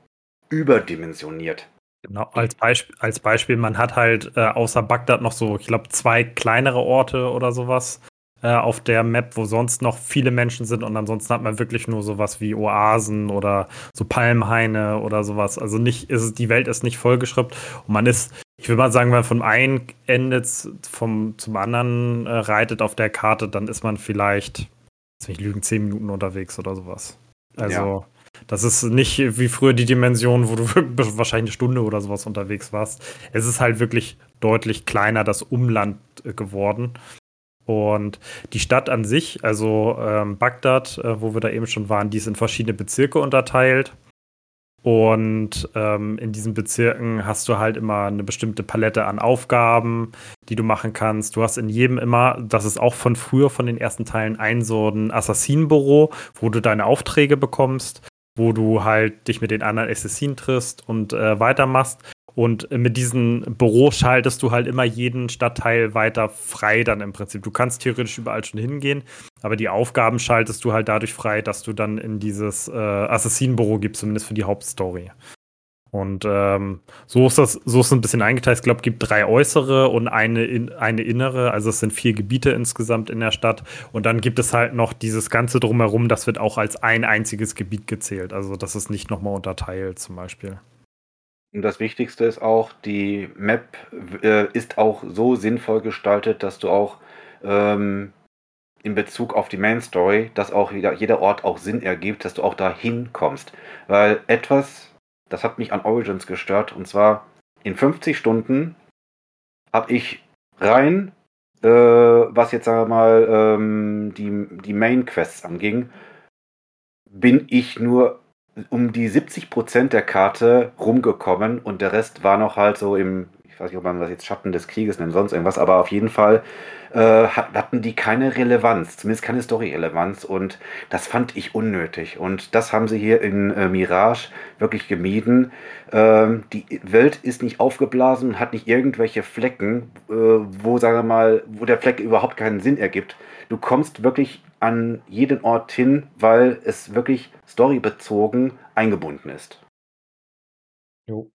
überdimensioniert. Genau, als, Beisp als Beispiel, man hat halt äh, außer Bagdad noch so, ich glaube, zwei kleinere Orte oder sowas äh, auf der Map, wo sonst noch viele Menschen sind und ansonsten hat man wirklich nur sowas wie Oasen oder so Palmhaine oder sowas. Also nicht, ist, die Welt ist nicht vollgeschrubbt und man ist, ich würde mal sagen, wenn man vom einen Ende vom, zum anderen äh, reitet auf der Karte, dann ist man vielleicht, will ich lügen, zehn Minuten unterwegs oder sowas. Also. Ja. Das ist nicht wie früher die Dimension, wo du wahrscheinlich eine Stunde oder sowas unterwegs warst. Es ist halt wirklich deutlich kleiner das Umland äh, geworden. Und die Stadt an sich, also ähm, Bagdad, äh, wo wir da eben schon waren, die ist in verschiedene Bezirke unterteilt. Und ähm, in diesen Bezirken hast du halt immer eine bestimmte Palette an Aufgaben, die du machen kannst. Du hast in jedem immer, das ist auch von früher, von den ersten Teilen, ein so ein Assassinenbüro, wo du deine Aufträge bekommst wo du halt dich mit den anderen Assassinen triffst und äh, weitermachst. Und mit diesem Büro schaltest du halt immer jeden Stadtteil weiter frei dann im Prinzip. Du kannst theoretisch überall schon hingehen, aber die Aufgaben schaltest du halt dadurch frei, dass du dann in dieses äh, Assassinenbüro gibst, zumindest für die Hauptstory. Und ähm, so ist das, so ist es ein bisschen eingeteilt. Ich glaube, es gibt drei äußere und eine, in, eine innere. Also es sind vier Gebiete insgesamt in der Stadt. Und dann gibt es halt noch dieses Ganze drumherum, das wird auch als ein einziges Gebiet gezählt. Also das ist nicht nochmal unterteilt zum Beispiel. Und das Wichtigste ist auch, die Map äh, ist auch so sinnvoll gestaltet, dass du auch ähm, in Bezug auf die Main Story, dass auch jeder, jeder Ort auch Sinn ergibt, dass du auch dahin kommst. Weil etwas das hat mich an Origins gestört. Und zwar in 50 Stunden habe ich rein, äh, was jetzt sagen wir mal ähm, die, die Main Quests anging, bin ich nur um die 70% der Karte rumgekommen und der Rest war noch halt so im, ich weiß nicht, ob man das jetzt Schatten des Krieges nennt, sonst irgendwas, aber auf jeden Fall äh, hatten die keine Relevanz, zumindest keine Story-Relevanz und das fand ich unnötig und das haben sie hier in äh, Mirage wirklich gemieden. Ähm, die Welt ist nicht aufgeblasen, hat nicht irgendwelche Flecken, äh, wo, sagen wir mal, wo der Fleck überhaupt keinen Sinn ergibt. Du kommst wirklich an jeden Ort hin, weil es wirklich storybezogen eingebunden ist. Jo.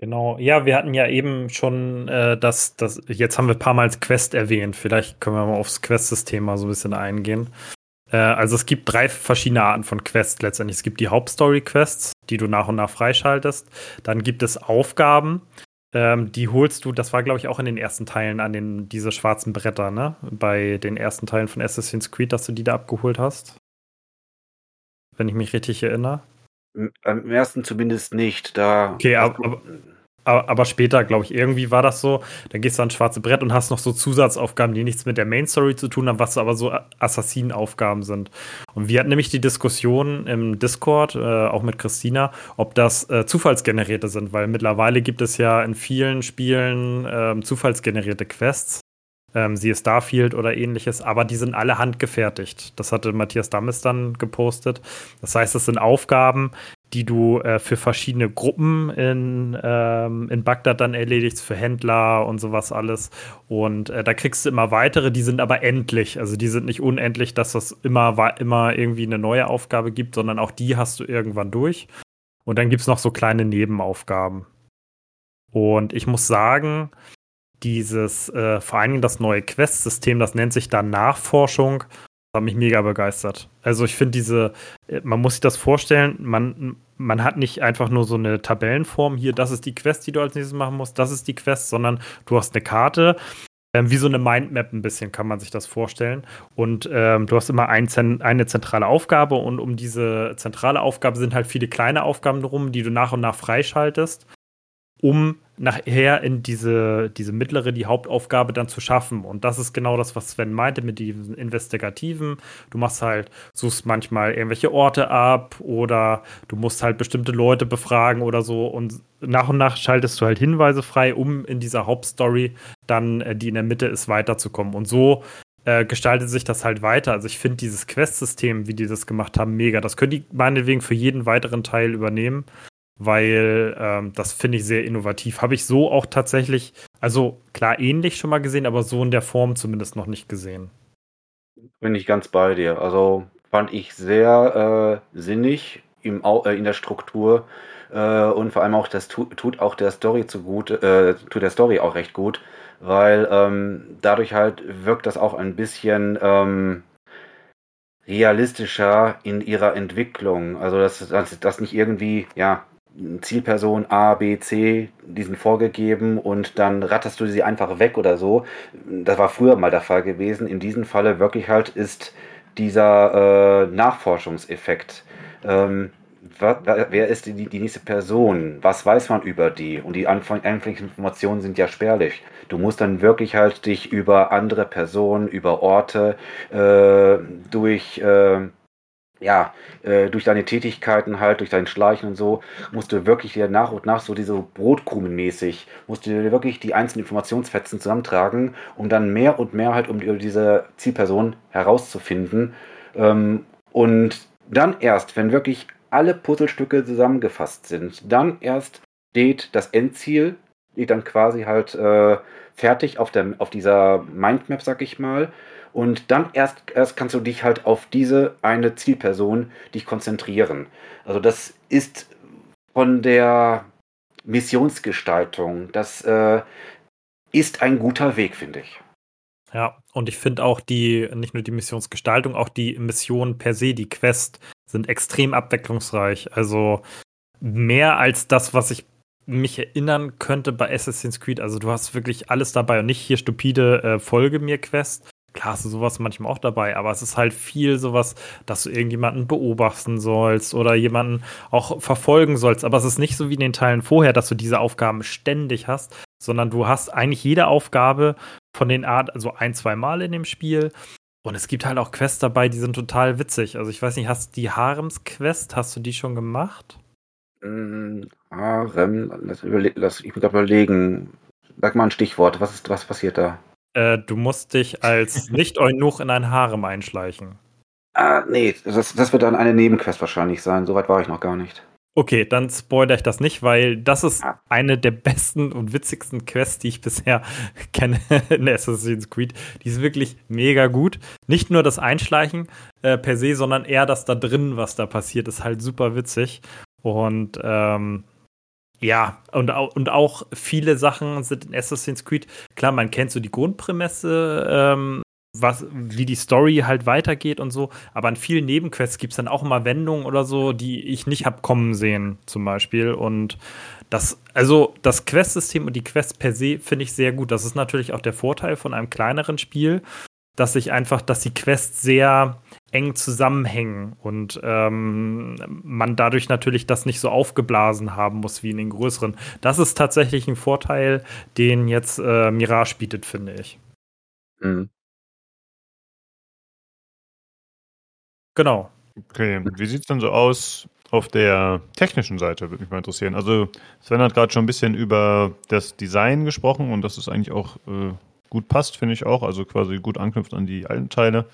Genau, ja, wir hatten ja eben schon äh, das, das, jetzt haben wir ein paar Mal Quest erwähnt. Vielleicht können wir mal aufs Quest-System mal so ein bisschen eingehen. Äh, also es gibt drei verschiedene Arten von Quests letztendlich. Es gibt die Hauptstory-Quests, die du nach und nach freischaltest. Dann gibt es Aufgaben, ähm, die holst du, das war glaube ich auch in den ersten Teilen an den, diese schwarzen Bretter, ne? Bei den ersten Teilen von Assassin's Creed, dass du die da abgeholt hast. Wenn ich mich richtig erinnere. Im ersten zumindest nicht. Da okay, aber, aber, später, glaube ich, irgendwie war das so. Dann gehst du ans schwarze Brett und hast noch so Zusatzaufgaben, die nichts mit der Main Story zu tun haben, was aber so Assassinaufgaben sind. Und wir hatten nämlich die Diskussion im Discord, äh, auch mit Christina, ob das äh, zufallsgenerierte sind, weil mittlerweile gibt es ja in vielen Spielen äh, zufallsgenerierte Quests ähm, siehe Starfield oder ähnliches, aber die sind alle handgefertigt. Das hatte Matthias Dammes dann gepostet. Das heißt, es sind Aufgaben, die du äh, für verschiedene Gruppen in, ähm, in Bagdad dann erledigst, für Händler und sowas alles. Und äh, da kriegst du immer weitere, die sind aber endlich. Also die sind nicht unendlich, dass das immer, immer irgendwie eine neue Aufgabe gibt, sondern auch die hast du irgendwann durch. Und dann gibt es noch so kleine Nebenaufgaben. Und ich muss sagen, dieses, äh, vor allen Dingen das neue Quest-System, das nennt sich dann Nachforschung, hat mich mega begeistert. Also ich finde diese, äh, man muss sich das vorstellen, man, man hat nicht einfach nur so eine Tabellenform, hier, das ist die Quest, die du als nächstes machen musst, das ist die Quest, sondern du hast eine Karte, ähm, wie so eine Mindmap ein bisschen kann man sich das vorstellen. Und ähm, du hast immer ein, eine zentrale Aufgabe und um diese zentrale Aufgabe sind halt viele kleine Aufgaben drum, die du nach und nach freischaltest um nachher in diese, diese mittlere, die Hauptaufgabe dann zu schaffen. Und das ist genau das, was Sven meinte mit diesen Investigativen. Du machst halt, suchst manchmal irgendwelche Orte ab oder du musst halt bestimmte Leute befragen oder so. Und nach und nach schaltest du halt Hinweise frei, um in dieser Hauptstory dann, äh, die in der Mitte ist, weiterzukommen. Und so äh, gestaltet sich das halt weiter. Also ich finde dieses Quest-System, wie die das gemacht haben, mega. Das können die meinetwegen für jeden weiteren Teil übernehmen weil ähm, das finde ich sehr innovativ. Habe ich so auch tatsächlich, also klar ähnlich schon mal gesehen, aber so in der Form zumindest noch nicht gesehen. Bin ich ganz bei dir. Also fand ich sehr äh, sinnig im, äh, in der Struktur äh, und vor allem auch das tu, tut auch der Story zugute, äh, tut der Story auch recht gut, weil ähm, dadurch halt wirkt das auch ein bisschen ähm, realistischer in ihrer Entwicklung. Also dass das, das nicht irgendwie, ja, Zielperson A, B, C, die sind vorgegeben und dann ratterst du sie einfach weg oder so. Das war früher mal der Fall gewesen. In diesem Falle wirklich halt ist dieser äh, Nachforschungseffekt. Ähm, wer, ist die, die nächste Person? Was weiß man über die? Und die anfänglichen Informationen sind ja spärlich. Du musst dann wirklich halt dich über andere Personen, über Orte, äh, durch äh, ja, äh, durch deine Tätigkeiten halt, durch dein Schleichen und so, musst du wirklich dir nach und nach so diese Brotkrumenmäßig, musst du dir wirklich die einzelnen Informationsfetzen zusammentragen, um dann mehr und mehr halt um diese Zielperson herauszufinden. Ähm, und dann erst, wenn wirklich alle Puzzlestücke zusammengefasst sind, dann erst steht das Endziel, steht dann quasi halt äh, fertig auf, der, auf dieser Mindmap, sag ich mal. Und dann erst, erst kannst du dich halt auf diese eine Zielperson dich konzentrieren. Also das ist von der Missionsgestaltung, das äh, ist ein guter Weg, finde ich. Ja, und ich finde auch die, nicht nur die Missionsgestaltung, auch die Mission per se, die Quest, sind extrem abwechslungsreich. Also mehr als das, was ich mich erinnern könnte bei Assassin's Creed. Also du hast wirklich alles dabei und nicht hier stupide äh, Folge mir Quest, Klar hast du sowas manchmal auch dabei, aber es ist halt viel sowas, dass du irgendjemanden beobachten sollst oder jemanden auch verfolgen sollst. Aber es ist nicht so wie in den Teilen vorher, dass du diese Aufgaben ständig hast, sondern du hast eigentlich jede Aufgabe von den Art, also ein, zwei Mal in dem Spiel. Und es gibt halt auch Quests dabei, die sind total witzig. Also ich weiß nicht, hast du die Harems-Quest, hast du die schon gemacht? Mm, Harem, lass, lass ich mir überlegen. Sag mal ein Stichwort, was ist, was passiert da? Äh, du musst dich als Nicht-Eunuch in ein Harem einschleichen. Ah, nee, das, das wird dann eine Nebenquest wahrscheinlich sein. Soweit war ich noch gar nicht. Okay, dann spoilere ich das nicht, weil das ist ah. eine der besten und witzigsten Quests, die ich bisher kenne in Assassin's Creed. Die ist wirklich mega gut. Nicht nur das Einschleichen äh, per se, sondern eher das da drin, was da passiert, ist halt super witzig. Und ähm, ja, und, und auch viele Sachen sind in Assassin's Creed, klar, man kennt so die Grundprämisse, ähm, was, wie die Story halt weitergeht und so, aber an vielen Nebenquests gibt es dann auch immer Wendungen oder so, die ich nicht hab kommen sehen, zum Beispiel. Und das, also das Quest-System und die Quests per se finde ich sehr gut. Das ist natürlich auch der Vorteil von einem kleineren Spiel, dass sich einfach, dass die Quests sehr eng zusammenhängen und ähm, man dadurch natürlich das nicht so aufgeblasen haben muss wie in den größeren. Das ist tatsächlich ein Vorteil, den jetzt äh, Mirage bietet, finde ich. Mhm. Genau. Okay, wie sieht es denn so aus auf der technischen Seite, würde mich mal interessieren. Also Sven hat gerade schon ein bisschen über das Design gesprochen und das ist eigentlich auch äh, gut passt, finde ich auch. Also quasi gut anknüpft an die alten Teile.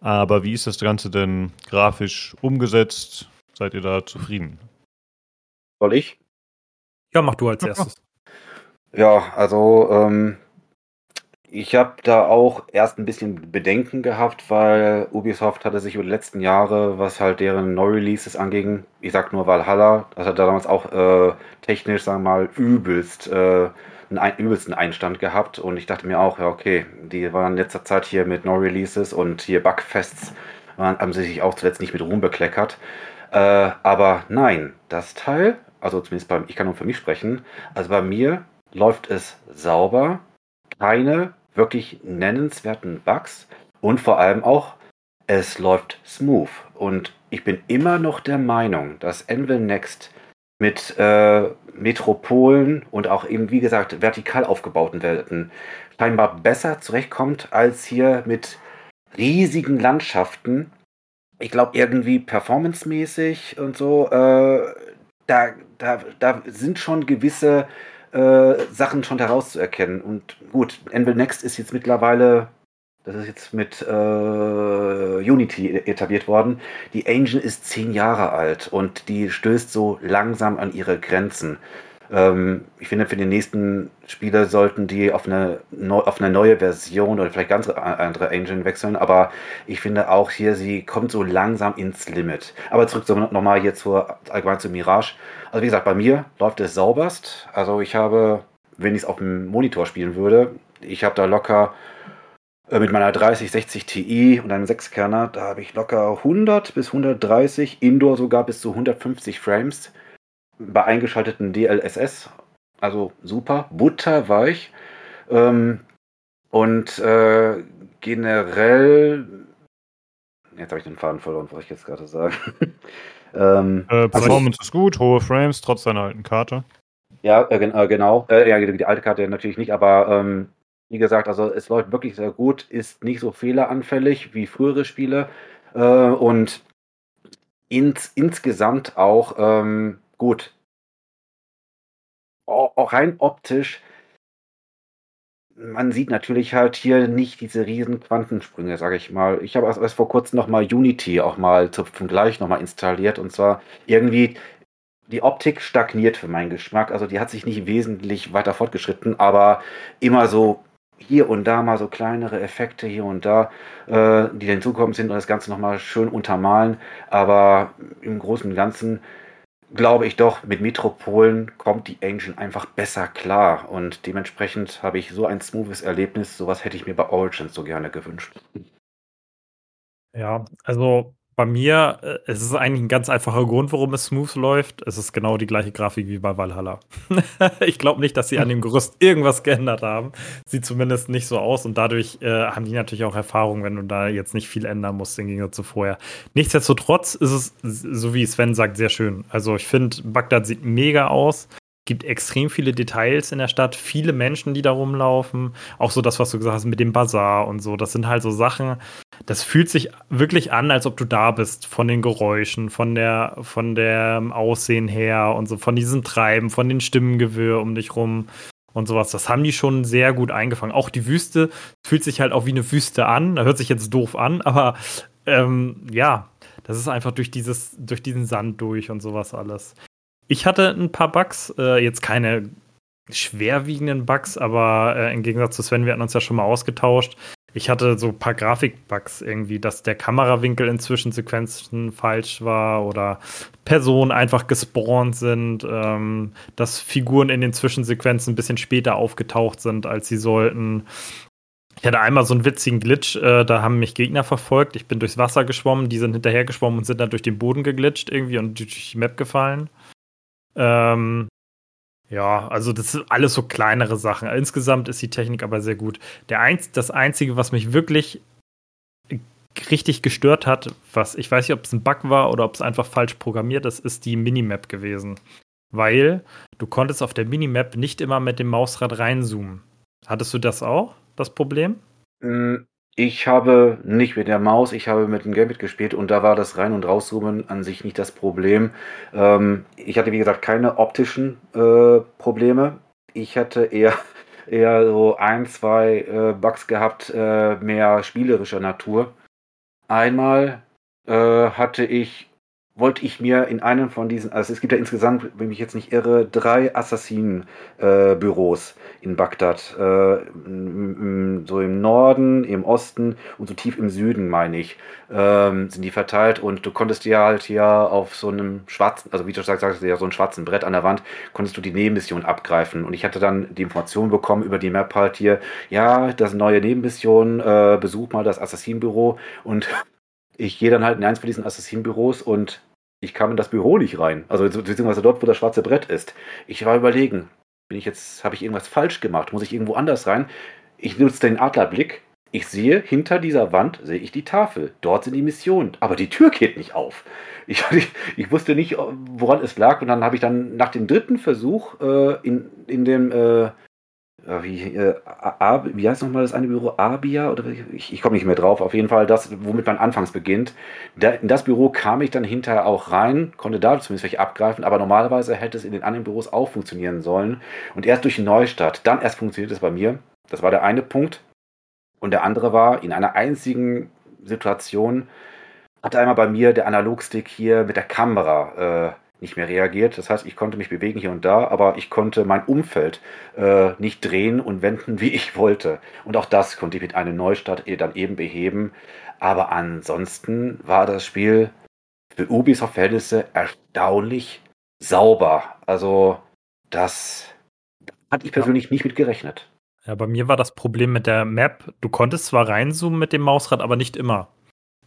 Aber wie ist das Ganze denn grafisch umgesetzt? Seid ihr da zufrieden? Soll ich? Ja, mach du als erstes. Ja, also ähm, ich habe da auch erst ein bisschen Bedenken gehabt, weil Ubisoft hatte sich über die letzten Jahre, was halt deren Neu-Releases anging, ich sag nur Valhalla, das hat damals auch äh, technisch, sagen wir mal, übelst, äh, einen übelsten Einstand gehabt und ich dachte mir auch, ja okay, die waren in letzter Zeit hier mit Neu-Releases und hier Bugfests, waren, haben sie sich auch zuletzt nicht mit Ruhm bekleckert. Äh, aber nein, das Teil, also zumindest bei, ich kann nur für mich sprechen, also bei mir läuft es sauber, keine wirklich nennenswerten Bugs und vor allem auch, es läuft smooth. Und ich bin immer noch der Meinung, dass Anvil Next mit äh, Metropolen und auch eben, wie gesagt, vertikal aufgebauten Welten scheinbar besser zurechtkommt als hier mit riesigen Landschaften. Ich glaube, irgendwie performancemäßig und so, äh, da, da, da sind schon gewisse äh, Sachen schon herauszuerkennen. Und gut, Anvil Next ist jetzt mittlerweile, das ist jetzt mit äh, Unity etabliert worden. Die Engine ist zehn Jahre alt und die stößt so langsam an ihre Grenzen. Ähm, ich finde, für die nächsten Spiele sollten die auf eine, auf eine neue Version oder vielleicht ganz andere Engine wechseln. Aber ich finde auch hier, sie kommt so langsam ins Limit. Aber zurück so, nochmal hier zur, allgemein zu Mirage. Also wie gesagt, bei mir läuft es sauberst. Also ich habe, wenn ich es auf dem Monitor spielen würde, ich habe da locker mit meiner 3060 Ti und einem 6-Kerner, da habe ich locker 100 bis 130, Indoor sogar bis zu 150 Frames bei eingeschalteten DLSS. Also super, butterweich. Ähm, und äh, generell, jetzt habe ich den Faden verloren, was ich jetzt gerade sagen. ähm, äh, Performance also ist gut, hohe Frames, trotz deiner alten Karte. Ja, äh, äh genau. Äh, ja, die, alte Karte natürlich nicht, aber ähm, wie gesagt, also es läuft wirklich sehr gut, ist nicht so fehleranfällig wie frühere Spiele äh, und ins, insgesamt auch ähm, gut. Auch rein optisch, man sieht natürlich halt hier nicht diese riesen Quantensprünge, sage ich mal. Ich habe erst vor kurzem noch mal Unity auch mal zum Vergleich noch mal installiert und zwar irgendwie die Optik stagniert für meinen Geschmack. Also die hat sich nicht wesentlich weiter fortgeschritten, aber immer so hier und da mal so kleinere Effekte hier und da, äh, die hinzukommen sind und das Ganze nochmal schön untermalen. Aber im Großen und Ganzen glaube ich doch, mit Metropolen kommt die Engine einfach besser klar. Und dementsprechend habe ich so ein smoothes Erlebnis. Sowas hätte ich mir bei Origins so gerne gewünscht. Ja, also bei mir, äh, es ist eigentlich ein ganz einfacher Grund, warum es smooth läuft. Es ist genau die gleiche Grafik wie bei Valhalla. ich glaube nicht, dass sie an dem Gerüst irgendwas geändert haben. Sieht zumindest nicht so aus und dadurch äh, haben die natürlich auch Erfahrung, wenn du da jetzt nicht viel ändern musst im Gegensatz zu vorher. Nichtsdestotrotz ist es, so wie Sven sagt, sehr schön. Also ich finde, Bagdad sieht mega aus gibt extrem viele Details in der Stadt, viele Menschen, die da rumlaufen. Auch so das, was du gesagt hast mit dem Bazar und so. Das sind halt so Sachen, das fühlt sich wirklich an, als ob du da bist, von den Geräuschen, von der, von der Aussehen her und so, von diesem Treiben, von den Stimmengewirr um dich rum und sowas. Das haben die schon sehr gut eingefangen. Auch die Wüste fühlt sich halt auch wie eine Wüste an. Da hört sich jetzt doof an, aber ähm, ja, das ist einfach durch dieses, durch diesen Sand durch und sowas alles. Ich hatte ein paar Bugs, äh, jetzt keine schwerwiegenden Bugs, aber äh, im Gegensatz zu Sven, wir hatten uns ja schon mal ausgetauscht. Ich hatte so ein paar Grafikbugs irgendwie, dass der Kamerawinkel in Zwischensequenzen falsch war oder Personen einfach gespawnt sind, ähm, dass Figuren in den Zwischensequenzen ein bisschen später aufgetaucht sind, als sie sollten. Ich hatte einmal so einen witzigen Glitch, äh, da haben mich Gegner verfolgt. Ich bin durchs Wasser geschwommen, die sind hinterher geschwommen und sind dann durch den Boden geglitscht irgendwie und durch die Map gefallen. Ähm, ja, also das sind alles so kleinere Sachen. Insgesamt ist die Technik aber sehr gut. Der Einz das Einzige, was mich wirklich richtig gestört hat, was ich weiß nicht, ob es ein Bug war oder ob es einfach falsch programmiert ist, ist die Minimap gewesen. Weil du konntest auf der Minimap nicht immer mit dem Mausrad reinzoomen. Hattest du das auch, das Problem? Ich habe nicht mit der Maus, ich habe mit dem Gamepad gespielt und da war das Rein- und Rauszoomen an sich nicht das Problem. Ähm, ich hatte, wie gesagt, keine optischen äh, Probleme. Ich hatte eher, eher so ein, zwei äh, Bugs gehabt, äh, mehr spielerischer Natur. Einmal äh, hatte ich wollte ich mir in einem von diesen, also es gibt ja insgesamt, wenn ich jetzt nicht irre, drei Assassinen-Büros äh, in Bagdad. Äh, so im Norden, im Osten und so tief im Süden, meine ich, ähm, sind die verteilt. Und du konntest dir halt hier auf so einem schwarzen, also wie du sagst, sagst ja so ein schwarzen Brett an der Wand, konntest du die Nebenmission abgreifen. Und ich hatte dann die Information bekommen über die Map halt hier, ja, das neue Nebenmission, äh, besuch mal das Assassinenbüro und ich gehe dann halt in eins von diesen Assassinenbüros und ich kam in das Büro nicht rein. Also beziehungsweise dort, wo das schwarze Brett ist. Ich war überlegen, bin ich jetzt, habe ich irgendwas falsch gemacht? Muss ich irgendwo anders rein? Ich nutze den Adlerblick. Ich sehe, hinter dieser Wand sehe ich die Tafel. Dort sind die Missionen. Aber die Tür geht nicht auf. Ich, ich, ich wusste nicht, woran es lag. Und dann habe ich dann nach dem dritten Versuch äh, in, in dem äh, wie, äh, wie heißt nochmal das eine Büro? Abia? Oder ich, ich komme nicht mehr drauf. Auf jeden Fall das, womit man anfangs beginnt. Da, in das Büro kam ich dann hinterher auch rein, konnte da zumindest welche abgreifen, aber normalerweise hätte es in den anderen Büros auch funktionieren sollen. Und erst durch Neustart, dann erst funktioniert es bei mir. Das war der eine Punkt. Und der andere war, in einer einzigen Situation hatte einmal bei mir der Analogstick hier mit der Kamera äh, nicht mehr reagiert. Das heißt, ich konnte mich bewegen hier und da, aber ich konnte mein Umfeld äh, nicht drehen und wenden, wie ich wollte. Und auch das konnte ich mit einem Neustart dann eben beheben. Aber ansonsten war das Spiel für Ubisoft-Verhältnisse erstaunlich sauber. Also das hatte ich persönlich nicht mit gerechnet. Ja, bei mir war das Problem mit der Map. Du konntest zwar reinzoomen mit dem Mausrad, aber nicht immer.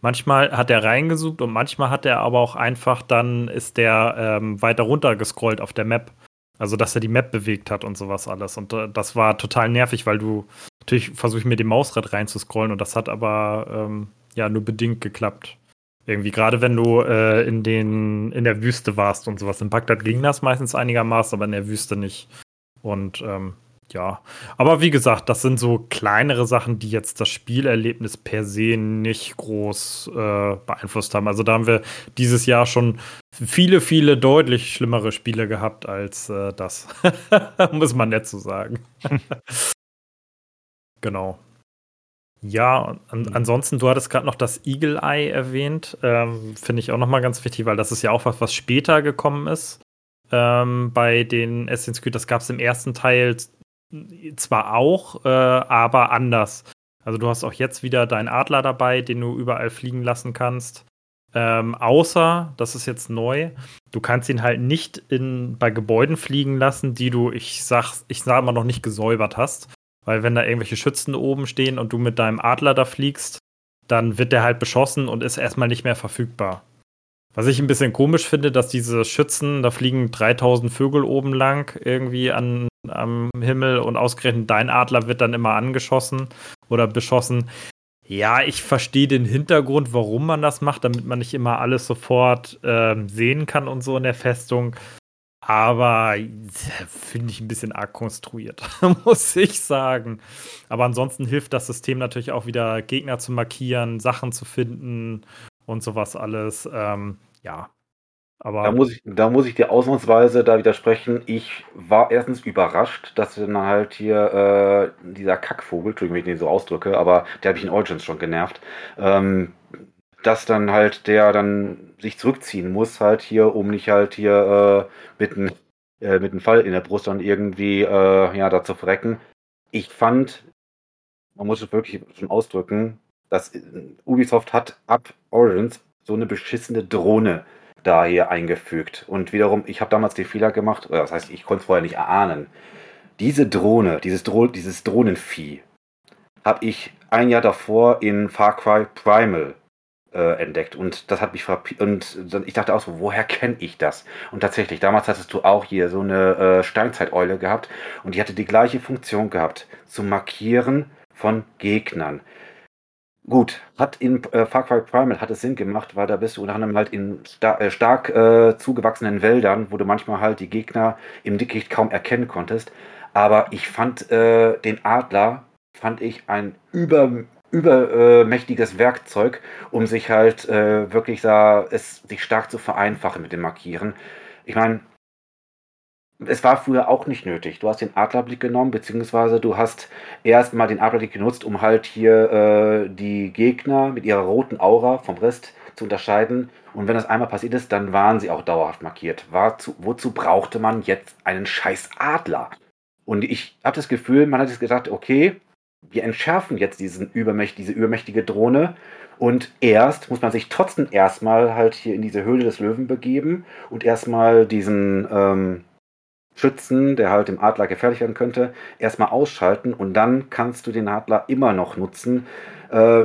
Manchmal hat er reingezoomt und manchmal hat er aber auch einfach, dann ist der ähm, weiter runter gescrollt auf der Map. Also, dass er die Map bewegt hat und sowas alles. Und äh, das war total nervig, weil du natürlich versuche ich mir den Mausrad reinzuscrollen und das hat aber ähm, ja nur bedingt geklappt. Irgendwie, gerade wenn du äh, in, den, in der Wüste warst und sowas. In Bagdad ging das meistens einigermaßen, aber in der Wüste nicht. Und ähm, ja, aber wie gesagt, das sind so kleinere Sachen, die jetzt das Spielerlebnis per se nicht groß äh, beeinflusst haben. Also da haben wir dieses Jahr schon viele, viele deutlich schlimmere Spiele gehabt als äh, das. Muss man nett so sagen. genau. Ja, an, ansonsten, du hattest gerade noch das Eagle Eye erwähnt. Ähm, Finde ich auch nochmal ganz wichtig, weil das ist ja auch was, was später gekommen ist. Ähm, bei den Assassin's Creed, das gab es im ersten Teil zwar auch, äh, aber anders. Also du hast auch jetzt wieder deinen Adler dabei, den du überall fliegen lassen kannst. Ähm, außer, das ist jetzt neu, du kannst ihn halt nicht in, bei Gebäuden fliegen lassen, die du, ich sag, ich sag mal noch nicht gesäubert hast. Weil wenn da irgendwelche Schützen oben stehen und du mit deinem Adler da fliegst, dann wird der halt beschossen und ist erstmal nicht mehr verfügbar. Was ich ein bisschen komisch finde, dass diese Schützen, da fliegen 3000 Vögel oben lang irgendwie an, am Himmel und ausgerechnet dein Adler wird dann immer angeschossen oder beschossen. Ja, ich verstehe den Hintergrund, warum man das macht, damit man nicht immer alles sofort äh, sehen kann und so in der Festung. Aber finde ich ein bisschen arg konstruiert, muss ich sagen. Aber ansonsten hilft das System natürlich auch wieder, Gegner zu markieren, Sachen zu finden und sowas alles. Ähm, ja. Aber da muss, ich, da muss ich dir ausnahmsweise da widersprechen. Ich war erstens überrascht, dass dann halt hier äh, dieser Kackvogel, Entschuldigung, wenn ich den so ausdrücke, aber der habe ich in Origins schon genervt, ähm, dass dann halt der dann sich zurückziehen muss, halt hier, um nicht halt hier äh, mit einem äh, Fall in der Brust dann irgendwie äh, ja, da zu verrecken. Ich fand, man muss es wirklich schon ausdrücken, dass Ubisoft hat ab Origins so eine beschissene Drohne da hier eingefügt. Und wiederum, ich habe damals den Fehler gemacht, oder das heißt, ich konnte es vorher nicht erahnen. Diese Drohne, dieses, Dro dieses Drohnenvieh, habe ich ein Jahr davor in Far Cry Primal äh, entdeckt und das hat mich und ich dachte auch so, woher kenne ich das? Und tatsächlich, damals hattest du auch hier so eine äh, Steinzeiteule gehabt und die hatte die gleiche Funktion gehabt, zu markieren von Gegnern. Gut, hat in äh, Far Cry Primal hat es Sinn gemacht, weil da bist du unter anderem halt in sta äh, stark äh, zugewachsenen Wäldern, wo du manchmal halt die Gegner im Dickicht kaum erkennen konntest. Aber ich fand äh, den Adler, fand ich ein über, übermächtiges Werkzeug, um sich halt äh, wirklich da, es sich stark zu vereinfachen mit dem Markieren. Ich meine, es war früher auch nicht nötig. Du hast den Adlerblick genommen, beziehungsweise du hast erstmal den Adlerblick genutzt, um halt hier äh, die Gegner mit ihrer roten Aura vom Rest zu unterscheiden. Und wenn das einmal passiert ist, dann waren sie auch dauerhaft markiert. Wozu, wozu brauchte man jetzt einen scheiß Adler? Und ich habe das Gefühl, man hat jetzt gedacht, okay, wir entschärfen jetzt diesen übermächt, diese übermächtige Drohne und erst muss man sich trotzdem erstmal halt hier in diese Höhle des Löwen begeben und erstmal diesen ähm, Schützen, der halt dem Adler gefährlich werden könnte, erstmal ausschalten und dann kannst du den Adler immer noch nutzen. Äh,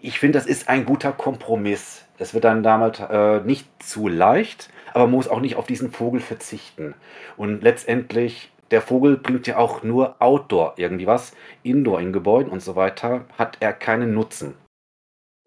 ich finde, das ist ein guter Kompromiss. Es wird dann damit äh, nicht zu leicht, aber man muss auch nicht auf diesen Vogel verzichten. Und letztendlich, der Vogel bringt ja auch nur Outdoor irgendwie was. Indoor in Gebäuden und so weiter hat er keinen Nutzen.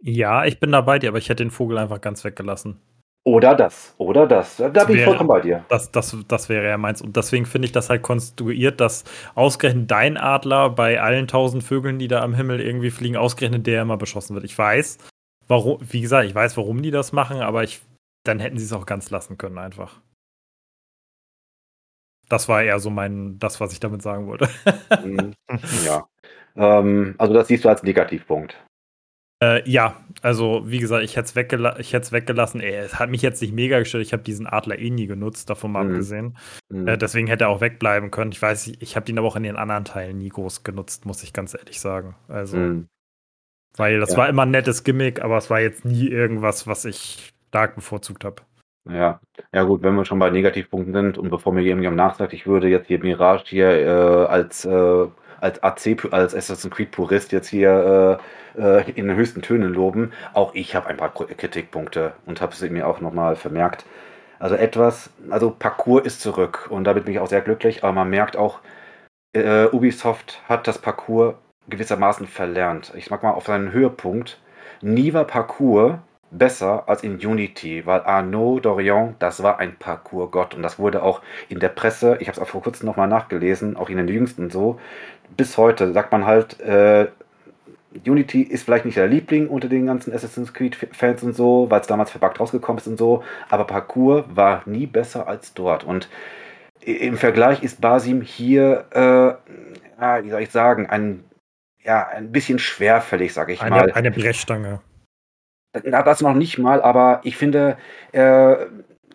Ja, ich bin da bei dir, aber ich hätte den Vogel einfach ganz weggelassen. Oder das, oder das. Da das bin ich vollkommen bei dir. Das, das, das wäre ja meins. Und deswegen finde ich das halt konstruiert, dass ausgerechnet dein Adler bei allen tausend Vögeln, die da am Himmel irgendwie fliegen, ausgerechnet der immer beschossen wird. Ich weiß, warum, wie gesagt, ich weiß, warum die das machen, aber ich, dann hätten sie es auch ganz lassen können, einfach. Das war eher so mein, das, was ich damit sagen wollte. Mhm. ja. Ähm, also das siehst du als Negativpunkt. Äh, ja, also wie gesagt, ich hätte es weggela weggelassen. Ey, es hat mich jetzt nicht mega gestört. Ich habe diesen Adler eh nie genutzt, davon mal mhm. abgesehen. Mhm. Äh, deswegen hätte er auch wegbleiben können. Ich weiß, ich, ich habe den aber auch in den anderen Teilen nie groß genutzt, muss ich ganz ehrlich sagen. Also, mhm. weil das ja. war immer ein nettes Gimmick, aber es war jetzt nie irgendwas, was ich stark bevorzugt habe. Ja, ja gut, wenn wir schon bei Negativpunkten sind und bevor mir irgendjemand nachsagt, ich würde jetzt hier Mirage hier äh, als äh, als AC, als Assassin's Creed Purist jetzt hier äh, äh, in den höchsten Tönen loben. Auch ich habe ein paar Kritikpunkte und habe sie mir auch nochmal vermerkt. Also etwas, also Parcours ist zurück und damit bin ich auch sehr glücklich, aber man merkt auch, äh, Ubisoft hat das Parcours gewissermaßen verlernt. Ich mag mal auf seinen Höhepunkt. Nie war Parcours besser als in Unity, weil Arnaud Dorian, das war ein Parcours-Gott und das wurde auch in der Presse, ich habe es auch vor kurzem nochmal nachgelesen, auch in den jüngsten so, bis heute sagt man halt, äh, Unity ist vielleicht nicht der Liebling unter den ganzen Assassin's Creed-Fans und so, weil es damals verbuggt rausgekommen ist und so, aber Parcours war nie besser als dort und im Vergleich ist Basim hier, äh, wie soll ich sagen, ein, ja, ein bisschen schwerfällig, sage ich eine, mal. Eine Brechstange. Na, das noch nicht mal, aber ich finde, äh,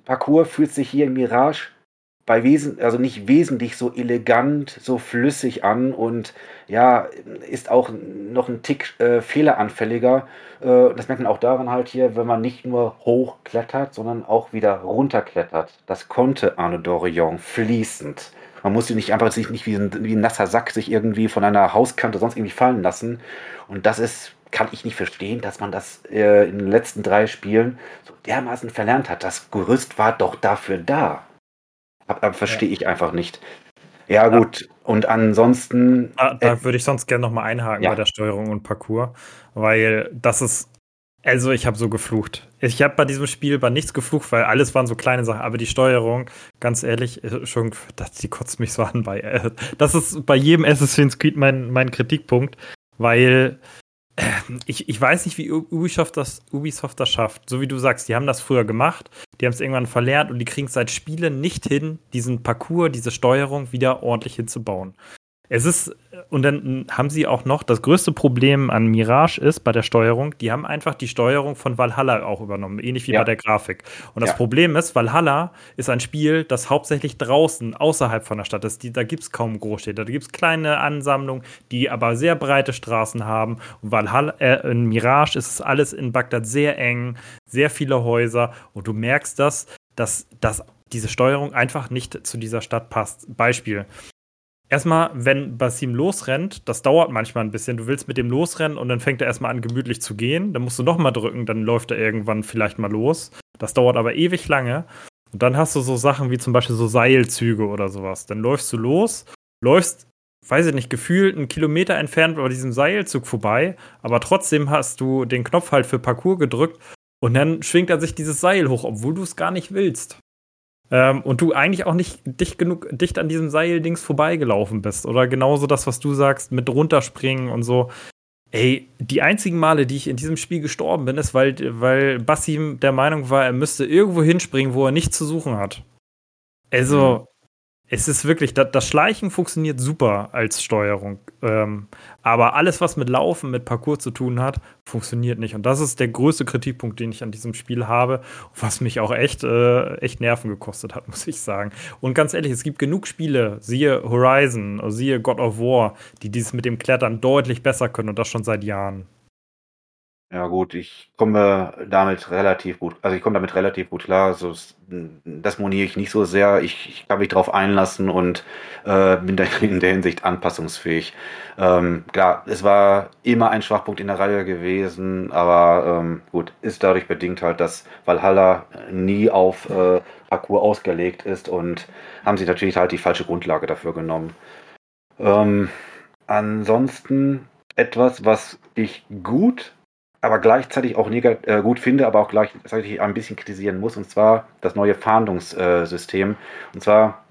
Parcours fühlt sich hier in Mirage bei Wesen, also nicht wesentlich so elegant, so flüssig an und ja, ist auch noch ein Tick äh, fehleranfälliger. Äh, das merkt man auch daran halt hier, wenn man nicht nur hochklettert, sondern auch wieder runterklettert. Das konnte Arne Dorion fließend. Man musste nicht einfach sich nicht wie ein, wie ein nasser Sack sich irgendwie von einer Hauskante sonst irgendwie fallen lassen. Und das ist kann ich nicht verstehen, dass man das äh, in den letzten drei Spielen so dermaßen verlernt hat. Das Gerüst war doch dafür da. Aber, verstehe ich einfach nicht. Ja, gut. Und ansonsten. Da, da äh, würde ich sonst gerne nochmal einhaken ja. bei der Steuerung und Parcours, weil das ist. Also, ich habe so geflucht. Ich habe bei diesem Spiel bei nichts geflucht, weil alles waren so kleine Sachen. Aber die Steuerung, ganz ehrlich, schon, das, die kotzt mich so an bei. Äh, das ist bei jedem Assassin's Creed mein, mein Kritikpunkt, weil ich, ich weiß nicht, wie Ubisoft das, Ubisoft das schafft. So wie du sagst, die haben das früher gemacht, die haben es irgendwann verlernt und die kriegen es seit Spielen nicht hin, diesen Parcours, diese Steuerung wieder ordentlich hinzubauen. Es ist, und dann haben sie auch noch, das größte Problem an Mirage ist bei der Steuerung, die haben einfach die Steuerung von Valhalla auch übernommen, ähnlich wie ja. bei der Grafik. Und das ja. Problem ist, Valhalla ist ein Spiel, das hauptsächlich draußen, außerhalb von der Stadt ist. Die, da gibt es kaum Großstädte, da gibt es kleine Ansammlungen, die aber sehr breite Straßen haben. Und Valhalla, äh, in Mirage ist es alles in Bagdad sehr eng, sehr viele Häuser. Und du merkst das, dass, dass diese Steuerung einfach nicht zu dieser Stadt passt. Beispiel. Erstmal, wenn Basim losrennt, das dauert manchmal ein bisschen. Du willst mit dem losrennen und dann fängt er erstmal an, gemütlich zu gehen. Dann musst du nochmal drücken, dann läuft er irgendwann vielleicht mal los. Das dauert aber ewig lange. Und dann hast du so Sachen wie zum Beispiel so Seilzüge oder sowas. Dann läufst du los, läufst, weiß ich nicht, gefühlt einen Kilometer entfernt bei diesem Seilzug vorbei, aber trotzdem hast du den Knopf halt für Parcours gedrückt und dann schwingt er sich dieses Seil hoch, obwohl du es gar nicht willst. Ähm, und du eigentlich auch nicht dicht genug, dicht an diesem Seildings vorbeigelaufen bist. Oder genauso das, was du sagst, mit runterspringen und so. Ey, die einzigen Male, die ich in diesem Spiel gestorben bin, ist, weil, weil Bassim der Meinung war, er müsste irgendwo hinspringen, wo er nichts zu suchen hat. Also, es ist wirklich, das Schleichen funktioniert super als Steuerung. Ähm, aber alles, was mit Laufen, mit Parcours zu tun hat, funktioniert nicht. Und das ist der größte Kritikpunkt, den ich an diesem Spiel habe, was mich auch echt, äh, echt Nerven gekostet hat, muss ich sagen. Und ganz ehrlich, es gibt genug Spiele, siehe Horizon, siehe God of War, die dieses mit dem Klettern deutlich besser können und das schon seit Jahren. Ja gut, ich komme damit relativ gut, also ich komme damit relativ gut klar. Also das moniere ich nicht so sehr. Ich, ich kann mich darauf einlassen und äh, bin da in der Hinsicht anpassungsfähig. Ähm, klar, es war immer ein Schwachpunkt in der Reihe gewesen, aber ähm, gut, ist dadurch bedingt halt, dass Valhalla nie auf äh, Parcours ausgelegt ist und haben sie natürlich halt die falsche Grundlage dafür genommen. Ähm, ansonsten etwas, was ich gut aber gleichzeitig auch äh, gut finde, aber auch gleichzeitig ein bisschen kritisieren muss, und zwar das neue Fahndungssystem. und zwar,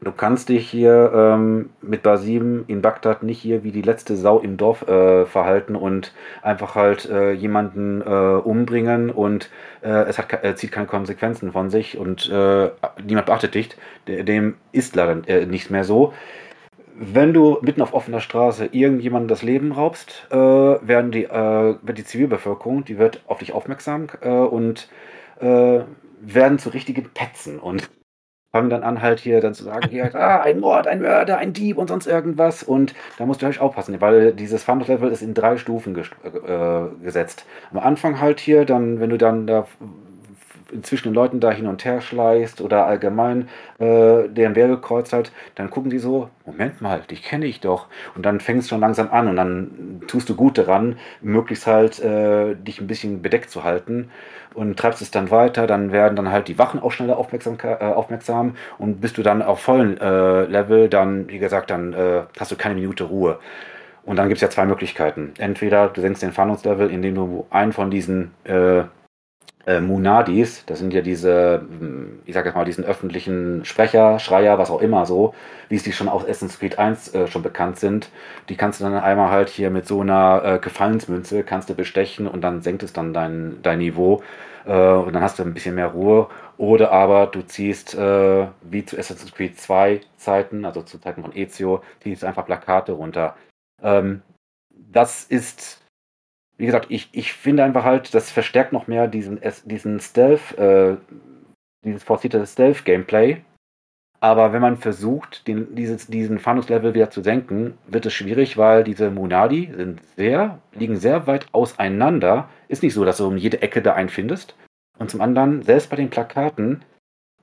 du kannst dich hier ähm, mit Basim in Bagdad nicht hier wie die letzte Sau im Dorf äh, verhalten und einfach halt äh, jemanden äh, umbringen und äh, es hat, zieht keine Konsequenzen von sich und äh, niemand beachtet dich. Dem ist leider nicht mehr so wenn du mitten auf offener Straße irgendjemandem das Leben raubst, äh, werden die, äh, wird die Zivilbevölkerung, die wird auf dich aufmerksam äh, und äh, werden zu richtigen Petzen und fangen dann an, halt hier dann zu sagen, hier, ah, ein Mord, ein Mörder, ein Dieb und sonst irgendwas. Und da musst du halt aufpassen, weil dieses Fahndungslevel ist in drei Stufen äh, gesetzt. Am Anfang halt hier, dann, wenn du dann da zwischen den Leuten da hin und her schleißt oder allgemein äh, deren Wege kreuzt halt, dann gucken die so, Moment mal, dich kenne ich doch. Und dann fängst du schon langsam an und dann tust du gut daran, möglichst halt äh, dich ein bisschen bedeckt zu halten und treibst es dann weiter. Dann werden dann halt die Wachen auch schneller aufmerksam, äh, aufmerksam und bist du dann auf vollen äh, Level, dann, wie gesagt, dann äh, hast du keine Minute Ruhe. Und dann gibt es ja zwei Möglichkeiten. Entweder du senkst den Fahndungslevel, indem du einen von diesen äh, äh, Munadis, das sind ja diese, hm, ich sag jetzt mal, diesen öffentlichen Sprecher, Schreier, was auch immer so, wie es die schon aus Assassin's Creed 1 äh, schon bekannt sind. Die kannst du dann einmal halt hier mit so einer äh, Gefallensmünze, kannst du bestechen und dann senkt es dann dein, dein Niveau äh, und dann hast du ein bisschen mehr Ruhe. Oder aber du ziehst, äh, wie zu Assassin's Creed 2 Zeiten, also zu Zeiten von Ezio, ziehst einfach Plakate runter. Ähm, das ist wie gesagt, ich, ich finde einfach halt, das verstärkt noch mehr diesen, diesen Stealth, äh, dieses forcierte Stealth-Gameplay. Aber wenn man versucht, den, dieses, diesen Fahndungslevel wieder zu senken, wird es schwierig, weil diese Munadi sind sehr, liegen sehr weit auseinander. Ist nicht so, dass du um jede Ecke da einen findest. Und zum anderen, selbst bei den Plakaten,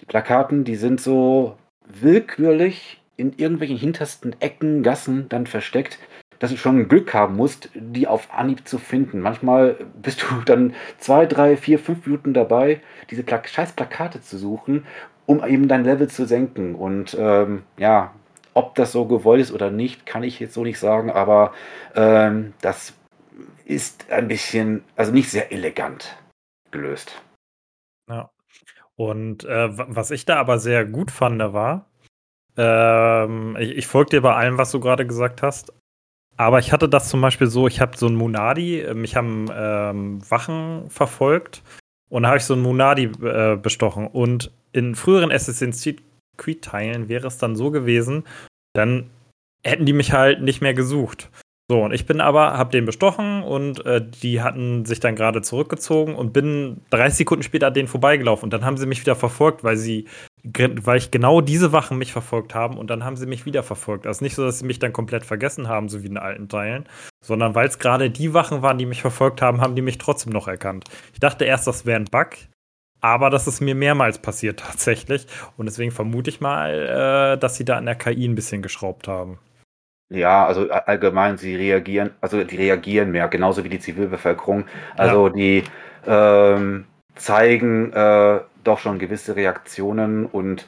die Plakaten, die sind so willkürlich in irgendwelchen hintersten Ecken, Gassen dann versteckt dass du schon Glück haben musst, die auf Anhieb zu finden. Manchmal bist du dann zwei, drei, vier, fünf Minuten dabei, diese Pla scheiß Plakate zu suchen, um eben dein Level zu senken. Und ähm, ja, ob das so gewollt ist oder nicht, kann ich jetzt so nicht sagen, aber ähm, das ist ein bisschen, also nicht sehr elegant gelöst. Ja. Und äh, was ich da aber sehr gut fand, war, ähm, ich, ich folge dir bei allem, was du gerade gesagt hast, aber ich hatte das zum Beispiel so, ich habe so einen Munadi, äh, mich haben ähm, Wachen verfolgt und da habe ich so einen Munadi äh, bestochen. Und in früheren Assassin's Creed-Teilen wäre es dann so gewesen, dann hätten die mich halt nicht mehr gesucht. So, und ich bin aber, hab den bestochen und äh, die hatten sich dann gerade zurückgezogen und bin 30 Sekunden später an denen vorbeigelaufen. Und dann haben sie mich wieder verfolgt, weil sie, weil ich genau diese Wachen mich verfolgt haben und dann haben sie mich wieder verfolgt. Also nicht so, dass sie mich dann komplett vergessen haben, so wie in alten Teilen, sondern weil es gerade die Wachen waren, die mich verfolgt haben, haben die mich trotzdem noch erkannt. Ich dachte erst, das wäre ein Bug, aber das ist mir mehrmals passiert tatsächlich. Und deswegen vermute ich mal, äh, dass sie da an der KI ein bisschen geschraubt haben. Ja, also allgemein, sie reagieren, also die reagieren mehr, genauso wie die Zivilbevölkerung. Also ja. die ähm, zeigen äh, doch schon gewisse Reaktionen und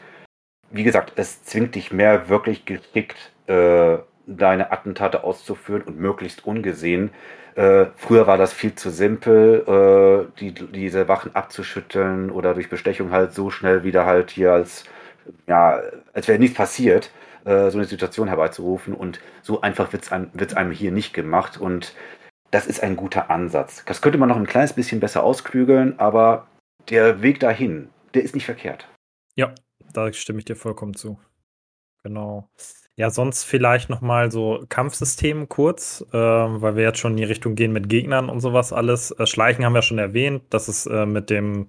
wie gesagt, es zwingt dich mehr wirklich geschickt, äh, deine Attentate auszuführen und möglichst ungesehen. Äh, früher war das viel zu simpel, äh, die, diese Wachen abzuschütteln oder durch Bestechung halt so schnell wieder halt hier als, ja, als wäre nichts passiert. Äh, so eine Situation herbeizurufen. Und so einfach wird es wird's einem hier nicht gemacht. Und das ist ein guter Ansatz. Das könnte man noch ein kleines bisschen besser ausklügeln, aber der Weg dahin, der ist nicht verkehrt. Ja, da stimme ich dir vollkommen zu. Genau. Ja, sonst vielleicht noch mal so Kampfsystem kurz, äh, weil wir jetzt schon in die Richtung gehen mit Gegnern und sowas alles. Äh, Schleichen haben wir schon erwähnt, dass es äh, mit dem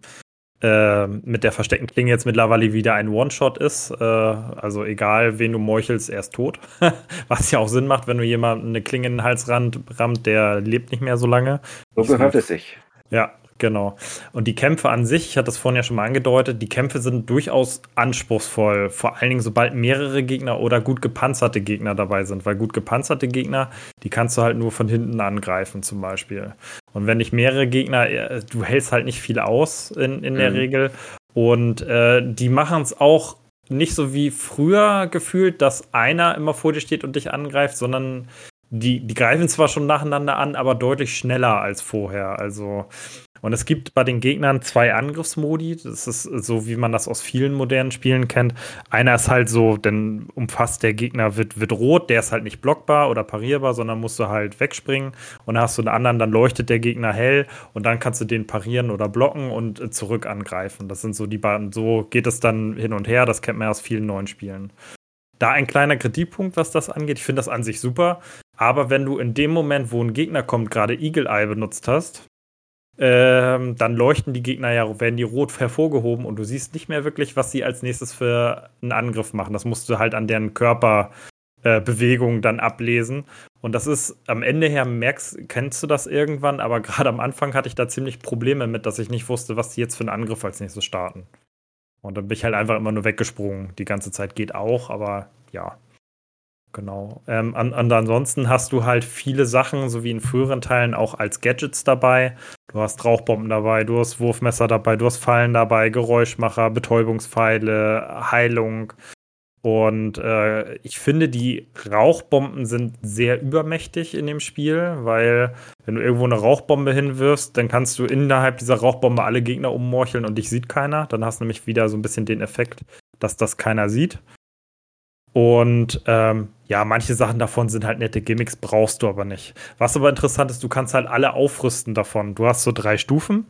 äh, mit der versteckten Klinge jetzt mittlerweile wieder ein One-Shot ist. Äh, also egal, wen du meuchelst, er ist tot. Was ja auch Sinn macht, wenn du jemanden eine Klinge in den Hals rammt, der lebt nicht mehr so lange. So gehört es sich. Ja, Genau. Und die Kämpfe an sich, ich hatte das vorhin ja schon mal angedeutet, die Kämpfe sind durchaus anspruchsvoll. Vor allen Dingen, sobald mehrere Gegner oder gut gepanzerte Gegner dabei sind. Weil gut gepanzerte Gegner, die kannst du halt nur von hinten angreifen, zum Beispiel. Und wenn nicht mehrere Gegner, äh, du hältst halt nicht viel aus in, in der mhm. Regel. Und äh, die machen es auch nicht so wie früher gefühlt, dass einer immer vor dir steht und dich angreift, sondern die, die greifen zwar schon nacheinander an, aber deutlich schneller als vorher. Also und es gibt bei den Gegnern zwei Angriffsmodi. Das ist so, wie man das aus vielen modernen Spielen kennt. Einer ist halt so, denn umfasst der Gegner wird, wird rot, der ist halt nicht blockbar oder parierbar, sondern musst du halt wegspringen. Und dann hast du einen anderen, dann leuchtet der Gegner hell und dann kannst du den parieren oder blocken und zurück angreifen. Das sind so die beiden, so geht es dann hin und her. Das kennt man aus vielen neuen Spielen. Da ein kleiner Kritikpunkt, was das angeht. Ich finde das an sich super. Aber wenn du in dem Moment, wo ein Gegner kommt, gerade Eagle Eye benutzt hast, ähm, dann leuchten die Gegner ja, werden die rot hervorgehoben und du siehst nicht mehr wirklich, was sie als nächstes für einen Angriff machen. Das musst du halt an deren Körperbewegung äh, dann ablesen. Und das ist am Ende her, merkst, kennst du das irgendwann, aber gerade am Anfang hatte ich da ziemlich Probleme mit, dass ich nicht wusste, was die jetzt für einen Angriff als nächstes starten. Und dann bin ich halt einfach immer nur weggesprungen. Die ganze Zeit geht auch, aber ja. Genau. Ähm, an, an, ansonsten hast du halt viele Sachen, so wie in früheren Teilen, auch als Gadgets dabei. Du hast Rauchbomben dabei, du hast Wurfmesser dabei, du hast Fallen dabei, Geräuschmacher, Betäubungspfeile, Heilung. Und äh, ich finde, die Rauchbomben sind sehr übermächtig in dem Spiel, weil wenn du irgendwo eine Rauchbombe hinwirfst, dann kannst du innerhalb dieser Rauchbombe alle Gegner ummorcheln und dich sieht keiner. Dann hast du nämlich wieder so ein bisschen den Effekt, dass das keiner sieht. Und ähm, ja, manche Sachen davon sind halt nette Gimmicks, brauchst du aber nicht. Was aber interessant ist, du kannst halt alle aufrüsten davon. Du hast so drei Stufen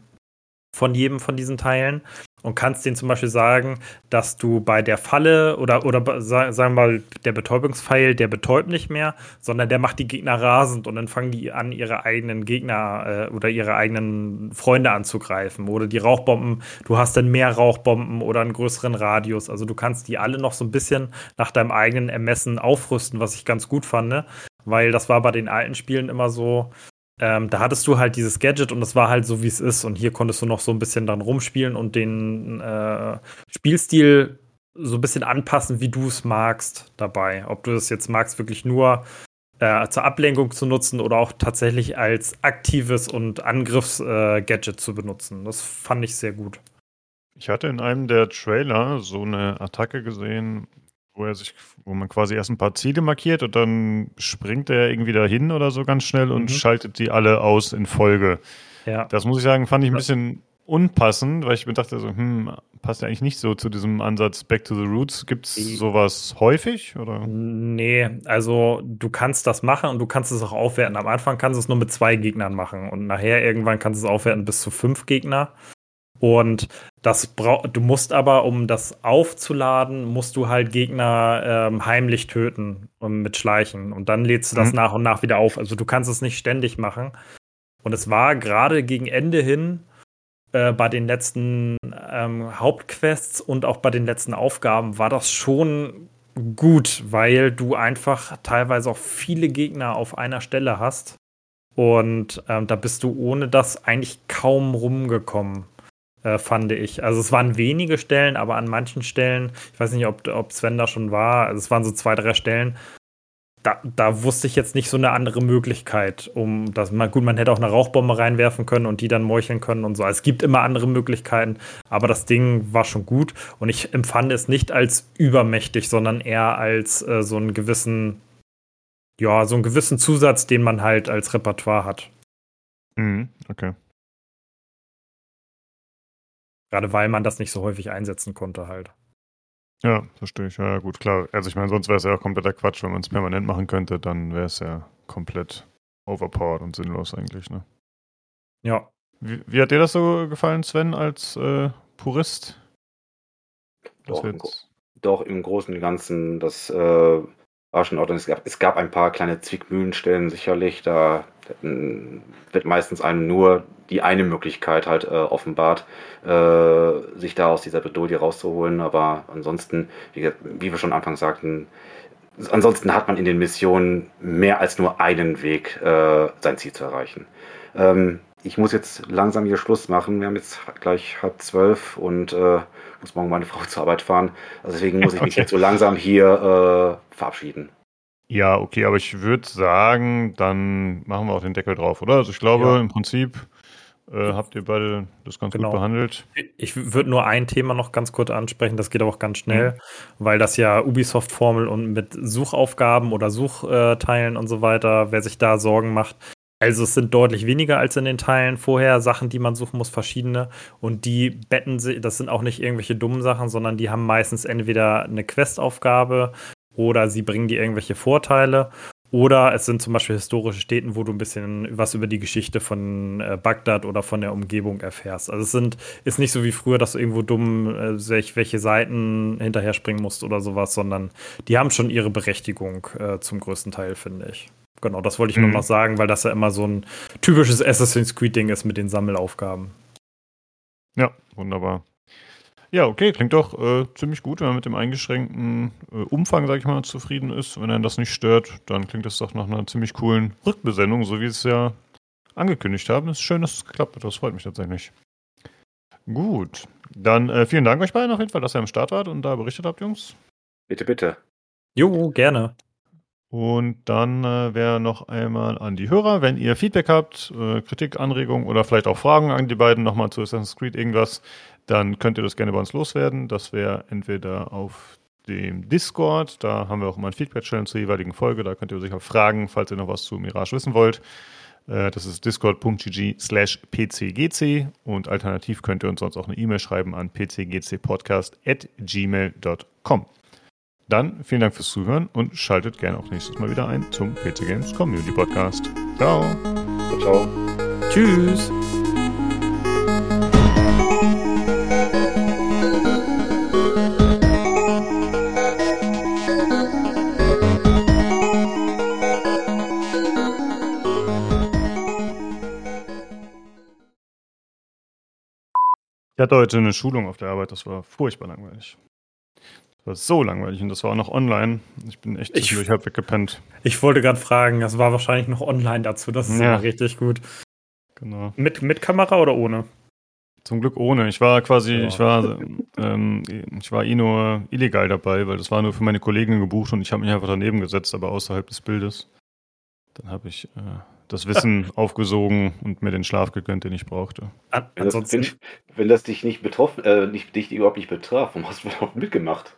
von jedem von diesen Teilen und kannst denen zum Beispiel sagen, dass du bei der Falle oder, oder sagen wir mal, der Betäubungspfeil, der betäubt nicht mehr, sondern der macht die Gegner rasend und dann fangen die an, ihre eigenen Gegner äh, oder ihre eigenen Freunde anzugreifen. Oder die Rauchbomben, du hast dann mehr Rauchbomben oder einen größeren Radius. Also du kannst die alle noch so ein bisschen nach deinem eigenen Ermessen aufrüsten, was ich ganz gut fand, ne? weil das war bei den alten Spielen immer so, ähm, da hattest du halt dieses Gadget und das war halt so, wie es ist. Und hier konntest du noch so ein bisschen dran rumspielen und den äh, Spielstil so ein bisschen anpassen, wie du es magst dabei. Ob du das jetzt magst, wirklich nur äh, zur Ablenkung zu nutzen oder auch tatsächlich als aktives und Angriffsgadget äh, zu benutzen. Das fand ich sehr gut. Ich hatte in einem der Trailer so eine Attacke gesehen, wo er sich, wo man quasi erst ein paar Ziele markiert und dann springt er irgendwie dahin oder so ganz schnell und mhm. schaltet die alle aus in Folge. Ja. Das muss ich sagen, fand ich ein bisschen unpassend, weil ich mir dachte so, hm, passt ja eigentlich nicht so zu diesem Ansatz Back to the Roots. Gibt es sowas häufig? Oder? Nee, also du kannst das machen und du kannst es auch aufwerten. Am Anfang kannst du es nur mit zwei Gegnern machen und nachher irgendwann kannst du es aufwerten bis zu fünf Gegner. Und das brauch, du musst aber, um das aufzuladen, musst du halt Gegner ähm, heimlich töten um, mit Schleichen. Und dann lädst du das mhm. nach und nach wieder auf. Also du kannst es nicht ständig machen. Und es war gerade gegen Ende hin äh, bei den letzten ähm, Hauptquests und auch bei den letzten Aufgaben war das schon gut, weil du einfach teilweise auch viele Gegner auf einer Stelle hast. Und ähm, da bist du ohne das eigentlich kaum rumgekommen äh, fand ich. Also es waren wenige Stellen, aber an manchen Stellen, ich weiß nicht, ob, ob Sven da schon war, also es waren so zwei, drei Stellen, da, da wusste ich jetzt nicht so eine andere Möglichkeit, um das mal gut, man hätte auch eine Rauchbombe reinwerfen können und die dann meucheln können und so. Also es gibt immer andere Möglichkeiten, aber das Ding war schon gut und ich empfand es nicht als übermächtig, sondern eher als äh, so einen gewissen, ja, so einen gewissen Zusatz, den man halt als Repertoire hat. Mhm, okay. Gerade weil man das nicht so häufig einsetzen konnte halt. Ja, verstehe ich. Ja, gut, klar. Also ich meine, sonst wäre es ja auch kompletter Quatsch, wenn man es permanent machen könnte, dann wäre es ja komplett overpowered und sinnlos eigentlich, ne? Ja. Wie, wie hat dir das so gefallen, Sven, als äh, Purist? Doch, im, doch im Großen und Ganzen, das äh, war schon in Ordnung. Es gab, es gab ein paar kleine Zwickmühlenstellen sicherlich. Da wird meistens einem nur die eine Möglichkeit halt äh, offenbart, äh, sich da aus dieser Bredouille rauszuholen. Aber ansonsten, wie, wie wir schon anfangs sagten, ansonsten hat man in den Missionen mehr als nur einen Weg, äh, sein Ziel zu erreichen. Ähm, ich muss jetzt langsam hier Schluss machen. Wir haben jetzt gleich halb zwölf und äh, muss morgen meine Frau zur Arbeit fahren. Also deswegen muss ich mich okay. jetzt so langsam hier äh, verabschieden. Ja, okay, aber ich würde sagen, dann machen wir auch den Deckel drauf, oder? Also ich glaube, ja. im Prinzip äh, habt ihr beide das ganz genau. gut behandelt. Ich würde nur ein Thema noch ganz kurz ansprechen, das geht aber auch ganz schnell, mhm. weil das ja Ubisoft-Formel und mit Suchaufgaben oder Suchteilen und so weiter, wer sich da Sorgen macht, also es sind deutlich weniger als in den Teilen vorher, Sachen, die man suchen muss, verschiedene. Und die betten sich, das sind auch nicht irgendwelche dummen Sachen, sondern die haben meistens entweder eine Questaufgabe oder sie bringen dir irgendwelche Vorteile. Oder es sind zum Beispiel historische Städten, wo du ein bisschen was über die Geschichte von äh, Bagdad oder von der Umgebung erfährst. Also es sind, ist nicht so wie früher, dass du irgendwo dumm äh, welche Seiten hinterher springen musst oder sowas, sondern die haben schon ihre Berechtigung äh, zum größten Teil, finde ich. Genau, das wollte ich mhm. nur noch sagen, weil das ja immer so ein typisches Assassin's Creed-Ding ist mit den Sammelaufgaben. Ja, wunderbar. Ja, okay, klingt doch äh, ziemlich gut, wenn man mit dem eingeschränkten äh, Umfang, sag ich mal, zufrieden ist. Wenn einen das nicht stört, dann klingt das doch nach einer ziemlich coolen Rückbesendung, so wie es ja angekündigt haben. Es ist schön, dass es geklappt hat. Das freut mich tatsächlich. Gut, dann äh, vielen Dank euch beiden auf jeden Fall, dass ihr am Start wart und da berichtet habt, Jungs. Bitte, bitte. Jo, gerne. Und dann äh, wäre noch einmal an die Hörer, wenn ihr Feedback habt, äh, Kritik, Anregungen oder vielleicht auch Fragen an die beiden nochmal zu Assassin's Creed irgendwas, dann könnt ihr das gerne bei uns loswerden. Das wäre entweder auf dem Discord, da haben wir auch immer ein Feedback-Channel zur jeweiligen Folge, da könnt ihr sicher fragen, falls ihr noch was zu Mirage wissen wollt. Äh, das ist discord.gg slash pcgc und alternativ könnt ihr uns sonst auch eine E-Mail schreiben an pcgcpodcast at gmail.com. Dann vielen Dank fürs Zuhören und schaltet gerne auch nächstes Mal wieder ein zum PC Games Community Podcast. Ciao. Ciao. ciao. Tschüss. Ich hatte heute eine Schulung auf der Arbeit, das war furchtbar langweilig war so langweilig und das war auch noch online. Ich bin echt ich, halb weggepennt. Ich wollte gerade fragen, das war wahrscheinlich noch online dazu. Das ist ja richtig gut. Genau. Mit, mit Kamera oder ohne? Zum Glück ohne. Ich war quasi, ja. ich war, ähm, ich war eh nur illegal dabei, weil das war nur für meine Kollegen gebucht und ich habe mich einfach daneben gesetzt, aber außerhalb des Bildes. Dann habe ich äh, das Wissen aufgesogen und mir den Schlaf gegönnt, den ich brauchte. Ansonsten, wenn, wenn das dich nicht betroffen, äh, nicht, dich überhaupt nicht betraf, warum hast du überhaupt mitgemacht?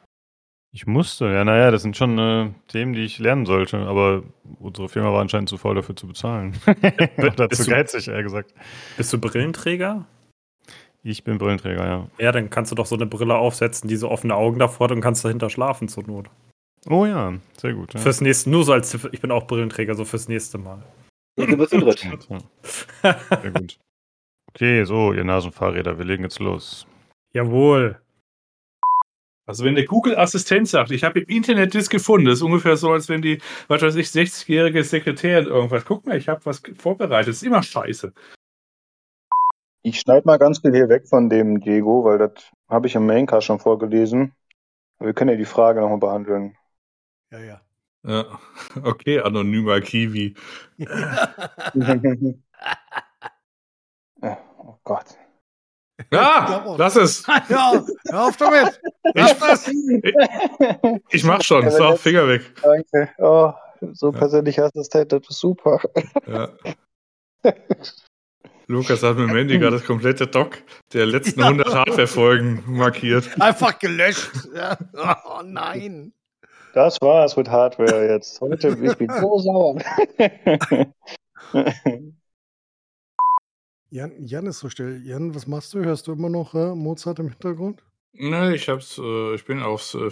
Ich musste, ja, naja, das sind schon äh, Themen, die ich lernen sollte, aber unsere Firma war anscheinend zu faul dafür zu bezahlen. Oder zu geizig, eher gesagt. Bist du Brillenträger? Ich bin Brillenträger, ja. Ja, dann kannst du doch so eine Brille aufsetzen, die so offene Augen davor hat und kannst dahinter schlafen zur Not. Oh ja, sehr gut. Ja. Fürs nächste, nur so als, ich bin auch Brillenträger, so fürs nächste Mal. Du bist im dritt. Sehr gut. Okay, so, ihr Nasenfahrräder, wir legen jetzt los. Jawohl. Also wenn der Google-Assistent sagt, ich habe im Internet das gefunden, das ist ungefähr so, als wenn die, was weiß ich, 60-jährige Sekretärin irgendwas, guck mal, ich habe was vorbereitet, das ist immer scheiße. Ich schneide mal ganz viel hier weg von dem Diego, weil das habe ich im Maincast schon vorgelesen. Wir können ja die Frage nochmal behandeln. Ja, ja. Ja, okay, anonymer Kiwi. oh Gott. Ja, lass es. Ja, hör auf damit. Lass das. Ich, ich mach schon. So, Finger weg. Danke. Oh, so persönlicher Assistent, das ist super. Ja. Lukas hat mit Mandy gerade das komplette Doc der letzten 100 Hardware-Folgen markiert. Einfach gelöscht. Ja. Oh nein. Das war's mit Hardware jetzt. Heute, ich bin so sauer. Jan, Jan ist so still. Jan, was machst du? Hörst du immer noch äh, Mozart im Hintergrund? Nee, ich hab's, äh, ich bin aufs äh,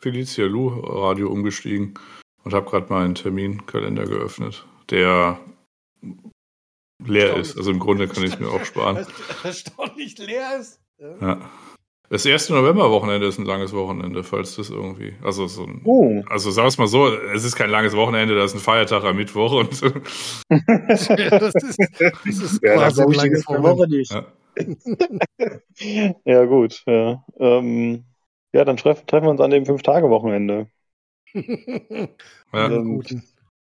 Felicia Lu Radio umgestiegen und habe gerade meinen Terminkalender geöffnet, der leer ist. Also im Grunde kann ich es mir auch sparen. Erstaunlich leer ist. Ja. ja. Das erste November-Wochenende ist ein langes Wochenende, falls das irgendwie. Also so ein, oh. also sag es mal so, es ist kein langes Wochenende, das ist ein Feiertag am Mittwoch und das ist, das ist ja, quasi ein langes Woche nicht. Ja. ja, gut, ja. Ähm, ja, dann treffen, treffen wir uns an dem Fünf-Tage-Wochenende. ja. Ähm,